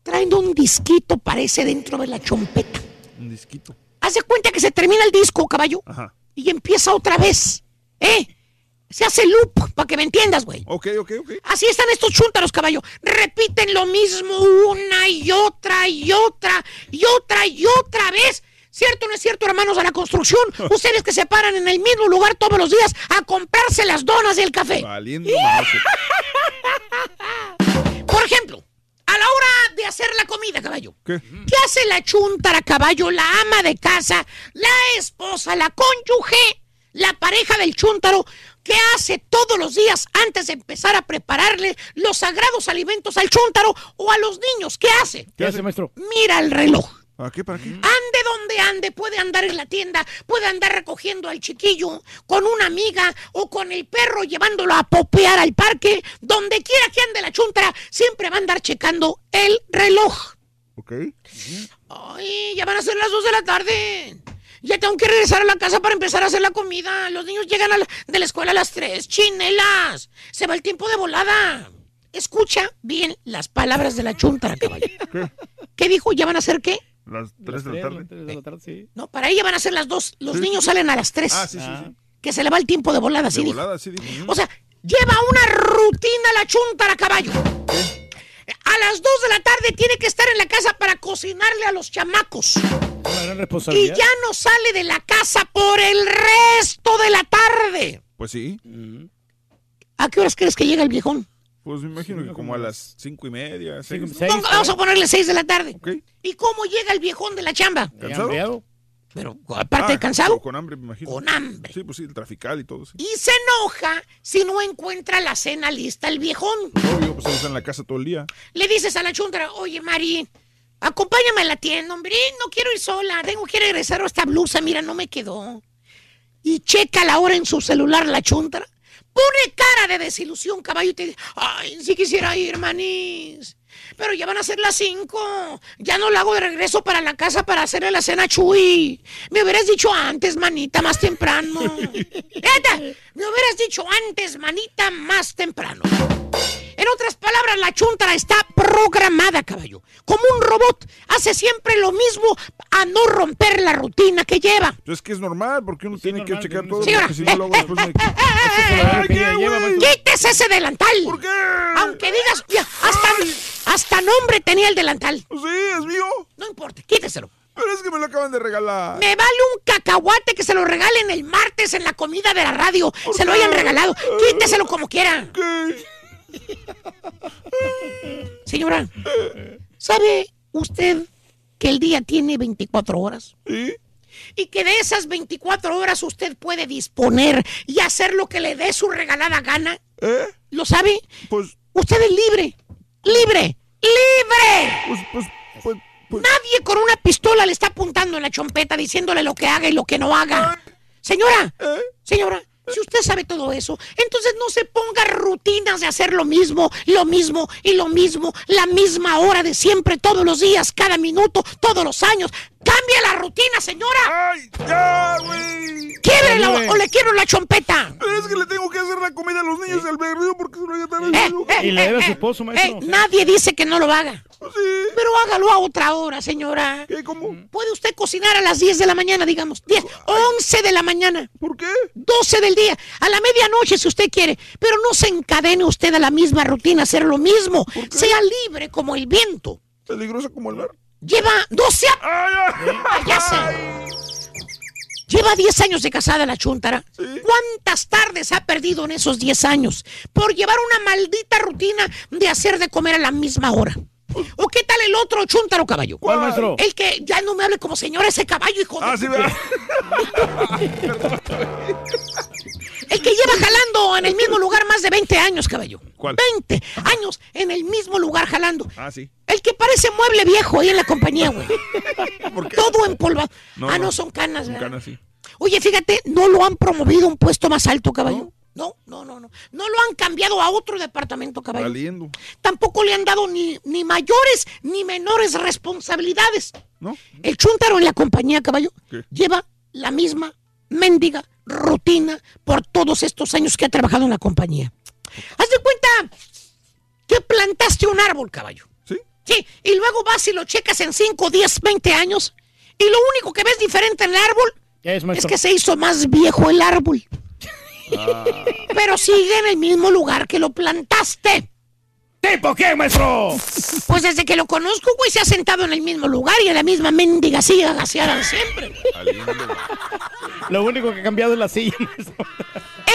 Traen un disquito, parece, dentro de la chompeta.
Un disquito.
Haz de cuenta que se termina el disco, caballo,
Ajá.
y empieza otra vez. ¿Eh? Se hace loop, para que me entiendas, güey.
Ok, ok, ok.
Así están estos chúntaros, caballo. Repiten lo mismo una y otra y otra y otra y otra vez. ¿Cierto o no es cierto, hermanos de la construcción? Ustedes que se paran en el mismo lugar todos los días a comprarse las donas y el café.
Valiendo.
Por ejemplo, a la hora de hacer la comida, caballo.
¿Qué?
¿Qué hace la chuntara, caballo, la ama de casa, la esposa, la cónyuge, la pareja del chúntaro? ¿Qué hace todos los días antes de empezar a prepararle los sagrados alimentos al chúntaro o a los niños? ¿Qué hace?
¿Qué hace, maestro?
Mira el reloj.
¿Para qué? ¿Para qué?
Ande donde ande, puede andar en la tienda, puede andar recogiendo al chiquillo con una amiga o con el perro llevándolo a popear al parque, donde quiera que ande la chuntara, siempre va a andar checando el reloj.
Ok.
Ay, ya van a ser las 2 de la tarde. Ya tengo que regresar a la casa para empezar a hacer la comida. Los niños llegan a la- de la escuela a las 3. Chinelas. Se va el tiempo de volada. Escucha bien las palabras de la chuntara, caballo. ¿Qué dijo? ¿Ya van a ser qué?
Las 3 de la tarde.
sí.
No, para ella van a ser las 2. Los
Sí,
niños salen a las 3.
Ah, sí, sí, sí.
Que se le va el tiempo de volada, sí
De
dijo.
volada, sí dijo.
O sea, lleva una rutina la chuntara, caballo. A las 2 de la tarde tiene que estar en la casa para cocinarle a los chamacos.
Una gran
Y
responsabilidad.
ya no sale de la casa por el resto de la tarde.
Pues sí.
¿A qué horas crees que llega el viejón?
Pues me imagino que como a las cinco y media, seis.
Ponga- vamos a ponerle 6 de la tarde. ¿Y cómo llega el viejón de la chamba?
¿Cansado?
Pero aparte de
Ah,
cansado.
Con hambre, me imagino.
Con hambre.
Sí, pues sí, el trafical y todo. Sí.
Y se enoja si no encuentra la cena lista el viejón.
Obvio, pues está en la casa todo el día.
Le dices a la chuntara, oye Mari, acompáñame a la tienda, hombre, no quiero ir sola, tengo que regresar a esta blusa, mira, no me quedó. Y checa la hora en su celular la chuntara, pone cara de desilusión, caballo, y te dice, ay, si quisiera ir, manis. Pero ya van a ser las cinco. Ya no la hago de regreso para la casa para hacerle la cena a Chuy. Me hubieras dicho antes, manita, más temprano. Neta, me hubieras dicho antes, manita, más temprano. En otras palabras, la chuntara está programada, caballo. Como un robot. Hace siempre lo mismo a no romper la rutina que lleva.
Entonces que es normal, porque uno tiene que checar todo,
Señora,
porque si no lo hago después me...
Quítese ese delantal. ¿Por qué? Aunque digas, ya, hasta, hasta nombre tenía el delantal.
Sí, es mío.
No importa, quíteselo.
Pero es que me lo acaban de regalar.
Me vale un cacahuate que se lo regalen el martes en la comida de la radio. Se lo hayan regalado. Quíteselo como quiera. Señora, ¿sabe usted que el día tiene 24 horas? Y que de esas 24 horas usted puede disponer y hacer lo que le dé su regalada gana. ¿Lo sabe?
Pues.
Usted es libre. ¡Libre! ¡Libre!
Pues, pues,
Nadie con una pistola le está apuntando en la chompeta diciéndole lo que haga y lo que no haga. Señora, señora, si usted sabe todo eso, entonces no se ponga rutinas de hacer lo mismo, lo mismo y lo mismo, la misma hora de siempre, todos los días, cada minuto, todos los años. ¡Cambie la rutina, señora!
¡Ay, ya, güey!
¡Quiebrela o, o le quiero la chompeta!
Es que le tengo que hacer la comida a los niños del berrío porque se lo voy a tarde.
Eh, eh,
Y le debe a su
eh,
esposo,
eh,
maestro.
nadie dice que no lo haga. Pero hágalo a otra hora, señora.
¿Cómo?
Puede usted cocinar a las 10 de la mañana, digamos. 10, 11 de la mañana.
¿Por qué?
12 del día. A la medianoche, si usted quiere. Pero no se encadene usted a la misma rutina, hacer lo mismo. Sea libre como el viento.
Peligrosa como el mar.
Lleva 12 años. Ya sé. Lleva 10 años de casada la chuntara. ¿Cuántas tardes ha perdido en esos 10 años por llevar una maldita rutina de hacer de comer a la misma hora? ¿O qué tal el otro chuntaro caballo?
¿Cuál, maestro?
El que ya no me hable como señor ese caballo, hijo de...
Ah, sí, ¿verdad?
El que lleva jalando en el mismo lugar más de 20 años, caballo.
¿Cuál?
20 años en el mismo lugar jalando.
Ah, sí.
El que parece mueble viejo ahí en la compañía, güey. Todo empolvado.
No,
ah, no,
no.
son canas,
Son canas, sí.
Oye, fíjate, no lo han promovido a un puesto más alto, caballo. No, no, no, no. No lo han cambiado a otro departamento, caballo.
Valiendo.
Tampoco le han dado ni, ni mayores ni menores responsabilidades.
¿No?
El chúntaro en la compañía, caballo,
¿Qué?
lleva la misma mendiga rutina por todos estos años que ha trabajado en la compañía. Haz de cuenta que plantaste un árbol, caballo.
Sí.
Sí, y luego vas y lo checas en 5, 10, 20 años y lo único que ves diferente en el árbol
¿Qué es,
que se hizo más viejo el árbol. Pero sigue en el mismo lugar que lo plantaste.
¿Tipo qué, maestro?
Pues desde que lo conozco, güey, se ha sentado en el mismo lugar y en la misma mendiga silla gaseada siempre.
Lo único que ha cambiado es la silla, maestro.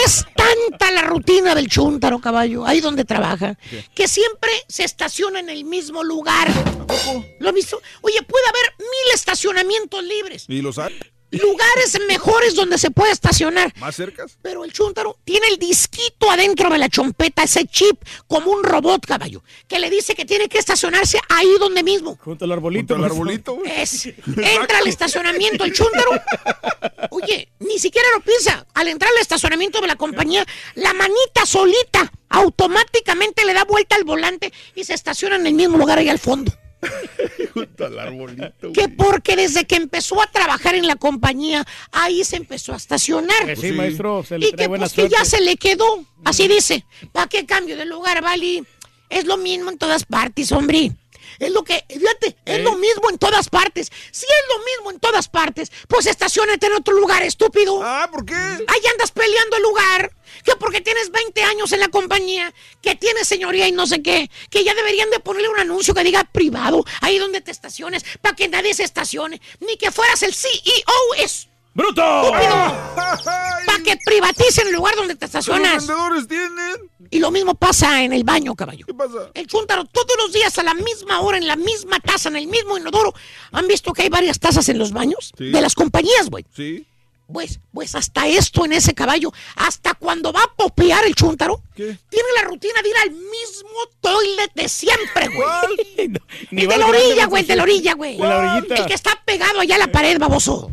Es tanta la rutina del chúntaro, caballo, ahí donde trabaja, que siempre se estaciona en el mismo lugar. ¿Lo has visto? Oye, puede haber mil estacionamientos libres,
¿Y los hay?
Lugares mejores donde se puede estacionar.
¿Más cercas?
Pero el chúntaro tiene el disquito adentro de la chompeta, ese chip, como un robot, caballo, que le dice que tiene que estacionarse ahí donde mismo.
Junto al arbolito.
Junto al arbolito.
Es, entra al estacionamiento el chúntaro. Oye, ni siquiera lo piensa. Al entrar al estacionamiento de la compañía, la manita solita automáticamente le da vuelta al volante y se estaciona en el mismo lugar ahí al fondo.
Junto al arbolito.
Que porque desde que empezó a trabajar en la compañía, ahí se empezó a estacionar.
Que sí, maestro, se le
Y que
buena
pues que ya se le quedó. Así dice. ¿Para qué cambio de lugar, Vali? Es lo mismo en todas partes, hombre. Es lo que, fíjate, es lo mismo en todas partes. Si es lo mismo en todas partes, pues estacionate en otro lugar, estúpido.
Ah, ¿por qué?
Ahí andas peleando el lugar. Que porque tienes 20 años en la compañía, que tienes señoría y no sé qué, que ya deberían de ponerle un anuncio que diga privado, ahí donde te estaciones, para que nadie se estacione, ni que fueras el CEO, es
¡Bruto!
para que privaticen el lugar donde te
¿Los
estacionas.
vendedores tienen?
Y lo mismo pasa en el baño, caballo.
¿Qué pasa?
El chúntaro todos los días a la misma hora, en la misma taza, en el mismo inodoro. ¿Han visto que hay varias tazas en los baños?
Sí.
De las compañías, güey.
Sí.
Pues, pues hasta esto en ese caballo, hasta cuando va a popear el chúntaro,
¿Qué?
tiene la rutina de ir al mismo toilet de siempre, güey. El
va
de la orilla, güey, el de la orilla, güey. El que está pegado allá a la pared, baboso.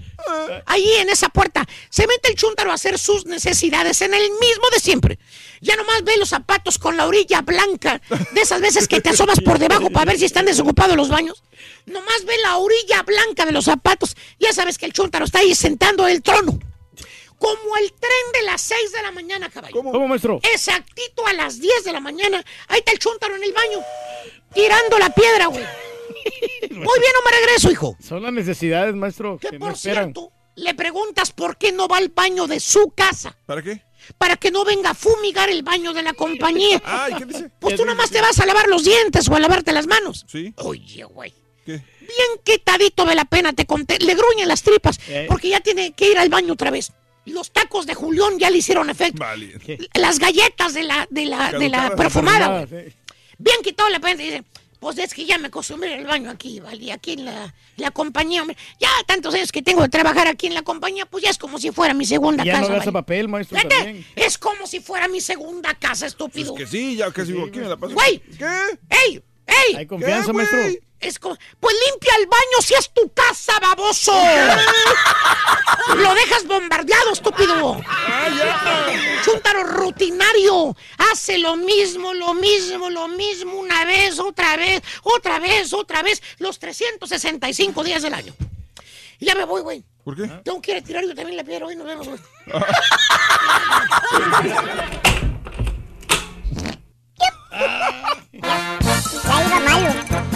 Ahí en esa puerta. Se mete el chúntaro a hacer sus necesidades en el mismo de siempre. Ya nomás ve los zapatos con la orilla blanca. De esas veces que te asomas por debajo para ver si están desocupados los baños. Nomás ve la orilla blanca de los zapatos. Ya sabes que el chúntaro está ahí sentando el trono. Como el tren de las 6 de la mañana, caballo.
¿Cómo, maestro?
Exactito a las 10 de la mañana. Ahí está el chúntaro en el baño. Tirando la piedra, güey. Muy bien, no me regreso, hijo.
Son las necesidades, maestro,
Que
que no
por
esperan.
cierto, le preguntas por qué no va al baño de su casa.
¿Para qué?
Para que no venga a fumigar el baño de la compañía.
Ay, ¿qué dice?
Pues tú nomás te vas a lavar los dientes o a lavarte las manos.
Sí.
Oye, güey.
¿Qué?
Bien quitadito de la pena, te conté. Le gruñen las tripas
Eh.
porque ya tiene que ir al baño otra vez. Los tacos de Julián ya le hicieron efecto.
Vale.
Las galletas de la, de la, de la perfumada.
Sí.
Bien quitado la pena. Dice, pues es que ya me acostumbré al baño aquí, ¿vale? Aquí en la, la compañía, hombre. Ya tantos años que tengo de trabajar aquí en la compañía, pues ya es como si fuera mi segunda
Ya
casa.
no das
¿vale?
papel, maestro, también.
Es como si fuera mi segunda casa, estúpido.
Pues que sí, ya casi vivo aquí me la paso.
Güey.
¿Qué?
¡Ey! ¡Ey!
Hay confianza,
¿Qué,
maestro.
Es co- pues limpia el baño si es tu casa, baboso. Lo dejas bombardeado, estúpido. Chúntaro rutinario. Hace lo mismo, lo mismo, lo mismo, una vez, otra vez, otra vez, otra vez, los 365 días del año. Y ya me voy, güey.
¿Por qué?
Tengo que ir a tirar yo también la piedra hoy, nos vemos, güey.
Ya iba malo.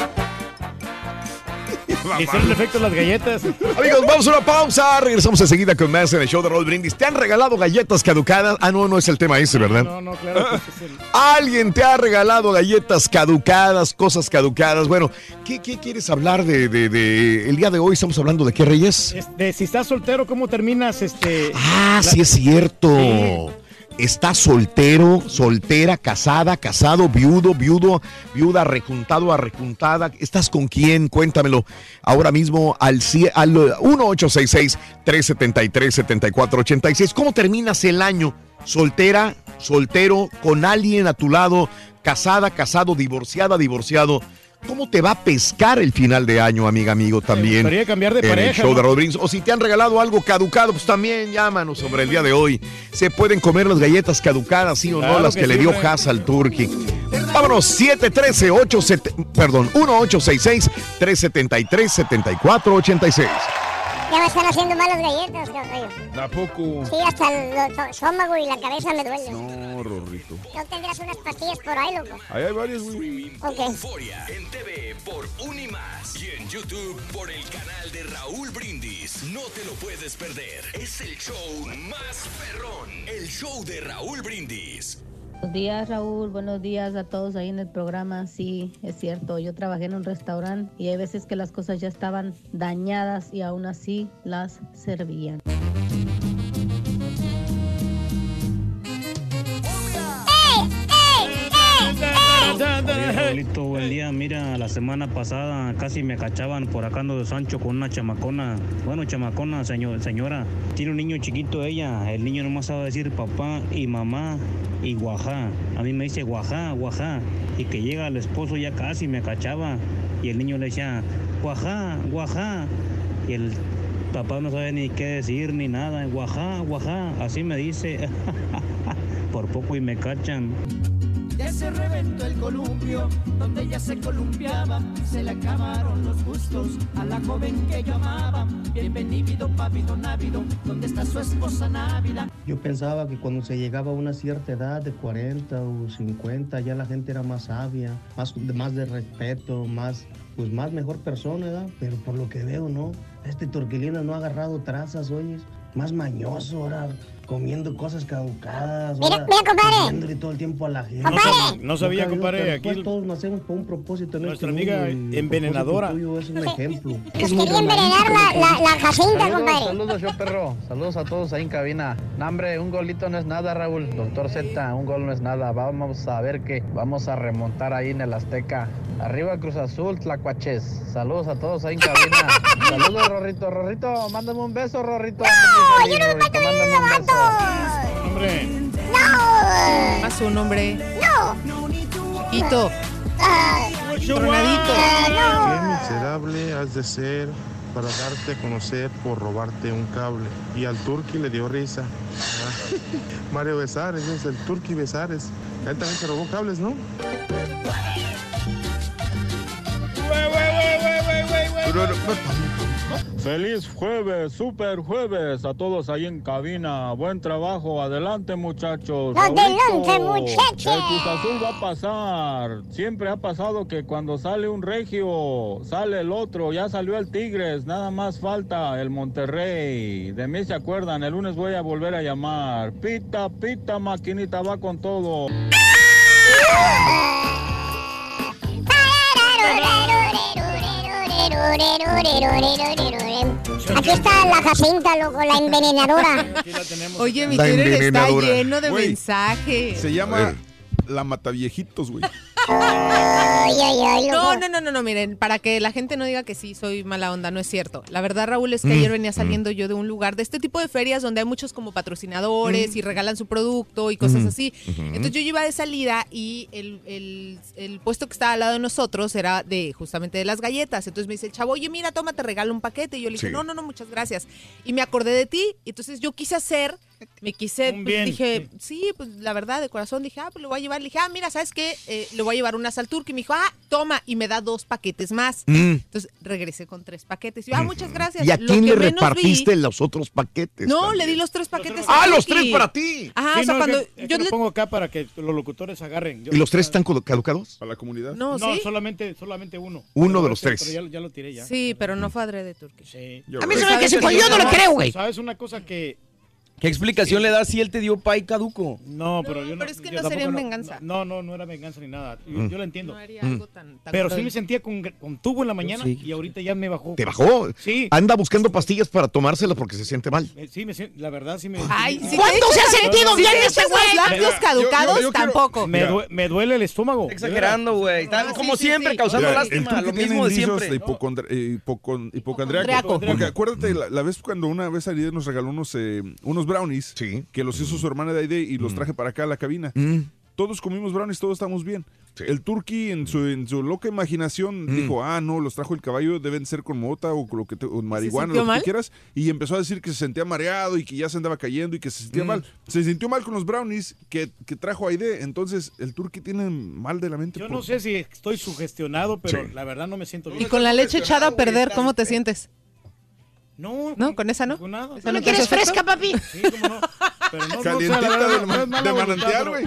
El efecto las galletas.
Amigos, vamos a una pausa. Regresamos enseguida con más en el show de Roll Brindis. ¿Te han regalado galletas caducadas? Ah, no, no es el tema ese, ¿verdad?
No, no, claro. que es el-
Alguien te ha regalado galletas caducadas, cosas caducadas. Bueno, ¿qué, qué quieres hablar de, de- de- El día de hoy estamos hablando de qué, Reyes?
es de si estás soltero, ¿cómo terminas este?
Ah,
la-
sí es cierto.
Sí.
Estás soltero, soltera, casada, casado, viudo, viudo, viuda, rejuntado, arrejuntada. ¿Estás con quién? Cuéntamelo ahora mismo al, al 1866-373-7486. ¿Cómo terminas el año? ¿Soltera, soltero, con alguien a tu lado, casada, casado, divorciada, divorciado? ¿Cómo te va a pescar el final de año, amiga, amigo, también?
gustaría cambiar de
en el
pareja,
show de Brindis. O si te han regalado algo caducado, pues también llámanos sobre el día de hoy. ¿Se pueden comer las galletas caducadas, sí o no? Las que,
que
le dio. Haas al Turkey. Vámonos, 713 perdón, 1866 373 7486
Ya me están haciendo malas galletas, caballo.
¿A poco?
Sí, hasta el estómago y la cabeza me duele.
No, Rorrito.
¿No tendrás unas pastillas por ahí, loco?
Ahí hay varios, güey.
Ok.
Euforia en TV por Unimas y en YouTube por el canal de Raúl Brindis. No te lo puedes perder. Es el show más perrón. El show de Raúl Brindis.
Buenos días, Raúl. Buenos días a todos ahí en el programa. Sí, es cierto. Yo trabajé en un restaurante y hay veces que las cosas ya estaban dañadas y aún así las servían.
Oye, buen día. Mira, la semana pasada casi me cachaban por acá ando de Sancho con una chamacona. Bueno, chamacona, señor, señora. Tiene un niño chiquito ella. El niño nomás sabe decir papá y mamá y guajá. A mí me dice guajá, guajá. Y que llega el esposo ya casi me cachaba. Y el niño le decía guajá, guajá. Y el papá no sabe ni qué decir ni nada. Guajá, guajá. Así me dice. por poco y me cachan.
Ya se reventó el columpio, donde ella se columpiaba, se le acabaron los gustos a la joven que yo amaba. Bienvenido, papido návido, ¿dónde está su esposa návida?
Yo pensaba que cuando se llegaba a una cierta edad de 40 o 50 ya la gente era más sabia, más, más de respeto, más, pues más mejor persona, ¿verdad? Pero por lo que veo, ¿no? Este Torquilina no ha agarrado trazas, oyes. Más mañoso ahora, comiendo cosas caducadas.
Mira,
ahora,
mira, compadre.
comiéndole todo el tiempo a la gente.
No sab- no sabía, compadre, aquí
pues,
el-
todos nacemos por un propósito. en
Nuestra
este
amiga
mundo,
envenenadora.
tuyo es un ejemplo.
Quería envenenar la, la, la jacinta,
Saludos,
compadre.
saludos, yo perro. Saludos a todos ahí en cabina. No, hombre, un golito no es nada, Raúl. Doctor Z, un gol no es nada. Vamos a ver que vamos a remontar ahí en el Azteca. Arriba Cruz Azul, Tlacuaches. Saludos a todos ahí en cabina. Saludos, Rorrito. Rorrito, mándame un beso, Rorrito. No, yo no me mándame un beso.
Hombre.
¡No!
A su nombre.
¡No!
Chiquito.
Ah,
Tronadito.
Qué miserable has de ser para darte a conocer por robarte un cable. Y al Turqui le dio risa. Ah, Mario Besares, es el Turqui Besares. Él también se robó cables, ¿no?
Feliz jueves, super jueves a todos ahí en cabina. Buen trabajo, adelante muchachos.
Adelante, muchachos.
El Cruz Azul va a pasar. Siempre ha pasado que cuando sale un regio, sale el otro. Ya salió el Tigres, nada más falta el Monterrey. De mí se acuerdan, el lunes voy a volver a llamar. Pita, pita, maquinita, va con todo.
Aquí está la Jacinta, loco, la envenenadora.
Oye, mi Twitter está lleno de
Güey,
mensajes.
Se llama La Mataviejitos, güey.
No, no, no, no, no, miren, para que la gente no diga que sí soy mala onda, no es cierto. La verdad, Raúl, es que
Mm,
ayer venía saliendo yo de un lugar de este tipo de ferias donde hay muchos como patrocinadores
Mm.
y regalan su producto y cosas
Mm,
así. Entonces yo iba de salida y el, el- el puesto que estaba al lado de nosotros era de justamente de las galletas. Entonces me dice el chavo, oye, mira, toma, te regalo un paquete. Y yo le dije,
Sí.
no, no, no, muchas gracias. Y me acordé de ti. Y entonces yo quise hacer, me quise, pues, dije, sí, pues la verdad, de corazón, dije, ah, pues lo voy a llevar. Le dije, ah, mira, ¿sabes qué? Eh, le voy a llevar unas al turco. Y me dijo, ah, toma. Y me da dos paquetes más.
Mm.
Entonces regresé con tres paquetes. Y yo, ah, muchas gracias.
¿Y a
Lo
quién
que
le repartiste
vi-
los otros paquetes?
No,
también?
le di los tres paquetes.
¡Ah,
al
los tres para ti!
Ajá,
Sí,
o sea,
no,
cuando
es que- es
yo
que lo
le-
pongo acá para que los locutores agarren. Yo-
¿Y los tres están cadu- caducados?
Para la comunidad.
No,
No,
¿sí?
solamente, solamente uno.
Uno de los
ese-
tres.
pero ya, ya lo tiré ya.
Sí, pero no fue adrede turqui.
Sí.
A mí se me hace que fue, yo no le creo, güey.
¿Sabes una cosa que
¿Qué explicación le das si él te dio pay caduco?
No, pero yo no.
pero es que
yo
no sería en venganza.
No, no, no era venganza ni nada. Yo,
Mm.
yo lo entiendo.
No haría algo tan- tan
pero sí me sentía con, con tubo en la mañana
Sí.
y ahorita ya me bajó.
¿Te bajó?
Sí.
Anda buscando pastillas para tomárselas porque se siente mal.
Eh, Sí, me siento, la verdad sí me.
Ay,
sí
si
me-
te echas- si te echas los lácteos
Mira,
caducados,
yo- yo quiero-
tampoco.
Me, due- me duele el estómago.
Exagerando, güey. Está
No,
como siempre,
sí.
causando lástima.
El
Lo mismo de
indicios
siempre.
eh, hipocondriaco. Porque acuérdate, la, vez cuando una vez Aide nos regaló unos, brownies que los hizo su hermana de Aide y los traje para acá a la cabina. Todos comimos brownies, todos estamos bien. El turqui en su, en su loca imaginación dijo, ah, no, los trajo el caballo, deben ser con mota o con lo que te- o marihuana, lo que
mal?
quieras. Y empezó a decir que se sentía mareado y que ya se andaba cayendo y que se sentía mal. Se sintió mal con los brownies que, que trajo Aide. Entonces, el turqui tiene mal de la mente.
Yo
por-
no sé si estoy sugestionado, pero
Sí.
la verdad no me siento bien.
Y con la leche echada a perder, ¿cómo te sientes?
No,
no, con esa no.
Con nada.
¿Esa
¿No quieres fresca, papi?
Sí, cómo no. Pero no, no,
Calientita
o sea, verdad,
del
no
de manantial,
pero-
güey.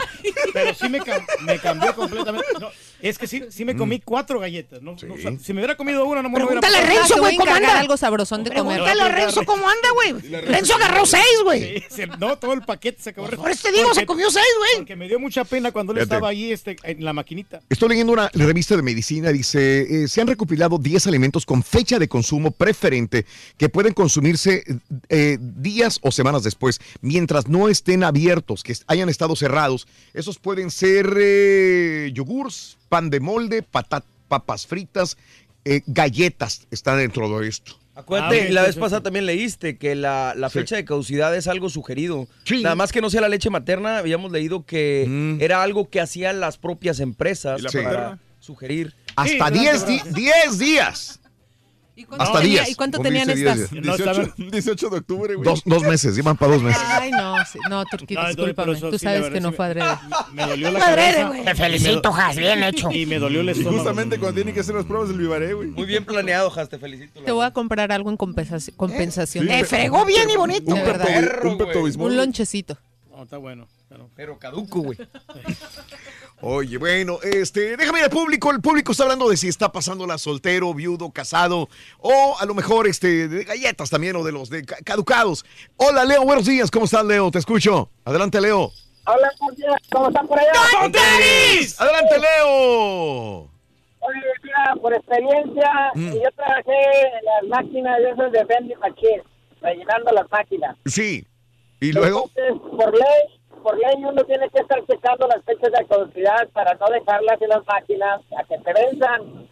Pero sí me, cam- me cambió completamente. No, es que sí, sí me
Mm.
comí cuatro galletas. No, no, o sea, si me hubiera comido una, no me lo hubiera
Pregúntale a Renzo,
voy
güey, ¿cómo anda?
algo sabrosón de comer.
Pregúntale a Renzo cómo anda, güey. Renzo agarró seis, güey.
Sí, no, todo el paquete se acabó.
Por eso te digo, se comió seis, güey.
Porque me dio mucha pena cuando él estaba ahí este, en la maquinita.
Estoy leyendo una revista de medicina, dice, eh, se han recopilado 10 alimentos con fecha de consumo preferente que pueden consumirse eh, días o semanas después, mientras no estén abiertos, que hayan estado cerrados. Esos pueden ser eh, yogurts, pan de molde, pata- papas fritas, eh, galletas, está dentro de esto.
Acuérdate,
Ah,
la vez
sí,
pasada también leíste que la, la
Sí.
fecha de caducidad es algo sugerido.
Sí.
Nada más que no sea la leche materna, habíamos leído que era algo que hacían las propias empresas
¿Y la
para
paterna?
sugerir.
Hasta 10 di- 10 días. Hasta
tenía-
10.
¿y cuánto tenían estas?
10.
18, 18 de octubre, güey.
Dos, dos meses, llevan para dos meses.
Ay, no, sí. no, Turquía,
No,
discúlpame.
eso
Tú sabes que no fue adrede.
Me dolió la
Fue adrede,
cabeza.
güey.
y
Te felicito, Jas, bien hecho.
Y me dolió el
Y
estómago.
justamente cuando tienen que hacer las pruebas del vivaré, güey.
Muy bien planeado, Jas, te felicito.
Te voy a comprar algo en compensación. compensación.
Sí, Te fregó
bien y bonito.
Un. Pepto- un
Un lonchecito.
No, está bueno. Pero,
pero caduco, güey.
Oye, bueno, este, déjame ir al público. El público está hablando de si está pasándola soltero, viudo, casado, o a lo mejor este, de galletas también, o de los de ca- caducados. Hola, Leo, buenos días. ¿Cómo estás, Leo? Te escucho. Adelante, Leo.
Hola, ¿cómo están por allá?
Adelante, Leo.
Oye, mira, por experiencia,
Mm.
yo trabajé en las máquinas de esas de vending machine, rellenando las máquinas.
Sí. ¿Y luego?
Entonces, por ley, por ley uno tiene que estar checando las fechas de caducidad para no dejarlas en las máquinas a que se venzan.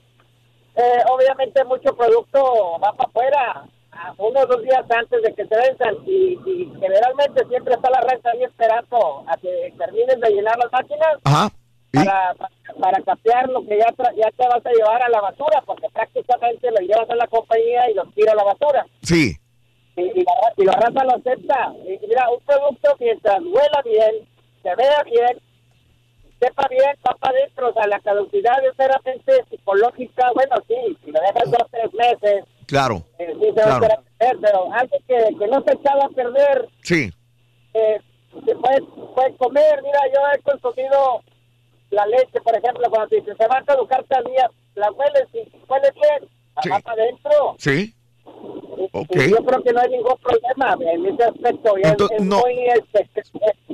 Eh, obviamente mucho producto va para afuera, a uno o dos días antes de que se venzan y, y generalmente siempre está la renta ahí esperando a que terminen de llenar las máquinas
Ajá.
para, para, para capear lo que ya, tra- ya te vas a llevar a la basura, porque prácticamente lo llevas a la compañía y lo tira a la basura.
Sí.
Y, y la, y la raza lo acepta. Y mira, un producto mientras huela bien, se vea bien, sepa bien, va para adentro. O sea, la caducidad es meramente psicológica. Bueno, sí, si lo dejas dos tres meses,
Claro.
eh, sí se va
Claro.
a perder, pero algo que, que no se echaba a perder,
Sí.
eh, se puede, puede comer. Mira, yo he consumido la leche, por ejemplo, cuando te dice, se va a caducar tal día, la hueles y huele bien,
Sí.
va para adentro.
Sí.
Y-
Ok.
y yo creo que no hay ningún problema en ese aspecto.
Entonces,
es,
no.
muy, este,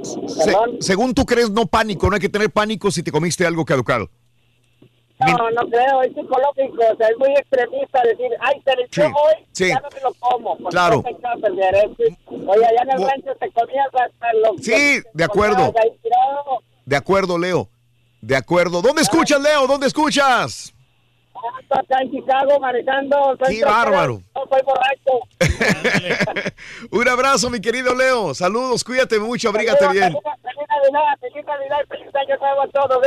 Se-
perdón.
según tú crees, no pánico, no hay que tener pánico si te comiste algo caducado.
No, no creo, es psicológico, o sea, es muy extremista decir, ay, le echó
Sí,
hoy,
sí.
ya no me lo como. porque
Claro.
no perder, Oye, allá en el rancho te comías hasta lo
Sí, de acuerdo. De acuerdo, Leo. De acuerdo. ¿Dónde escuchas, Leo? ¿Dónde escuchas?
Acá en Chicago manejando.
Qué bárbaro.
No soy borracho.
Un abrazo, mi querido Leo. Saludos, cuídate mucho, abrígate bien.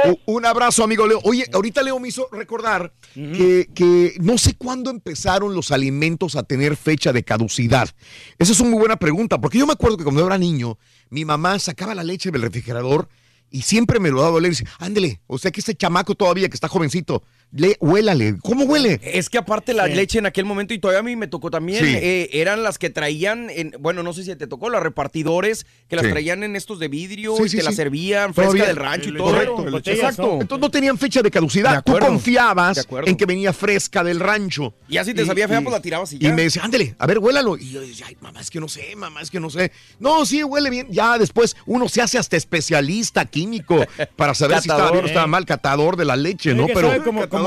¿eh?
Un abrazo, amigo Leo. Oye, ahorita Leo me hizo recordar que, que no sé cuándo empezaron los alimentos a tener fecha de caducidad. Esa es una muy buena pregunta, porque yo me acuerdo que cuando era niño, mi mamá sacaba la leche del refrigerador y siempre me lo daba a oler y dice, ándele, o sea que este chamaco todavía que está jovencito, le, huélale. ¿Cómo huele?
Es que aparte la
Sí.
leche en aquel momento, y todavía a mí me tocó también,
Sí.
eh, eran las que traían, en, bueno, no sé si te tocó, los repartidores, que las
Sí.
traían en estos de vidrio
Sí,
y
sí,
te las servían fresca
Todavía.
del rancho y todo.
correcto,
Exacto.
Entonces no tenían fecha de
De
caducidad. Tú confiabas
de
en que venía fresca del rancho.
Y ya si te sabía fea, pues la tirabas y ya.
Y me decía, ándele, a ver, huélalo. Y yo decía, ay, mamá, es que no sé, mamá, es que no sé. No, sí, huele bien. Ya después uno se hace hasta especialista químico para saber si estaba bien o estaba mal, catador de la leche, ¿no?
Es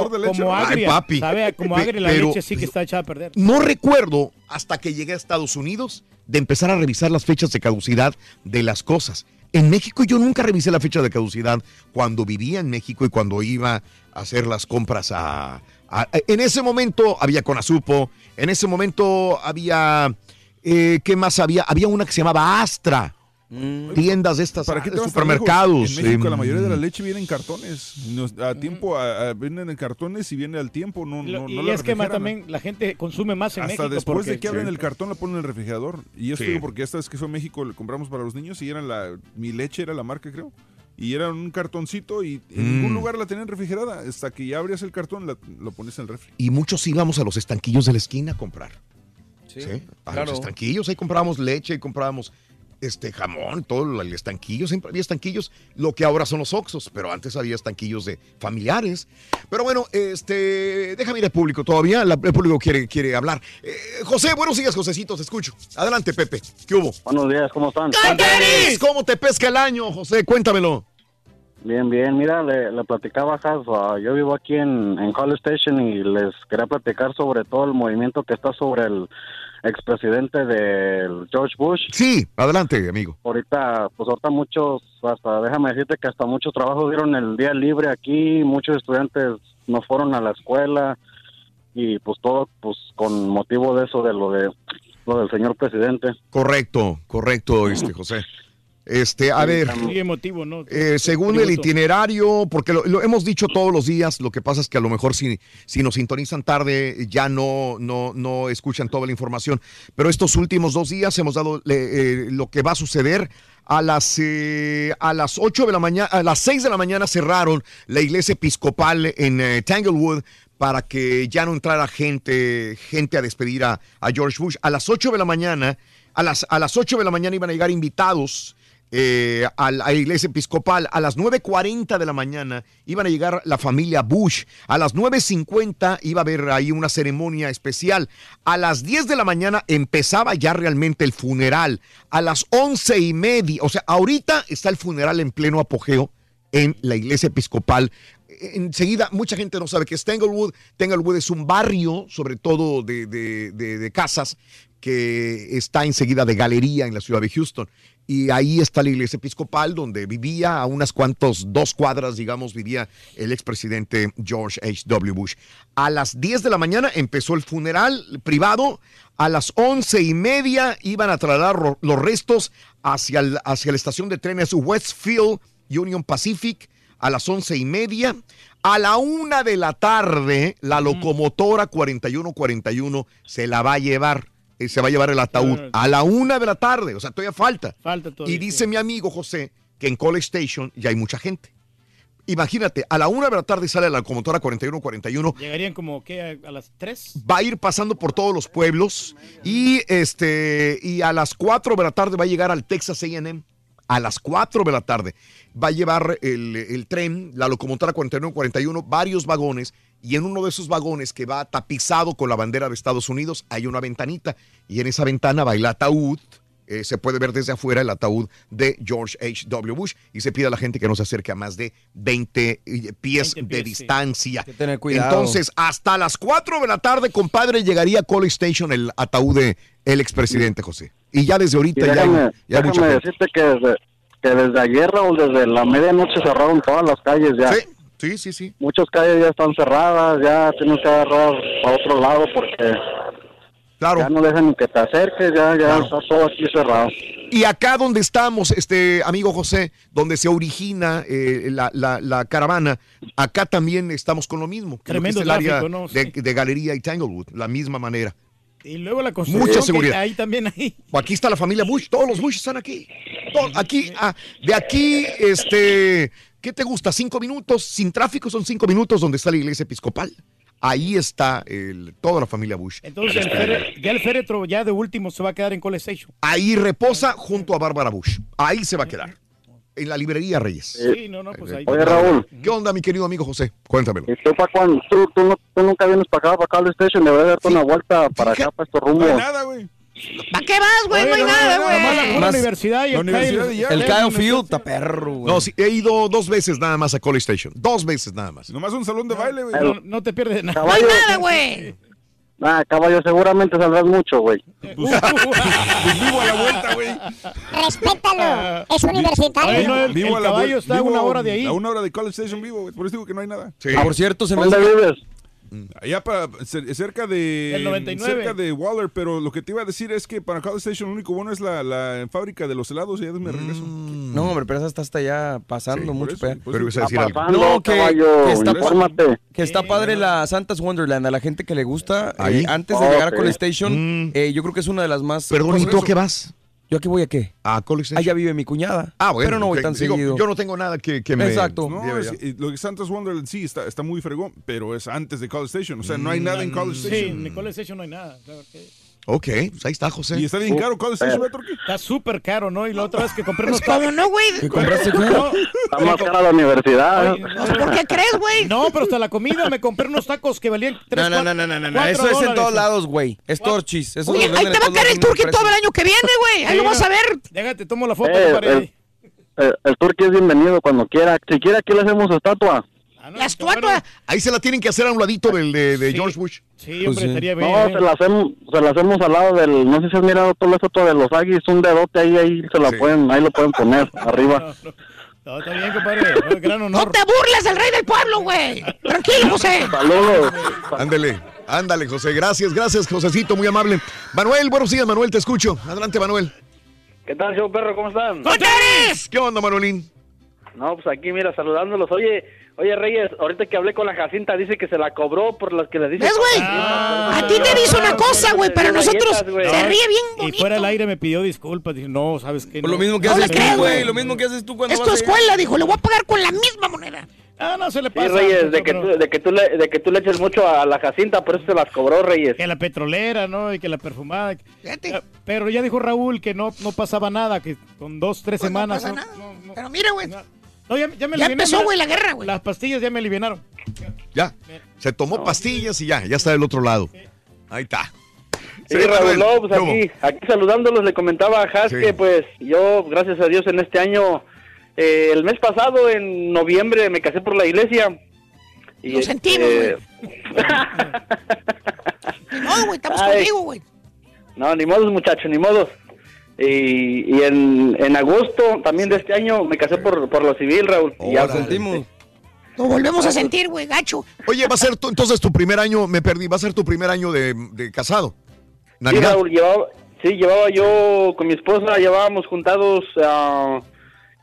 como,
Ay,
agria.
papi.
Sabe como agria la
pero-
leche sí que está echada a perder.
No recuerdo hasta que llegué a Estados Unidos de empezar a revisar las fechas de caducidad de las cosas. En México yo nunca revisé la fecha de caducidad cuando vivía en México y cuando iba a hacer las compras a... a- en ese momento había Conasupo, en ese momento había... eh, ¿Qué más había? Había una que se llamaba Astra. Tiendas de estas,
¿Para qué te
de
vas tan
supermercados.
En México la
em,
mayoría de la leche viene en cartones. Nos- a tiempo, a- a- vienen en cartones y viene al tiempo. No, no,
y
no
es que más también la gente consume más en
Hasta
México.
después
porque-
de que abren el cartón la ponen en el refrigerador. Y yo
Sí.
estoy porque esta vez que fue a México le compramos para los niños y era la mi leche era la marca creo. Y era un cartoncito y en
Mm.
ningún lugar la tenían refrigerada. Hasta que ya abrías el cartón la- lo pones en el refri.
Y muchos íbamos a los estanquillos de la esquina a comprar. Sí, a
claro.
los estanquillos, ahí comprábamos leche y comprábamos este jamón, todo el estanquillo, siempre había estanquillos, lo que ahora son los oxos, pero antes había estanquillos de familiares. Pero bueno, este, déjame ir al público todavía, la- el público quiere, quiere hablar. Eh, José, buenos días, Josecito, te escucho. Adelante, Pepe, ¿qué hubo?
Buenos días, ¿cómo están?
¿Cómo te pesca el año, José? Cuéntamelo.
Bien, bien. Mira, le, le platicaba a ah, yo vivo aquí en, en College Station y les quería platicar sobre todo el movimiento que está sobre el expresidente del George Bush.
Sí, adelante, amigo.
Ahorita, pues ahorita muchos, hasta déjame decirte que hasta muchos trabajos dieron el día libre aquí, muchos estudiantes no fueron a la escuela y pues todo pues con motivo de eso, de lo de lo del señor presidente.
Correcto, correcto, este, José. Este, a ver.
Muy emotivo, ¿no?
Eh, según el itinerario, porque lo, lo hemos dicho todos los días, lo que pasa es que a lo mejor si, si nos sintonizan tarde ya no, no, no escuchan toda la información, pero estos últimos dos días hemos dado eh, lo que va a suceder. A las, eh, a las 8 de la mañana, a las 6 de la mañana cerraron la iglesia episcopal en eh, Tanglewood para que ya no entrara gente, gente a despedir a, a George Bush. A las 8 de la mañana, a las, a las 8 de la mañana iban a llegar invitados eh, a la iglesia episcopal. A las 9.40 de la mañana iban a llegar la familia Bush. A las 9.50 iba a haber ahí una ceremonia especial. A las 10 de la mañana empezaba ya realmente el funeral. A las 11 y media, o sea, ahorita está el funeral en pleno apogeo en la iglesia episcopal. Enseguida, mucha gente no sabe que es Tanglewood. Tanglewood es un barrio, sobre todo de, de- de- de casas, que está enseguida de galería en la ciudad de Houston. Y ahí está la iglesia episcopal, donde vivía a unas cuantos, dos cuadras, digamos, vivía el expresidente George H.W. Bush. A las 10 de la mañana empezó el funeral privado. A las once y media iban a trasladar los restos hacia, el- hacia la estación de trenes Westfield Union Pacific a las once y media. A la una de la tarde, la locomotora 4141 se la va a llevar. Eh, Se va a llevar el ataúd a la una de la tarde, o sea, todavía falta.
Falta todavía.
Y dice mi amigo José que en College Station ya hay mucha gente. Imagínate, a la una de la tarde sale la locomotora 4141
Llegarían como, ¿qué? A, a las 3.
va a ir pasando por todos los pueblos y este y a las 4 de la tarde va a llegar al Texas A&M a las 4 de la tarde va a llevar el, el tren, la locomotora 4141, varios vagones y en uno de esos vagones que va tapizado con la bandera de Estados Unidos hay una ventanita y en esa ventana va el ataúd. eh, se puede ver desde afuera el ataúd de George H.W. Bush y se pide a la gente que no se acerque a más de 20 pies,
20
de
pies, sí.
distancia.
Hay que tener cuidado.
Entonces, hasta las 4 de la tarde, compadre, llegaría a College Station el ataúd de el expresidente José. Y ya desde ahorita ya hay, ya hay mucha gente.
decirte que desde, que desde ayer, Raúl, desde la medianoche cerraron todas las calles ya.
Sí, sí, sí, sí.
Muchas calles ya están cerradas, ya tienes que agarrar a otro lado porque ya no dejan ni que te acerques, ya, ya está todo aquí cerrado.
Y acá donde estamos, este amigo José, donde se origina eh, la, la- la caravana, acá también estamos con lo mismo. que lo que
Tremendo
es el área de, de Galería y Tanglewood, la misma manera.
Y luego la construcción.
Mucha
que
seguridad.
Ahí también ahí.
Aquí está la familia Bush, todos los Bush están aquí. Todo- aquí, ah, de aquí, este, ¿qué te gusta? Cinco minutos, sin tráfico son cinco minutos donde está la iglesia episcopal. Ahí está el- toda la familia Bush.
Entonces, el fere- ya el féretro, ya de último, se va a quedar en College Station.
Ahí reposa junto a Bárbara Bush. Ahí se va a quedar. En la librería Reyes.
Sí, no, no, pues ahí.
Oye, Raúl.
¿Qué onda, mi querido amigo José? Cuéntamelo.
¿Y tú, pa' cuándo? ¿Tú, tú, no- tú nunca vienes para acá, para al station, debes darte una vuelta para acá, para estos rumbos.
güey.
¿Para qué vas, güey? No hay nada,
Nomás la
güey.
pura universidad y
la
el
universidad
Kyle-
y ya.
El Kyle Field está perro, güey.
No, sí, he ido dos veces nada más a College Station. Dos veces nada más.
Nomás un salón de baile, güey.
No, no te pierdes nada.
Caballo.
Nada, güey.
Ah, caballo, seguramente saldrás mucho, güey.
Pues vivo a la vuelta, güey.
Respétalo. Es universitario.
Oye, no, el-
Vivo
el
a la
caballo está a una hora de ahí.
A una hora de College Station vivo, güey. Por eso digo que no hay nada.
Sí.
Por cierto, se me
¿Dónde vives?
Allá para, cer- cerca de
El 99.
cerca de Waller, pero lo que te iba a decir es que para College Station lo único bueno es la, la fábrica de los helados y ya me regreso.
No, hombre, pero esa está hasta allá pasando
Sí,
mucho.
eso,
Pero ibas a decir algo.
Pasando,
No, que, está, que está padre la Santa's Wonderland. A la gente que le gusta, eh,
Ahí.
antes de llegar a. College Station,
Mm.
eh, yo creo que es una de las más...
Perdón, ¿y tú a qué vas?
¿Yo aquí voy a qué?
A College Station.
Allá vive mi cuñada.
Ah, bueno.
Pero no voy
ok.
tan
Digo,
seguido.
Yo no tengo nada que, que me.
Exacto.
No, es- y lo que Santa's Wonderland sí está, está muy fregón, pero es antes de College Station. O sea, no hay nada en College
Sí,
Station.
en College Station no hay nada. claro que-
Ok, pues ahí está, José.
Y está bien caro. ¿Cuándo está eso, Turquía?
Está súper caro, ¿no? Y la otra vez que compré unos
¿Cómo no, güey?
¿Qué
compraste,
güey?
Está más cara la universidad.
¿Por qué crees, güey?
No, pero hasta la comida me compré unos tacos que valían 3
No, no, no, no, no, no, Eso es en todos lados, güey. Es torchis. Eso
Oye, ahí te va a caer el turqui todo el año que viene, güey. Ahí lo vas a ver.
Déjate, tomo la foto,
Eh, el, el, el turqui es bienvenido cuando quiera. Si quiere, aquí le hacemos su estatua.
La estatua.
Ahí se la tienen que hacer a un ladito del de, de George Bush.
Sí, hombre, estaría bien.
No, se la, hacemos, se la hacemos al lado del. No sé si has mirado toda la estatua de los águilas. Un dedote ahí, ahí se la pueden, ahí lo pueden poner arriba.
No, está bien, compadre. No, gran honor.
No te burles del rey del pueblo, güey. Tranquilo, José.
Saludos.
Ándale, ándale, José. Gracias, gracias, Josecito, muy amable. Manuel, buenos días, Manuel, te escucho. Adelante, Manuel.
¿Qué tal, show perro? ¿Cómo están?
¿Qué onda, Manuelín?
No, pues aquí, mira, saludándolos. Oye, oye, Reyes, ahorita que hablé con la Jacinta, dice que se la cobró por las que le dice.
¿Ves, güey? A ti te dice una cosa, güey, pero nosotros se ríe bien
Y fuera del aire me pidió disculpas. Dije, no, ¿sabes qué?
Por lo mismo que
No
haces tú, güey. Lo mismo que haces tú cuando
Es tu
a-
escuela, dijo. Le voy a pagar con la misma moneda.
Ah, no se le
Sí,
pasa.
Reyes, de que, tú, de, que tú le, de que tú le eches mucho a la Jacinta, por eso se las cobró, Reyes.
Que la petrolera, ¿no? Y que la perfumada. Eh, Pero ya dijo Raúl que no, no pasaba nada, que con dos, tres
Pues no
semanas.
pasa
no-
nada. Pero mira, güey.
No, ya, ya me
Ya empezó, güey, la guerra, güey.
Las pastillas ya me alivianaron.
Ya, se tomó pastillas y ya, ya está del otro lado. Ahí está.
Sí,
Sí,
Raúl, no, pues aquí, aquí saludándolos le comentaba a Has
Sí.
que pues yo, gracias a Dios, en este año, eh, el mes pasado, en noviembre, me casé por la iglesia. Y,
Lo sentimos,
este,
No, güey, estamos
Ay.
contigo, güey.
No, ni modos, muchachos, ni modos. Y, y en, en agosto también de este año me casé por, por lo civil, Raúl. Y ya sentimos.
Lo volvemos a sentir, güey, gacho.
Oye, va a ser tu- entonces tu primer año, me perdí, va a ser tu primer año de, de casado.
Sí. Raúl, llevaba, sí, llevaba yo con mi esposa, llevábamos juntados, ah,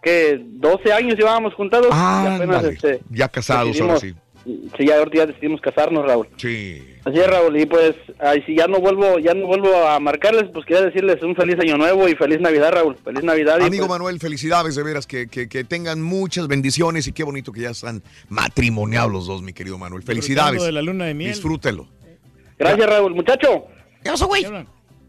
¿qué? 12 años llevábamos juntados.
Ah,
y apenas,
ándale.
este,
ya casados ahora sí.
Sí, ya ahorita ya decidimos casarnos, Raúl.
Sí.
Así es, Raúl, y pues, ay, si ya no vuelvo, ya no vuelvo a marcarles, pues quería decirles un feliz año nuevo y feliz Navidad, Raúl. Feliz Navidad. y,
Amigo
pues,
Manuel, felicidades de veras, que, que- que tengan muchas bendiciones y qué bonito que ya están matrimoniados los dos, mi querido Manuel. Felicidades.
De la luna de miel.
Disfrútelo.
Gracias, Raúl. Muchacho.
¿Qué pasó, güey?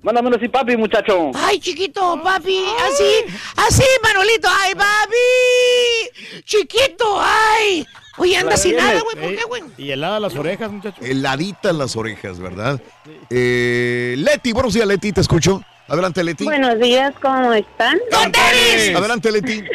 Mándame así, papi, muchacho.
Ay, chiquito, papi, así, así, Manolito, ay, papi, chiquito, ay. Oye, anda sin nada, güey, ¿por qué, güey?
Y helada las orejas, muchacho.
Heladitas las orejas, ¿verdad? Eh, Leti, buenos días, Leti, te escucho. Adelante, Leti.
Buenos días, ¿cómo están?
Adelante, Leti.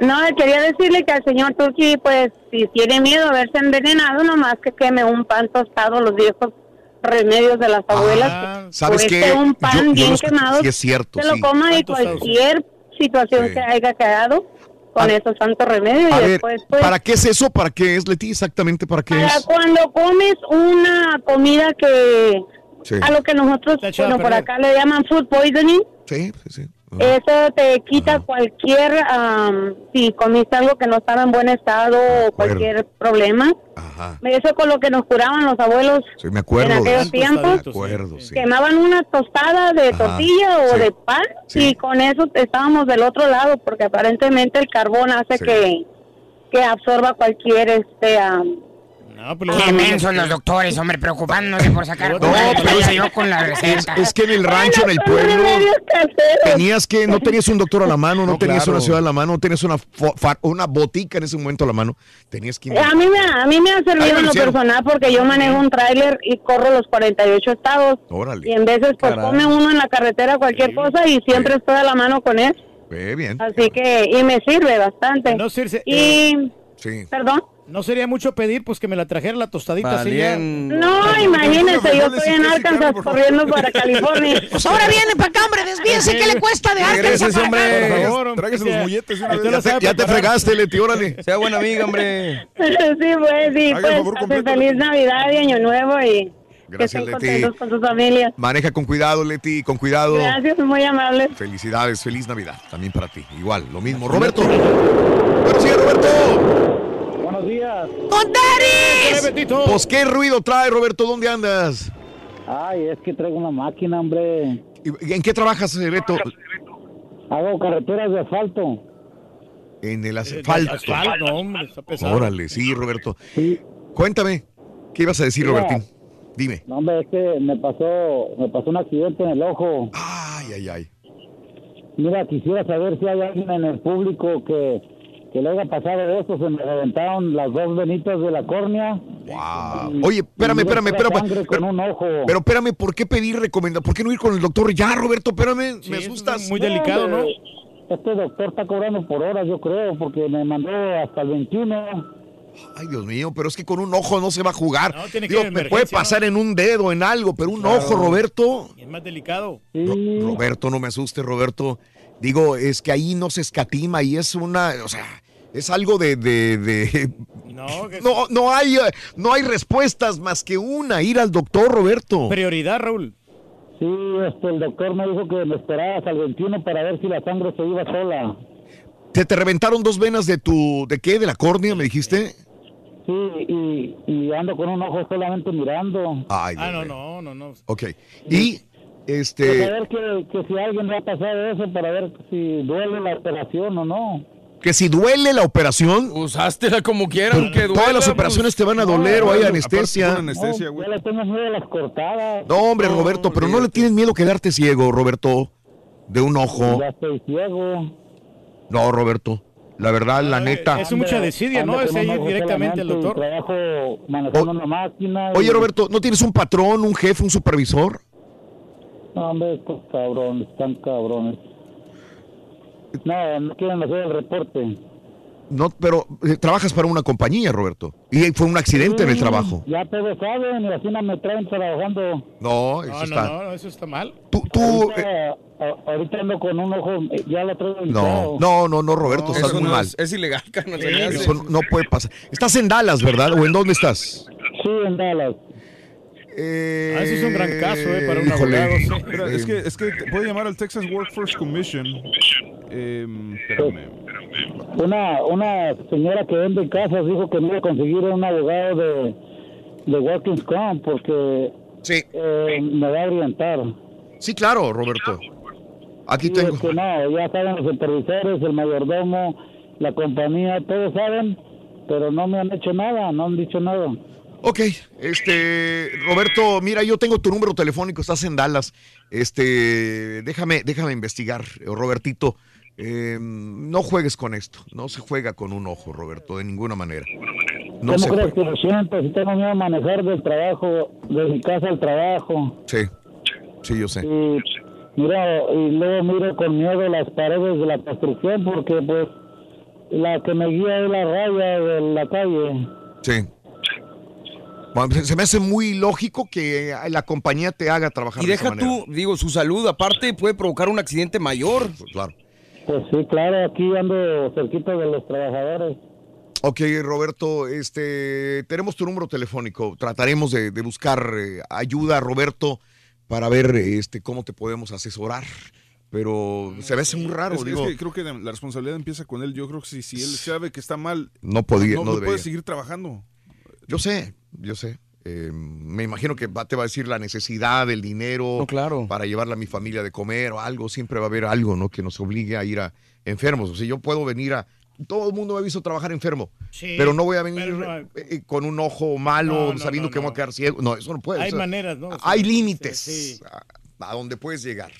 No, quería decirle que al señor Turki, pues, si tiene miedo a verse envenenado, nomás que queme un pan tostado, los viejos remedios de las abuelas.
¿Sabes
Cueste
qué?
un pan
Yo- yo
bien
lo escuché,
quemado,
sí es cierto,
se lo
sí.
coma y
Pan tostado.
cualquier situación
Sí.
que haya quedado con esos santos remedios.
A
y
ver,
después, pues,
¿para qué es eso? ¿Para qué es, Leti? Exactamente, ¿para qué
para
es?
cuando comes una comida que...
Sí.
A lo que nosotros, bueno, por acá le llaman food poisoning.
Sí, sí, sí.
Eso te quita cualquier, am, si comiste algo que no estaba en buen estado o cualquier problema. Eso con lo que nos curaban los abuelos
Sí, me acuerdo.
en aquellos tiempos.
Me acuerdo, sí.
Quemaban una tostada de
Ajá,
tortilla o
sí,
de pan y con eso estábamos del otro lado porque aparentemente el carbón hace que, que absorba cualquier este am,
Qué mensos los doctores, hombre, preocupándose por sacar. No,
pero
yo con la receta.
Es que en el rancho, en el pueblo, tenías que, no tenías un doctor a la mano, no,
No,
tenías
claro.
una ciudad a la mano, no tenías una, fo- fa- una botica en ese momento a la mano, tenías que...
A mí me, a mí me ha servido en
lo
personal porque yo manejo un tráiler y corro los 48 estados.
Órale.
Y en veces pues
Caray.
come uno en la carretera cualquier cosa y siempre estoy a la mano con él.
Eh, bien.
Así que, y me sirve bastante.
No, Circe,
y,
Sí.
perdón.
No sería mucho pedir, pues que me la trajera la tostadita así ya.
No, imagínense, yo estoy en Arkansas corriendo para California.
Pues ahora viene para acá, hombre, desvíense, ¿qué le cuesta de Arkansas para acá?
Por favor,
Tráigase los vez.
Ya te, ya te fregaste, Leti, órale.
Sea buena amiga, hombre.
sí, pues, sí, pues, feliz Navidad y Año Nuevo y
Gracias,
que estén
Leti.
contentos con sus familias.
Maneja con cuidado, Leti, con cuidado.
Gracias, muy amables.
Felicidades, feliz Navidad. También para ti. Igual, lo mismo. Roberto. Buenos días, Roberto.
Buenos días.
¡Con
Pues qué ruido trae, Roberto. ¿Dónde andas?
Ay, es que traigo una máquina, hombre.
¿Y- ¿En qué trabajas, eh, Beto?
Hago carreteras de asfalto.
En el asfalto.
Asfalto, hombre, está pesado.
Órale, sí, Roberto. Cuéntame, ¿qué ibas a decir,
Mira,
Robertín? Dime.
No, hombre, es que me pasó, me pasó un accidente en el ojo.
Ay, ay, ay.
Mira, quisiera saber si hay alguien en el público que, que le haya pasado eso. Se me reventaron las dos venitas de la córnea.
Wow. Oye, espérame, espérame, espérame.
sangre con un ojo.
Pero espérame, ¿por qué pedir recomendación? ¿Por qué no ir con el doctor? Ya, Roberto, espérame, me asustas.
hombre, Este doctor está cobrando por horas, yo creo, porque me mandó hasta el 21.
Ay, Dios mío, pero es que con un ojo no se va a jugar.
tiene que
Digo, me puede pasar en un dedo, en algo, pero un
Claro.
ojo, Roberto.
Es más delicado.
Ro- Roberto, no me asustes, Roberto. Digo, es que ahí no se escatima y es una, o sea, es algo de, de, de-
No, que-
no, no hay, eh, no hay respuestas más que una, ir al doctor, Roberto.
Prioridad, Raúl.
Sí, este, el doctor me dijo que me esperara hasta el 21 para ver si la sangre se iba sola.
¿Te, te reventaron dos venas de tu, de qué? ¿De la córnea, me dijiste?
Sí, y, y ando con un ojo solamente mirando.
Ay,
Ah, no, no, no, no.
Ok. Y,
Para
este,
ver que, que si a alguien le ha pasado eso, para ver si duele la operación o no.
que si duele la operación.
Usástela como quieran, que
Todas las
duela,
operaciones
pues.
te van a
No,
doler o hay anestesia.
anestesia,
No, yo le tengo miedo a las cortadas.
No, hombre, Roberto, pero no le tienes miedo a quedarte ciego, Roberto, de un ojo.
Ya estoy ciego.
No, Roberto, la verdad, la neta.
Es mucha desidia, ¿no? Es ir directamente al doctor.
Trabajo manejando una máquina. y-
Oye, Roberto, ¿no tienes un patrón, un jefe, un supervisor?
No, hombre, estos cabrones, están cabrones. No, no quieren hacer el reporte.
No, pero eh, trabajas para una compañía, Roberto. Y fue un accidente en el
Sí,
trabajo.
Ya todos saben, y así no me traen trabajando.
No, eso
No, no,
está.
no, no, eso está mal.
Tú, tú, eh,
Ahorita, a- ahorita ando con un ojo, eh, ya lo traigo
no, no, no, no, Roberto, estás
Eso
muy
no
mal.
es, es ilegal, carnal. hace.
Eso no puede pasar. Estás en Dallas, ¿verdad? ¿O en dónde estás?
Sí, en Dallas.
Ah, eso es un gran caso, ¿eh? Para un
híjole.
abogado. sí.
Mira, es que, es que te puede llamar al Texas Workforce Commission. Em, espérame.
Una, una señora que vende casas dijo que me iba a conseguir un abogado de, de Workings Comp porque eh, me va a orientar.
Sí, claro, Roberto. Aquí
Sí,
tengo.
es que no, ya saben los supervisores, el mayordomo, la compañía, todos saben, pero no me han hecho nada, no han dicho nada.
Ok, este, Roberto, mira, yo tengo tu número telefónico, estás en Dallas. Este, déjame, déjame investigar, Robertito. Eh, no juegues con esto, no se juega con un ojo, Roberto, de ninguna manera. No
¿Cómo
se
crees
juega.
que lo siento? Si tengo miedo a manejar del trabajo, de mi casa al trabajo.
Sí, sí, yo sé.
Y mira, y luego miro con miedo las paredes de la construcción porque pues la que me guía es la raya de la calle.
Sí. Bueno, se- me hace muy lógico que la compañía te haga trabajar
Y
de esa
deja
manera.
tú, digo, su salud aparte puede provocar un accidente mayor.
Claro.
Pues sí, claro, aquí ando cerquita de los trabajadores.
Ok, Roberto, este, tenemos tu número telefónico. Trataremos de, de buscar eh, ayuda, Roberto, para ver este, cómo te podemos asesorar. Pero se me hace muy raro,
Es, es
digo.
que creo que la responsabilidad empieza con él. Yo creo que si, si él sabe que está mal,
No podía, no
puede seguir trabajando.
Yo sé, yo sé. Eh, me imagino que va- te va a decir la necesidad del dinero para llevarle a mi familia de comer o algo. Siempre va a haber algo, ¿no? Que nos obligue a ir a enfermos. O sea, yo puedo venir a. Todo el mundo me ha visto trabajar enfermo.
Sí,
pero no voy a venir
no-
eh, eh, con un ojo malo,
No, no,
sabiendo
no,
que voy a quedar ciego. No, eso no puede.
Hay
o sea,
maneras, ¿no?
Hay límites
sí, sí.
A, a donde puedes llegar.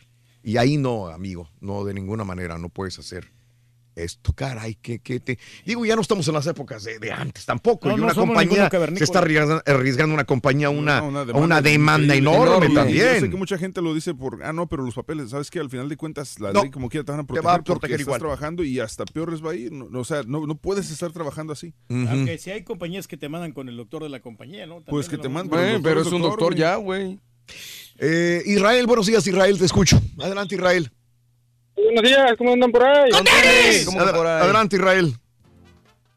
Y ahí no, amigo. No, de ninguna manera. No puedes hacer esto. Caray, que, que te. Digo, ya no estamos en las épocas de, de antes tampoco.
No,
y una compañía se está arriesgando, arriesgando una compañía a una,
Una
a una demanda enorme,
Yo sé
también.
que mucha gente lo dice por, ah, no, pero los papeles, ¿sabes qué? Al final de cuentas, la
No,
ley como quiera te van a
te
proteger,
va a
porque
proteger
estás
igual.
trabajando y hasta peor les va a ir. No, no, o sea, no, no puedes estar trabajando así.
Aunque si hay compañías que te mandan con el doctor de la compañía, ¿no?
Pues que te manden.
Güey, pero es un doctor ya, güey.
Eh, Israel, buenos días, Israel, te escucho. Adelante, Israel.
Buenos días, ¿cómo andan por ahí?
Adel- Adelante, Israel.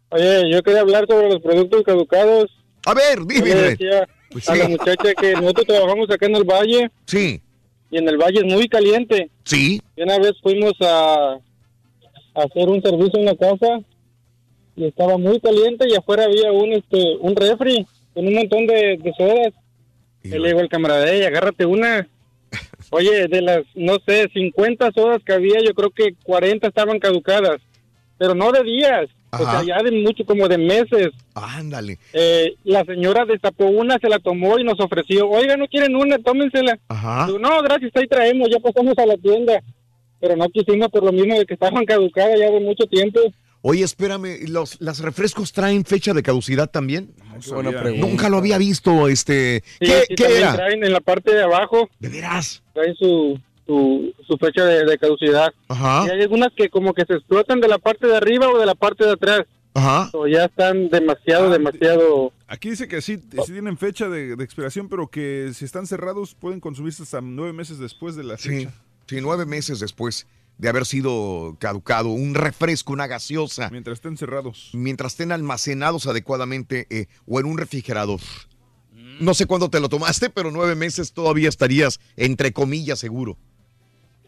Oye, yo quería hablar sobre los productos caducados.
A ver,
Yo
dime.
le decía
Pues
a
sí.
la muchacha que nosotros trabajamos acá en el valle.
Sí.
Y en el valle es muy caliente.
Sí.
Y una vez fuimos a, a hacer un servicio en la casa y estaba muy caliente y afuera había un este un refri con un montón de, de sodas. Y le digo al camarada, "Ey, agárrate una. Oye, de las, no sé, 50 sodas que había, yo creo que 40 estaban caducadas.
pero no de días, o
Ajá.
sea, ya de mucho, como de meses.
Ándale.
Eh, la señora destapó una, se la tomó y nos ofreció, oiga, ¿no quieren una? Tómensela.
Ajá.
No, gracias, ahí traemos, ya pasamos a la tienda. Pero no quisimos por lo mismo de que estaban caducadas ya de mucho tiempo.
Oye, espérame, ¿los las refrescos traen fecha de caducidad también?
buena pregunta.
Nunca lo había visto, este.
Sí,
¿Qué,
sí,
era?
traen en la parte de abajo.
¿De veras?
Traen su, su, su fecha de, de caducidad.
Ajá.
Y hay algunas que como que se explotan de la parte de arriba o de la parte de atrás.
Ajá.
O ya están demasiado, demasiado...
Aquí dice que sí, sí tienen fecha de, de expiración, pero que si están cerrados pueden consumirse hasta nueve meses después de la
Sí,
fecha.
sí, nueve meses después de haber sido caducado, un refresco, una gaseosa.
Mientras estén cerrados.
Mientras estén almacenados adecuadamente eh, o en un refrigerador. No sé cuándo te lo tomaste, pero nueve meses todavía estarías, entre comillas, seguro.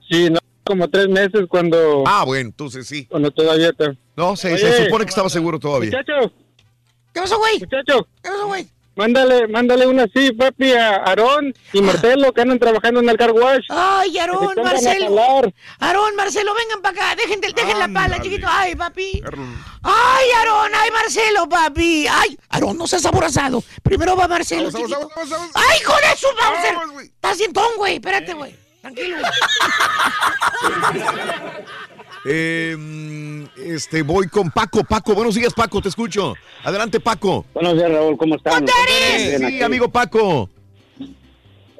Sí, no, como tres meses cuando...
Ah, bueno, entonces sí.
Cuando todavía está...
No, se,
Oye,
se supone que estaba seguro todavía.
Muchacho.
¿Qué pasó, güey?
Muchacho.
¿Qué pasó, güey?
Mándale, mándale una así, papi, a Aarón y Marcelo que andan trabajando en el car wash.
Ay, Aarón, Marcelo. Aarón, Marcelo, vengan para acá. Dejen, dejen la pala, chiquito. Ay, papi. Ay, Aarón, ay, Marcelo, papi. Ay, Aarón, no seas aborazado. Primero va Marcelo,
Vamos,
chiquito.
vamos, vamos, vamos.
Ay, con eso, Bowser. Estás cientón, güey. Espérate, güey. Tranquilo.
Eh, este, voy con Paco. Paco, buenos días, Paco, te escucho. Adelante, Paco.
Buenos días, Raúl, ¿cómo? Bien,
Sí, amigo Paco.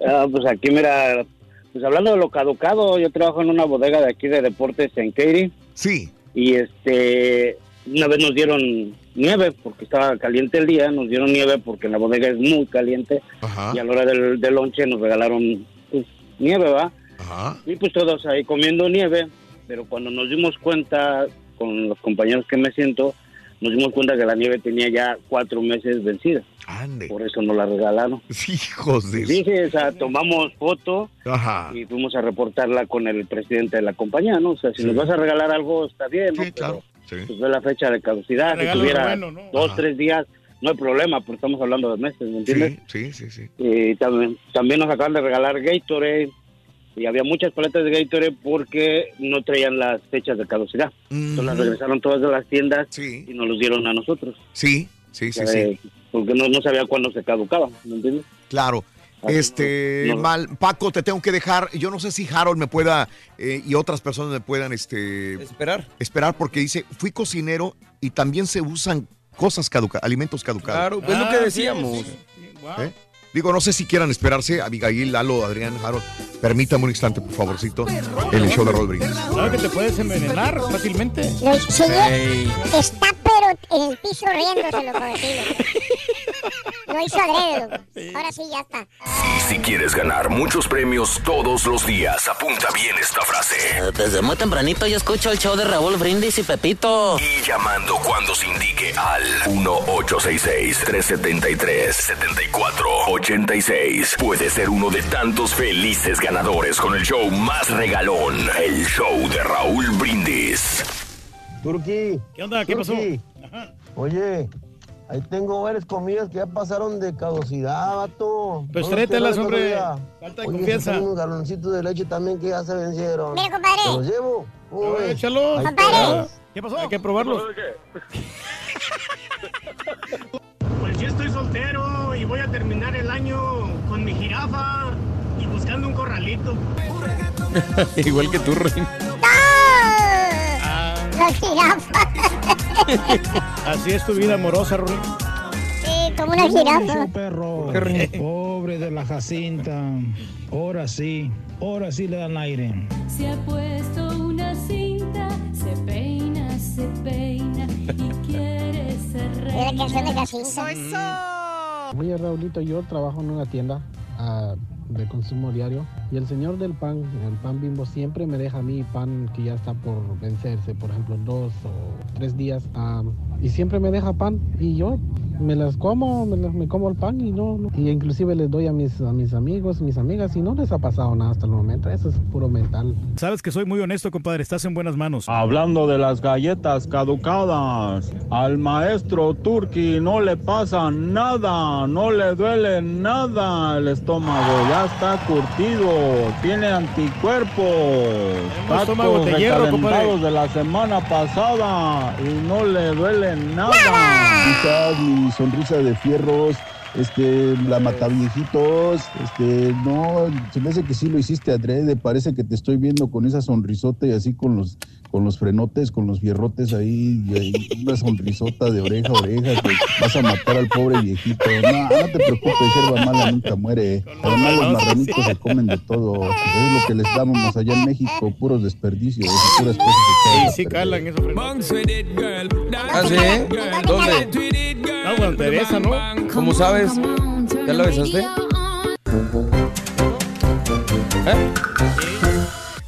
Ah, pues aquí, mira, pues hablando de lo caducado, yo trabajo en una bodega de aquí de deportes en Katy.
Sí.
Y este, una vez nos dieron nieve porque estaba caliente el día, nos dieron nieve porque la bodega es muy caliente. Y a la hora del, del lonche nos regalaron pues, nieve, ¿va?
Ajá.
Y pues todos ahí comiendo nieve, pero cuando nos dimos cuenta, con los compañeros que me siento, nos dimos cuenta que la nieve tenía ya cuatro meses vencida.
Ande.
Por eso nos la regalaron.
Hijos de...
Sí, sí, o sea, tomamos foto
Ajá.
y fuimos a reportarla con el presidente de la compañía, ¿no? O sea, si nos vas a regalar algo, está bien, ¿no? Pero, Pues ve la fecha de caducidad, si tuviera
bueno, ¿no?
dos,
Ajá.
tres días, no hay problema, pero estamos hablando de meses, ¿me entiendes?
Sí, sí, sí.
Y también, también nos acaban de regalar Gatorade y había muchas paletas de Gatorade porque no traían las fechas de caducidad. Entonces las regresaron todas de las tiendas y nos los dieron a nosotros.
Sí, sí, sí,
Eh,
sí.
Porque no, no sabía cuándo se caducaba, ¿me entiendes?
Claro.
Así
Este,
no- no.
mal, Paco, te tengo que dejar. Yo no sé si Harold me pueda eh, y otras personas me puedan este
esperar.
Esperar porque dice, fui cocinero y también se usan cosas caducadas, alimentos caducados.
Claro, es lo que decíamos.
¿Eh? Digo, no sé si quieran esperarse, Abigail, Lalo, Adrián, Harold. Permítame un instante, por favorcito, en el show de Roll Brindis.
Claro que te puedes envenenar fácilmente.
Lo sigue, está pero en el piso riéndose, loco. Lo hizo adrede, loco. Ahora sí, ya está.
Si quieres ganar muchos premios todos los días, apunta bien esta frase.
Desde muy tempranito yo escucho el show de Raúl Brindis y Pepito.
Y llamando cuando se indique al 1-866-373-7486. Puede ser uno de tantos felices ganadores con el show más regalón, el show de Raúl Brindis.
¿Qué
Turqui.
onda? ¿Qué pasó?
Turqui. Oye, ahí tengo varias comidas que ya pasaron de caducidad, vato.
Pues
No quiero
hombre. Falta de
Oye,
confianza.
tengo unos galoncitos de leche también que ya se vencieron.
Mira, compadre.
¿Te los llevo? Uy,
Échalo.
ahí
Compadre.
¿Qué pasó? Hay que probarlos.
Pues yo estoy soltero y voy a terminar el año con mi jirafa y buscando un corralito.
Igual que tú, Rey.
La jirafa.
Así es tu vida amorosa, Rui.
Sí, como una jirafa.
perro. Pobre de la Jacinta. Ahora sí, ahora sí le dan aire.
Se ha puesto una cinta, se peina, se peina y quiere ser
Mira la canción de Jacinta.
Oye, Raulito, yo trabajo en una tienda ah, de consumo diario. Y el señor del pan, el pan bimbo, siempre me deja a mí pan que ya está por vencerse, por ejemplo, dos o tres días, ah, y siempre me deja pan y yo me las como, me, las- me como el pan y no, no- y inclusive les doy a mis, a mis amigos, mis amigas y no les ha pasado nada hasta el momento, eso es puro mental.
Sabes que soy muy honesto, compadre. Estás en buenas manos.
Hablando de las galletas caducadas, al maestro Turki no le pasa nada, no le duele nada el estómago, ya está curtido tiene anticuerpos.
Estómago
Tacos
de hierro,
de la semana pasada y no le duele nada.
Quizás mi sonrisa de fierros, este, la mataviejitos, este, no, se me hace que sí lo hiciste adrede, parece que te estoy viendo con esa sonrisota y así con los, con los frenotes, con los fierrotes ahí, y ahí, una sonrisota de oreja a oreja, que vas a matar al pobre viejito. No, no te preocupes, hierba mala nunca muere. Además los marranitos se comen de todo, es lo que les damos allá en México, puros desperdicios, y puras cosas a
Sí, sí, calan esos
¿Ah, sí? ¿Dónde?
No, cuando te besan, ¿no?
¿Cómo sabes? ¿Ya lo besaste?
Eh,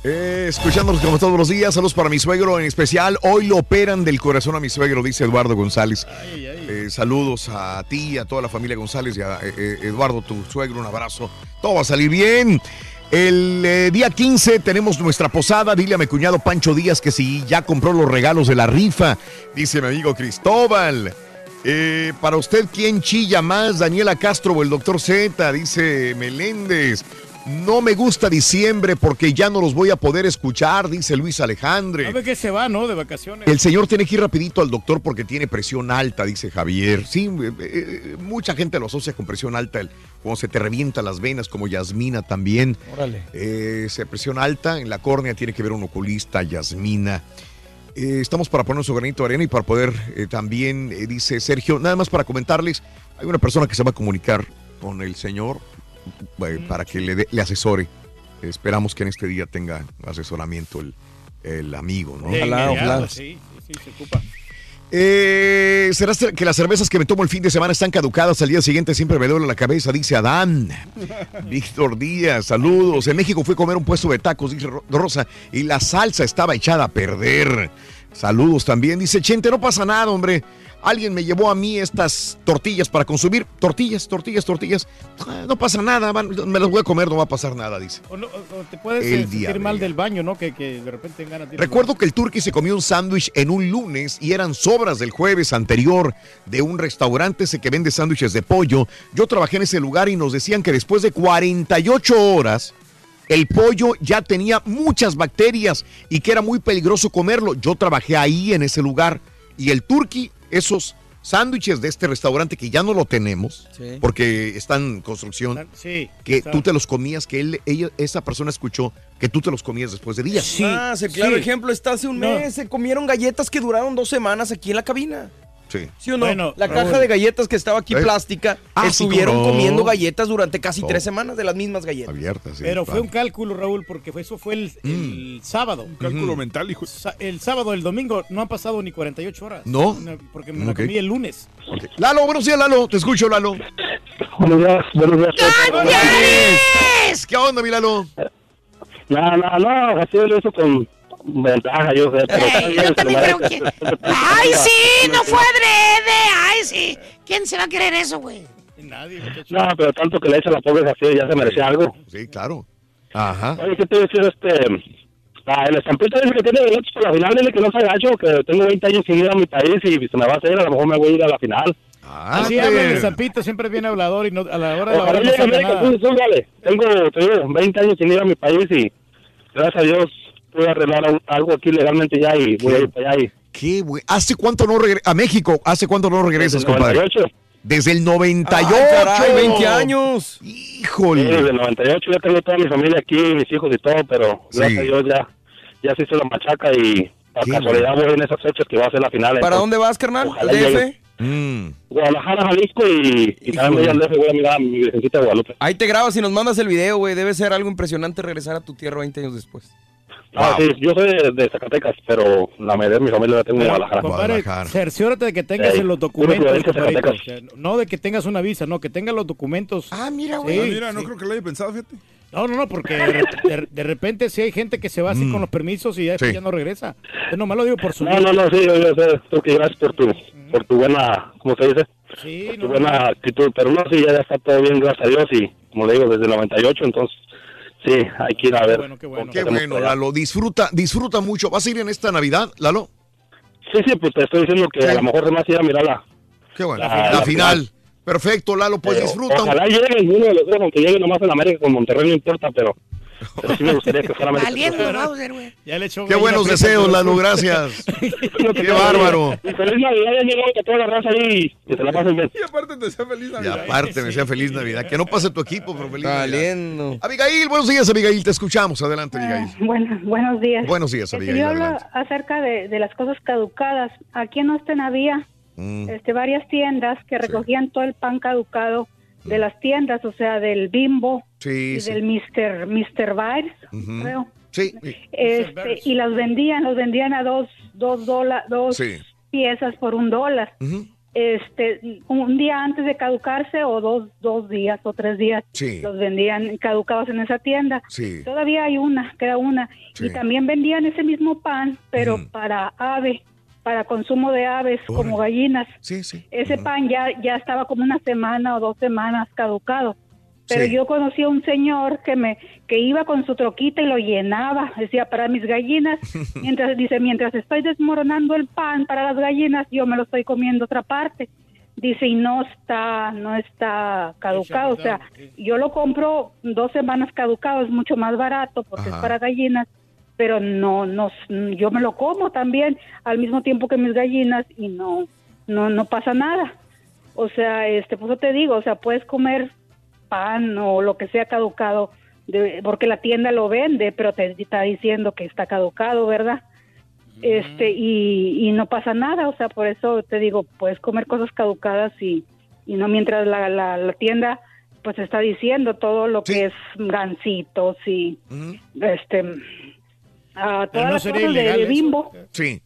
escuchándolos como todos los días, saludos para mi suegro en especial. Hoy lo operan del corazón a mi suegro, dice Eduardo González. Eh, saludos a ti, a toda la familia González y a eh, eh, Eduardo, tu suegro, un abrazo. Todo va a salir bien. El eh, día 15 tenemos nuestra posada. Dile a mi cuñado Pancho Díaz que si ya compró los regalos de la rifa, dice mi amigo Cristóbal. Eh, para usted, ¿quién chilla más? Daniela Castro o el doctor Z, dice Meléndez. No me gusta diciembre porque ya no los voy a poder escuchar, dice Luis Alejandre.
¿Sabe que se va, no? De vacaciones.
El señor tiene que ir rapidito al doctor porque tiene presión alta, dice Javier. Sí, eh, eh, mucha gente lo asocia con presión alta, el- cuando se te revientan las venas, como Yasmina también.
Órale.
Eh, se presión alta en la córnea, tiene que ver un oculista, Yasmina. Eh, estamos para poner su granito de arena y para poder eh, también, eh, dice Sergio, nada más para comentarles, hay una persona que se va a comunicar con el señor eh, para que le, dé- le asesore. Esperamos que en este día tenga asesoramiento el, el amigo, ¿no?
De inmediato, Sí, sí, sí, se ocupa.
Eh, ¿Será ser- que las cervezas que me tomo el fin de semana están caducadas? Al día siguiente siempre me duele la cabeza, dice Adán. Víctor Díaz, saludos. En México fui a comer un puesto de tacos, dice Ro- Rosa, y la salsa estaba echada a perder. Saludos también, dice Chente, no pasa nada, hombre. Alguien me llevó a mí estas tortillas para consumir. Tortillas, tortillas, tortillas. Ah, No pasa nada, van- me las voy a comer, no va a pasar nada, dice.
O, no- o- te puedes
El
eh, sentir
diablo.
mal del baño, ¿no? Que, que de repente ganas de
Recuerdo que el turqui se comió un sándwich en un lunes y eran sobras del jueves anterior de un restaurante ese que vende sándwiches de pollo. Yo trabajé en ese lugar y nos decían que después de 48 horas el pollo ya tenía muchas bacterias y que era muy peligroso comerlo. Yo trabajé ahí en ese lugar y el turqui, esos sándwiches de este restaurante que ya no lo tenemos
Sí.
porque están en construcción,
Sí.
que
está.
tú te los comías, que él, ella, esa persona escuchó que tú te los comías después de días.
ah, sí, claro
sí.
ejemplo está hace un
No.
mes. Se comieron galletas que duraron dos semanas aquí en la cabina.
Sí.
¿Sí o no?
Bueno,
la caja de galletas que estaba aquí
Eh.
plástica,
Ah,
estuvieron
no.
comiendo galletas durante casi
Oh.
tres semanas de las mismas galletas.
Abiertas, sí,
Pero fue un cálculo, Raúl, porque fue- eso fue el, el sábado.
Un cálculo mental, hijo.
El sábado, el domingo, no han pasado ni 48 horas.
¿No?
Porque me la
Ok.
comí el lunes.
Lalo, buenos días, Lalo. Te escucho, Lalo.
Buenos días, buenos días.
¿Qué onda, mi Lalo?
No, no, no, así lo hizo con ventaja, yo sé. Pero
Ey, yo también creo que...
merece.
¡Ay, sí! ¡No fue adrede! ¡Ay, sí! ¿Quién se va a creer eso, güey?
Nadie.
No, pero tanto que le echa la pobre así, ya se merecía algo.
Sí, claro. Ajá.
Oye, ¿qué te iba a decir? Este, ah, el estampito dice que tiene derechos para la final, dile que no se agacho, que tengo 20 años sin ir a mi país y se me va a hacer, a lo mejor me voy a ir a la final.
Ah,
Así habla el Zampito, siempre viene hablador y no, a la hora de hora no
América,
nada.
tú, tú, dale. Tengo, te digo, 20 años sin ir a mi país y gracias a Dios pude arreglar un- algo aquí legalmente ya y voy a ir para allá. Y,
Qué güey. ¿Hace cuánto no regresas? A México, ¿hace cuánto no regresas,
Desde el
compadre?
98.
Desde el 98.
Ay, caray, 20 años.
Sí,
Híjole.
desde el 98 ya tengo toda mi familia aquí, mis hijos y todo, pero
Sí.
gracias a Dios ya, ya se hizo la machaca y a
Qué
casualidad voy en esas fechas que va a ser la final.
¿Para
entonces,
dónde vas, carnal?
ojalá
¿Al
llegue.
DF?
Mm.
Guadalajara, Jalisco y, y también voy al DF, voy a mirar a mi virgencita de Guadalupe.
Ahí te grabas y nos mandas el video, güey. Debe ser algo impresionante regresar a tu tierra 20 años después.
Ah, sí, yo soy de, de Zacatecas, pero la mayoría de mi familia la tengo en Guadalajara.
compadre, cerciórate de que tengas en los documentos,
Florencia,
compadrito.
Zacatecas.
O sea, no de que tengas una visa, no, que tengas los documentos.
Ah, mira,
Sí,
güey.
Ah, mira, no
sí.
creo que lo haya pensado, fíjate.
No, no, no, porque de, re- de- de repente sí hay gente que se va así
Mm.
con los permisos y ya, después
Sí.
ya no regresa. Yo nomás lo digo por su
No, no, no, sí, yo, yo sé, tú que gracias por tu, por tu buena, ¿cómo se dice?
Sí,
tu
no,
buena actitud, pero no, sí, ya, ya está todo bien, gracias a Dios, y como le digo, desde el 98, entonces, sí, hay que ir a ver.
bueno, qué bueno.
Qué bueno. Lalo. Disfruta, disfruta mucho. ¿Vas a ir en esta Navidad, Lalo?
Sí, sí, pues te estoy diciendo que
Sí.
a lo mejor además ir a mirar la...
Qué bueno.
La
La,
final.
final. Perfecto, Lalo. Pues
pero
disfruta.
Ojalá llegue uno de los dos, aunque llegue nomás en América con Monterrey, no importa, pero
pero sí me gustaría que fuera América.
Valiendo, Bowser, güey.
Ya le echó
Qué buenos deseos,
al
Lalo, gracias. Qué bárbaro.
Y feliz Navidad, ya llegó que toda la raza ahí, que te la pasen bien.
Y aparte te desea feliz
Y
Navidad.
aparte, me sea feliz Navidad. Que no pase tu equipo, pero feliz Navidad.
Valiendo.
Abigail, buenos días, Abigail. Te escuchamos. Adelante, Abigail.
Bueno, buenos días.
Buenos días,
Este,
Abigail.
yo hablo
Adelante.
acerca de, de las cosas caducadas. Aquí en Austin había
Mm.
este, varias tiendas que recogían todo el pan caducado de las tiendas, o sea, del Bimbo
Sí,
y
sí.
del Mr. Mr. Bites,
Ujú.
creo.
Sí.
Este, y las vendían, los vendían a dos, dos, dola- dos
Sí.
piezas por un dólar. Este, un día antes de caducarse o dos, dos días o tres días
Sí.
los vendían caducados en esa tienda.
Sí.
Todavía hay una, queda una.
Sí.
Y también vendían ese mismo pan, pero para ave, para consumo de aves, como gallinas.
Sí, sí.
Ese pan ya, ya estaba como una semana o dos semanas caducado. Pero
Sí.
yo conocí a un señor que me que iba con su troquita y lo llenaba, decía para mis gallinas, mientras dice, mientras estoy desmoronando el pan para las gallinas, yo me lo estoy comiendo otra parte. Dice, y no está no está caducado, o sea, yo lo compro dos semanas caducado, es mucho más barato porque
Ajá.
es para gallinas, pero no no yo me lo como también al mismo tiempo que mis gallinas y no no no pasa nada. O sea, este, pues yo te digo, o sea, puedes comer pan o lo que sea caducado, de- porque la tienda lo vende, pero te está diciendo que está caducado, ¿verdad? Este, y, y no pasa nada, o sea, por eso te digo, puedes comer cosas caducadas y, y no mientras la, la, la tienda pues está diciendo todo lo que es gancitos y este todas
no
las
sería
cosas de-
eso.
bimbo.
Sí.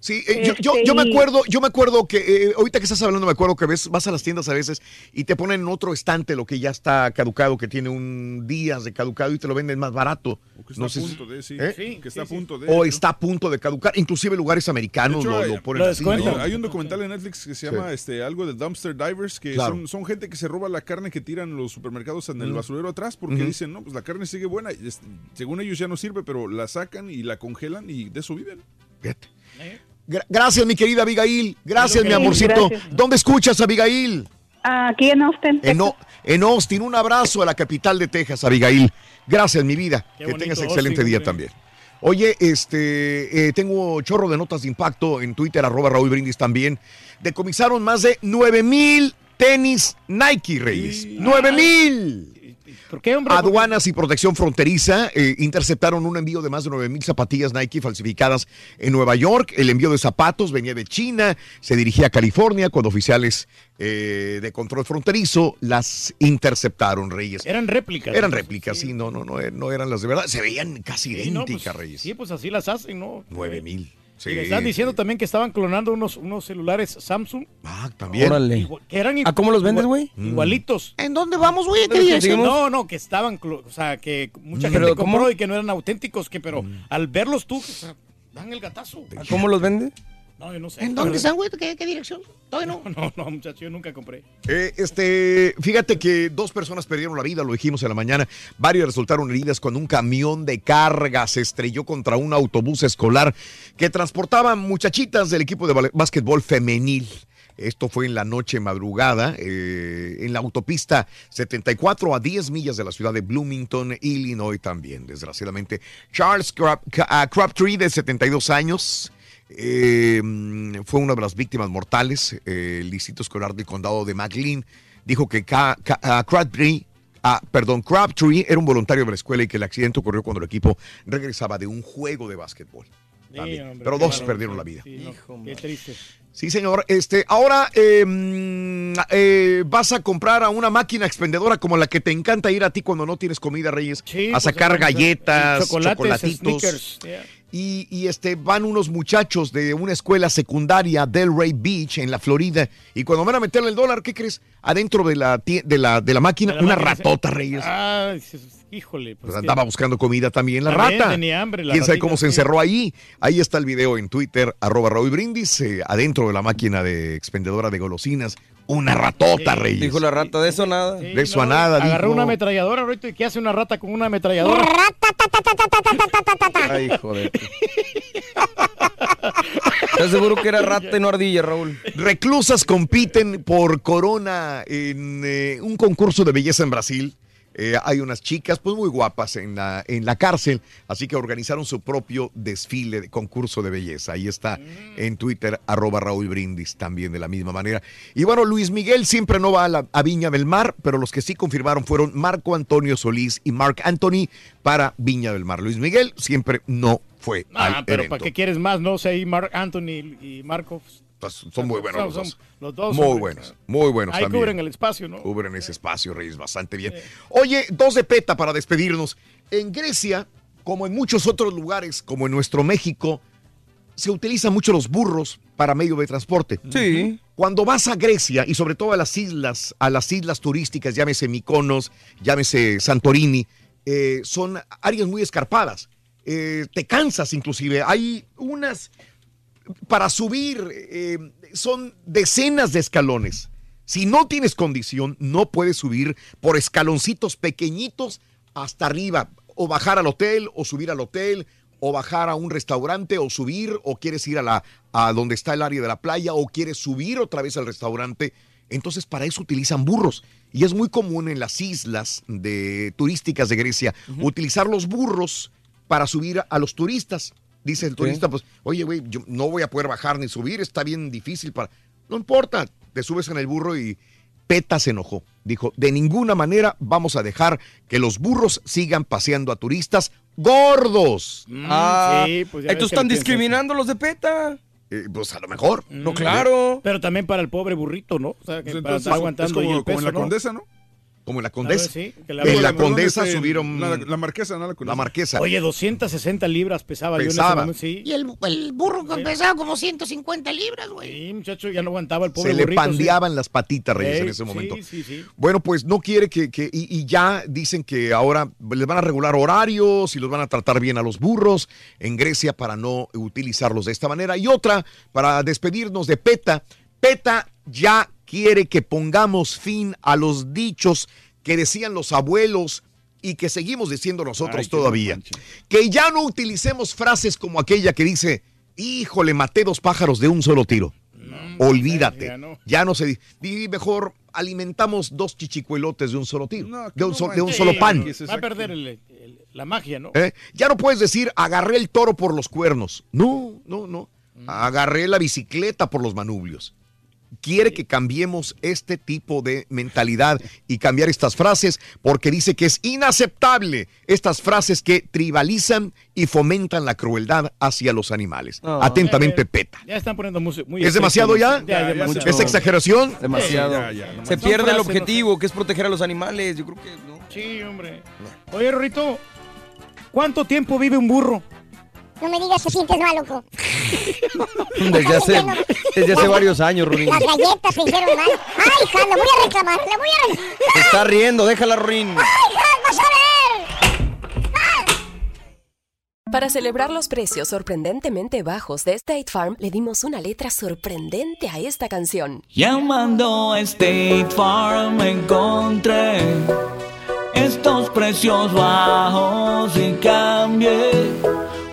Sí, eh, yo, yo,
Este,
yo me
y-
acuerdo, yo me acuerdo que eh, ahorita que estás hablando, me acuerdo que ves, vas a las tiendas a veces y te ponen en otro estante lo que ya está caducado, que tiene un días de caducado y te lo venden más barato.
Que está
No
a
sé si-
punto de, sí.
¿Eh?
que está a punto de.
O está a punto de caducar, inclusive lugares americanos
hecho,
lo,
hay-
lo ponen así.
hay,
¿no?
hay un documental en Netflix que se llama
Sí.
este, algo de Dumpster Divers, que
Claro.
son, son gente que se roba la carne que tiran los supermercados en el basurero atrás porque dicen, no, pues la carne sigue buena. y es- según ellos ya no sirve, pero la sacan y la congelan y de eso viven.
Gra- Gracias, mi querida Abigail. Gracias, mi amorcito.
gracias.
¿Dónde escuchas, Abigail?
Aquí en Austin.
En, O- en Austin. Un abrazo a la capital de Texas, Abigail. Gracias, mi vida.
Qué
que
bonito
tengas excelente
Austin,
día también. Oye, este, eh, tengo chorro de notas de impacto en Twitter, arroba Raúl Brindis también. Decomisaron más de 9 mil tenis Nike, Reyes. ¡9 mil!
¿Por qué, hombre?
Aduanas y Protección Fronteriza eh, interceptaron un envío de más de 9 mil zapatillas Nike falsificadas en Nueva York. El envío de zapatos venía de China, se dirigía a California cuando oficiales eh, de control fronterizo las interceptaron, Reyes.
Eran réplicas.
Eran réplicas, sí, no, no, no, no eran las de verdad. Se veían casi
Sí, no,
idénticas,
pues,
Reyes.
Sí, pues así las hacen, ¿no?
9 mil. Sí.
Y le están diciendo también que estaban clonando unos, unos celulares Samsung.
Ah, también.
Órale.
Igual- que eran
¿A cómo los vendes, güey?
igual- Igualitos.
¿En dónde vamos, güey?
No, no, que estaban, clo- o sea, que mucha
Pero,
gente compró
¿cómo?
y que no eran auténticos, que pero al verlos tú, o sea, dan el gatazo.
¿A ¿Cómo los vende?
No, yo no sé.
¿En dónde están, güey? ¿Qué, qué dirección? Todavía no.
No, no, muchacho, yo nunca compré.
Eh, este, fíjate que dos personas perdieron la vida, lo dijimos en la mañana. Varios resultaron heridas cuando un camión de carga se estrelló contra un autobús escolar que transportaba muchachitas del equipo de básquetbol femenil. Esto fue en la noche madrugada, eh, en la autopista 74 a 10 millas de la ciudad de Bloomington, Illinois también, desgraciadamente. Charles ah, Crabtree, de 72 años, eh, mm, fue una de las víctimas mortales. Eh, el distrito escolar del condado de McLean dijo que ah, Crabtree, ah, perdón, Crabtree era un voluntario de la escuela y que el accidente ocurrió cuando el equipo regresaba de un juego de básquetbol.
Hombre,
Pero dos perdieron
sí,
la vida.
sí, no, qué triste.
Sí, señor. Este, ahora eh, mm, eh, vas a comprar a una máquina expendedora como la que te encanta ir a ti cuando no tienes comida, Reyes, a
pues,
sacar
eh,
galletas, chocolatitos.
Yeah.
Y, y, este, van unos muchachos de una escuela secundaria, Delray Beach, en la Florida. Y cuando van a meterle el dólar, ¿qué crees? Adentro de la, de la, de la máquina,
De la
una
máquina, sí.
ratota, Reyes.
Ah, híjole.
Pues
Pues,
andaba buscando comida también la
También
rata.
tenía hambre la
¿Quién sabe cómo se
sí.
encerró ahí? Ahí está el video en Twitter, arroba Raúl Brindis, eh, adentro de la máquina de expendedora de golosinas. Una ratota, Reyes.
Dijo la rata, de eso nada.
de eso a nada,
Agarró
dijo.
una ametralladora, ahorita, ¿y qué hace una rata con una ametralladora?
Ay, joder. ¿Estás seguro que era rata y no ardilla, Raúl?
Reclusas compiten por corona en eh, un concurso de belleza en Brasil. Eh, hay unas chicas pues muy guapas en la, en la cárcel, así que organizaron su propio desfile de concurso de belleza. Ahí está en Twitter, arroba Raúl Brindis, también de la misma manera. Y bueno, Luis Miguel siempre no va a, la, a Viña del Mar, pero los que sí confirmaron fueron Marco Antonio Solís y Mark Anthony para Viña del Mar. Luis Miguel siempre no fue
Ah,
al
pero
evento.
¿para qué quieres más? No sé, ahí Mark Anthony y Marco.
Pues, son muy buenos
Son-
los
son
dos.
los dos,
muy buenos, muy buenos
Ahí
también.
cubren el espacio, ¿no?
Cubren ese espacio, Reyes, bastante bien. Oye, dos de peta para despedirnos. En Grecia, como en muchos otros lugares, como en nuestro México, se utilizan mucho los burros para medio de transporte.
Sí.
Cuando vas a Grecia y sobre todo a las islas, a las islas turísticas, llámese Mykonos, llámese Santorini, eh, son áreas muy escarpadas. Eh, te cansas inclusive. Hay unas para subir eh, son decenas de escalones. Si no tienes condición, no puedes subir por escaloncitos pequeñitos hasta arriba, o bajar al hotel, o subir al hotel, o bajar a un restaurante, o subir, o quieres ir a la a donde está el área de la playa, o quieres subir otra vez al restaurante. Entonces, para eso utilizan burros. Y es muy común en las islas de, turísticas de Grecia utilizar los burros para subir a los turistas. Dice el turista, pues, oye, güey, yo no voy a poder bajar ni subir, está bien difícil para... No importa, te subes en el burro y Peta se enojó. Dijo, de ninguna manera vamos a dejar que los burros sigan paseando a turistas gordos.
Ah,
sí, pues que
están discriminando a los de PETA.
Eh, pues a lo mejor.
No, claro.
Pero también para el pobre burrito, ¿no? O sea, que
Pues
para
entonces,
estar aguantando
es como-
ahí el
como en la Condesa, ¿no?
Como en la Condesa.
sí, que la-
en la
¿Dónde
Condesa subieron...
La, la marquesa, ¿no? La,
la Marquesa.
Oye, 260 libras pesaba, yo en ese
Pesaba.
momento, sí.
Y el, el burro que pesaba como 150 libras, güey.
Sí, muchacho, ya no aguantaba el pobre
Se le
burrito, sí.
pandeaban las patitas, Reyes, en ese momento.
Sí, sí, sí.
Bueno, pues no quiere que, que- y, y ya dicen que ahora les van a regular horarios y los van a tratar bien a los burros en Grecia para no utilizarlos de esta manera. Y otra, para despedirnos de PETA, PETA ya quiere que pongamos fin a los dichos que decían los abuelos y que seguimos diciendo nosotros
Ay,
todavía.
no
que ya no utilicemos frases como aquella que dice, híjole, maté dos pájaros de un solo tiro. Olvídate.
ya no.
Ya no se dice. Di mejor alimentamos dos chichicuelotes de un solo tiro.
No,
de un,
no
so- de un
manches.
solo pan.
Va a perder el- el- la magia, ¿no?
¿eh? Ya no puedes decir agarré el toro por los cuernos. No, no, no. Agarré la bicicleta por los manubrios. Quiere que cambiemos este tipo de mentalidad y cambiar estas frases porque dice que es inaceptable estas frases que tribalizan y fomentan la crueldad hacia los animales. Atentamente, PETA.
Ya están poniendo muy, muy
¿Es demasiado ya?
Ya,
¿Es exageración?
Demasiado.
Ya, ya, no
Se pierde el objetivo, que es proteger a los animales. Yo creo que no.
Sí, hombre. Oye, Rorrito, ¿cuánto tiempo vive un burro?
No me digas que sientes mal, loco.
Desde hace, desde hace varios años, Rorín.
Las galletas se hicieron mal. Ay, hija, le voy a reclamar, le voy a reclamar.
Se está riendo, déjala, Rorín.
Ay, hija, vas a ver.
Para celebrar los precios sorprendentemente bajos de State Farm, le dimos una letra sorprendente a esta canción.
Llamando a State Farm encontré estos precios bajos y cambié.